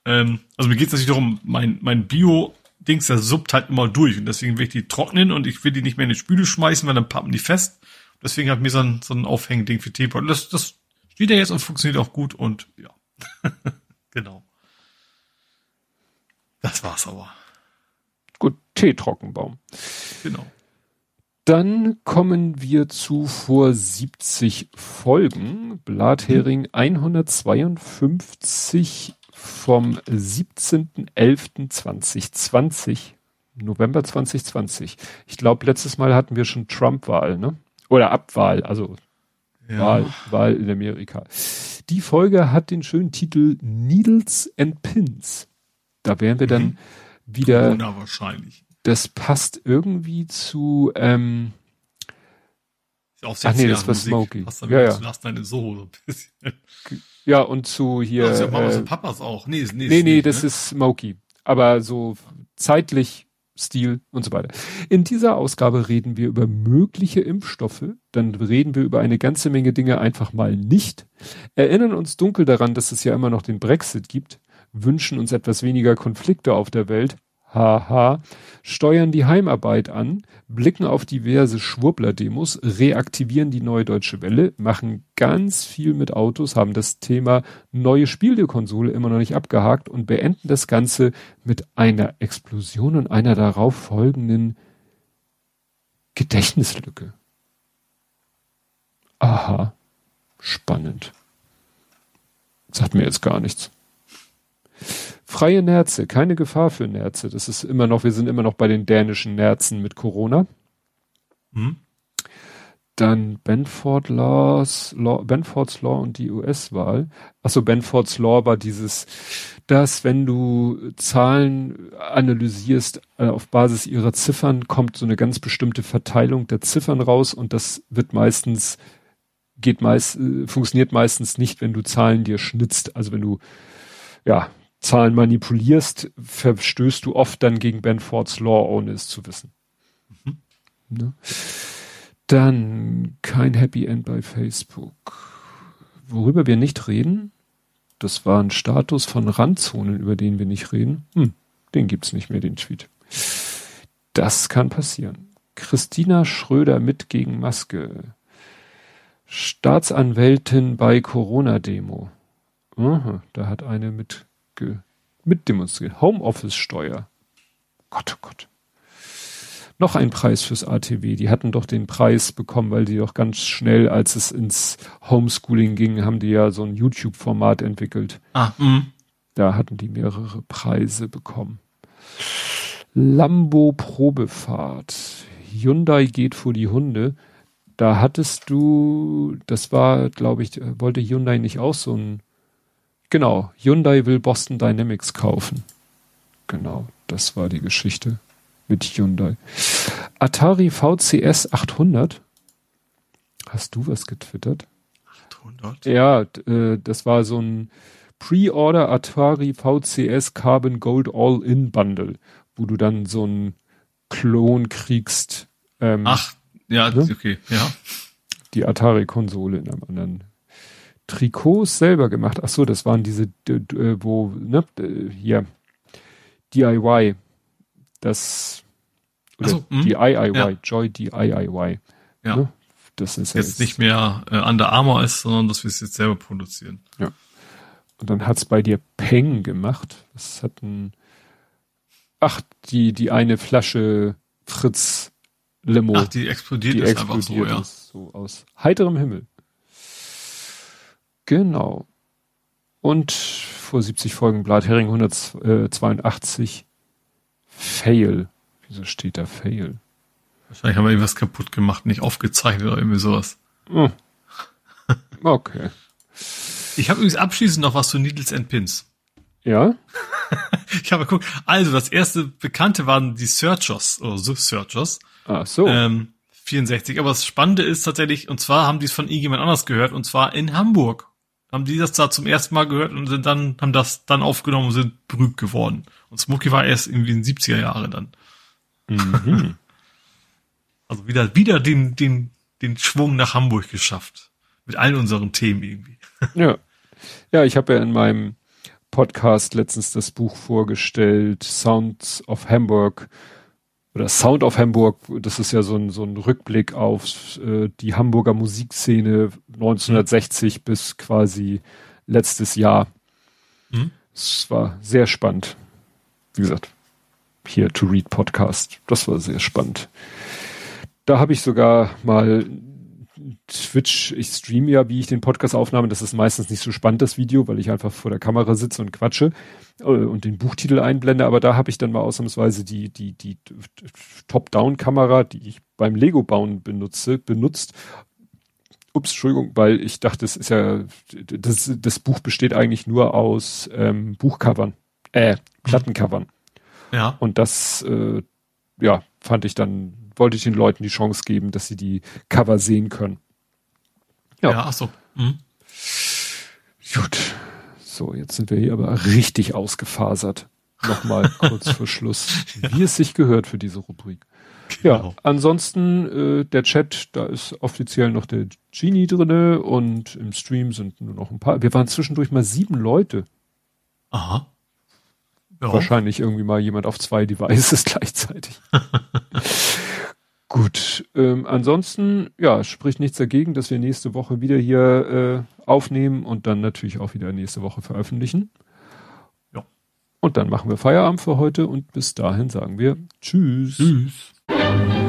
Ähm, also mir geht es natürlich darum, mein, mein Bio-Dings, der suppt halt immer durch. Und deswegen will ich die trocknen und ich will die nicht mehr in die Spüle schmeißen, weil dann pappen die fest. Deswegen habe ich mir so ein, so ein Aufhängending für Teebeutel. Das, das steht ja jetzt und funktioniert auch gut und ja. genau. Das war's aber. Gut, Teetrockenbaum. Genau. Dann kommen wir zu vor 70 Folgen. Blathering 152 vom 17.11.2020. November 2020. Ich glaube, letztes Mal hatten wir schon Trump-Wahl, ne? Oder Abwahl, also ja. Wahl, Wahl in Amerika. Die Folge hat den schönen Titel Needles and Pins. Da wären wir dann mhm. wieder. Corona wahrscheinlich. Das passt irgendwie zu. Ähm, Ach nee, das war Smokey. Ja, ja. Lass deine Soho so ein bisschen. Ja, und zu hier. Das ist ja Mamas äh, und Papas auch. Nee, nee, nee, nee das ne? ist Smokey. Aber so zeitlich, Stil und so weiter. In dieser Ausgabe reden wir über mögliche Impfstoffe. Dann reden wir über eine ganze Menge Dinge einfach mal nicht. Erinnern uns dunkel daran, dass es ja immer noch den Brexit gibt wünschen uns etwas weniger Konflikte auf der Welt, haha, steuern die Heimarbeit an, blicken auf diverse Schwurbler-Demos, reaktivieren die neue deutsche Welle, machen ganz viel mit Autos, haben das Thema neue Spielekonsole immer noch nicht abgehakt und beenden das Ganze mit einer Explosion und einer darauf folgenden Gedächtnislücke. Aha, spannend. Sagt mir jetzt gar nichts. Freie Nerze, keine Gefahr für Nerze. Das ist immer noch, wir sind immer noch bei den dänischen Nerzen mit Corona. Hm. Dann Benford Laws, Law, Benfords Law und die US-Wahl. Achso, Benfords Law war dieses, dass wenn du Zahlen analysierst, äh, auf Basis ihrer Ziffern kommt so eine ganz bestimmte Verteilung der Ziffern raus und das wird meistens, geht meist, äh, funktioniert meistens nicht, wenn du Zahlen dir schnitzt. Also wenn du, ja, Zahlen manipulierst, verstößt du oft dann gegen Benfords Law, ohne es zu wissen. Mhm. Ne? Dann kein Happy End bei Facebook. Worüber wir nicht reden, das war ein Status von Randzonen, über den wir nicht reden. Hm, den gibt's nicht mehr, den Tweet. Das kann passieren. Christina Schröder mit gegen Maske. Staatsanwältin bei Corona-Demo. da hat eine mit mitdemonstriert. Homeoffice-Steuer. Gott, oh Gott. Noch ein Preis fürs ATW. Die hatten doch den Preis bekommen, weil die doch ganz schnell, als es ins Homeschooling ging, haben die ja so ein YouTube-Format entwickelt. Ah, mh. Da hatten die mehrere Preise bekommen. Lambo Probefahrt. Hyundai geht vor die Hunde. Da hattest du, das war, glaube ich, wollte Hyundai nicht auch so ein Genau, Hyundai will Boston Dynamics kaufen. Genau, das war die Geschichte mit Hyundai. Atari VCS 800. Hast du was getwittert? 800? Ja, äh, das war so ein Pre-Order Atari VCS Carbon Gold All-In Bundle, wo du dann so einen Klon kriegst. Ähm, Ach, ja, ne? okay, ja. Die Atari-Konsole in einem anderen Trikots selber gemacht. Ach so, das waren diese, äh, wo, ne, hier, DIY. Das, oder so, hm. DIY, ja. Joy DIY. Ja. Ne? Das ist jetzt, jetzt nicht mehr äh, Under Armour ist, sondern dass wir es jetzt selber produzieren. Ja. Und dann hat's bei dir Peng gemacht. Das hat ein, ach, die, die eine Flasche Fritz Limo. Ach, die explodiert die ist explodiert einfach so, ja. so aus heiterem Himmel. Genau. Und vor 70 Folgen Blathering 182 Fail. Wieso steht da Fail? Wahrscheinlich haben wir irgendwas kaputt gemacht, nicht aufgezeichnet oder irgendwie sowas. Hm. Okay. Ich habe übrigens abschließend noch was zu Needles and Pins. Ja? ich habe geguckt, also das erste Bekannte waren die Searchers, oder so Searchers. Ach so. Ähm, 64. Aber das Spannende ist tatsächlich, und zwar haben die es von irgendjemand anders gehört, und zwar in Hamburg. Haben die das da zum ersten Mal gehört und sind dann, haben das dann aufgenommen und sind berühmt geworden. Und Smokey war erst irgendwie in den 70er Jahre dann. Mhm. also wieder, wieder den, den, den Schwung nach Hamburg geschafft. Mit allen unseren Themen irgendwie. ja. Ja, ich habe ja in meinem Podcast letztens das Buch vorgestellt, Sounds of Hamburg oder Sound of Hamburg. Das ist ja so ein, so ein Rückblick auf äh, die Hamburger Musikszene 1960 mhm. bis quasi letztes Jahr. Mhm. Es war sehr spannend. Wie gesagt, hier To Read Podcast. Das war sehr spannend. Da habe ich sogar mal Twitch, ich streame ja, wie ich den Podcast aufnahme. Das ist meistens nicht so spannend, das Video, weil ich einfach vor der Kamera sitze und quatsche äh, und den Buchtitel einblende. Aber da habe ich dann mal ausnahmsweise die, die, die Top-Down-Kamera, die ich beim Lego-Bauen benutze, benutzt. Ups, Entschuldigung, weil ich dachte, das ist ja, das, das Buch besteht eigentlich nur aus ähm, Buchcovern, äh, Plattencovern. Ja. Und das, äh, ja, fand ich dann wollte ich den Leuten die Chance geben, dass sie die Cover sehen können. Ja, ja ach so. Mhm. Gut. So, jetzt sind wir hier aber richtig ausgefasert. Nochmal kurz vor Schluss, wie es sich gehört für diese Rubrik. Genau. Ja, ansonsten äh, der Chat, da ist offiziell noch der Genie drinne und im Stream sind nur noch ein paar. Wir waren zwischendurch mal sieben Leute. Aha. Ja. Wahrscheinlich irgendwie mal jemand auf zwei Devices gleichzeitig. Gut, ähm, ansonsten, ja, spricht nichts dagegen, dass wir nächste Woche wieder hier äh, aufnehmen und dann natürlich auch wieder nächste Woche veröffentlichen. Ja. Und dann machen wir Feierabend für heute und bis dahin sagen wir Tschüss. Tschüss.